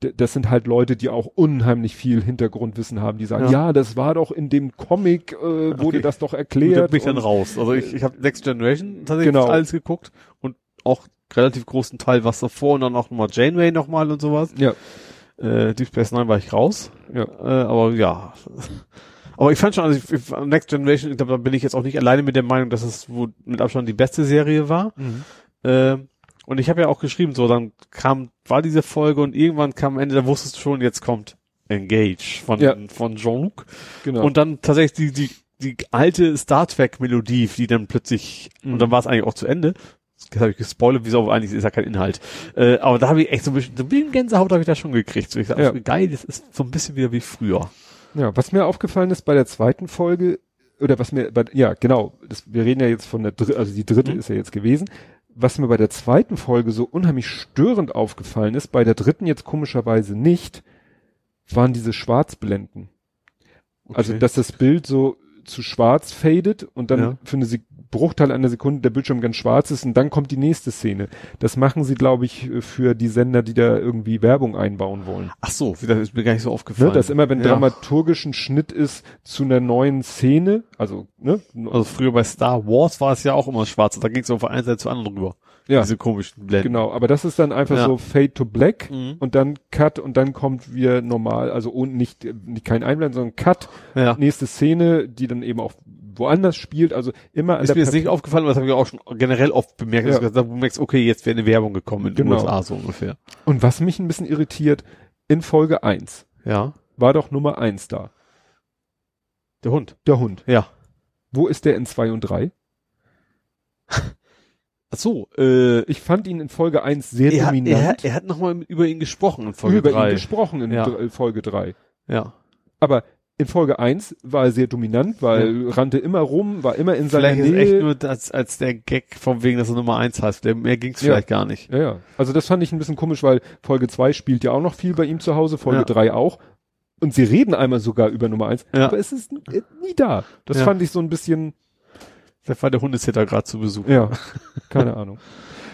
das sind halt Leute, die auch unheimlich viel Hintergrundwissen haben, die sagen, Ja. ja, das war doch in dem Comic, äh, wurde Okay. das doch erklärt. da bin ich dann raus. Also ich, ich habe Next Generation tatsächlich Genau. alles geguckt und auch relativ großen Teil was davor und dann auch nochmal Janeway nochmal und sowas. Ja, Äh, Deep Space Nine war ich raus. ja. Äh, aber ja. Aber ich fand schon, also ich, Next Generation, ich glaube, da bin ich jetzt auch nicht alleine mit der Meinung, dass es wohl mit Abstand die beste Serie war. Äh, und ich habe ja auch geschrieben, so dann kam, war diese Folge und irgendwann kam am Ende, da wusstest du schon, jetzt kommt Engage von, Ja. von Jean-Luc. Genau. Und dann tatsächlich die, die, die alte Star Trek Melodie, die dann plötzlich, Mhm. und dann war es eigentlich auch zu Ende. Das habe ich gespoilert, wieso, aber eigentlich ist ja kein Inhalt. Äh, aber da habe ich echt so ein bisschen, so ein bisschen Gänsehaut habe ich da schon gekriegt. So ich sag, Ja. geil, das ist so ein bisschen wieder wie früher. Ja, was mir aufgefallen ist bei der zweiten Folge, oder was mir, bei, ja, genau, das, wir reden ja jetzt von der dritten, also die dritte Mhm. ist ja jetzt gewesen. Was mir bei der zweiten Folge so unheimlich störend aufgefallen ist, bei der dritten jetzt komischerweise nicht, waren diese Schwarzblenden. Also, Okay. dass das Bild so zu schwarz fadet und dann Ja. für eine Sek Bruchteil einer Sekunde der Bildschirm ganz schwarz ist und dann kommt die nächste Szene. Das machen sie, glaube ich, für die Sender, die da irgendwie Werbung einbauen wollen. Ach so, wieder ist mir gar nicht so aufgefallen. Ne, dass immer, wenn Ja. dramaturgisch ein Schnitt ist zu einer neuen Szene, also, ne? Also früher bei Star Wars war es ja auch immer schwarz. Da ging es von einer Seite zur anderen rüber. Ja, Diese komischen Blenden. genau. Aber das ist dann einfach Ja. so Fade to Black Mhm. und dann Cut und dann kommt wieder normal, also ohne nicht, nicht kein Einblenden, sondern Cut, Ja. nächste Szene, die dann eben auch woanders spielt, also immer Ist mir jetzt nicht aufgefallen, aber das habe ich auch schon generell oft bemerkt, dass Ja. du da merkst, okay, jetzt wäre eine Werbung gekommen in den Genau. USA so ungefähr. Und was mich ein bisschen irritiert, in Folge 1 Ja. war doch Nummer 1 da. Der Hund. Der Hund. Ja. Wo ist der in 2 und 3? Ach so, äh, Ich fand ihn in Folge 1 sehr er, dominant. er, er hat nochmal über ihn gesprochen in Folge über 3. ihn gesprochen in Ja. dr- Folge 3. Ja. Aber in Folge 1 war er sehr dominant, weil rannte immer rum, war immer in seiner Vielleicht Nähe. echt nur das als der Gag von wegen, dass er Nummer 1 heißt. Mehr ging's Ja. vielleicht gar nicht. ja, ja. Also das fand ich ein bisschen komisch, weil Folge 2 spielt ja auch noch viel bei ihm zu Hause, Folge Ja. 3 auch. Und sie reden einmal sogar über Nummer 1, Ja. aber es ist äh, nie da. Das Ja. fand ich so ein bisschen, Vielleicht war der Hundesitter gerade zu Besuch. ja, keine Ahnung.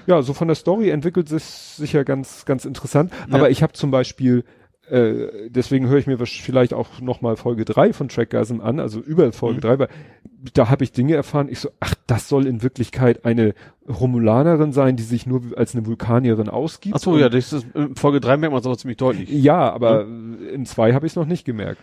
Ja, so von der Story entwickelt sich sicher ganz, ganz interessant. Ja. Aber ich habe zum Beispiel, äh, deswegen höre ich mir vielleicht auch nochmal Folge 3 von Trackgasm an, also über Folge Mhm. 3, weil da habe ich Dinge erfahren, ich so, ach, das soll in Wirklichkeit eine Romulanerin sein, die sich nur als eine Vulkanierin ausgibt. Ach so, ja, das ist, in Folge 3 merkt man es aber ziemlich deutlich. Ja, aber in 2 habe ich es noch nicht gemerkt.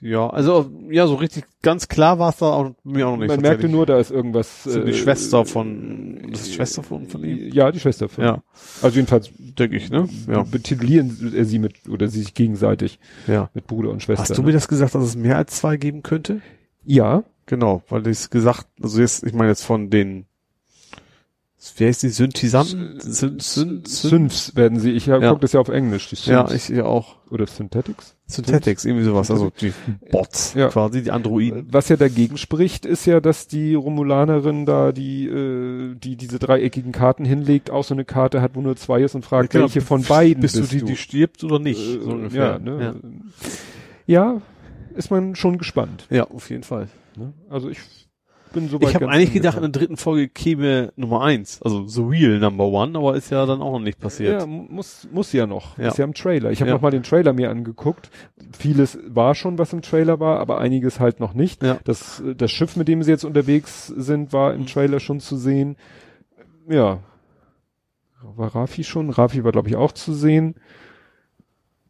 Ja, also, ja, so richtig ganz klar war es da auch, mir auch noch nicht. Man merkte nur, da ist irgendwas. So die Schwester von, das ist die Schwester von, von ihm? Ja, die Schwester von. Ja, Also jedenfalls denke ich, ne? Ja. betitulieren äh, sie mit oder sie sich gegenseitig ja. mit Bruder und Schwester. Hast du ne? mir das gesagt, dass es mehr als zwei geben könnte? Ja, Genau, weil ich gesagt, also jetzt, ich meine jetzt von den, wer ist die Synthisanten? Syn, Syn, Syn, Synths werden sie. Ich ja. Ja. gucke das ja auf Englisch. Die ja, Synths. ich ja auch. oder Synthetics. Synthetics, irgendwie sowas, also die Bots Ja. quasi, die Androiden. Was ja dagegen spricht, ist ja, dass die Romulanerin da die äh, die diese dreieckigen Karten hinlegt, auch so eine Karte hat, wo nur zwei ist und fragt, Genau, welche von beiden Bist, bist du die, die stirbt oder nicht? Äh, so ungefähr. Ja, ne? ja, ist man schon gespannt. ja. auf jeden Fall. Ne? Also ich bin soweit Ich habe eigentlich gedacht, in der dritten Folge käme Nummer eins, also The Real Number One, aber ist ja dann auch noch nicht passiert. Ja, mu- muss, muss ja noch. Ja. Ist ja im Trailer. Ich habe Ja. noch mal den Trailer mir angeguckt. Vieles war schon, was im Trailer war, aber einiges halt noch nicht. Ja. Das, das Schiff, mit dem sie jetzt unterwegs sind, war im Trailer schon zu sehen. Ja. War Rafi schon? Rafi war, glaube ich, auch zu sehen.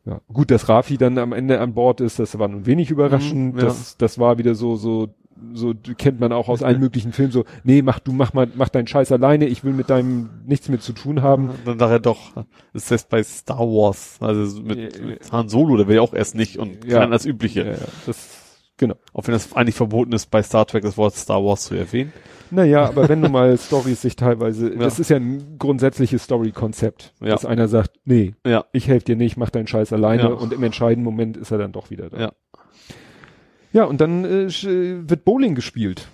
Ja, gut, dass Rafi dann am Ende an Bord ist, das war nun wenig überraschend. Mhm, ja. Das, das war wieder so, so, so kennt man auch aus allen möglichen Filmen so, nee, mach du, mach mal, mach deinen Scheiß alleine, ich will mit deinem nichts mehr zu tun haben. Dann dachte er doch, ist das bei Star Wars, also mit, Ja, mit Han Solo, der will ja auch erst nicht und Ja. kann das Übliche. Ja, ja, das Genau. Auch wenn das eigentlich verboten ist, bei Star Trek das Wort Star Wars zu erwähnen. Naja, aber wenn du mal Stories sich teilweise, Ja. das ist ja ein grundsätzliches Story-Konzept, Ja. dass einer sagt, nee, Ja. ich helfe dir nicht, mach deinen Scheiß alleine und im entscheidenden Moment ist er dann doch wieder da. Ja. Ja, und dann äh, sch- wird Bowling gespielt.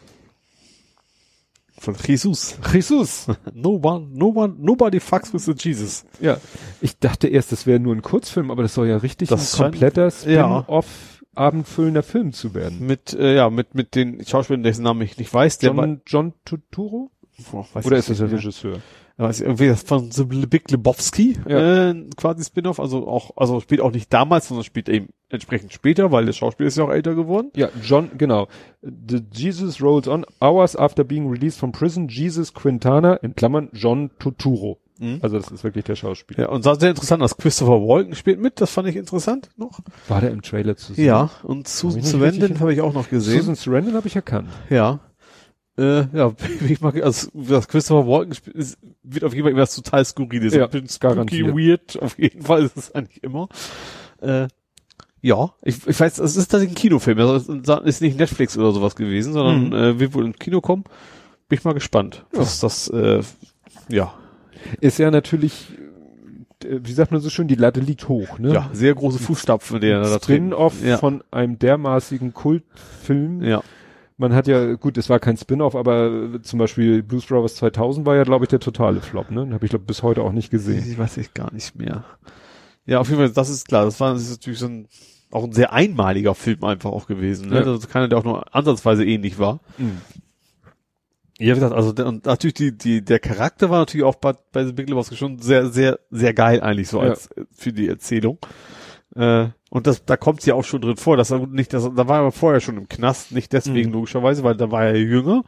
Von Jesus. Jesus. No one, no one, nobody fucks with the Jesus. Ja, ich dachte erst, das wäre nur ein Kurzfilm, aber das soll ja richtig Das ein kompletter ja. Spin-off, abendfüllender Film zu werden. Mit, äh, ja, mit, mit den Schauspielern, dessen Namen ich nicht weiß, John, John Turturro? Boah, weiß Oder ist das der nicht mehr. Ja, weiß ich, irgendwie das von The Big Lebowski, Ja. äh, quasi Spin-off, also auch, also spielt auch nicht damals, sondern spielt eben entsprechend später, weil der Schauspieler ist ja auch älter geworden. Ja, John, genau. The Jesus rolls on. Hours after being released from prison, Jesus Quintana, in Klammern, John Turturro. Mhm. Also das ist wirklich der Schauspieler. Ja, und sah sehr interessant aus. Christopher Walken spielt mit, das fand ich interessant noch. War der im Trailer zu sehen? Ja, und Susan Sarandon habe ich auch noch gesehen. Susan Sarandon habe ich erkannt. Ja. Äh, ja, ich mag, also das Christopher Walken ist, wird auf jeden Fall irgendwas total skurriles. Ja, bisschen spooky, weird, auf jeden Fall ist es eigentlich immer. Äh, ja, ich, ich weiß, es ist tatsächlich ein Kinofilm, also es ist nicht Netflix oder sowas gewesen, sondern Mhm. äh, wird wohl ins Kino kommen. Bin ich mal gespannt, was das, äh, ja, Ist ja natürlich, äh, wie sagt man so schön, die Latte liegt hoch, ne? ja, sehr große Fußstapfen, der da drin. Spin-off Ja. von einem dermaßigen Kultfilm. Ja, Man hat ja, gut, es war kein Spin-off, aber äh, zum Beispiel Blues Brothers 2000 war ja, glaube ich, der totale Flop, ne? Den habe ich, glaube bis heute auch nicht gesehen. ich weiß ich gar nicht mehr. Ja, auf jeden Fall, das ist klar, das war das ist natürlich so ein, auch ein sehr einmaliger Film einfach auch gewesen, ne? Ja. Das ist keiner, der auch nur ansatzweise ähnlich war. Mhm. Ja, wie gesagt, also der, und natürlich die, die, der Charakter war natürlich auch bei, bei The Big Lebowski schon sehr, sehr, sehr geil eigentlich so als für die Erzählung. Äh, und das, da kommt ja auch schon drin vor, dass er nicht, dass, da war er vorher schon im Knast, nicht deswegen Mhm. logischerweise, weil da war er jünger.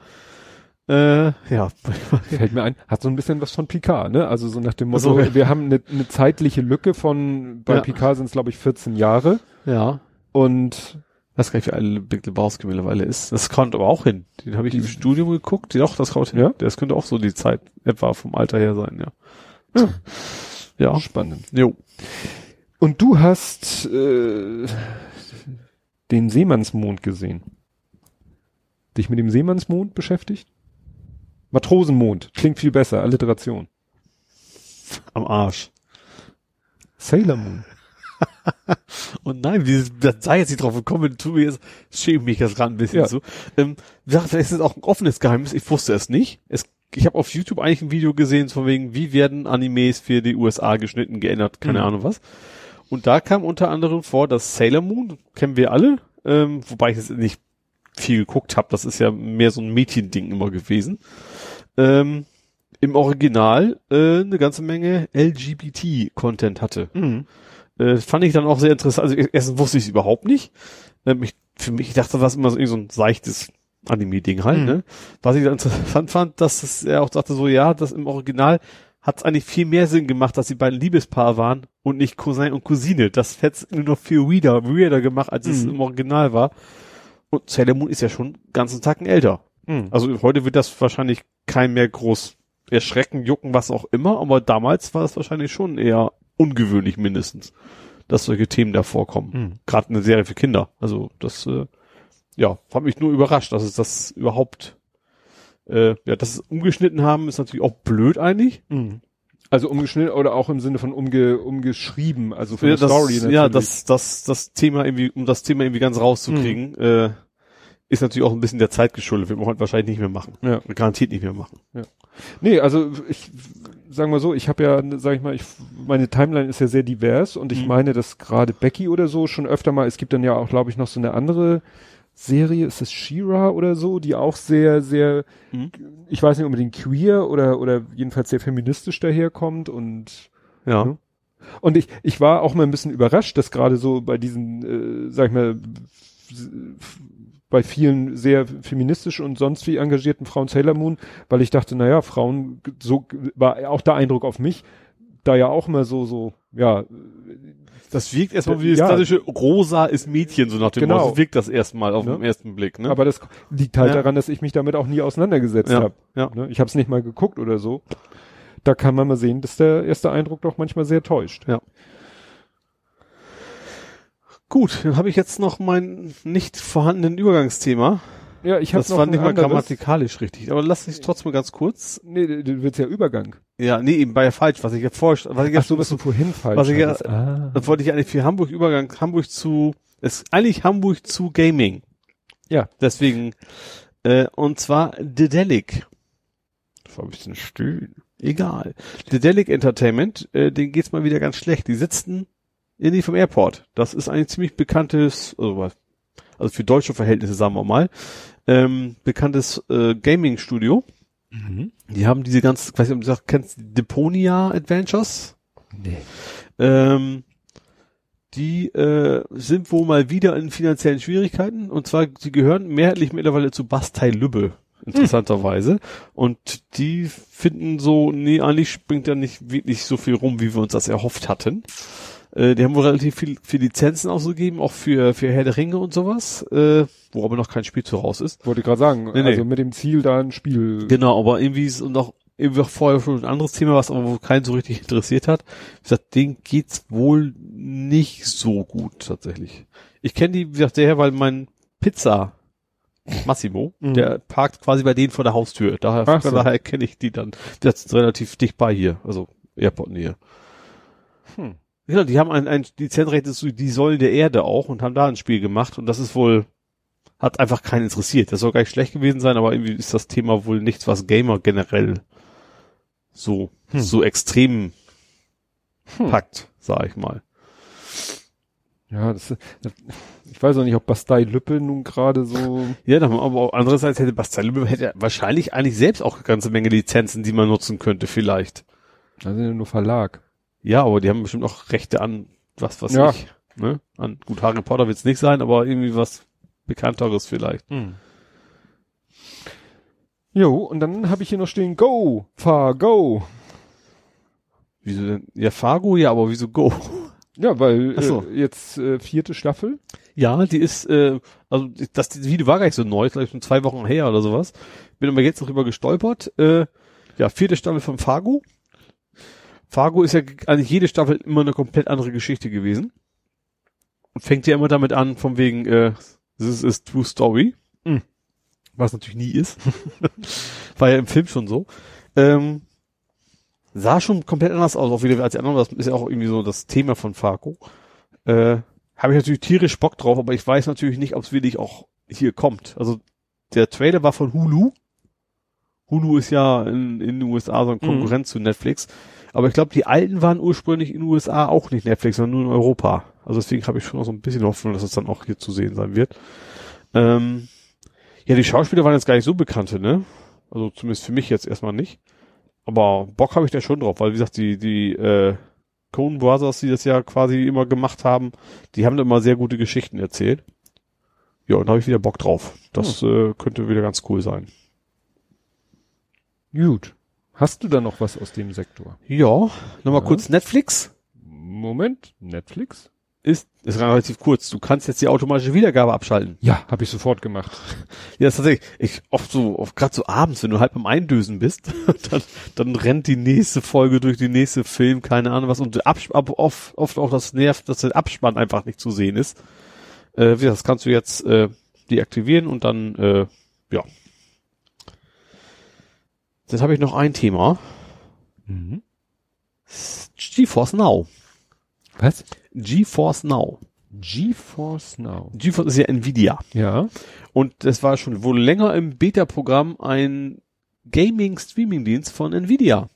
Äh, ja, Fällt mir ein, hat so ein bisschen was von Picard, ne? Also so nach dem Motto, So, ja. wir haben eine, eine zeitliche Lücke von, bei Ja. Picard sind es glaube ich 14 Jahre ja. und weiß gar nicht, wie alt Big Lebowski mittlerweile ist. Das kommt aber auch hin. Den habe ich im Studium geguckt. Doch, das haut hin. Ja? Das könnte auch so die Zeit etwa vom Alter her sein, ja. Ja. spannend. Jo. Und du hast äh, den Seemannsmond gesehen. Dich mit dem Seemannsmond beschäftigt? Matrosenmond, klingt viel besser, Alliteration. Am Arsch. Sailor Moon. Und nein, wie, da sei jetzt nicht drauf gekommen, tu mir jetzt, schäme mich das gerade ein bisschen Ja. so. Ähm, vielleicht ist es auch ein offenes Geheimnis, ich wusste es nicht. Es, ich habe auf YouTube eigentlich ein Video gesehen, von wegen, wie werden Animes für die USA geschnitten, geändert, keine Mhm. Ahnung was. Und da kam unter anderem vor, dass Sailor Moon, kennen wir alle, ähm, wobei ich es nicht viel geguckt habe, das ist ja mehr so ein Mädchending immer gewesen. Ähm, im Original äh, eine ganze Menge LGBT-Content hatte. Äh, fand ich dann auch sehr interessant. Also erstens wusste ich es überhaupt nicht. Ähm, ich, für mich, ich dachte, das ist immer so, so ein seichtes Anime-Ding halt, Mhm. ne? Was ich dann interessant fand, dass es, er auch sagte so, ja, das im Original hat es eigentlich viel mehr Sinn gemacht, dass die beiden Liebespaar waren und nicht Cousin und Cousine. Das hätte es nur noch viel weirder, weirder gemacht, als es Mhm. im Original war. Und Sailor Moon ist ja schon ganzen Tacken älter. Mhm. Also heute wird das wahrscheinlich kein mehr groß erschrecken, jucken, was auch immer, aber damals war es wahrscheinlich schon eher ungewöhnlich mindestens, dass solche Themen da vorkommen. Mhm. Gerade eine Serie für Kinder. Also das, äh, ja, hat mich nur überrascht, dass es das überhaupt, äh, ja, dass es umgeschnitten haben, ist natürlich auch blöd eigentlich. Mhm. Also umgeschnitten oder auch im Sinne von umge, umgeschrieben, also von Ja, das, Story natürlich. ja, das, das, das Thema irgendwie, um das Thema irgendwie ganz rauszukriegen, äh, ist natürlich auch ein bisschen der Zeit geschuldet, wird man heute wahrscheinlich nicht mehr machen. Ja. Garantiert nicht mehr machen. Nee, also ich sagen wir so, ich habe ja, sag ich mal, ich, meine Timeline ist ja sehr divers und ich Mhm. meine, dass gerade Becky oder so schon öfter mal, es gibt dann ja auch, glaube ich, noch so eine andere Serie, ist es She-Ra oder so, die auch sehr, sehr, Mhm. ich weiß nicht unbedingt queer oder oder jedenfalls sehr feministisch daherkommt und Ja. Ja. und ich ich war auch mal ein bisschen überrascht, dass gerade so bei diesen, äh, sag ich mal, bei vielen sehr feministisch und sonst wie engagierten Frauen Sailor Moon, weil ich dachte, naja, Frauen, so war auch der Eindruck auf mich, da ja auch immer so, so, ja, Das wirkt erstmal wie das Ja. klassische Rosa ist Mädchen, so nach dem Genau. Motto. Wirkt das erstmal auf Ne? den ersten Blick, ne? aber das liegt halt Ja. daran, dass ich mich damit auch nie auseinandergesetzt Ja, habe. ja. Ne? Ich habe es nicht mal geguckt oder so. Da kann man mal sehen, dass der erste Eindruck doch manchmal sehr täuscht. Gut, dann habe ich jetzt noch mein nicht vorhandenen Übergangsthema. Ja, ich habe Das noch war ein nicht mal grammatikalisch richtig. Aber lass mich trotzdem mal ganz kurz. Nee, du- willst ja Übergang. Ja, nee, eben ja falsch, was ich ja vorst, was ich Ach jetzt, so, was du vorhin falsch was ich ja- ah. das wollte ich eigentlich für Hamburg Übergang, Hamburg zu, ist eigentlich Hamburg zu Gaming. Ja. Deswegen, äh, und zwar Dedelic. Das war ein bisschen still. Egal. Dedelic Entertainment, äh, denen geht's mal wieder ganz schlecht. Die sitzen in die vom Airport. Das ist ein ziemlich bekanntes, also, was- also für deutsche Verhältnisse sagen wir mal, ähm, bekanntes äh, Gaming-Studio. Mhm. Die haben diese ganz, ich weiß nicht, ob du das kennst, Deponia Adventures. Nee. Ähm, die äh, sind wohl mal wieder in finanziellen Schwierigkeiten. Und zwar, sie gehören mehrheitlich mittlerweile zu Bastei Lübbe, interessanterweise. Und die finden so, nee, eigentlich springt da nicht wirklich so viel rum, wie wir uns das erhofft hatten. Äh, die haben wohl relativ viel, viel Lizenzen ausgegeben, auch für, für Herr der Ringe und sowas, äh, wo aber noch kein Spiel zu raus ist. Wollte gerade sagen, Nee, nee. also mit dem Ziel da ein Spiel. Genau, aber irgendwie ist noch irgendwie auch vorher schon ein anderes Thema, was aber keinen so richtig interessiert hat. Wie gesagt, denen geht's wohl nicht so gut tatsächlich. Ich kenne die, wie gesagt, der, weil mein Pizza Massimo, Mhm. der parkt quasi bei denen vor der Haustür. Daher, Ach so. daher kenne ich die dann. Der ist relativ dicht bei hier, also Airport-Nähe. Hm. Genau, die haben ein, ein Lizenzrecht zu Die Säulen der Erde auch und haben da ein Spiel gemacht und das ist wohl, hat einfach keinen interessiert. Das soll gar nicht schlecht gewesen sein, aber irgendwie ist das Thema wohl nichts, was Gamer generell so, Hm. so extrem Hm. packt, sag ich mal. Ja, das, das, ich weiß auch nicht, ob Bastei Lüppe nun gerade so. Ja, aber andererseits hätte Bastian Lübbe hätte wahrscheinlich eigentlich selbst auch eine ganze Menge Lizenzen, die man nutzen könnte, vielleicht. Also nur Verlag. Ja, aber die haben bestimmt auch Rechte an was, was Ja. ich, ne? An, gut, Harry Potter wird's nicht sein, aber irgendwie was Bekannteres vielleicht. Jo, und dann habe ich hier noch stehen, Go, fahr, go. Wieso denn? Ja, Fargo, ja, aber wieso Go? Ja, weil so. äh, jetzt äh, vierte Staffel. Ja, die ist, äh, also das das Video war gar nicht so neu, ist, glaub ich schon zwei Wochen her oder sowas. Bin aber jetzt darüber gestolpert. Äh, ja, vierte Staffel von Fargo. Fargo ist ja eigentlich jede Staffel immer eine komplett andere Geschichte gewesen. Und fängt ja immer damit an, von wegen, äh, this is true story. Mhm. Was natürlich nie ist. war ja im Film schon so. Ähm, sah schon komplett anders aus, auch wieder als die anderen. Das ist ja auch irgendwie so das Thema von Fargo. Äh, habe ich natürlich tierisch Bock drauf, aber ich weiß natürlich nicht, ob es wirklich auch hier kommt. Also der Trailer war von Hulu. Hulu ist ja in, in den USA so ein Mhm. Konkurrent zu Netflix. Aber ich glaube, die alten waren ursprünglich in den USA auch nicht Netflix, sondern nur in Europa. Also deswegen habe ich schon noch so ein bisschen Hoffnung, dass es dann auch hier zu sehen sein wird. Ähm, ja, die Schauspieler waren jetzt gar nicht so bekannte, ne? Also zumindest für mich jetzt erstmal nicht. Aber Bock habe ich da schon drauf, weil wie gesagt, die, die äh, Coen Brothers, die das ja quasi immer gemacht haben, die haben da immer sehr gute Geschichten erzählt. Ja, und da habe ich wieder Bock drauf. Das äh, könnte wieder ganz cool sein. Gut. Hast du da noch was aus dem Sektor? Ja, nochmal Ja. kurz Netflix. Moment, Netflix? Ist, ist relativ kurz. Du kannst jetzt die automatische Wiedergabe abschalten. Ja, habe ich sofort gemacht. Ja, das ist tatsächlich, ich oft so, oft gerade so abends, wenn du halb am Eindösen bist, dann, dann rennt die nächste Folge durch die nächste Film, keine Ahnung was, und Abs ab, oft, oft auch das nervt, dass der Abspann einfach nicht zu sehen ist. Äh, wie das kannst du jetzt äh, deaktivieren und dann, äh, ja. Jetzt habe ich noch ein Thema. Mhm. GeForce Now. Was? GeForce Now. GeForce Now. GeForce ist ja Nvidia. Ja. Und das war schon wohl länger im Beta-Programm ein Gaming-Streaming-Dienst von Nvidia.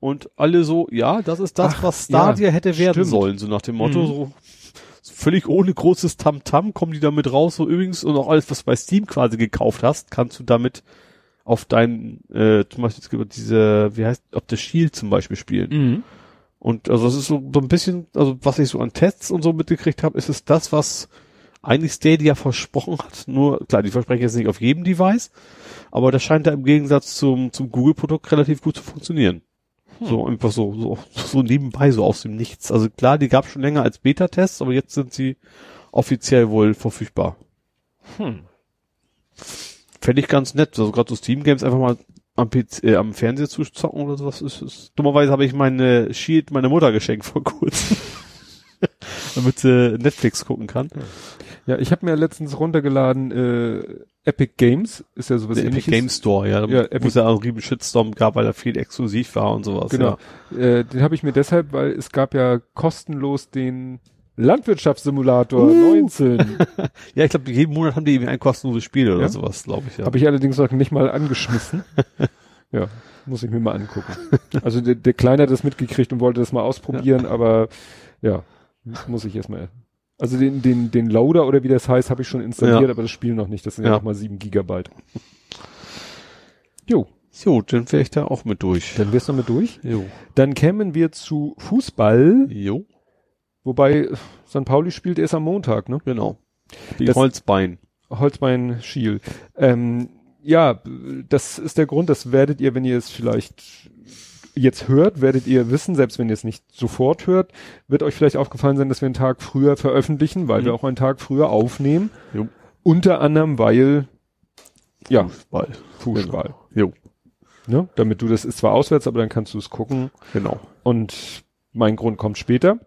Und alle so, ja, das ist das, Ach, was Stadia ja, hätte werden stimmt. sollen, so nach dem Motto, Mhm. so völlig ohne großes Tamtam kommen die damit raus, so übrigens, und auch alles, was du bei Steam quasi gekauft hast, kannst du damit auf dein, äh, zum Beispiel diese, wie heißt, auf The Shield zum Beispiel spielen. Mhm. Und also das ist so, so ein bisschen, also was ich so an Tests und so mitgekriegt habe, ist es das, was eigentlich Stadia versprochen hat. Nur, klar, die versprechen jetzt nicht auf jedem Device, aber das scheint da im Gegensatz zum, zum Google-Produkt relativ gut zu funktionieren. So einfach so, so, so nebenbei, so aus dem Nichts. Also klar, die gab schon länger als Beta-Tests, aber jetzt sind sie offiziell wohl verfügbar. Hm. Fände ich ganz nett. Also gerade so Steam-Games einfach mal am, PC, äh, am Fernseher zu zocken oder sowas ist, ist. Dummerweise habe ich meine Shield meiner Mutter geschenkt vor kurzem. damit sie Netflix gucken kann. Ja, ich habe mir letztens runtergeladen, äh, Epic Games ist ja sowas Der Epic ähnliches. Game Store, ja, Ja, wo Epic- es ja auch einen riesen Shitstorm gab, weil er viel exklusiv war und sowas. Genau. Äh, den habe ich mir deshalb, weil es gab ja kostenlos den Landwirtschaftssimulator Uh. 19. Ja, ja ich glaube, jeden Monat haben die irgendwie ein kostenloses Spiel oder Ja? sowas, glaube ich. Ja. Habe ich allerdings noch nicht mal angeschmissen. ja, muss ich mir mal angucken. Also der, der Kleine hat das mitgekriegt und wollte das mal ausprobieren, aber ja, muss ich erstmal. Also den, den, den Loader oder wie das heißt, habe ich schon installiert, Ja. aber das Spiel noch nicht. Das sind ja, Ja. noch mal sieben Gigabyte. Jo, Jo, dann wäre ich da auch mit durch. dann wär's noch mit durch. Jo. Dann kämen wir zu Fußball, Jo, wobei St. Pauli spielt erst am Montag, ne? genau. Die Das- Holzbein. Holzbein Schiel. Ähm, ja, das ist der Grund, das werdet ihr, wenn ihr es vielleicht jetzt hört, werdet ihr wissen, selbst wenn ihr es nicht sofort hört, wird euch vielleicht aufgefallen sein, dass wir einen Tag früher veröffentlichen, weil Mhm. wir auch einen Tag früher aufnehmen. Jo. Unter anderem, weil, ja, Fußball. Fußball. Jo, Ne? Damit du das ist zwar auswärts, aber dann kannst du es gucken. genau. Und mein Grund kommt später.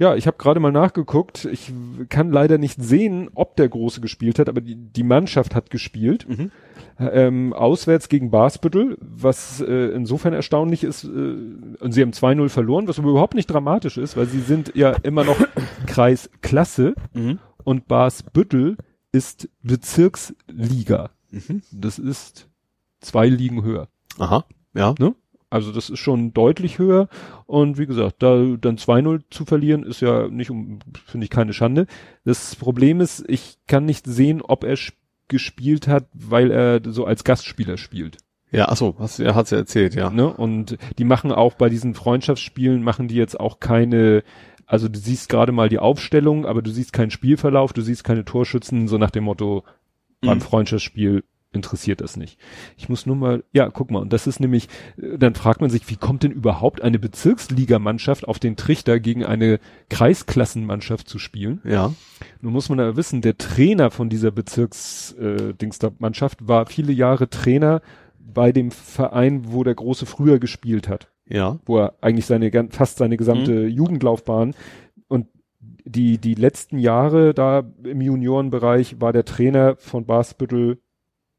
Ja, ich habe gerade mal nachgeguckt. Ich kann leider nicht sehen, ob der Große gespielt hat, aber die, die Mannschaft hat gespielt. Mhm. Ähm, auswärts gegen Basbüttel, was äh, insofern erstaunlich ist. Äh, und sie haben 2-0 verloren, was überhaupt nicht dramatisch ist, weil sie sind ja immer noch Kreisklasse Mhm. und Basbüttel ist Bezirksliga. Mhm. Das ist zwei Ligen höher. Aha, ja. Also das ist schon deutlich höher. Und wie gesagt, da dann 2-0 zu verlieren, ist ja nicht um, finde ich keine Schande. Das Problem ist, ich kann nicht sehen, ob er gespielt hat, weil er so als Gastspieler spielt. Ja, achso, hast, er hat's ja erzählt, ja. Ne? Und die machen auch bei diesen Freundschaftsspielen, machen die jetzt auch keine, also du siehst gerade mal die Aufstellung, aber du siehst keinen Spielverlauf, du siehst keine Torschützen, so nach dem Motto, beim Mhm. Freundschaftsspiel interessiert das nicht. Ich muss nur mal, ja, guck mal, und das ist nämlich, äh, dann fragt man sich, wie kommt denn überhaupt eine Bezirksligamannschaft auf den Trichter gegen eine Kreisklassenmannschaft zu spielen? Ja. Nun muss man ja wissen, der Trainer von dieser Bezirks-Dingster-Mannschaft war viele Jahre Trainer bei dem Verein, wo der Große früher gespielt hat, Ja. wo er eigentlich seine fast seine gesamte Mhm. Jugendlaufbahn und die die letzten Jahre da im Juniorenbereich war der Trainer von Basbüttel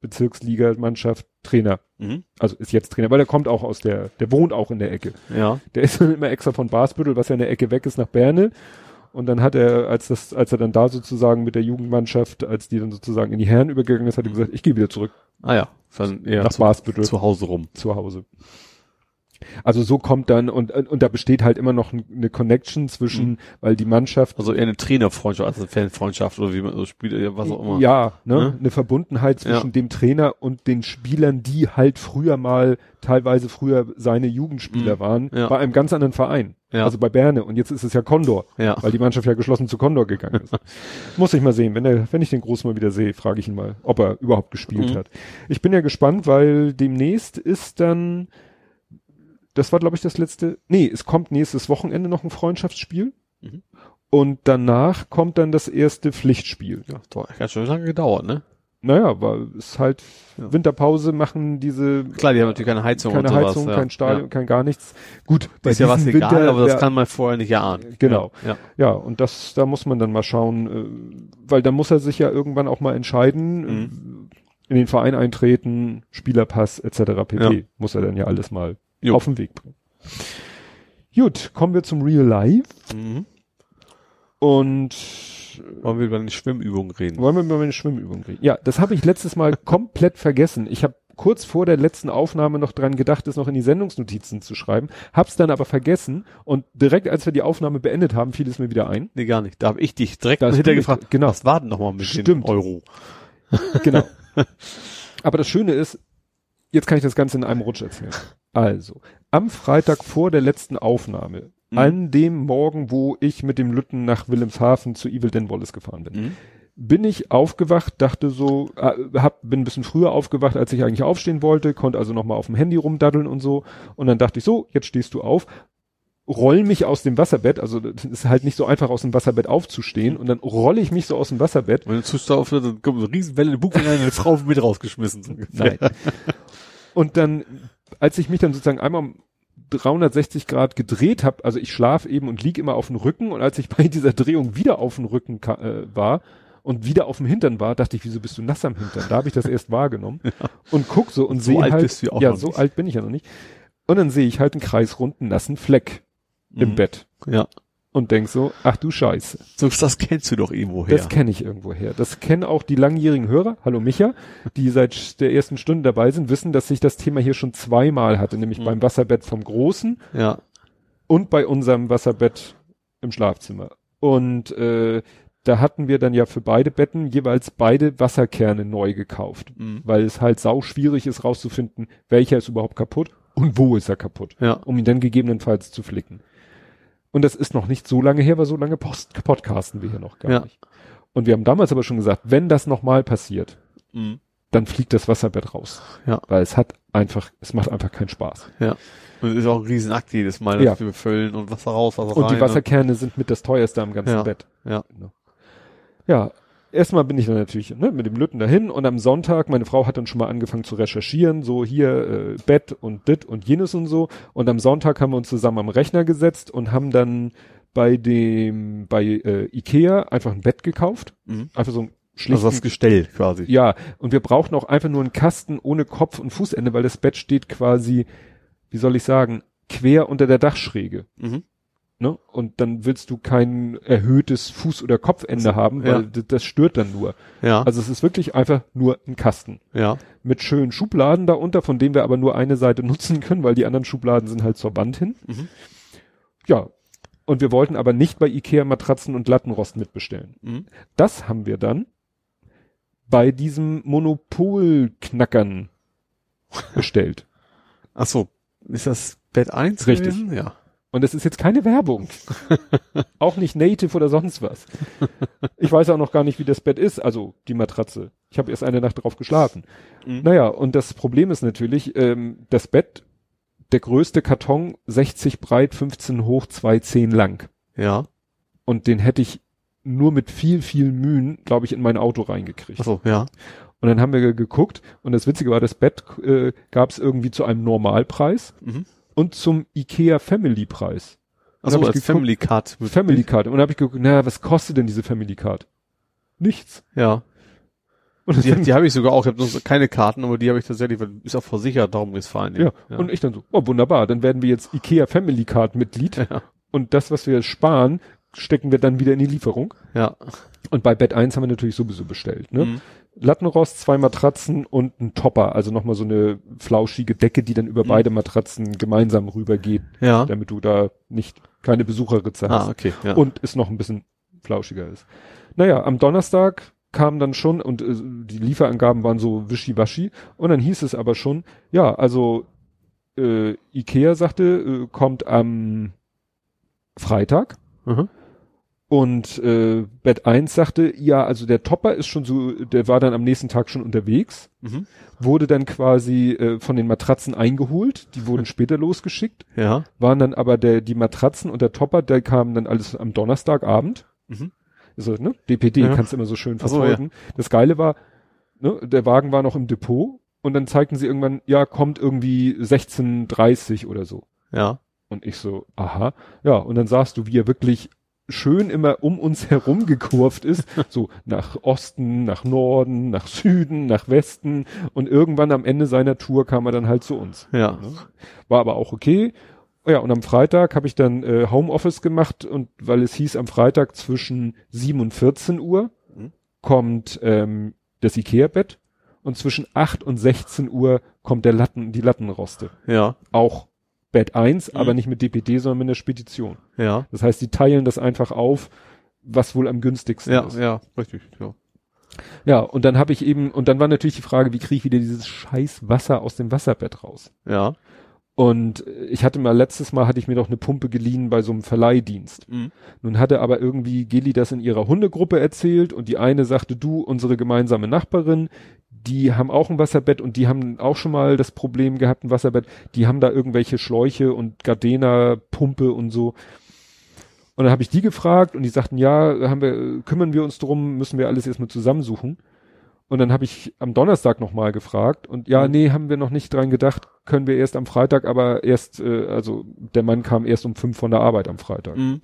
Bezirksligamannschaft Trainer. Mhm. Also ist jetzt Trainer, weil er kommt auch aus der, der wohnt auch in der Ecke. Ja. Der ist dann immer extra von Basbüttel, was ja in der Ecke weg ist, nach Berne. Und dann hat er, als das, als er dann da sozusagen mit der Jugendmannschaft, als die dann sozusagen in die Herren übergegangen ist, hat er gesagt, ich gehe wieder zurück Ah ja. Dann eher nach zu, Basbüttel zu Hause rum. zu Hause. Also so kommt dann, und, und da besteht halt immer noch eine Connection zwischen, weil die Mannschaft, Also eher eine Trainerfreundschaft als eine Fanfreundschaft oder wie man so spielt, was auch immer. ja, ne, Ne? eine Verbundenheit zwischen Ja. dem Trainer und den Spielern, die halt früher mal, teilweise früher seine Jugendspieler Mhm. waren, Ja. bei einem ganz anderen Verein. Ja. Also bei Berne. Und jetzt ist es ja Condor. Ja. weil die Mannschaft ja geschlossen zu Condor gegangen ist. Muss ich mal sehen. Wenn, er, wenn ich den Großen mal wieder sehe, frage ich ihn mal, ob er überhaupt gespielt Mhm. hat. Ich bin ja gespannt, weil demnächst ist dann, das war glaube ich das letzte, nee, es kommt nächstes Wochenende noch ein Freundschaftsspiel. Mhm. Und danach kommt dann das erste Pflichtspiel. Ja, doch, hat schon lange gedauert, ne? Naja, weil es halt Ja. Winterpause machen diese Klar, die haben natürlich keine Heizung keine und sowas. Heizung, ja. kein Stadion, kein gar nichts. Gut, Ja. Ist ja was egal, Winter aber das wär- kann man vorher nicht erahnen. Genau. Ja. Ja, und das, da muss man dann mal schauen, äh, weil da muss er sich ja irgendwann auch mal entscheiden, Mhm. in den Verein eintreten, Spielerpass etc. pp. Ja. Muss er dann ja alles mal Jo. auf den Weg bringen. Gut, kommen wir zum Real Life Mhm. und Wollen wir über eine Schwimmübung reden? wollen wir über meine Schwimmübung reden. Ja, das habe ich letztes Mal komplett vergessen. Ich habe kurz vor der letzten Aufnahme noch dran gedacht, es noch in die Sendungsnotizen zu schreiben, hab's dann aber vergessen und direkt als wir die Aufnahme beendet haben, fiel es mir wieder ein. Nee, gar nicht. Da habe ich dich direkt hinterher gefragt, genau. was war denn nochmal mit Stimmt. dem Euro? Genau. Aber das Schöne ist, jetzt kann ich das Ganze in einem Rutsch erzählen. Also, am Freitag vor der letzten Aufnahme, Mhm. an dem Morgen, wo ich mit dem Lütten nach Wilhelmshaven zu Evil Den Wallace gefahren bin, Mhm. bin ich aufgewacht, dachte so, äh, hab, bin ein bisschen früher aufgewacht, als ich eigentlich aufstehen wollte, konnte also nochmal auf dem Handy rumdaddeln und so. Und dann dachte ich so, jetzt stehst du auf, roll mich aus dem Wasserbett, also das ist halt nicht so einfach aus dem Wasserbett aufzustehen und dann rolle ich mich so aus dem Wasserbett Wenn du zuschauer auf, dann kommt eine Riesenwelle in den Bug und eine Frau mit rausgeschmissen. So. Nein. Und dann, als ich mich dann sozusagen einmal 360 Grad gedreht habe, also ich schlaf eben und lieg immer auf dem Rücken und als ich bei dieser Drehung wieder auf dem Rücken äh, war und wieder auf dem Hintern war, dachte ich, wieso bist du nass am Hintern? Da habe ich das erst wahrgenommen ja. und guck so und so sehe halt, bist du auch ja, so alt bin ich ja noch nicht. Und dann sehe ich halt einen kreisrunden nassen Fleck mhm. im Bett. Ja und denk so, ach du Scheiße. So, das kennst du doch irgendwo her. Das kenne ich irgendwo her. Das kennen auch die langjährigen Hörer, hallo Micha, die seit der ersten Stunde dabei sind, wissen, dass ich das Thema hier schon zweimal hatte, nämlich mhm. beim Wasserbett vom Großen ja. und bei unserem Wasserbett im Schlafzimmer. Und äh, da hatten wir dann ja für beide Betten jeweils beide Wasserkerne neu gekauft, mhm. weil es halt sau schwierig ist rauszufinden, welcher ist überhaupt kaputt und wo ist er kaputt, ja. um ihn dann gegebenenfalls zu flicken. Und das ist noch nicht so lange her, weil so lange Post podcasten wir hier noch gar ja. nicht. Und wir haben damals aber schon gesagt, wenn das nochmal passiert, mhm. dann fliegt das Wasserbett raus. Ja. Weil es hat einfach, es macht einfach keinen Spaß. Ja. Und es ist auch ein Riesenakt jedes Mal, dass ja. wir befüllen und Wasser raus, Wasser und rein. Und die Wasserkerne sind mit das teuerste am ganzen ja. Bett. Ja. Genau. Ja, erstmal bin ich dann natürlich ne, mit dem Lütten dahin und am Sonntag, meine Frau hat dann schon mal angefangen zu recherchieren, so hier äh, Bett und dit und jenes und so. Und am Sonntag haben wir uns zusammen am Rechner gesetzt und haben dann bei dem, bei äh, Ikea einfach ein Bett gekauft. Mhm. Einfach so ein schlichten, Also das Gestell quasi. Ja, und wir brauchten auch einfach nur einen Kasten ohne Kopf und Fußende, weil das Bett steht quasi, wie soll ich sagen, quer unter der Dachschräge. Mhm. Ne? Und dann willst du kein erhöhtes Fuß- oder Kopfende haben, weil ja. das stört dann nur. Ja. Also es ist wirklich einfach nur ein Kasten. Ja. Mit schönen Schubladen darunter, von denen wir aber nur eine Seite nutzen können, weil die anderen Schubladen sind halt zur Wand hin. Mhm. Ja. Und wir wollten aber nicht bei Ikea Matratzen und Lattenrost mitbestellen. Mhm. Das haben wir dann bei diesem Monopolknackern bestellt. Ach so. Ist das Bett 1 Richtig. Gewesen? Ja. Und es ist jetzt keine Werbung. auch nicht Native oder sonst was. Ich weiß auch noch gar nicht, wie das Bett ist, also die Matratze. Ich habe erst eine Nacht drauf geschlafen. Mhm. Naja, und das Problem ist natürlich, ähm, das Bett, der größte Karton, 60 breit, 15 hoch, 210 lang. Ja. Und den hätte ich nur mit viel, viel Mühen, glaube ich, in mein Auto reingekriegt. Ach so, ja. Und dann haben wir geguckt und das Witzige war, das Bett äh, gab es irgendwie zu einem Normalpreis. Mhm und zum IKEA Family Preis. Also als Family Card. Family Card. Und dann habe ich geguckt, naja, was kostet denn diese Family Card? Nichts. Ja. Und die, die habe ich sogar auch. Ich habe noch keine Karten, aber die habe ich tatsächlich, weil ist auch versichert, darum ist fein. Ja. ja. Und ich dann so, oh wunderbar, dann werden wir jetzt IKEA Family Card Mitglied. Ja. Und das, was wir sparen, stecken wir dann wieder in die Lieferung. Ja. Und bei Bett 1 haben wir natürlich sowieso bestellt. Ne? Mhm. Lattenrost, zwei Matratzen und ein Topper, also nochmal so eine flauschige Decke, die dann über mhm. beide Matratzen gemeinsam rübergeht, ja. damit du da nicht keine Besucherritze hast. Ah, okay. Ja. Und es noch ein bisschen flauschiger ist. Naja, am Donnerstag kam dann schon und äh, die Lieferangaben waren so wischiwaschi und dann hieß es aber schon, ja, also äh, Ikea sagte, äh, kommt am Freitag. Mhm. Und äh, Bett 1 sagte, ja, also der Topper ist schon so, der war dann am nächsten Tag schon unterwegs, mhm. wurde dann quasi äh, von den Matratzen eingeholt, die wurden später losgeschickt, ja. waren dann aber der die Matratzen und der Topper, der kamen dann alles am Donnerstagabend. Mhm. Also, ne, DPD ja. kannst du immer so schön verfolgen. So, ja. Das Geile war, ne, der Wagen war noch im Depot und dann zeigten sie irgendwann, ja, kommt irgendwie 16.30 oder so. Ja. Und ich so, aha, ja, und dann sahst du, wie er wirklich schön immer um uns herum gekurvt ist, so nach Osten, nach Norden, nach Süden, nach Westen und irgendwann am Ende seiner Tour kam er dann halt zu uns. Ja. War aber auch okay. Ja, und am Freitag habe ich dann äh, Homeoffice gemacht und weil es hieß, am Freitag zwischen 7 und 14 Uhr mhm. kommt ähm, das Ikea-Bett und zwischen 8 und 16 Uhr kommt der Latten, die Lattenroste. Ja. Auch Bett 1, mhm. aber nicht mit DPD, sondern mit einer Spedition. Ja. Das heißt, die teilen das einfach auf, was wohl am günstigsten ja, ist. Ja, richtig, ja. Ja, und dann habe ich eben, und dann war natürlich die Frage, wie kriege ich wieder dieses scheiß Wasser aus dem Wasserbett raus? Ja. Und ich hatte mal, letztes Mal hatte ich mir doch eine Pumpe geliehen bei so einem Verleihdienst. Mhm. Nun hatte aber irgendwie Geli das in ihrer Hundegruppe erzählt und die eine sagte, du, unsere gemeinsame Nachbarin, die haben auch ein Wasserbett und die haben auch schon mal das Problem gehabt, ein Wasserbett. Die haben da irgendwelche Schläuche und Gardena, Pumpe und so. Und dann habe ich die gefragt und die sagten, ja, haben wir, kümmern wir uns drum, müssen wir alles erstmal zusammensuchen. Und dann habe ich am Donnerstag nochmal gefragt und ja, nee, haben wir noch nicht dran gedacht, können wir erst am Freitag, aber erst, äh, also der Mann kam erst um fünf von der Arbeit am Freitag. Mhm.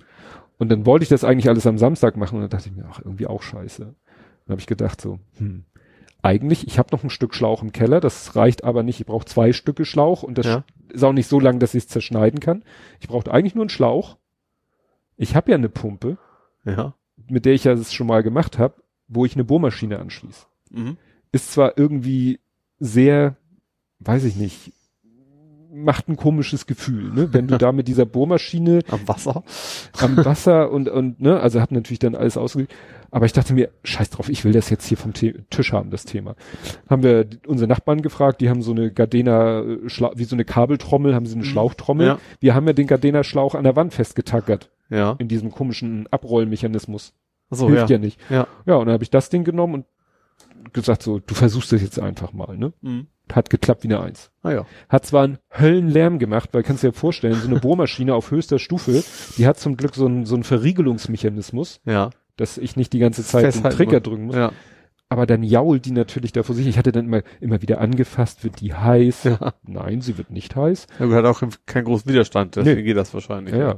Und dann wollte ich das eigentlich alles am Samstag machen und dann dachte ich mir, ach, irgendwie auch scheiße. Dann habe ich gedacht so, hm, eigentlich, ich habe noch ein Stück Schlauch im Keller, das reicht aber nicht, ich brauche zwei Stücke Schlauch und das Ja. ist auch nicht so lang, dass ich es zerschneiden kann. Ich brauche eigentlich nur einen Schlauch. Ich habe ja eine Pumpe, Ja. mit der ich ja das schon mal gemacht habe, wo ich eine Bohrmaschine anschließe. Mhm. Ist zwar irgendwie sehr, weiß ich nicht, macht ein komisches Gefühl, ne? Wenn du da mit dieser Bohrmaschine Am Wasser. am Wasser und, und, ne, also hab natürlich dann alles ausgelegt. Aber ich dachte mir, scheiß drauf, ich will das jetzt hier vom The Tisch haben, das Thema. Haben wir unsere Nachbarn gefragt, die haben so eine Gardena, äh, Schla- wie so eine Kabeltrommel, haben sie eine Mhm. Schlauchtrommel. Ja. Wir haben ja den Gardena Schlauch an der Wand festgetackert, Ja. in diesem komischen Abrollmechanismus. So, Hilft ja. ja nicht. Ja. Ja, und dann habe ich das Ding genommen und gesagt so, du versuchst das jetzt einfach mal, ne? Mhm. Hat geklappt wie eine Eins. Ah ja. Hat zwar einen Höllenlärm gemacht, weil kannst du dir vorstellen, so eine Bohrmaschine auf höchster Stufe, die hat zum Glück so einen, so einen Verriegelungsmechanismus, Ja. dass ich nicht die ganze Zeit den Festhalten Trigger muss. drücken muss. Ja. Aber dann jault die natürlich da vor sich. Ich hatte dann immer, immer wieder angefasst, wird die heiß? Ja. Nein, sie wird nicht heiß. Ja, hat auch keinen großen Widerstand, deswegen Nee. geht das wahrscheinlich. Ja, ja.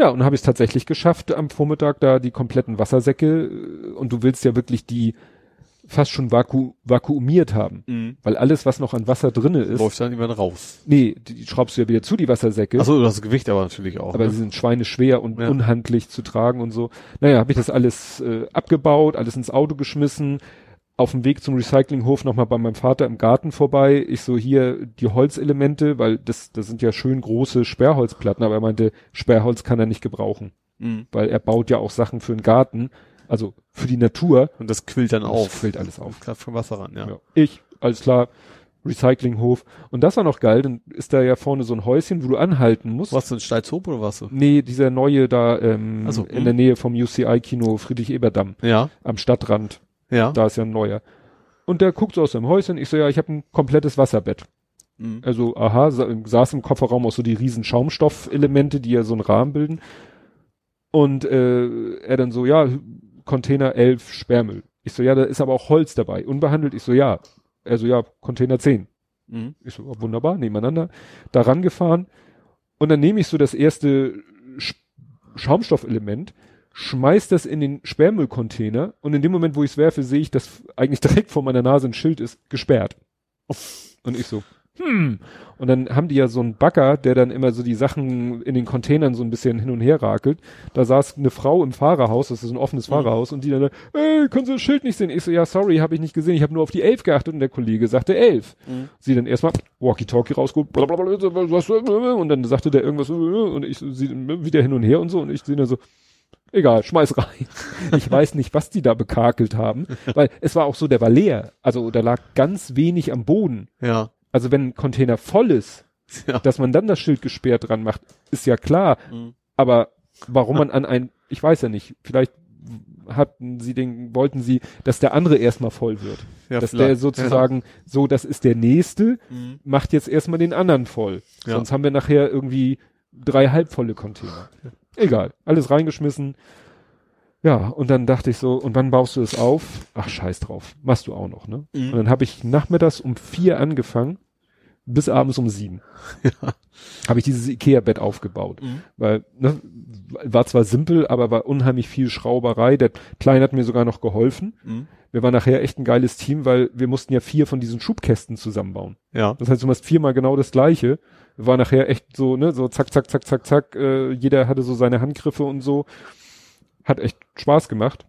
Ja, und habe ich es tatsächlich geschafft, am Vormittag da die kompletten Wassersäcke, äh, und du willst ja wirklich die fast schon vaku vakuumiert haben. Mhm. Weil alles, was noch an Wasser drinne ist, Läuft dann immer raus. nee, die, die schraubst du ja wieder zu, die Wassersäcke. Achso, das Gewicht aber natürlich auch. aber ne? sie sind schweineschwer und Ja. unhandlich zu tragen und so. Naja, habe ich das alles äh, abgebaut, alles ins Auto geschmissen, auf dem Weg zum Recyclinghof nochmal bei meinem Vater im Garten vorbei. Ich so hier die Holzelemente, weil das, das sind ja schön große Sperrholzplatten, aber er meinte, Sperrholz kann er nicht gebrauchen, Mhm. weil er baut ja auch Sachen für den Garten, also für die Natur. Und das quillt dann Das auf. quillt alles auf. Klappt vom Wasser ran, ja. Ja. Ich, alles klar, Recyclinghof. Und das war noch geil, dann ist da ja vorne so ein Häuschen, wo du anhalten musst. Was denn, Steilshoop oder was? Nee, dieser neue da ähm, Ach so, in der Nähe vom UCI-Kino Friedrich-Eberdamm Ja, am Stadtrand. ja. Da ist ja ein neuer. Und der guckt so aus seinem Häuschen. Ich so, ja, ich habe ein komplettes Wasserbett. Mhm. Also, aha, sa saß im Kofferraum auch so die riesen Schaumstoffelemente, die ja so einen Rahmen bilden. Und äh, er dann so, ja, Container 11 Sperrmüll. Ich so, ja, da ist aber auch Holz dabei. Unbehandelt. Ich so, ja. Er so, ja, Container 10. Mhm. Ich so, wunderbar, nebeneinander, da rangefahren. Und dann nehme ich so das erste Sch Schaumstoffelement, schmeiß das in den Sperrmüllcontainer und in dem Moment, wo ich es werfe, sehe ich, dass eigentlich direkt vor meiner Nase ein Schild ist, gesperrt. Und ich so, hm. Und dann haben die ja so einen Bagger, der dann immer so die Sachen in den Containern so ein bisschen hin und her rakelt. Da saß eine Frau im Fahrerhaus, das ist ein offenes Fahrerhaus, und die dann, ey, können Sie das Schild nicht sehen? Ich so, ja, sorry, habe ich nicht gesehen, ich habe nur auf die elf geachtet und der Kollege sagte elf. Mhm. Sie dann erstmal Walkie-Talkie rausgeholt, und dann sagte der irgendwas, und ich sie wieder hin und her und so, und ich sehe dann so, egal, schmeiß rein. Ich weiß nicht, was die da bekakelt haben, weil es war auch so, der war leer. Also da lag ganz wenig am Boden. Ja. Also wenn ein Container voll ist, Ja. dass man dann das Schild gesperrt dran macht, ist ja klar. Mhm. Aber warum man an ein, ich weiß ja nicht, vielleicht hatten sie den, wollten sie, dass der andere erstmal voll wird. ja dass vielleicht. der sozusagen, so, das ist der nächste, Ja. Mhm. macht jetzt erstmal den anderen voll. Ja. Sonst haben wir nachher irgendwie drei halbvolle Container. Egal, alles reingeschmissen. Ja, und dann dachte ich so, und wann baust du es auf? Ach, scheiß drauf. Machst du auch noch, ne? Mhm. Und dann habe ich nachmittags um vier angefangen, bis abends um sieben. Ja. Habe ich dieses Ikea-Bett aufgebaut. Mhm. Weil, ne, war zwar simpel, aber war unheimlich viel Schrauberei. Der Kleine hat mir sogar noch geholfen. Mhm. Wir waren nachher echt ein geiles Team, weil wir mussten ja vier von diesen Schubkästen zusammenbauen. Ja. Das heißt, du machst viermal genau das gleiche. War nachher echt so, ne, so zack, zack, zack, zack, zack. Äh, jeder hatte so seine Handgriffe und so. Hat echt Spaß gemacht.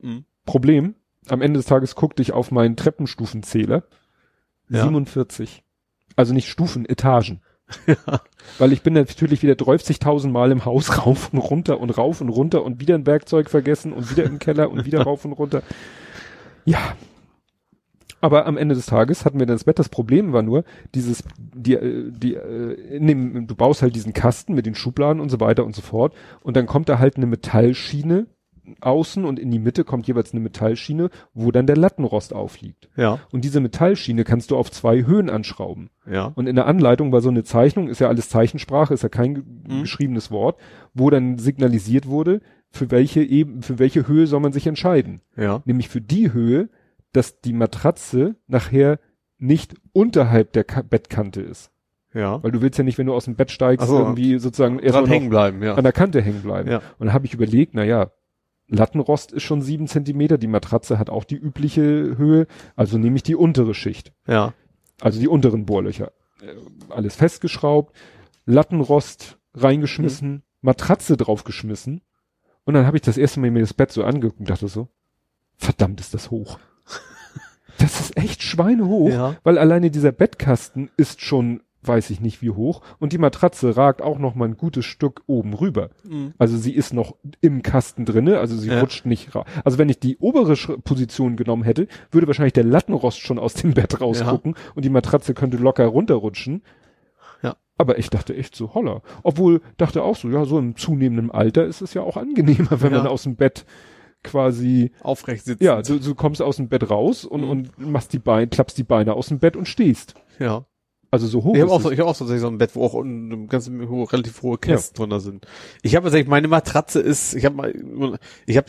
Mhm. Problem, am Ende des Tages guckte ich auf meinen Treppenstufenzähler. Ja. 47. Also nicht Stufen, Etagen. Ja. Weil ich bin natürlich wieder 30.000 Mal im Haus rauf und runter und rauf und runter und wieder ein Werkzeug vergessen und wieder im Keller und wieder rauf und runter. Ja. Aber am Ende des Tages hatten wir dann das Bett. Das Problem war nur, dieses, die, äh, die, äh, in dem, du baust halt diesen Kasten mit den Schubladen und so weiter und so fort. Und dann kommt da halt eine Metallschiene außen und in die Mitte kommt jeweils eine Metallschiene, wo dann der Lattenrost aufliegt. Ja. Und diese Metallschiene kannst du auf zwei Höhen anschrauben. Ja. Und in der Anleitung war so eine Zeichnung, ist ja alles Zeichensprache, ist ja kein Mhm. geschriebenes Wort, wo dann signalisiert wurde, für welche eben, für welche Höhe soll man sich entscheiden. Ja. Nämlich für die Höhe, dass die Matratze nachher nicht unterhalb der Ka Bettkante ist. Ja. Weil du willst ja nicht, wenn du aus dem Bett steigst, so. irgendwie sozusagen erst Dran mal noch hängen bleiben, ja. an der Kante hängen bleiben. Ja. Und dann habe ich überlegt, na ja, Lattenrost ist schon sieben Zentimeter, die Matratze hat auch die übliche Höhe, also nehme ich die untere Schicht, Ja. also die unteren Bohrlöcher. Äh, Alles festgeschraubt, Lattenrost reingeschmissen, Matratze draufgeschmissen und dann habe ich das erste Mal mir das Bett so angeguckt und dachte so, verdammt ist das hoch. Das ist echt schweinehoch, Ja. weil alleine dieser Bettkasten ist schon, weiß ich nicht wie hoch und die Matratze ragt auch noch mal ein gutes Stück oben rüber. Mhm. Also sie ist noch im Kasten drinne, also sie Ja. rutscht nicht raus. Also wenn ich die obere Sch- Position genommen hätte, würde wahrscheinlich der Lattenrost schon aus dem Bett rausgucken und die Matratze könnte locker runterrutschen. Ja. Aber ich dachte echt so, holla. Obwohl, dachte auch so, ja, so im zunehmenden Alter ist es ja auch angenehmer, wenn Ja. man aus dem Bett quasi, Aufrecht sitzen. ja, du, du kommst aus dem Bett raus und, Mhm. und machst die Beine, klappst die Beine aus dem Bett und stehst. ja. Also so hoch Ich habe auch so, ich habe auch so, so ein Bett, wo auch ganz hohe, relativ hohe Kästen drunter sind. Ich habe tatsächlich, meine Matratze ist, ich habe mal, ich habe,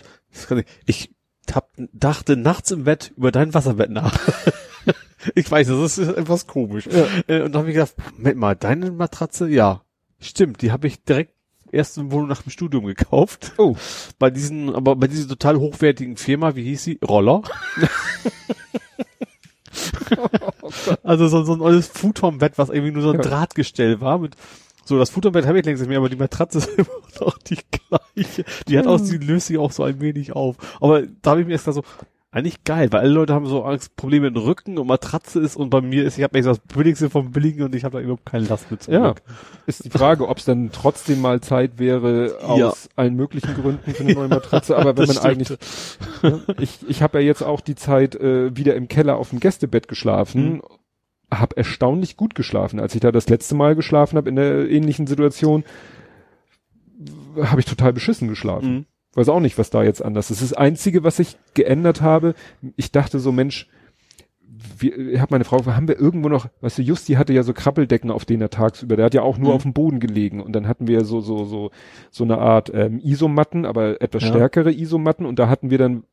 ich hab, dachte nachts im Bett über dein Wasserbett nach. ich weiß, das ist etwas komisch. Ja. Äh, Und da habe ich gedacht, Moment mal, deine Matratze, ja, stimmt, die habe ich direkt erst in Wohnung nach dem Studium gekauft. Oh. Bei diesen, aber bei dieser total hochwertigen Firma, wie hieß sie? Roller. also so, so ein neues Futonbett, was irgendwie nur so ein Ja. Drahtgestell war mit so, das Futonbett habe ich längst nicht mehr, aber die Matratze ist immer noch die gleiche. Die hat auch, die löst sich auch so ein wenig auf. Aber da habe ich mir erst so, eigentlich geil, weil alle Leute haben so Angst, Probleme mit dem Rücken und Matratze ist und bei mir ist, ich habe echt das Billigste vom Billigen und ich habe da überhaupt keine Last mit Ja, Glück. ist die Frage, ob es dann trotzdem mal Zeit wäre, aus Ja. allen möglichen Gründen für eine neue Matratze. Aber wenn man eigentlich, ne, ich, ich habe ja jetzt auch die Zeit äh, wieder im Keller auf dem Gästebett geschlafen, Mhm. habe erstaunlich gut geschlafen. Als ich da das letzte Mal geschlafen habe in der ähnlichen Situation, habe ich total beschissen geschlafen. Mhm. Weiß auch nicht, was da jetzt anders ist. Das Einzige, was ich geändert habe, ich dachte so, Mensch, ich habe meine Frau, haben wir irgendwo noch, weißt du, Justi hatte ja so Krabbeldecken, auf denen er tagsüber, der hat ja auch nur Mhm. auf dem Boden gelegen und dann hatten wir so so so so eine Art ähm, Isomatten, aber etwas Ja. stärkere Isomatten und da hatten wir dann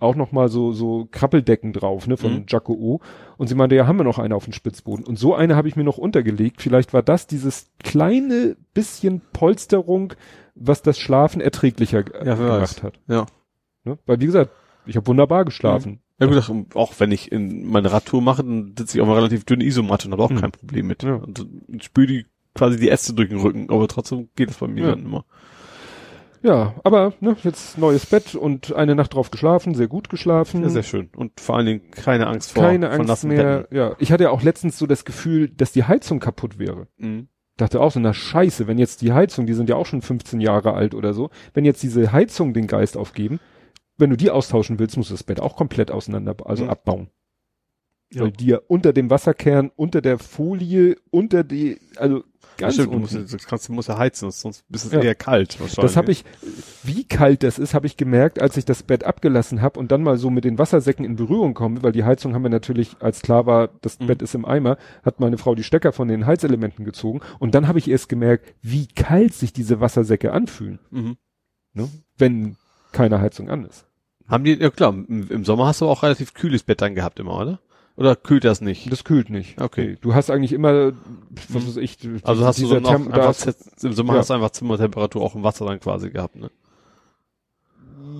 auch noch mal so so Krabbeldecken drauf, ne, von Mhm. Jaco O. Und sie meinte, ja, haben wir noch eine auf dem Spitzboden. Und so eine habe ich mir noch untergelegt. Vielleicht war das dieses kleine bisschen Polsterung, was das Schlafen erträglicher Ja, gemacht hat. Ja. Ne? Weil wie gesagt, ich habe wunderbar geschlafen. Ja gut, ach, auch wenn ich in meine Radtour mache, dann sitze ich auf einer relativ dünnen Isomatte und habe auch Hm. kein Problem mit. Ja. Und, spüre die quasi die Äste durch den Rücken, aber trotzdem geht es bei mir Ja. dann immer. Ja, aber ne, jetzt neues Bett und eine Nacht drauf geschlafen, sehr gut geschlafen. Ja, sehr schön. Und vor allen Dingen keine Angst vor Keine Angst mehr. Betten. Ja, ich hatte ja auch letztens so das Gefühl, dass die Heizung kaputt wäre. Mhm. Dachte auch so, na scheiße, wenn jetzt die Heizung, die sind ja auch schon 15 Jahre alt oder so, wenn jetzt diese Heizung den Geist aufgeben, wenn du die austauschen willst, musst du das Bett auch komplett auseinander, also Mhm. abbauen. Ja. Weil die ja unter dem Wasserkern, unter der Folie, unter die, also ganz stimmt, du musst, du kannst, musst ja heizen, sonst ist es Ja. eher kalt wahrscheinlich. Das habe ich, wie kalt das ist, habe ich gemerkt, als ich das Bett abgelassen habe und dann mal so mit den Wassersäcken in Berührung komme, weil die Heizung haben wir natürlich, als klar war, das Mhm. Bett ist im Eimer, hat meine Frau die Stecker von den Heizelementen gezogen und dann habe ich erst gemerkt, wie kalt sich diese Wassersäcke anfühlen, Mhm. ne? wenn keine Heizung an ist. Haben die, ja klar, im, im Sommer hast du auch relativ kühles Bett dann gehabt immer, oder? Oder kühlt das nicht? Das kühlt nicht. Okay. Du hast eigentlich immer, was weiß ich, Also hast du so da einfach, hast- jetzt- im Sommer ja. hast du einfach Zimmertemperatur auch im Wasser dann quasi gehabt, ne?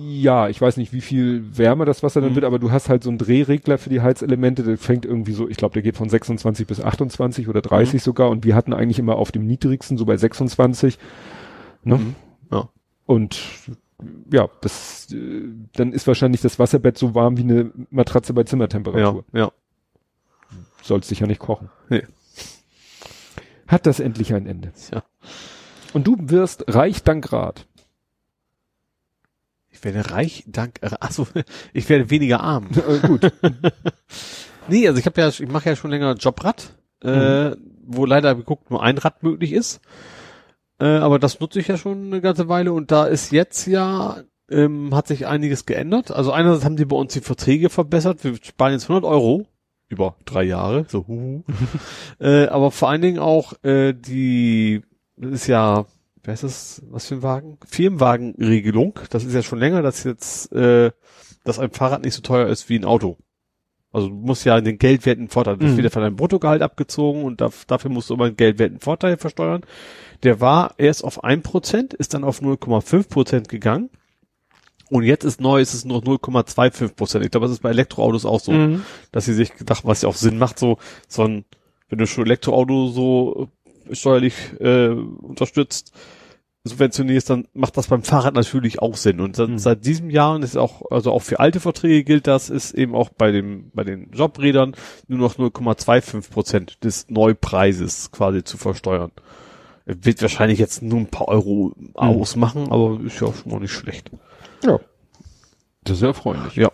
Ja, ich weiß nicht, wie viel wärmer das Wasser dann Mhm. wird, aber du hast halt so einen Drehregler für die Heizelemente, der fängt irgendwie so, ich glaube, der geht von 26 bis 28 oder 30 Mhm. sogar und wir hatten eigentlich immer auf dem niedrigsten so bei 26. Ne? Mhm. Ja. Und ja, das äh, dann ist wahrscheinlich das Wasserbett so warm wie eine Matratze bei Zimmertemperatur. Ja, ja. Sollst dich ja nicht kochen. Nee. Hat das endlich ein Ende. Ja. Und du wirst reich dank Rat. Ich werde reich dank, äh, achso, ich werde weniger arm. äh, gut. Nee, also ich habe ja, ich mache ja schon länger Jobrad, äh, wo leider geguckt nur ein Rad möglich ist. Äh, aber das nutze ich ja schon eine ganze Weile und da ist jetzt ja, ähm, hat sich einiges geändert. Also einerseits haben die bei uns die Verträge verbessert. Wir sparen jetzt 100 Euro über drei Jahre, so huhu. äh, aber vor allen Dingen auch äh, die, das ist ja, wer ist das, was für ein Wagen? Firmenwagenregelung. Das ist ja schon länger, dass jetzt, äh, dass ein Fahrrad nicht so teuer ist wie ein Auto. Also du musst ja den geldwerten Vorteil, das Mhm. wird ja von deinem Bruttogehalt abgezogen und da, dafür musst du immer einen geldwerten Vorteil versteuern. Der war erst auf ein Prozent, ist dann auf 0,5 Prozent gegangen. Und jetzt ist neu, ist es nur noch 0,25 Prozent. Ich glaube, das ist bei Elektroautos auch so, Mhm. dass sie sich gedacht, was ja auch Sinn macht, so, so ein, wenn du schon Elektroauto so äh, steuerlich äh, unterstützt, subventionierst, dann macht das beim Fahrrad natürlich auch Sinn. Und seit, Mhm. seit diesem Jahr, und ist auch, also auch für alte Verträge gilt das, ist eben auch bei dem, bei den Jobrädern nur noch 0,25 Prozent des Neupreises quasi zu versteuern. Wird wahrscheinlich jetzt nur ein paar Euro ausmachen, aber ist ja auch schon mal nicht schlecht. Ja. Das ist ja erfreulich. Ja.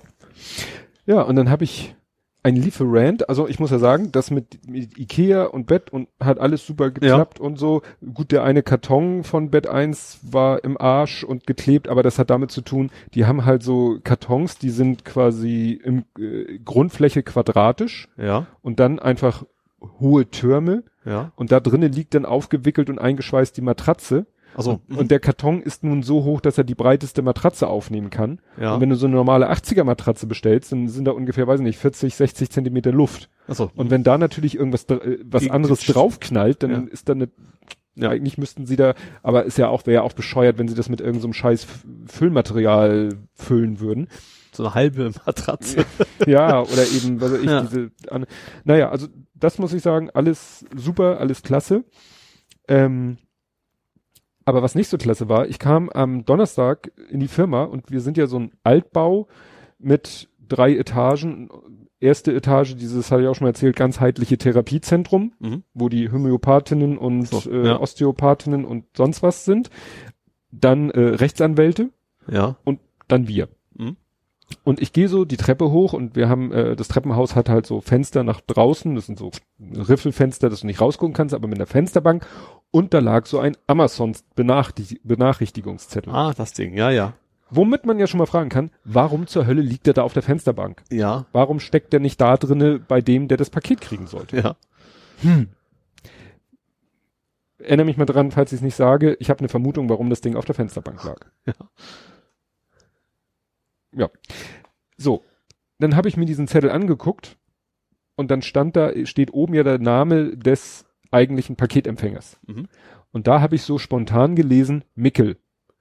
Ja, und dann habe ich ein Lieferant, also ich muss ja sagen, das mit, mit Ikea und Bett und hat alles super geklappt und so. Gut, der eine Karton von Bett 1 war im Arsch und geklebt, aber das hat damit zu tun, die haben halt so Kartons, die sind quasi im äh, Grundfläche quadratisch Ja, und dann einfach hohe Türme ja. und da drinnen liegt dann aufgewickelt und eingeschweißt die Matratze. Also, Und der Karton ist nun so hoch, dass er die breiteste Matratze aufnehmen kann. ja. Und wenn du so eine normale 80er Matratze bestellst, dann sind da ungefähr, weiß ich nicht, 40, 60 Zentimeter Luft. Achso. Und wenn da natürlich irgendwas äh, was Die- anderes die- draufknallt, dann Ja. ist da eine Ja. eigentlich müssten sie da, aber ist ja auch, wäre ja auch bescheuert, wenn sie das mit irgendeinem so scheiß Füllmaterial füllen würden. so eine halbe Matratze. ja, oder eben, was weiß ich, Ja. diese, an, naja, also das muss ich sagen, alles super, alles klasse. Ähm, aber was nicht so klasse war, ich kam am Donnerstag in die Firma und wir sind ja so ein Altbau mit drei Etagen. Erste Etage, dieses hatte ich auch schon mal erzählt, ganzheitliche Therapiezentrum, Mhm. wo die Homöopathinnen und So, äh, ja. Osteopathinnen und sonst was sind. Dann äh, Rechtsanwälte, Ja. dann wir. Und ich gehe so die Treppe hoch und wir haben, äh, das Treppenhaus hat halt so Fenster nach draußen, das sind so Riffelfenster, dass du nicht rausgucken kannst, aber mit einer Fensterbank. Und da lag so ein Amazon-Benachrichtigungszettel. Ah, das Ding, ja, ja. Womit man ja schon mal fragen kann, warum zur Hölle liegt der da auf der Fensterbank? Ja, Warum steckt der nicht da drinne bei dem, der das Paket kriegen sollte? ja. Erinnere mich mal dran, falls ich es nicht sage, ich habe eine Vermutung, warum das Ding auf der Fensterbank lag. Ja. Ja. So, dann habe ich mir diesen Zettel angeguckt und dann stand da, steht oben ja der Name des eigentlichen Paketempfängers. Mhm. Und da habe ich so spontan gelesen, Mickel.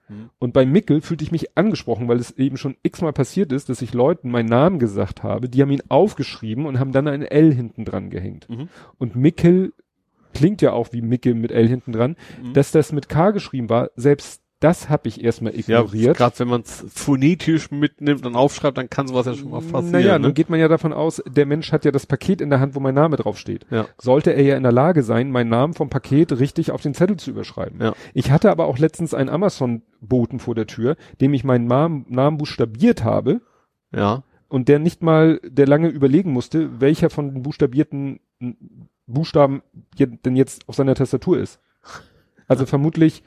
Mhm. Und bei Mickel fühlte ich mich angesprochen, weil es eben schon x-mal passiert ist, dass ich Leuten meinen Namen gesagt habe, die haben ihn aufgeschrieben und haben dann ein L hinten dran gehängt. Mhm. Und Mickel klingt ja auch wie Mickel mit L hinten dran. Mhm. Dass das mit K geschrieben war, selbst das habe ich erstmal Ja, ignoriert. gerade wenn man es phonetisch mitnimmt und aufschreibt, dann kann sowas ja schon mal passieren. Naja, ne? nun geht man ja davon aus, der Mensch hat ja das Paket in der Hand, wo mein Name draufsteht. Ja. Sollte er ja in der Lage sein, meinen Namen vom Paket richtig auf den Zettel zu überschreiben. Ja. Ich hatte aber auch letztens einen Amazon-Boten vor der Tür, dem ich meinen Namen, Namen buchstabiert habe Ja. und der nicht mal, der lange überlegen musste, welcher von den buchstabierten n, Buchstaben denn jetzt auf seiner Tastatur ist. Also vermutlich,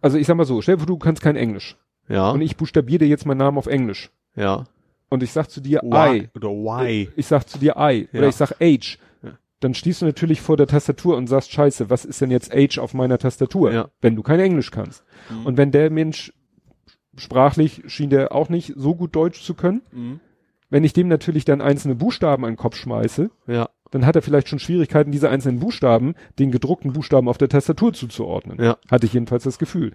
also ich sag mal so, stell dir vor, du kannst kein Englisch Ja. und ich buchstabiere dir jetzt meinen Namen auf Englisch ja. und ich sag zu dir Why? I, Oder why? ich sag zu dir I oder Ja. ich sag H, Ja. dann stehst du natürlich vor der Tastatur und sagst, scheiße, was ist denn jetzt H auf meiner Tastatur, Ja. wenn du kein Englisch kannst. Mhm. Und wenn der Mensch sprachlich schien der auch nicht so gut Deutsch zu können, Mhm. wenn ich dem natürlich dann einzelne Buchstaben an den Kopf schmeiße, Ja. Dann hat er vielleicht schon Schwierigkeiten, diese einzelnen Buchstaben den gedruckten Buchstaben auf der Tastatur zuzuordnen. Ja. Hatte ich jedenfalls das Gefühl.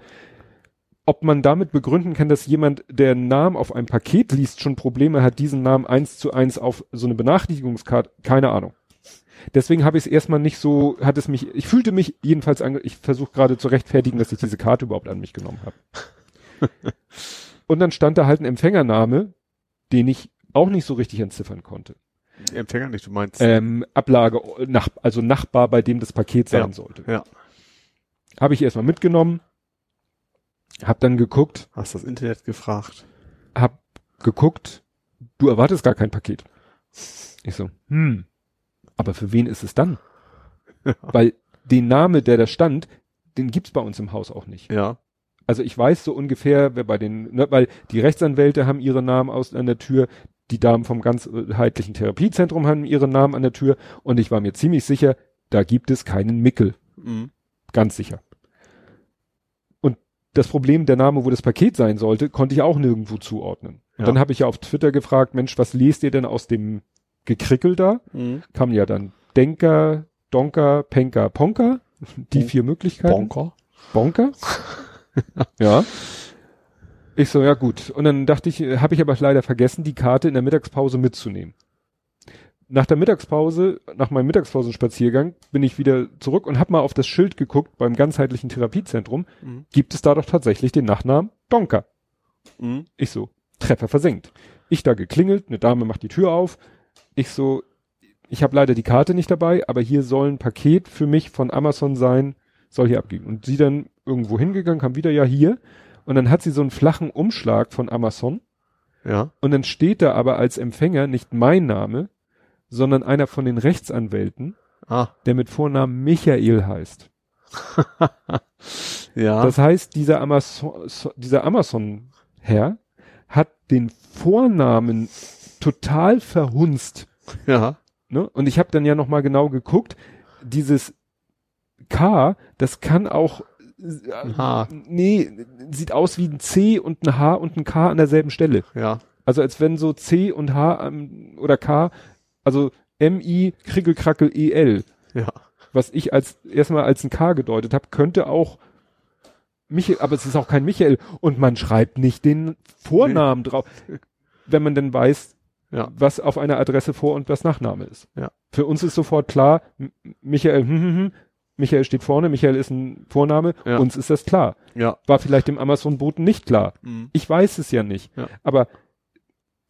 Ob man damit begründen kann, dass jemand, der einen Namen auf einem Paket liest, schon Probleme hat, diesen Namen eins zu eins auf so eine Benachrichtigungskarte, keine Ahnung. Deswegen habe ich es erstmal nicht so, hat es mich, ich fühlte mich jedenfalls, ange ich versuche gerade zu rechtfertigen, dass ich diese Karte überhaupt an mich genommen habe. Und dann stand da halt ein Empfängername, den ich auch nicht so richtig entziffern konnte. Empfänger nicht, du meinst. Ähm, Ablage, nach, also Nachbar, bei dem das Paket sein Ja. sollte. Ja. Habe ich erstmal mitgenommen, hab dann geguckt, Hast das Internet gefragt? hab geguckt, du erwartest gar kein Paket. Ich so, hm, aber für wen ist es dann? Weil den Name, der da stand, den gibt's bei uns im Haus auch nicht. Ja. Also ich weiß so ungefähr, wer bei den, ne, weil die Rechtsanwälte haben ihre Namen aus an der Tür, die Damen vom ganzheitlichen Therapiezentrum haben ihre Namen an der Tür und ich war mir ziemlich sicher, da gibt es keinen Mickel. Mhm. Ganz sicher. Und das Problem, der Name, wo das Paket sein sollte, konnte ich auch nirgendwo zuordnen. Und dann habe ich ja auf Twitter gefragt, Mensch, was lest ihr denn aus dem Gekrickel da? Mhm. Kam ja dann Denker, Donker, Penker, Ponker. Die Bon- vier Möglichkeiten. Bonker. Bonker? ja. Ich so, ja gut. Und dann dachte ich, habe ich aber leider vergessen, die Karte in der Mittagspause mitzunehmen. Nach der Mittagspause, nach meinem Mittagspausenspaziergang, bin ich wieder zurück und habe mal auf das Schild geguckt beim ganzheitlichen Therapiezentrum. Mhm. Gibt es da doch tatsächlich den Nachnamen Donker? Mhm. Ich so, Treffer versenkt. Ich da geklingelt, eine Dame macht die Tür auf. Ich so, ich habe leider die Karte nicht dabei, aber hier soll ein Paket für mich von Amazon sein, soll hier abgehen. Und sie dann irgendwo hingegangen, kam wieder, ja hier. Und dann hat sie so einen flachen Umschlag von Amazon. Ja. Und dann steht da aber als Empfänger nicht mein Name, sondern einer von den Rechtsanwälten, Ah. der mit Vornamen Michael heißt. Ja. Das heißt, dieser Amazon, dieser Amazon-Herr hat den Vornamen total verhunzt. ja. Ne? Und ich habe dann ja noch mal genau geguckt, dieses K, das kann auch Ein H. nee, sieht aus wie ein C und ein H und ein K an derselben Stelle. Ja. Also als wenn so C und H ähm, oder K, also M-I, Krickelkrackel, E-L, Ja. was ich als erstmal als ein K gedeutet habe, könnte auch Michael, aber es ist auch kein Michael und man schreibt nicht den Vornamen drauf, wenn man denn weiß, Ja. was auf einer Adresse Vor- und was Nachname ist. Ja. Für uns ist sofort klar, Michael, hm, hm, hm, Michael steht vorne, Michael ist ein Vorname, Ja. uns ist das klar. Ja. War vielleicht dem Amazon-Boten nicht klar. Mhm. Ich weiß es ja nicht. Ja. Aber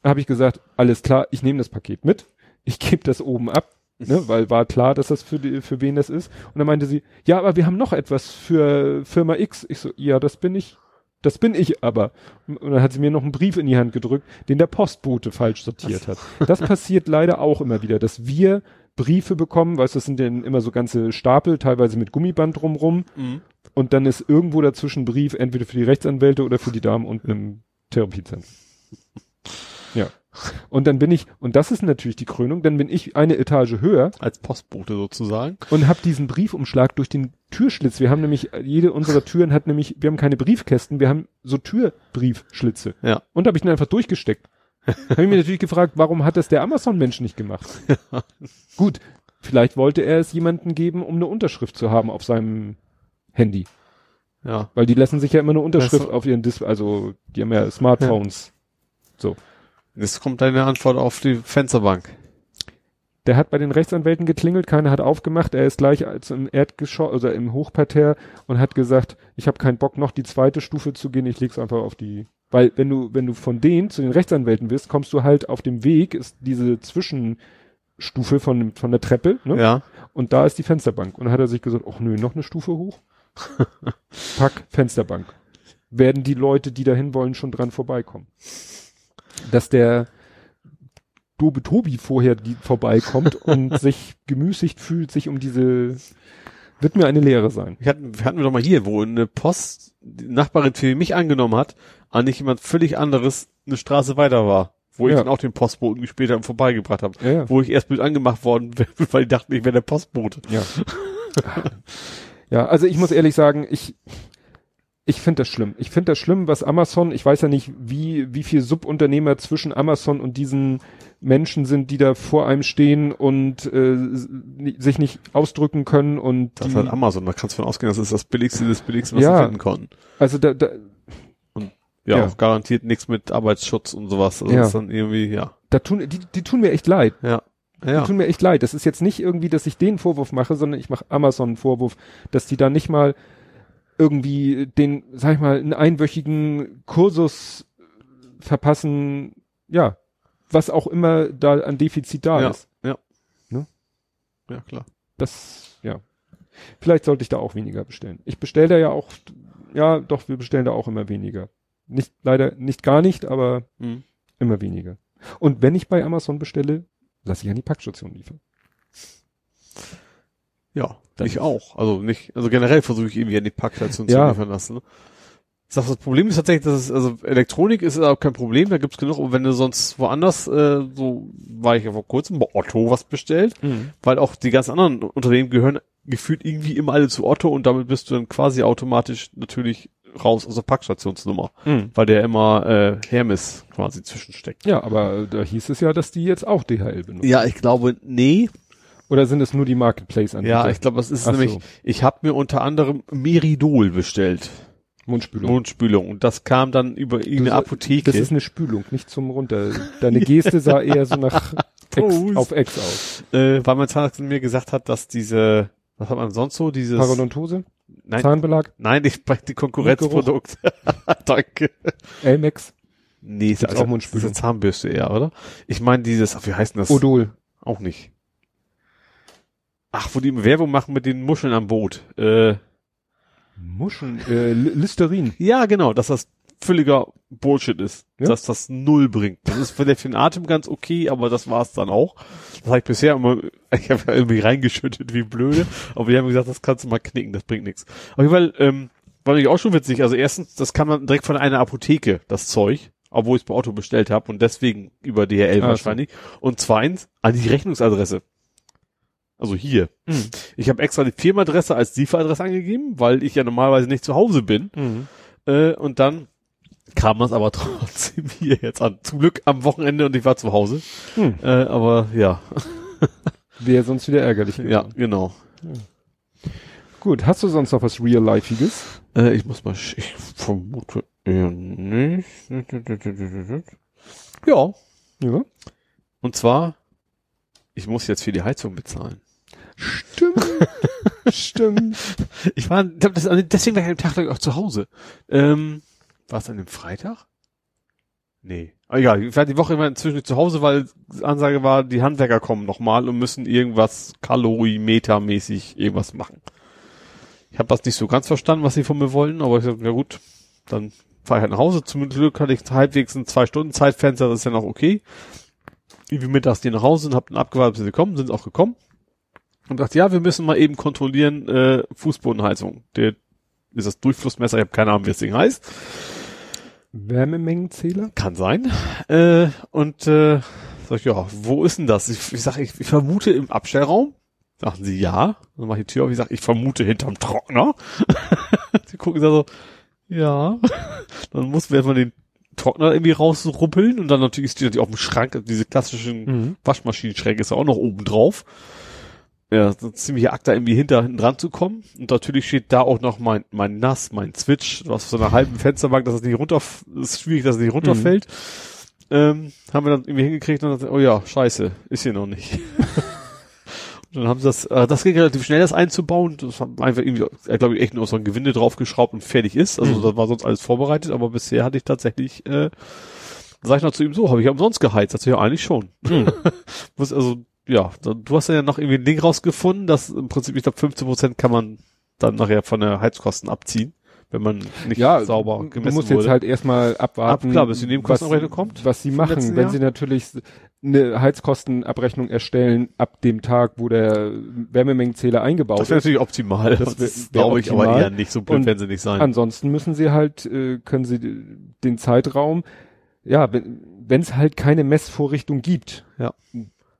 habe ich gesagt, alles klar, ich nehme das Paket mit, ich gebe das oben ab, ne, weil war klar, dass das für, die, für wen das ist. Und dann meinte sie, ja, aber wir haben noch etwas für Firma X. Ich so, ja, das bin ich. Das bin ich aber. Und dann hat sie mir noch einen Brief in die Hand gedrückt, den der Postbote falsch sortiert hat. Das passiert leider auch immer wieder, dass wir Briefe bekommen, weißt du, das sind dann immer so ganze Stapel, teilweise mit Gummiband drumrum. Mhm. Und dann ist irgendwo dazwischen Brief, entweder für die Rechtsanwälte oder für die Damen unten im Therapiezentrum. Ja. Und dann bin ich, und das ist natürlich die Krönung, dann bin ich eine Etage höher Als Postbote sozusagen. und habe diesen Briefumschlag durch den Türschlitz. Wir haben nämlich, jede unserer Türen hat nämlich, wir haben keine Briefkästen, wir haben so Türbriefschlitze. Ja. Und habe ich den einfach durchgesteckt. Habe ich mir natürlich gefragt, warum hat das der Amazon-Mensch nicht gemacht? Gut, vielleicht wollte er es jemanden geben, um eine Unterschrift zu haben auf seinem Handy. Ja. Weil die lassen sich ja immer eine Unterschrift auf ihren Display, also die haben ja Smartphones. So. Jetzt kommt deine Antwort auf die Fensterbank. Der hat bei den Rechtsanwälten geklingelt, keiner hat aufgemacht, er ist gleich als im Erdgeschoss, also im Hochparterre und hat gesagt, ich habe keinen Bock noch die zweite Stufe zu gehen, ich leg's einfach auf die, weil wenn du, wenn du von denen zu den Rechtsanwälten bist, kommst du halt auf dem Weg, ist diese Zwischenstufe von, von der Treppe, ne? Ja. Und da ist die Fensterbank. Und dann hat er sich gesagt, ach nö, noch eine Stufe hoch? Pack, Fensterbank. Werden die Leute, die dahin wollen, schon dran vorbeikommen. Dass der Dobe Tobi vorher die vorbeikommt und sich gemüßigt fühlt, sich um diese, wird mir eine Lehre sein. Wir hatten, wir hatten wir doch mal hier, wo eine Post, die Nachbarin für mich angenommen hat, eigentlich jemand völlig anderes eine Straße weiter war. Wo ich Ja. dann auch den Postboten später vorbeigebracht habe. Ja, ja. Wo ich erst mit angemacht worden bin, weil die dachten, ich wäre der Postbote. Ja. ja, also ich muss ehrlich sagen, ich, ich finde das schlimm. Ich finde das schlimm, was Amazon, ich weiß ja nicht, wie, wie viel Subunternehmer zwischen Amazon und diesen Menschen sind, die da vor einem stehen und äh, sich nicht ausdrücken können und Das die, halt Amazon, da kannst du von ausgehen, das ist das billigste des billigsten, was Ja. sie finden konnten. also da, da, Ja, Ja. auch garantiert nichts mit Arbeitsschutz und sowas. Also Ja. ist dann irgendwie, ja. da tun, die, die tun mir echt leid. Ja. Die Ja. tun mir echt leid. Das ist jetzt nicht irgendwie, dass ich den Vorwurf mache, sondern ich mache Amazon einen Vorwurf, dass die da nicht mal irgendwie den, sag ich mal, einen einwöchigen Kursus verpassen, ja, was auch immer da an Defizit da Ja. ist. Ja. Ne? Ja, klar. Das, ja. Vielleicht sollte ich da auch weniger bestellen. Ich bestelle da ja auch, ja, doch, wir bestellen da auch immer weniger. Nicht, leider nicht gar nicht, aber Mhm. immer weniger. Und wenn ich bei Amazon bestelle, lasse ich an die Packstation liefern. Ja, Das ich auch. Also nicht, also generell versuche ich irgendwie an die Packstation Ja. zu liefern lassen. Ne? Sag, das Problem ist tatsächlich, dass es, also Elektronik ist auch kein Problem, da gibt's genug. Und wenn du sonst woanders, äh, so war ich ja vor kurzem bei Otto was bestellt, weil auch die ganz anderen Unternehmen gehören gefühlt irgendwie immer alle zu Otto und damit bist du dann quasi automatisch natürlich raus aus der Packstationsnummer, Mhm. weil der immer äh, Hermes quasi zwischensteckt. Ja, aber äh, da hieß es ja, dass die jetzt auch DHL benutzen. Ja, ich glaube, nee. Oder sind es nur die Marketplace-Anbieter? Ja, ich glaube, das ist Ach nämlich, so. ich habe mir unter anderem Meridol bestellt. Mundspülung. Mundspülung. Und das kam dann über irgendeine Du- Apotheke. Das ist eine Spülung, nicht zum runter. Deine Geste sah eher so nach Ex, auf Ex aus. äh, weil mein Zahnarzt mir gesagt hat, dass diese, was hat man sonst so, dieses, Parodontose, nein, Zahnbelag, nein, ich bei die Konkurrenzprodukte. Danke. Elmex, Nee, ist also, auch Mundspülung? Diese Zahnbürste eher, oder? Ich meine dieses, ach, wie heißt denn das? Odol. Auch nicht. Ach, wo die Werbung machen mit den Muscheln am Boot. Äh, Muscheln, äh, Li- Listerin. ja, genau, dass das völliger Bullshit ist. Ja? Dass das null bringt. Das ist vielleicht für den Atem ganz okay, aber das war's dann auch. Das habe ich bisher immer, ich habe ja irgendwie reingeschüttet wie blöde, aber die haben gesagt, das kannst du mal knicken, das bringt nichts. Auf jeden Fall, ähm, war natürlich auch schon witzig. Also erstens, das kann man direkt von einer Apotheke, das Zeug, obwohl ich es bei Auto bestellt habe und deswegen über DHL Ah, so. wahrscheinlich. Und zweitens, an die Rechnungsadresse. Also hier. Mhm. Ich habe extra die Firmenadresse als Lieferadresse angegeben, weil ich ja normalerweise nicht zu Hause bin. Mhm. Äh, und dann kam das aber trotzdem hier jetzt an. Zum Glück am Wochenende und ich war zu Hause. Hm. Äh, aber ja, Wäre sonst wieder ärgerlich gewesen. ja, genau. Gut, hast du sonst noch was Real-Lifeiges? Äh, ich muss mal, sch- ich vermute eher nicht. Ja, Ja. und zwar, ich muss jetzt für die Heizung bezahlen. Stimmt. Stimmt. Ich war, ich das, deswegen war ich am Tag lang auch zu Hause. Ähm, war es an dem Freitag? Nee. Ah, Egal, ich war die Woche immer inzwischen zu Hause, weil Ansage war, die Handwerker kommen nochmal und müssen irgendwas Kalorimetermäßig irgendwas machen. Ich habe das nicht so ganz verstanden, was sie von mir wollen, aber ich dachte, ja gut, dann fahre ich halt nach Hause. Zum Glück hatte ich halbwegs ein zwei Stunden Zeitfenster, das ist ja noch okay. Wie mittags die nach Hause und hab dann abgewartet, bis sie kommen, sind auch gekommen. Und dachte, ja, wir müssen mal eben kontrollieren, äh, Fußbodenheizung. Der ist das Durchflussmesser, ich habe keine Ahnung, wie das Ding heißt. Wärmemengenzähler? Kann sein. Äh, und äh, sag ich, ja, wo ist denn das? Ich, ich sag, ich, ich vermute im Abstellraum. Sagen sie ja. Dann mach ich die Tür auf, ich sag, ich vermute hinterm Trockner. sie gucken da so, ja. Dann muss man erstmal den Trockner irgendwie rausruppeln und dann natürlich steht natürlich auf dem Schrank, also diese klassischen Mhm. Waschmaschinenschränke ist ja auch noch oben drauf. Ja, so ziemlich Akt da irgendwie hinter hinten dran zu kommen. Und natürlich steht da auch noch mein, mein Nass, mein Switch, was so einer halben Fensterbank, dass es nicht runter, ist schwierig, dass es nicht runterfällt. Ähm, haben wir dann irgendwie hingekriegt und dann, oh ja, scheiße, ist hier noch nicht. und dann haben sie das, äh, das ging relativ schnell, das einzubauen. Das haben einfach irgendwie, äh, glaube ich, echt nur so ein Gewinde draufgeschraubt und fertig ist. Also Mhm. das war sonst alles vorbereitet, aber bisher hatte ich tatsächlich, äh, sag ich noch zu ihm so, habe ich umsonst geheizt. Das ja eigentlich schon. Mhm. Also, ja, du hast ja noch irgendwie ein Ding rausgefunden, dass im Prinzip, ich glaube, 15 Prozent kann man dann nachher von der Heizkosten abziehen, wenn man nicht ja, sauber du gemessen musst wurde. jetzt halt erstmal abwarten, Ab- klar, bis die Nebenkostenabrechnung was, kommt was sie machen. Wenn Jahr. sie natürlich eine Heizkostenabrechnung erstellen ab dem Tag, wo der Wärmemengenzähler eingebaut das wäre ist. natürlich optimal. Das Das, glaube ich aber eher nicht. So blöd werden sie nicht sein. Ansonsten müssen sie halt, äh, können sie den Zeitraum, ja, wenn es halt keine Messvorrichtung gibt, Ja.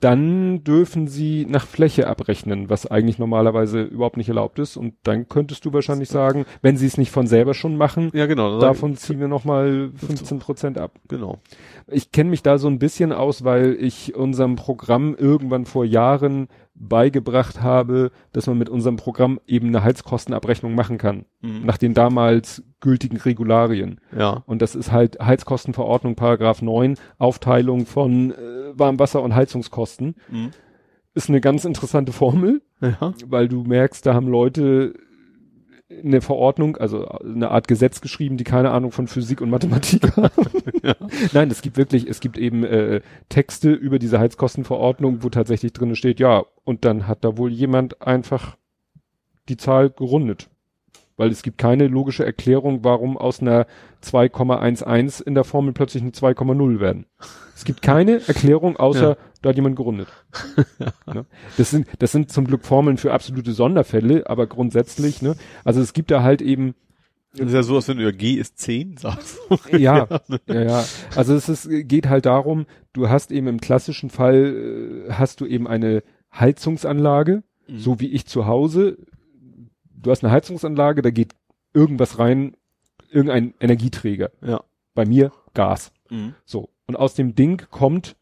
Dann dürfen sie nach Fläche abrechnen, was eigentlich normalerweise überhaupt nicht erlaubt ist. Und dann könntest du wahrscheinlich sagen, wenn sie es nicht von selber schon machen, ja, genau. davon ziehen wir nochmal 15 Prozent ab. Genau. Ich kenne mich da so ein bisschen aus, weil ich unserem Programm irgendwann vor Jahren beigebracht habe, dass man mit unserem Programm eben eine Heizkostenabrechnung machen kann, Mhm. nach den damals gültigen Regularien. Ja. Und das ist halt Heizkostenverordnung, Paragraph 9, Aufteilung von äh, Warmwasser- und Heizungskosten. Mhm. Ist eine ganz interessante Formel, Ja. weil du merkst, da haben Leute eine Verordnung, also eine Art Gesetz geschrieben, die keine Ahnung von Physik und Mathematik haben. Ja. Nein, es gibt wirklich, es gibt eben äh, Texte über diese Heizkostenverordnung, wo tatsächlich drin steht, ja, und dann hat da wohl jemand einfach die Zahl gerundet. Weil es gibt keine logische Erklärung, warum aus einer 2,11 in der Formel plötzlich eine 2,0 werden. Es gibt keine Erklärung, außer Ja. da hat jemand gerundet. ne? Das sind, das sind zum Glück Formeln für absolute Sonderfälle, aber grundsätzlich, ne, also es gibt da halt eben Das ist ja so, als wenn du ja G ist 10 sagst. ja, ja, ja. Also es ist, geht halt darum, du hast eben im klassischen Fall, äh, hast du eben eine Heizungsanlage, Mhm. so wie ich zu Hause. Du hast eine Heizungsanlage, da geht irgendwas rein, irgendein Energieträger. Ja. Bei mir Gas. Mhm. So. Und aus dem Ding kommt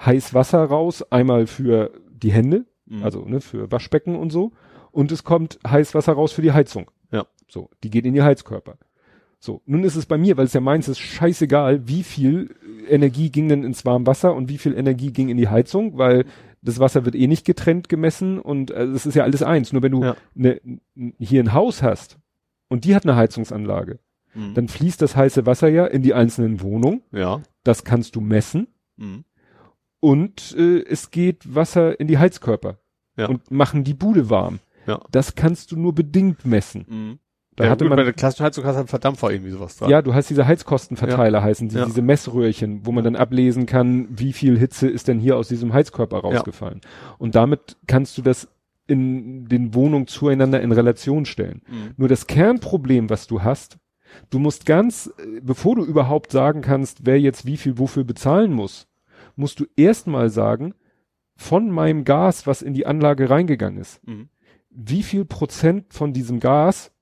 heiß Wasser raus, einmal für die Hände, Mhm. also ne, für Waschbecken und so. Und es kommt heiß Wasser raus für die Heizung. Ja. So, die geht in die Heizkörper. So, nun ist es bei mir, weil es ja meins ist, scheißegal, wie viel Energie ging denn ins warme Wasser und wie viel Energie ging in die Heizung, weil das Wasser wird eh nicht getrennt gemessen und äh, es ist ja alles eins. Nur wenn du Ja. ne, hier ein Haus hast und die hat eine Heizungsanlage, Mhm. dann fließt das heiße Wasser ja in die einzelnen Wohnungen. ja. Das kannst du messen Mhm. und äh, es geht Wasser in die Heizkörper Ja. und machen die Bude warm. Ja. Das kannst du nur bedingt messen. Mhm. Da ja, hatte gut, bei man, der klassischen Heizung hast du einen Verdampfer irgendwie sowas dran. ja, du hast diese Heizkostenverteiler heißen sie, Ja. diese Messröhrchen, wo man dann ablesen kann, wie viel Hitze ist denn hier aus diesem Heizkörper rausgefallen. Und damit kannst du das in den Wohnungen zueinander in Relation stellen. Mhm. Nur das Kernproblem, was du hast, du musst ganz, äh, bevor du überhaupt sagen kannst, wer jetzt wie viel wofür bezahlen muss, musst du erstmal sagen, von meinem Gas, was in die Anlage reingegangen ist, Mhm. wie viel Prozent von diesem Gas,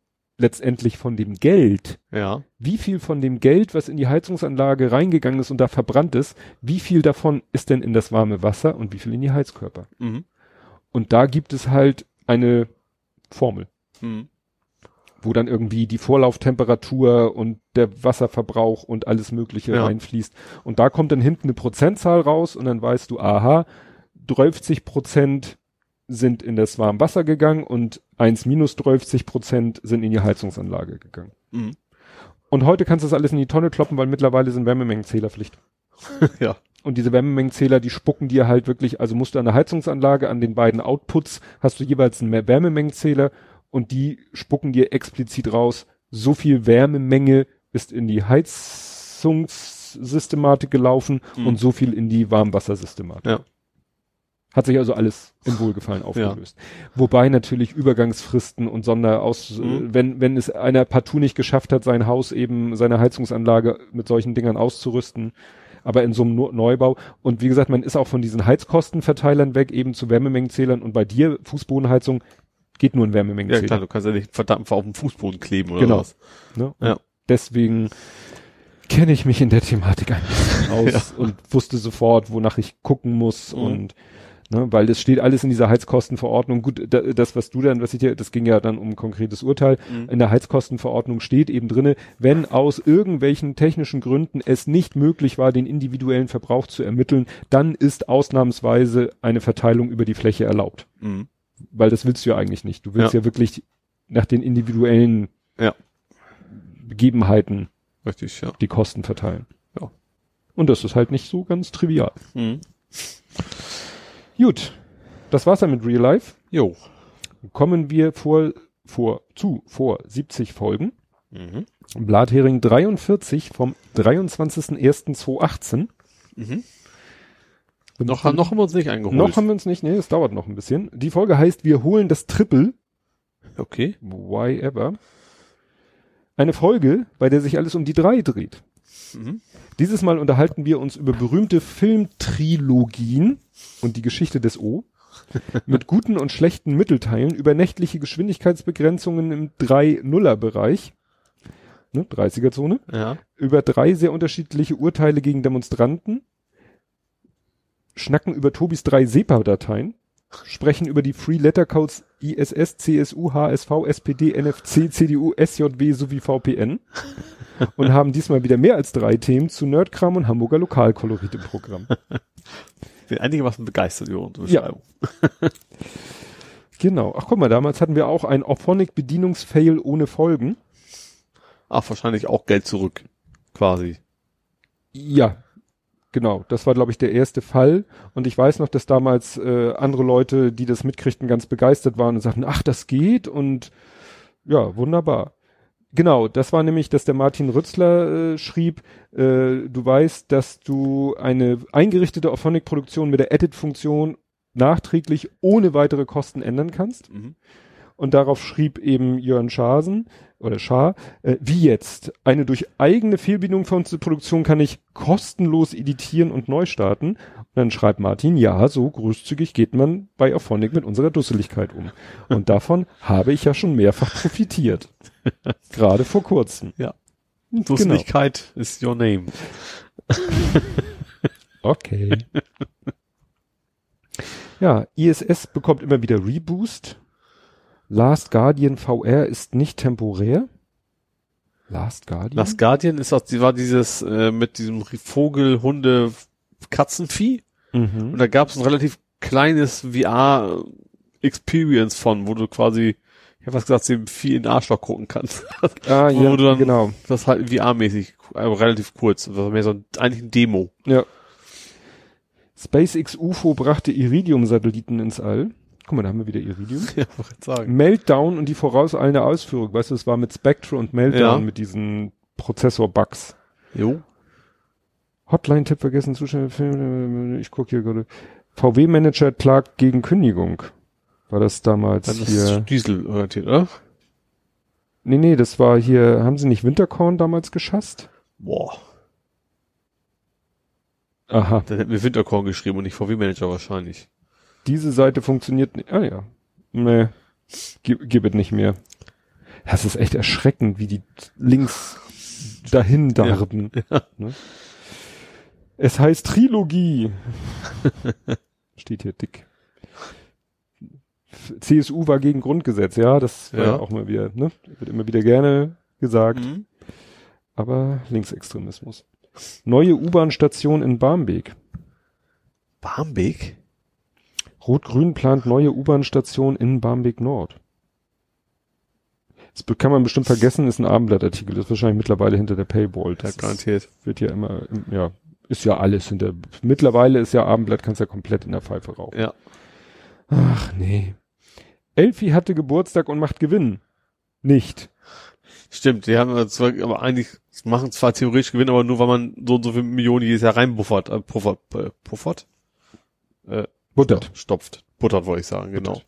letztendlich von dem Geld, Ja. wie viel von dem Geld, was in die Heizungsanlage reingegangen ist und da verbrannt ist, wie viel davon ist denn in das warme Wasser und wie viel in die Heizkörper? Mhm. Und da gibt es halt eine Formel Mhm. wo dann irgendwie die Vorlauftemperatur und der Wasserverbrauch und alles Mögliche Ja. reinfließt. Und da kommt dann hinten eine Prozentzahl raus und dann weißt du, aha, 30 Prozent sind in das warme Wasser gegangen und 1 minus 30 Prozent sind in die Heizungsanlage gegangen. Mhm. Und heute kannst du das alles in die Tonne kloppen, weil mittlerweile sind Wärmemengenzählerpflicht. ja. Und diese Wärmemengenzähler, die spucken dir halt wirklich, also musst du an der Heizungsanlage, an den beiden Outputs, hast du jeweils einen Wärmemengenzähler und die spucken dir explizit raus, so viel Wärmemenge ist in die Heizungssystematik gelaufen Mhm. und so viel in die Warmwassersystematik. Ja. Hat sich also alles im Wohlgefallen aufgelöst. Wobei natürlich Übergangsfristen und Sonderaus, Mhm. äh, wenn, wenn es einer partout nicht geschafft hat, sein Haus eben, seine Heizungsanlage mit solchen Dingern auszurüsten, aber in so einem Neu- Neubau. Und wie gesagt, man ist auch von diesen Heizkostenverteilern weg, eben zu Wärmemengenzählern. Und bei dir, Fußbodenheizung, geht nur ein Ja, Wärmemengenzähler. klar, du kannst ja nicht einen Verdampfer auf dem Fußboden kleben oder Genau. was. Ne? Ja. Deswegen kenne ich mich in der Thematik ein bisschen aus und wusste sofort, wonach ich gucken muss Mhm. und ne, weil das steht alles in dieser Heizkostenverordnung. Gut, da, das, was du dann, was ich dir, das ging ja dann um ein konkretes Urteil. Mhm. In der Heizkostenverordnung steht eben drinne, wenn aus irgendwelchen technischen Gründen es nicht möglich war, den individuellen Verbrauch zu ermitteln, dann ist ausnahmsweise eine Verteilung über die Fläche erlaubt. Mhm. Weil das willst du ja eigentlich nicht. Du willst ja, Ja. wirklich nach den individuellen Ja. Begebenheiten Richtig, ja. die Kosten verteilen. Ja. Und das ist halt nicht so ganz trivial. Mhm. Gut, das war's dann mit Real Life. Jo. Kommen wir vor, vor, zu, vor 70 Folgen. Mhm. Blathering 43 vom 23.01.2018. Mhm. Noch, noch haben wir uns nicht eingeholt. Noch haben wir uns nicht, nee, es dauert noch ein bisschen. Die Folge heißt Wir holen das Triple. okay. Why ever? Eine Folge, bei der sich alles um die drei dreht. Mhm. Dieses Mal unterhalten wir uns über berühmte Filmtrilogien und die Geschichte des O. mit guten und schlechten Mittelteilen über nächtliche Geschwindigkeitsbegrenzungen im 3-0er-Bereich. Ne, 30er-Zone. Ja. Über drei sehr unterschiedliche Urteile gegen Demonstranten. Schnacken über Tobis drei SEPA-Dateien. Sprechen über die Free Letter Codes ISS, CSU, HSV, SPD, NFC, CDU, SJW sowie VPN. und haben diesmal wieder mehr als drei Themen zu Nerdkram und Hamburger Lokalkolorit im Programm. Den einigermaßen begeistert über unsere Beschreibung. Genau. Ach guck mal, damals hatten wir auch ein Ophonic-Bedienungsfail ohne Folgen. Ach, wahrscheinlich auch Geld zurück. Quasi. Ja, genau. Das war, glaube ich, der erste Fall. Und ich weiß noch, dass damals äh, andere Leute, die das mitkriegten, ganz begeistert waren und sagten, ach, das geht und ja, wunderbar. Genau, das war nämlich, dass der Martin Rützler äh, schrieb, äh, du weißt, dass du eine eingerichtete Auphonic-Produktion mit der Edit-Funktion nachträglich ohne weitere Kosten ändern kannst. Mhm. Und darauf schrieb eben Jörn Schasen oder Schaar, äh, wie jetzt? Eine durch eigene Fehlbedienung von unserer Produktion kann ich kostenlos editieren und neu starten. Und dann schreibt Martin, ja, so großzügig geht man bei Auphonic mit unserer Dusseligkeit um. Und davon habe ich ja schon mehrfach profitiert. Gerade vor kurzem. Ja. Dusseligkeit ist your name. Okay. ja, ISS bekommt immer wieder Reboost. Last Guardian VR ist nicht temporär. Last Guardian? Last Guardian ist auch, die war dieses äh, mit diesem Vogel, Hunde, Katzenvieh. mhm. Und da gab es ein relativ kleines VR-Experience von, wo du quasi, ich habe was gesagt, dem Vieh in den Arschloch gucken kannst. Ah, wo ja, du dann- genau. Das halt VR-mäßig, aber relativ kurz. Das war mehr so ein, eigentlich ein Demo. Ja. SpaceX UFO brachte Iridium-Satelliten ins All. Guck mal, da haben wir wieder Iridium. Ja, ich sagen. Meltdown und die vorauseilende Ausführung. Weißt du, es war mit Spectre und Meltdown Ja. mit diesen Prozessor-Bugs. Jo. Hotline-Tipp vergessen, Zuschauer, ich gucke hier gerade. VW-Manager klagt gegen Kündigung. War das damals ist hier? dieselorientiert, oder? Nee, nee, das war hier, haben sie nicht Winterkorn damals geschasst? Boah. Aha. Dann hätten wir Winterkorn geschrieben und nicht VW-Manager wahrscheinlich. Diese Seite funktioniert nicht. Ah ja. Nee. Gib, gib es nicht mehr. Das ist echt erschreckend, wie die links dahin darben. Ne? Es heißt Trilogie. Steht hier dick. CSU war gegen Grundgesetz, ja, das war Ja. ja auch mal wieder, ne? Wird immer wieder gerne gesagt, Mhm. aber Linksextremismus. Neue U-Bahn-Station in Barmbek. Barmbek? Rot-Grün plant neue U-Bahn-Station in Barmbek Nord. Das kann man bestimmt vergessen, ist ein Abendblattartikel, das ist wahrscheinlich mittlerweile hinter der Paywall. Ja, Das ist, garantiert. wird ja immer, ja, ist ja alles hinter, mittlerweile ist ja Abendblatt, kannst ja komplett in der Pfeife rauchen. Ja. Ach nee. Elfi hatte Geburtstag und macht Gewinn. Nicht. Stimmt, die haben zwar, aber eigentlich machen zwar theoretisch Gewinn, aber nur weil man so und so viele Millionen jedes Jahr reinbuffert, äh, puffert, äh, puffert? Äh, Buttert. stopft. Buttert wollte ich sagen, genau.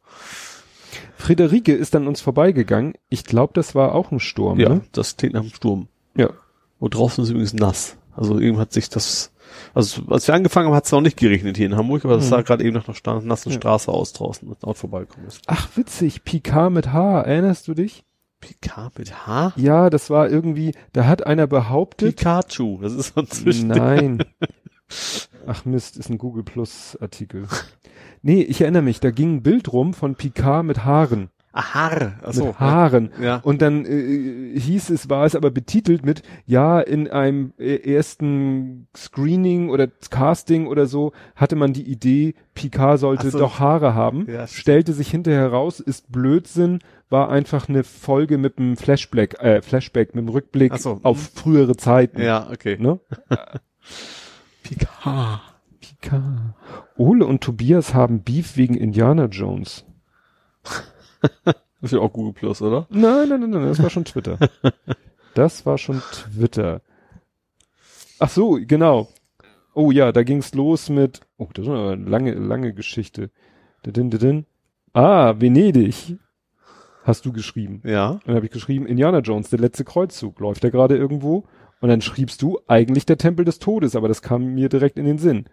Friederike ist an uns vorbeigegangen. Ich glaube, das war auch ein Sturm, Ja, ne? das klingt nach einem Sturm. Ja. Und draußen ist übrigens nass. Also eben hat sich das, also als wir angefangen haben, hat es noch nicht geregnet hier in Hamburg, aber das Mhm. sah gerade eben nach einer nassen Ja. Straße aus draußen, als Auto vorbeigekommen ist. Ach, witzig. Picard mit H. Erinnerst du dich? Picard mit H? Ja, das war irgendwie, da hat einer behauptet. Pikachu, das ist so ein Zwischen. Nein. Ach Mist, ist ein Google Plus Artikel. Nee, ich erinnere mich, da ging ein Bild rum von Picard mit Haaren. Ah, Haar. Achso. mit Haaren. Ja. Und dann äh, hieß es, war es aber betitelt mit, ja, in einem äh, ersten Screening oder Casting oder so hatte man die Idee, Picard sollte so. doch Haare haben. Ja, Stellte sich hinterher raus, ist Blödsinn, war einfach eine Folge mit einem Flashback, äh, Flashback, mit einem Rückblick so, auf frühere Zeiten. Ja, okay. Ne? Picard. Picard. Ole und Tobias haben Beef wegen Indiana Jones. Das ist ja auch Google Plus, oder? Nein, nein, nein, nein, das war schon Twitter. Das war schon Twitter. Ach so, genau. Oh ja, da ging's los mit, oh, das ist eine lange, lange Geschichte. Dadin, dadin. Ah, Venedig. Hast du geschrieben. Ja. Dann habe ich geschrieben, Indiana Jones, der letzte Kreuzzug. Läuft der gerade irgendwo? Und dann schriebst du, eigentlich der Tempel des Todes, aber das kam mir direkt in den Sinn.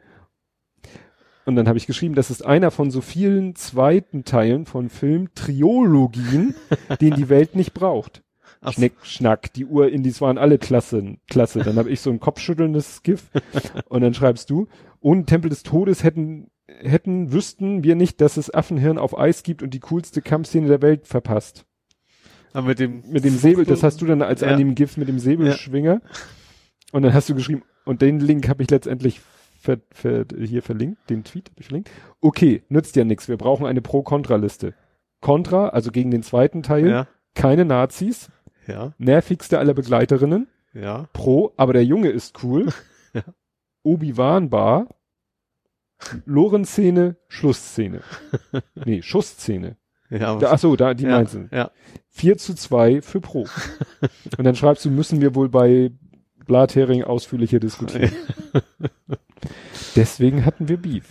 Und dann habe ich geschrieben, das ist einer von so vielen zweiten Teilen von Film-Triologien, den die Welt nicht braucht. Ach. Schnick, Schnack, die Uhr-Indies waren alle klasse, klasse. Dann habe ich so ein kopfschüttelndes GIF und dann schreibst du, ohne Tempel des Todes hätten, hätten, wüssten wir nicht, dass es Affenhirn auf Eis gibt und die coolste Kampfszene der Welt verpasst Aber mit dem, mit dem Säbel, das hast du dann als Ja. Anime-GIF mit dem Säbelschwinger. Und dann hast du geschrieben, und den Link habe ich letztendlich ver, ver, hier verlinkt, den Tweet habe ich verlinkt. Okay, nützt ja nichts, wir brauchen eine Pro-Kontra-Liste. Contra, also gegen den zweiten Teil, ja, keine Nazis, ja, nervigste aller Begleiterinnen, ja, Pro, aber der Junge ist cool, Ja. Obi-Wan Bar, Lorenz-Szene, Schlussszene. nee, Schussszene. Ja. Da, ach so, da, die ja, meinst du. Ja, 4 zu 2 für Pro. Und dann schreibst du, müssen wir wohl bei Blathering ausführlicher diskutieren. Deswegen hatten wir Beef.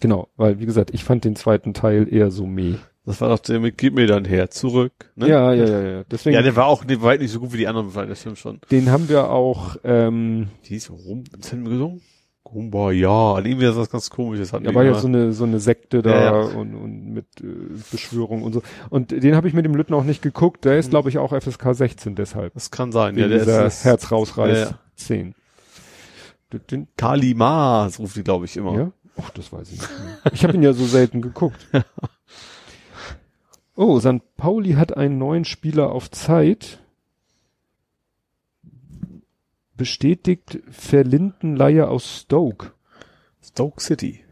Genau, weil wie gesagt, ich fand den zweiten Teil eher so meh. das war doch der mit Gib mir dein Herz zurück. Ne? Ja, ja, ja, ja. Deswegen, Ja, der war auch der war halt nicht so gut wie die anderen, das stimmt schon. den haben wir auch, ähm, Die ist rum, was haben wir gesungen? Gumba, ja, irgendwie ist das ganz komisch. Das hat Da mich war ja so eine so eine Sekte da Ja, ja. Und, und mit äh, Beschwörung und so. Und den habe ich mit dem Lütten auch nicht geguckt. Der ist, glaube ich, auch FSK 16 deshalb. das kann sein. Wegen Ja, der ist, Herz rausreiß Ja, ja. 10. Den, den, Kali Mars ruft die, glaube ich, immer. ja? Ach, das weiß ich nicht mehr. Ich habe ihn ja so selten geguckt. Oh, St. Pauli hat einen neuen Spieler auf Zeit. Bestätigt Verlindenleihe aus Stoke. Stoke City.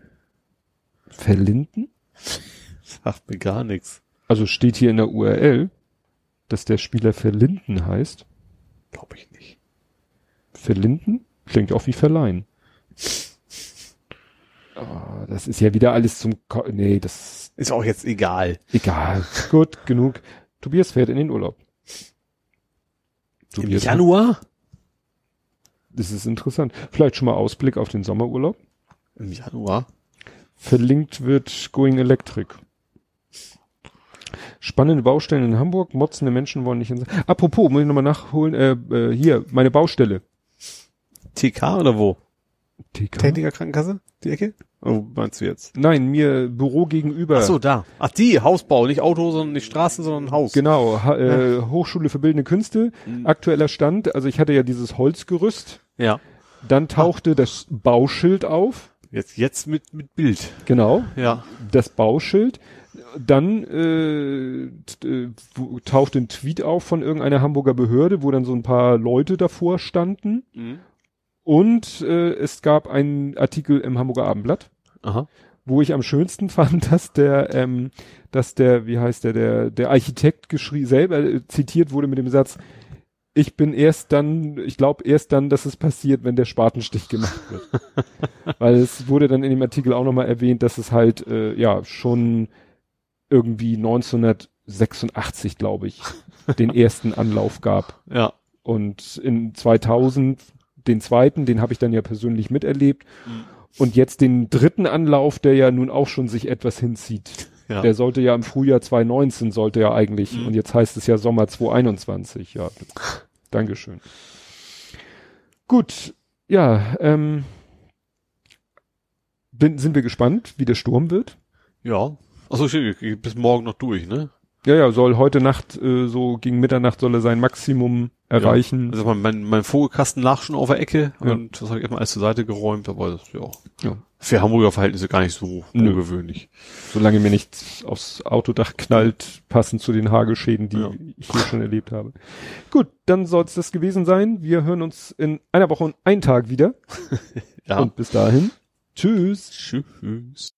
Verlinden? Sagt mir gar nichts. Also steht hier in der URL, dass der Spieler Verlinden heißt. Glaube ich nicht. Verlinden? Klingt auch wie verleihen. Oh, das ist ja wieder alles zum Ko Nee, das Ist auch jetzt egal. egal. Gut, genug. Tobias fährt in den Urlaub. Im Tobias, Januar? Das ist interessant. Vielleicht schon mal Ausblick auf den Sommerurlaub. Im Januar? Verlinkt wird Going Electric. Spannende Baustellen in Hamburg, motzende Menschen wollen nicht in. Apropos, muss ich nochmal nachholen, äh, äh, hier, meine Baustelle. TK oder wo? TK? Techniker Krankenkasse? Die Ecke? Oh, meinst du jetzt? Nein, mir Büro gegenüber. Ach so, da. Ach, die, Hausbau, nicht Auto, sondern nicht Straßen, sondern Haus. Genau, ha äh, Hochschule für Bildende Künste. Mhm. Aktueller Stand, also ich hatte ja dieses Holzgerüst. Ja. Dann tauchte das Bauschild auf. Jetzt, jetzt mit, mit Bild. Genau, Ja. das Bauschild. Dann äh, äh, tauchte ein Tweet auf von irgendeiner Hamburger Behörde, wo dann so ein paar Leute davor standen. Mhm. Und äh, es gab einen Artikel im Hamburger Abendblatt, Aha. wo ich am schönsten fand, dass der, ähm, dass der, wie heißt der, der, der Architekt geschrieben, selber äh, zitiert wurde mit dem Satz, ich bin erst dann, ich glaube erst dann, dass es passiert, wenn der Spatenstich gemacht wird. Weil es wurde dann in dem Artikel auch nochmal erwähnt, dass es halt, äh, ja, schon irgendwie 1986, glaube ich, den ersten Anlauf gab. Ja. Und in 2000 den zweiten, den habe ich dann ja persönlich miterlebt. Mhm. Und jetzt den dritten Anlauf, der ja nun auch schon sich etwas hinzieht. Ja. Der sollte ja im Frühjahr 2019 sollte ja eigentlich, Mhm. und jetzt heißt es ja Sommer 2021, ja. Dankeschön. Gut, ja, ähm, bin, sind wir gespannt, wie der Sturm wird. Ja. Achso, bis morgen noch durch, ne? Ja, ja, soll heute Nacht, äh, so gegen Mitternacht soll er sein Maximum erreichen. Also mein, mein, mein Vogelkasten lag schon auf der Ecke Ja. und das habe ich erstmal alles zur Seite geräumt, aber das ja. Ja. Für Hamburger Verhältnisse gar nicht so Nö. ungewöhnlich. Solange mir nichts aufs Autodach knallt, passend zu den Hagelschäden, die Ja. ich hier schon erlebt habe. Gut, dann soll es das gewesen sein. Wir hören uns in einer Woche und einen Tag wieder. Ja. Und bis dahin, tschüss. Tschüss.